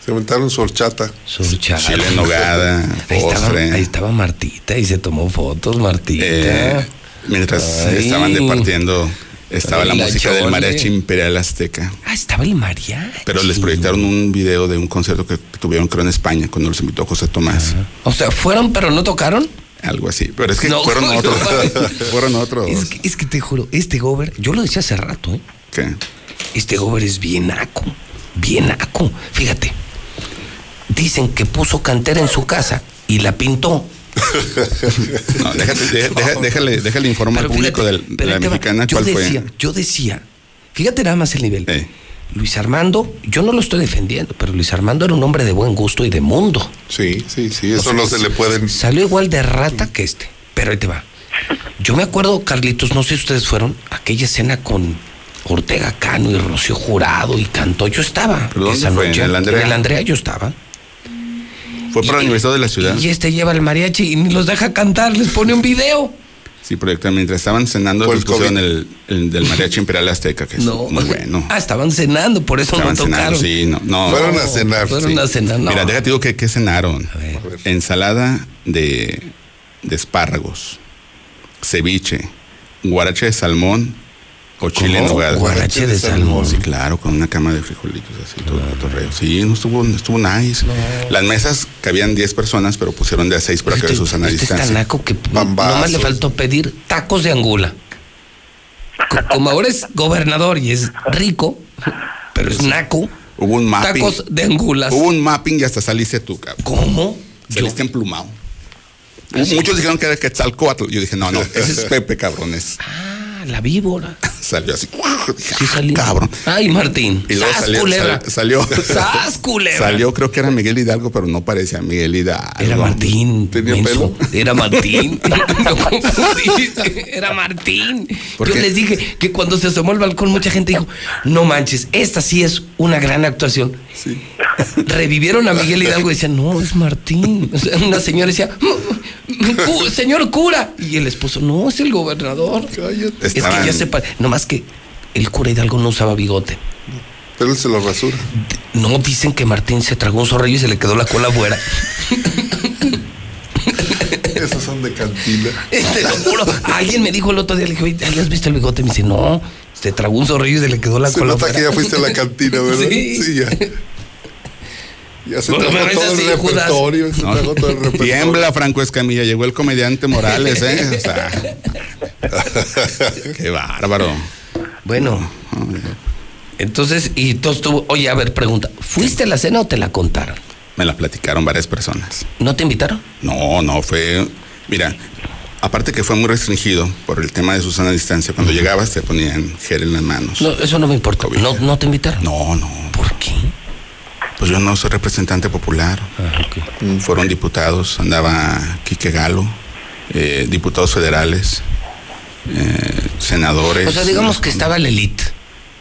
Se aventaron su horchata. Su horchata. chile en nogada, Ahí estaba, postre. ahí estaba Martita y se tomó fotos, Martita. Eh, mientras Ay. estaban departiendo, estaba Ay, la la música del mariachi imperial azteca. Ah, estaba el mariachi. Pero les proyectaron un video de un concierto que tuvieron creo en España cuando los invitó José Tomás. O sea, ¿fueron pero no tocaron? Algo así. Pero es que No, fueron no, otros. no. fueron otros. Es que, es que te juro, este gober, yo lo decía hace rato, ¿eh? ¿Qué? Este gober es bien naco, bien naco. Fíjate, dicen que puso cantera en su casa y la pintó. No, déjate, déjale, déjale informar al público de la mexicana yo cuál decía, fue. Yo decía, fíjate nada más el nivel. Eh. Luis Armando, yo no lo estoy defendiendo, pero Luis Armando era un hombre de buen gusto y de mundo. Sí, sí, sí, eso O sea, no se le pueden. Salió igual de rata que este, pero ahí te va. Yo me acuerdo, Carlitos, no sé si ustedes fueron, aquella escena con Ortega Cano y Rocío Jurado y cantó. Yo estaba ¿Pero dónde esa fue? noche. ¿En el Andrea? En el Andrea yo estaba. Fue para el aniversario de la ciudad. Y este lleva el mariachi y ni los deja cantar, les pone un video. Sí, proyectaron. Mientras estaban cenando, Por pusieron el, el del mariachi imperial azteca, que es No, muy bueno. Ah, estaban cenando, por eso Estaban no tocaron. cenando, sí, no, no. Fueron a cenar. Fueron Sí. a cenar, no. Mira, déjate digo que ¿qué cenaron. ver. Ensalada de, de espárragos, ceviche, guarache de salmón o chile en. Guarache de salmón. Sí, claro, con una cama de frijolitos así, todo el cotorreo. Sí, no estuvo, estuvo nice. Las mesas cabían 10 personas, pero pusieron de a 6 para que Este, su sana este es tan distancia. naco que Bambazos. nomás le faltó pedir tacos de angula. Co- Como ahora es gobernador y es rico, pero es naco, Hubo un mapping. tacos de angulas. Hubo un mapping y hasta saliste tú, cabrón. ¿Cómo? Saliste emplumado. Muchos dijeron que era Quetzalcoatl. Yo dije, no, no, ese es Pepe, cabrones. Ah, la víbora. Salió así. Sí "Ah, salió. Cabrón. Ay, Martín. Y luego ¡Sas, salió, culebra! sal- salió, ¡Sas, culebra! salió, creo que era Miguel Hidalgo, pero no parecía Miguel Hidalgo. Era Martín. ¿Tenía menso. pelo? Era Martín. Confundiste. Era Martín. ¿Por Yo les dije que cuando se asomó al balcón, mucha gente dijo: No manches, esta sí es una gran actuación. Sí. Revivieron a Miguel Hidalgo y decían: No, es Martín. O sea, una señora decía: "Cu- Señor cura. Y el esposo: No, es el gobernador. Es que ya se. pa- Nomás que el cura Hidalgo no usaba bigote. Pero él se lo rasura. No dicen que Martín se tragó un zorrillo y se le quedó la cola afuera. Esos son de cantina. Te lo juro. Alguien me dijo el otro día, le dije, "Oye, ¿ya has visto el bigote? Me dice, no, se tragó un zorrillo y se le quedó la Se cola nota que ya fuiste a la cantina, ¿verdad? Sí. ya. Ya se No, tragó me ves todo el así, repertorio. Se No, tragó todo el repertorio. Tiembla, Franco Escamilla. Llegó el comediante Morales, ¿eh? O sea, qué bárbaro. Bueno, entonces, y todo estuvo, oye, a ver, pregunta, ¿fuiste a la cena o te la contaron? Me la platicaron varias personas. ¿No te invitaron? No, no, fue. Mira, Aparte que fue muy restringido por el tema de Susana distancia. Cuando llegabas te ponían gel en las manos. No, eso no me importa. No, no te invitaron. No, no. ¿Por qué? Pues yo no soy representante popular. Mm, Fueron diputados, andaba Quique Galo, eh, diputados federales, eh, senadores. O sea, digamos que estaba la elite.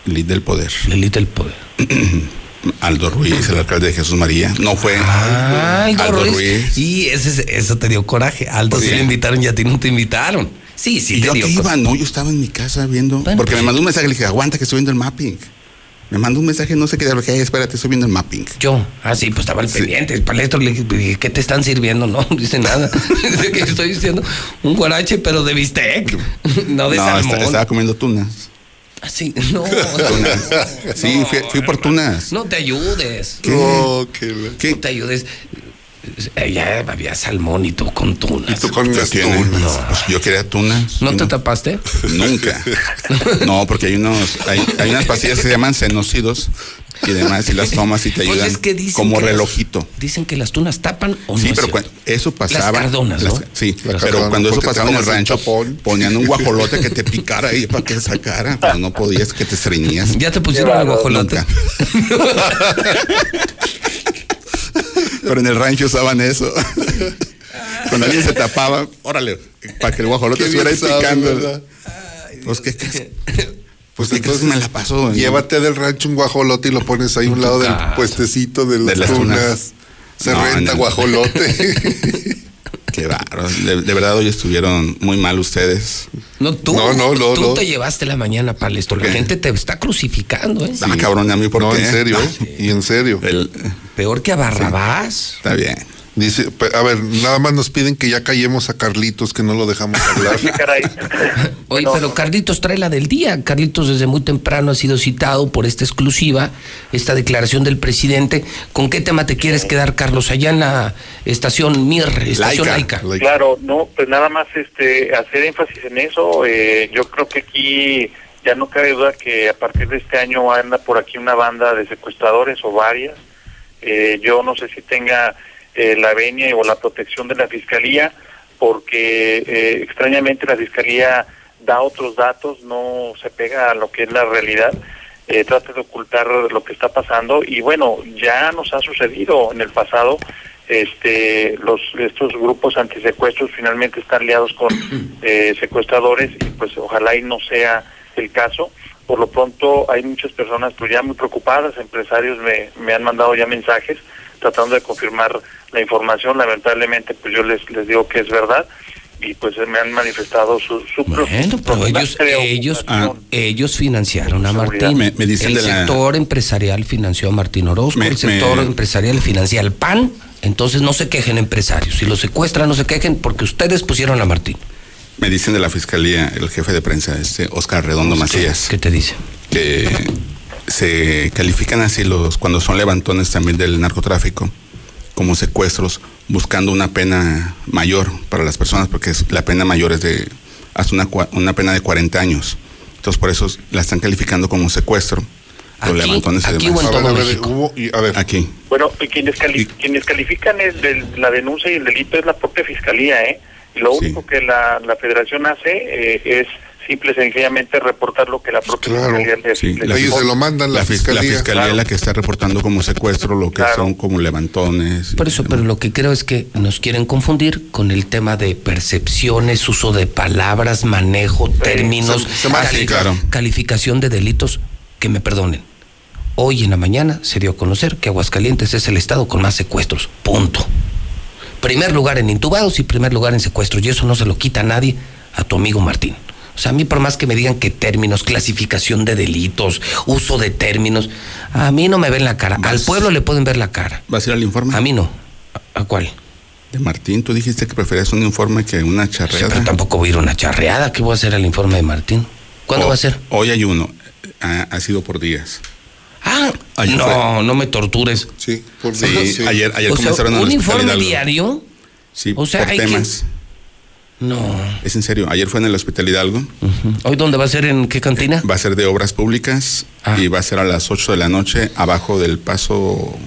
Elite del poder. La elite del poder. Aldo Ruiz, el alcalde de Jesús María. No fue. Ah, Aldo, Ruiz. Y ese, eso te dio coraje. Aldo sí le invitaron y a ti no te invitaron. Sí, sí, ¿Y te yo dio iba? No, yo estaba en mi casa viendo. Bueno, porque pues- me mandó un mensaje, le dije, aguanta que estoy viendo el mapping. Me mandó un mensaje, no sé qué, le dije, "Ay, espérate, estoy viendo el mapping. Yo, ah, sí, pues estaba al pendiente. El palestro le dije, ¿qué te están sirviendo? No, dice nada. Dice que estoy diciendo un guarache, pero de bistec, no de no, salmón. esta- estaba comiendo tunas. Sí, no. Tunas. Sí, fui, fui por tunas. No te ayudes. ¿Qué? No, que ¿Qué? No te ayudes. Eh, Ya había salmón y tú con tunas. Y tú con tunas. Pues yo quería tunas. ¿No Y te tapaste? Nunca. No, porque hay unos, hay, hay unas pastillas que se llaman senocidos y demás, y las tomas y te Pues ayudan es que dicen como que las- relojito. Dicen que las tunas tapan o Sí, no. pero es cuando eso pasaba. Las cardonas, ¿no? sí, Las pero cardonas, cuando eso pasaba en el rancho, ponían un guajolote que te picara ahí para que sacara, pero no podías que te estreñías. Ya te pusieron el guajolote. Nunca. Pero en el rancho usaban eso. Cuando alguien se tapaba, órale, para que el guajolote estuviera ahí picando. ¿verdad? Pues qué? Pues qué crees? me la pasó. Llévate del rancho un guajolote y lo pones ahí a un lado del puestecito de las, De las tunas. tunas. Se No, renta el- guajolote. Qué bárbaro. De, de verdad hoy estuvieron muy mal ustedes. No, tú, No, no, no, tú no. te llevaste la mañana para esto. La gente te está crucificando, ¿eh? Ah, cabrón, a mí por no, qué? en serio, ¿eh? Y en serio. El- Peor que a Barrabás. está bien. Dice, a ver, nada más nos piden que ya callemos a Carlitos, que no lo dejamos hablar. Sí, caray. Oye, pero Carlitos trae la del día. Carlitos desde muy temprano ha sido citado por esta exclusiva, esta declaración del presidente. ¿Con qué tema te quieres quedar, Carlos? Allá en la estación MIR, estación Laica. Laica. Claro, no, pues nada más este hacer énfasis en eso. eh, yo creo que aquí ya no cabe duda que a partir de este año anda por aquí una banda de secuestradores o varias. Eh, yo no sé si tenga eh, la venia o la protección de la fiscalía, porque eh, extrañamente la fiscalía da otros datos, no se pega a lo que es la realidad. eh, trata de ocultar lo que está pasando y bueno ya nos ha sucedido en el pasado este los estos grupos antisecuestros finalmente están liados con eh, secuestradores y pues ojalá y no sea el caso por lo pronto hay muchas personas pues ya muy preocupadas empresarios me, me han mandado ya mensajes tratando de confirmar la información lamentablemente pues yo les les digo que es verdad y pues me han manifestado su, su Bueno, pero ellos, ellos, Ah. ellos financiaron a. Martín. Me- me dicen el de la- sector empresarial financió a Martín Orozco, Me- el sector me- empresarial financia al PAN. Entonces no se quejen empresarios. Si los secuestran, no se quejen porque ustedes pusieron a Martín. Me dicen de la fiscalía, el jefe de prensa, este Oscar Redondo Macías, ¿Qué te dice? que se califican así los cuando son levantones también del narcotráfico como secuestros buscando una pena mayor para las personas porque es- la pena mayor es de hasta una, cua- una pena de 40 años entonces por eso la están calificando como secuestro los Aquí- levantones y aquí demás. o en A ver, todo a ver, México. hubo- y- a ver, aquí Bueno, y quienes, cali- quienes califican es del- la denuncia y el delito es la propia fiscalía, ¿eh? Y lo Sí. único que la, la federación hace eh, es simple y sencillamente reportar lo que la propia Claro. fiscalía le- Sí, le- la- ellos se lo mandan la, la, fis- la fiscalía. fiscalía es la que está reportando como secuestro lo que Claro. son como levantones Por eso, pero lo que creo es que nos quieren confundir con el tema de percepciones, uso de palabras, manejo, términos, se- se cali- claro. calificación de delitos. Que me perdonen. Hoy en la mañana se dio a conocer que Aguascalientes es el estado con más secuestros. Punto. Primer lugar en intubados y primer lugar en secuestros. Y eso no se lo quita a nadie a tu amigo Martín. O sea, a mí por más que me digan que términos, clasificación de delitos, uso de términos, a mí no me ven la cara. Al pueblo le pueden ver la cara. ¿vas a ir al informe? A mí no. ¿A, a cuál? de Martín tú dijiste que preferías un informe que una Sí, charreada pero tampoco voy a ir a una charreada. ¿Qué voy a hacer al informe de Martín? ¿Cuándo O- va a ser? Hoy hay uno. Ha, ha sido por días. Ah, Ayer no, fue. no me tortures. Sí, por Sí, sí. ayer, ayer o sea, comenzaron en el un informe diario. Sí, O sea, por hay que- temas. No. Es en serio. Ayer fue en el Hospital Hidalgo. ¿Hoy dónde va a ser? ¿En qué cantina? Va a ser de obras públicas Ah. y va a ser a las 8 de la noche abajo del paso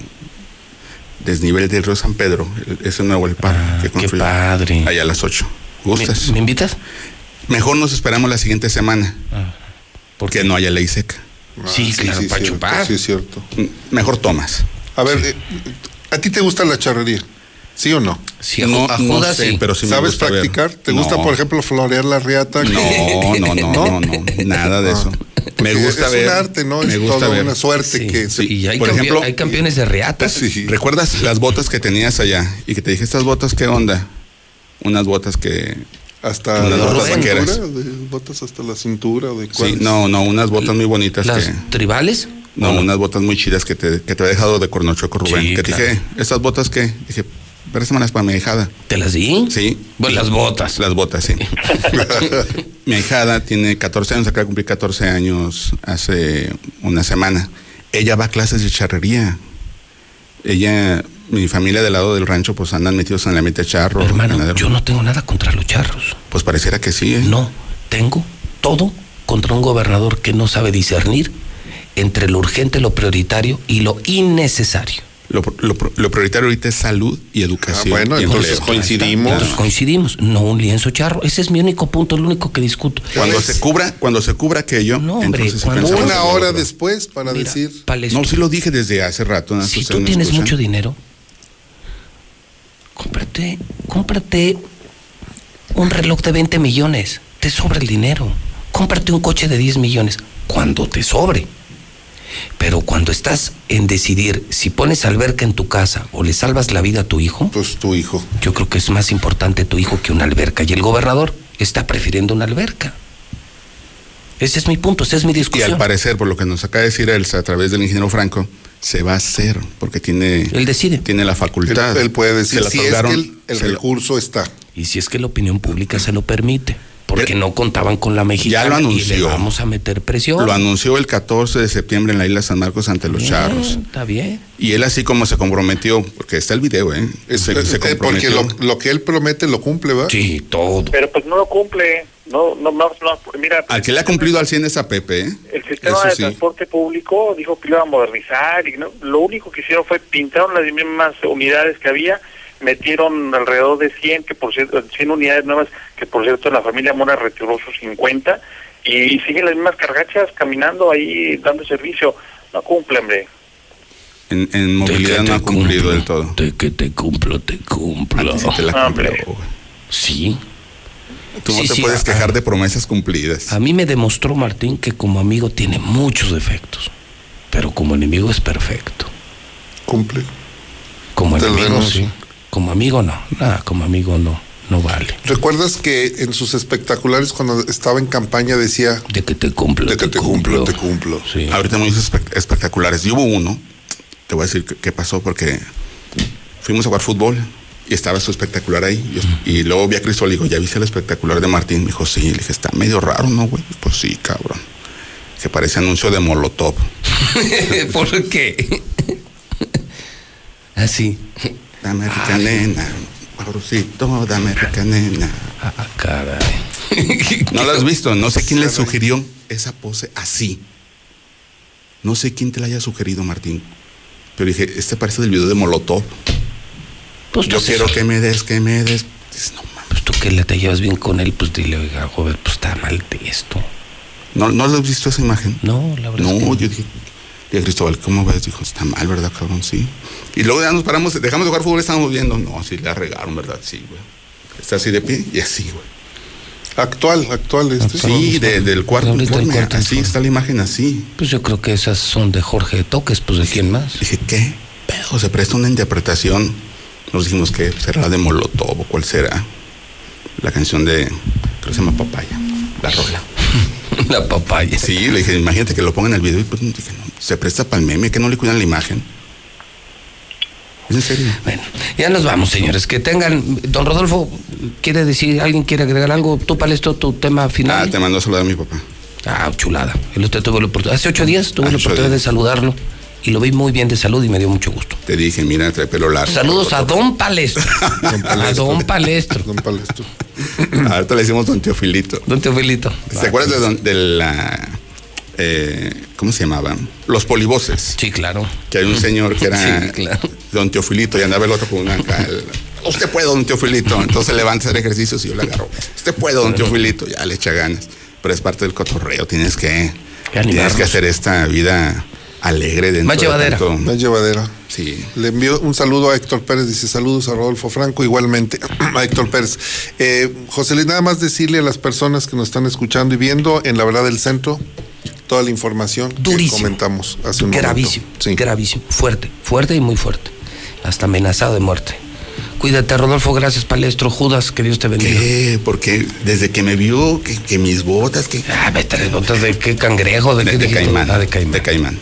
desnivel del río San Pedro. El- Ese nuevo el par Ah, que qué construyó. padre. Allá a las 8. ¿Gustas? ¿Me, me invitas? Mejor nos esperamos la siguiente semana. Ah, porque no haya ley seca. Sí, claro, para cierto, chupar. Sí, es cierto. Mejor tomas. A ver, eh, ¿a ti te gusta la charrería? ¿Sí o no? Sí, No, a no Judas sé, sí. pero sí me ¿Sabes gusta practicar? ¿Te No. gusta, por ejemplo, florear la riata? No, no, no, no, no, nada de eso. Me Porque gusta es ver. un arte, ¿no? Me Es gusta toda ver. una suerte Sí, que se- y hay, por ejemplo- hay campeones de reatas. Sí. ¿Recuerdas las botas que tenías allá? Y que te dije, ¿estas botas qué onda? Unas botas que. hasta Unas la botas cintura, de botas hasta la cintura, de Sí, no, no, unas botas muy bonitas ¿Las que. tribales? No, unas botas muy chidas que te, que te había dejado de Cornochoco Rubén. Sí, que te dije, ¿estas botas qué? Dije, préstamelas para mi hijada. ¿Te las di? Sí. Bueno, las botas. Las botas, sí. mi hijada tiene 14 años, acaba de cumplir 14 años hace una semana. Ella va a clases de charrería. Ella, mi familia del lado del rancho, pues andan metidos en la mente charro. Hermano, yo no tengo nada contra los charros. Pues pareciera que sí. ¿eh? No, tengo todo contra un gobernador que no sabe discernir entre lo urgente, lo prioritario y lo innecesario. Lo, lo- lo prioritario ahorita es salud y educación. Ah, bueno, y entonces empleo. coincidimos. Entonces coincidimos, no un lienzo charro. Ese es mi único punto, el único que discuto. Cuando se cubra, cuando se cubra aquello, No, hombre, cuando- Una hora otro. después para Mira, decir... Palestro, No, sí lo dije desde hace rato. ¿no? si tú tienes mucho dinero, cómprate, cómprate un reloj de 20 millones. Te sobra el dinero. Cómprate un coche de 10 millones. Cuando te sobre. Pero cuando estás en decidir si pones alberca en tu casa o le salvas la vida a tu hijo, Pues tu hijo. yo creo que es más importante tu hijo que una alberca. Y el gobernador está prefiriendo una alberca. Ese es mi punto, esa es mi Y discusión. al parecer, por lo que nos acaba de decir Elsa a través del ingeniero Franco, se va a hacer, porque tiene, Él decide. tiene la facultad. él puede decir Se la si es que el, el recurso está. Y si es que la opinión pública se lo permite, porque no contaban con la mexicana Ya lo y le anunció. vamos a meter presión. Lo anunció el 14 de septiembre en la isla San Marcos ante los Bien, charros. Está bien. Y él así como se comprometió, porque está el video, ¿eh? Se, se eh, porque lo, lo que él promete lo cumple, ¿va? Sí, todo. Pero pues no lo cumple. No, no, no, no, mira, Al que le ha cumplido al 100 es a Pepe, ¿eh? el sistema Eso de sí. transporte público dijo que lo iba a modernizar y no, lo único que hicieron fue pintaron las mismas unidades que había, metieron alrededor de 100 que por cierto 100 unidades nuevas que por cierto la familia Mora retiró sus 50 y, siguen las mismas cargachas caminando ahí dando servicio. No cumple, hombre. En, en movilidad no ha cumplido del todo. De que te cumplo, te cumplo. Sí te la güey. Sí. Tú no Sí, te sí, puedes a- quejar de promesas cumplidas. A mí me demostró Martín que como amigo tiene muchos defectos, pero como enemigo es perfecto. Cumple. Como enemigo sí. Como amigo no. Nada, como amigo no. No vale. ¿Recuerdas que en sus espectaculares cuando estaba en campaña decía De que te cumplo, de que te cumplo, te cumplo? Sí. Ahorita muy espe- espectaculares. Y hubo uno, te voy a decir qué, pasó, porque fuimos a jugar fútbol y estaba su espectacular ahí. Y, y luego vi a Cristóbal y digo, ¿ya viste el espectacular de Martín? Me dijo, sí. Le dije, está medio raro, ¿no, güey? Pues sí, cabrón. Que parece anuncio de Molotov. ¿Por qué? Así. Dame rica nena, sabrosito, dame rica nena. Ah, caray. No lo has visto, no sé quién le sugirió esa pose así. No sé quién te la haya sugerido, Martín. Pero dije, este parece del video de Molotov. Pues Yo quiero que me des, que me des. Dices, no, mames. Pues tú que le te llevas bien con él, pues dile, oiga, joven, pues está mal de esto. ¿No, ¿No lo has visto esa imagen? No, la verdad No, es que yo dije, dije, Cristóbal, ¿cómo ves? Dijo, está mal, ¿verdad, cabrón? Sí. Y luego ya nos paramos, dejamos de jugar fútbol, estábamos viendo. No, sí, la regaron, ¿verdad? Sí, güey. Está así de pie y así, güey. Actual, actual este. Sí, de- del cuarto informe. cuarto así informe. está la imagen así. Pues yo creo que esas son de Jorge Toques, pues de quién más. Dije, ¿qué? Pero se presta una interpretación. Nos dijimos que será de Molotov o cuál será. La canción de, creo que se llama Papaya, la rola. La papaya. Sí, le dije, imagínate que lo pongan en el video y pues dije, no, se presta para el meme, que no le cuidan la imagen. ¿Es en serio? Bueno, ya nos vamos, señores. Que tengan. Don Rodolfo, ¿quiere decir, alguien quiere agregar algo? Tú, Palestro, tu tema Ah, final. te mando a saludar a mi papá. Ah, chulada. Él usted tuvo la oportunidad. Hace ocho días tuve Ah, la oportunidad días. de saludarlo y lo vi muy bien de salud y me dio mucho gusto. Te dije, mira, trae pelo largo. Saludos a Don Palestro. A Don Palestro. Don Palestro. Ahorita le decimos Don Teofilito. Don Teofilito. ¿Te acuerdas de, don- de la... eh, ¿Cómo se llamaban? Los polivoces. Sí, claro. Que hay un señor que era Sí, claro. Don Teofilito y andaba el otro con una el- usted puede, don Teofilito. Entonces levanta a hacer ejercicios y yo le agarro. Usted puede, don Teofilito. Ya le echa ganas. Pero es parte del cotorreo. Tienes que, tienes que hacer esta vida alegre dentro Más llevadera. de tanto- Más llevadera. Sí. Le envío un saludo a Héctor Pérez, dice saludos a Rodolfo Franco, igualmente a Héctor Pérez. Eh, José Luis, nada más decirle a las personas que nos están escuchando y viendo en la verdad del centro toda la información Durísimo. que comentamos hace un Gravísimo, momento. gravísimo, fuerte, fuerte y muy fuerte. Hasta amenazado de muerte. Cuídate, Rodolfo, gracias, Palestro, Judas, que Dios te bendiga. ¿Qué? Porque desde que me vio que, que mis botas, que. Ah, vete, las botas de qué cangrejo, de, De, qué de dijiste? caimán, Ah, de caimán. de caimán.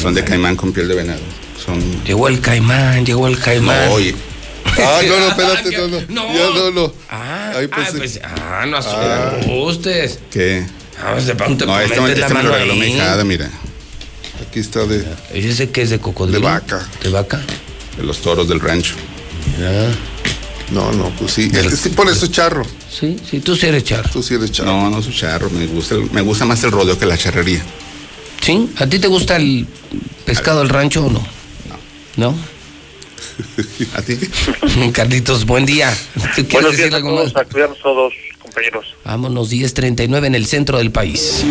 Son de caimán con piel de venado. Son. Llegó el caimán, llegó el caimán. No, oye. Ah, no, no, espérate, no, no. No. Ya, no, no. Ah, Ahí ah, pensé- pues, ah, no asustes. ¿Qué? De pronto No, te este, este la me lo mano regaló mi hijada, mira. Aquí está de. ¿Y ese qué es de cocodrilo? De vaca. ¿De vaca? De los toros del rancho. No, no, pues sí. Eh, sí, por eso es charro. Sí, sí, tú sí eres charro. Tú sí eres charro. No, no soy charro. Me gusta, el- me gusta más el rodeo que la charrería. ¿Sí? ¿A ti te gusta el pescado del rancho o no? No. ¿A ti? Carlitos, buen día. ¿Tú quieres Buenos decir días a algo todos, más? a todos, compañeros. Vámonos, 10.39 en el centro del país.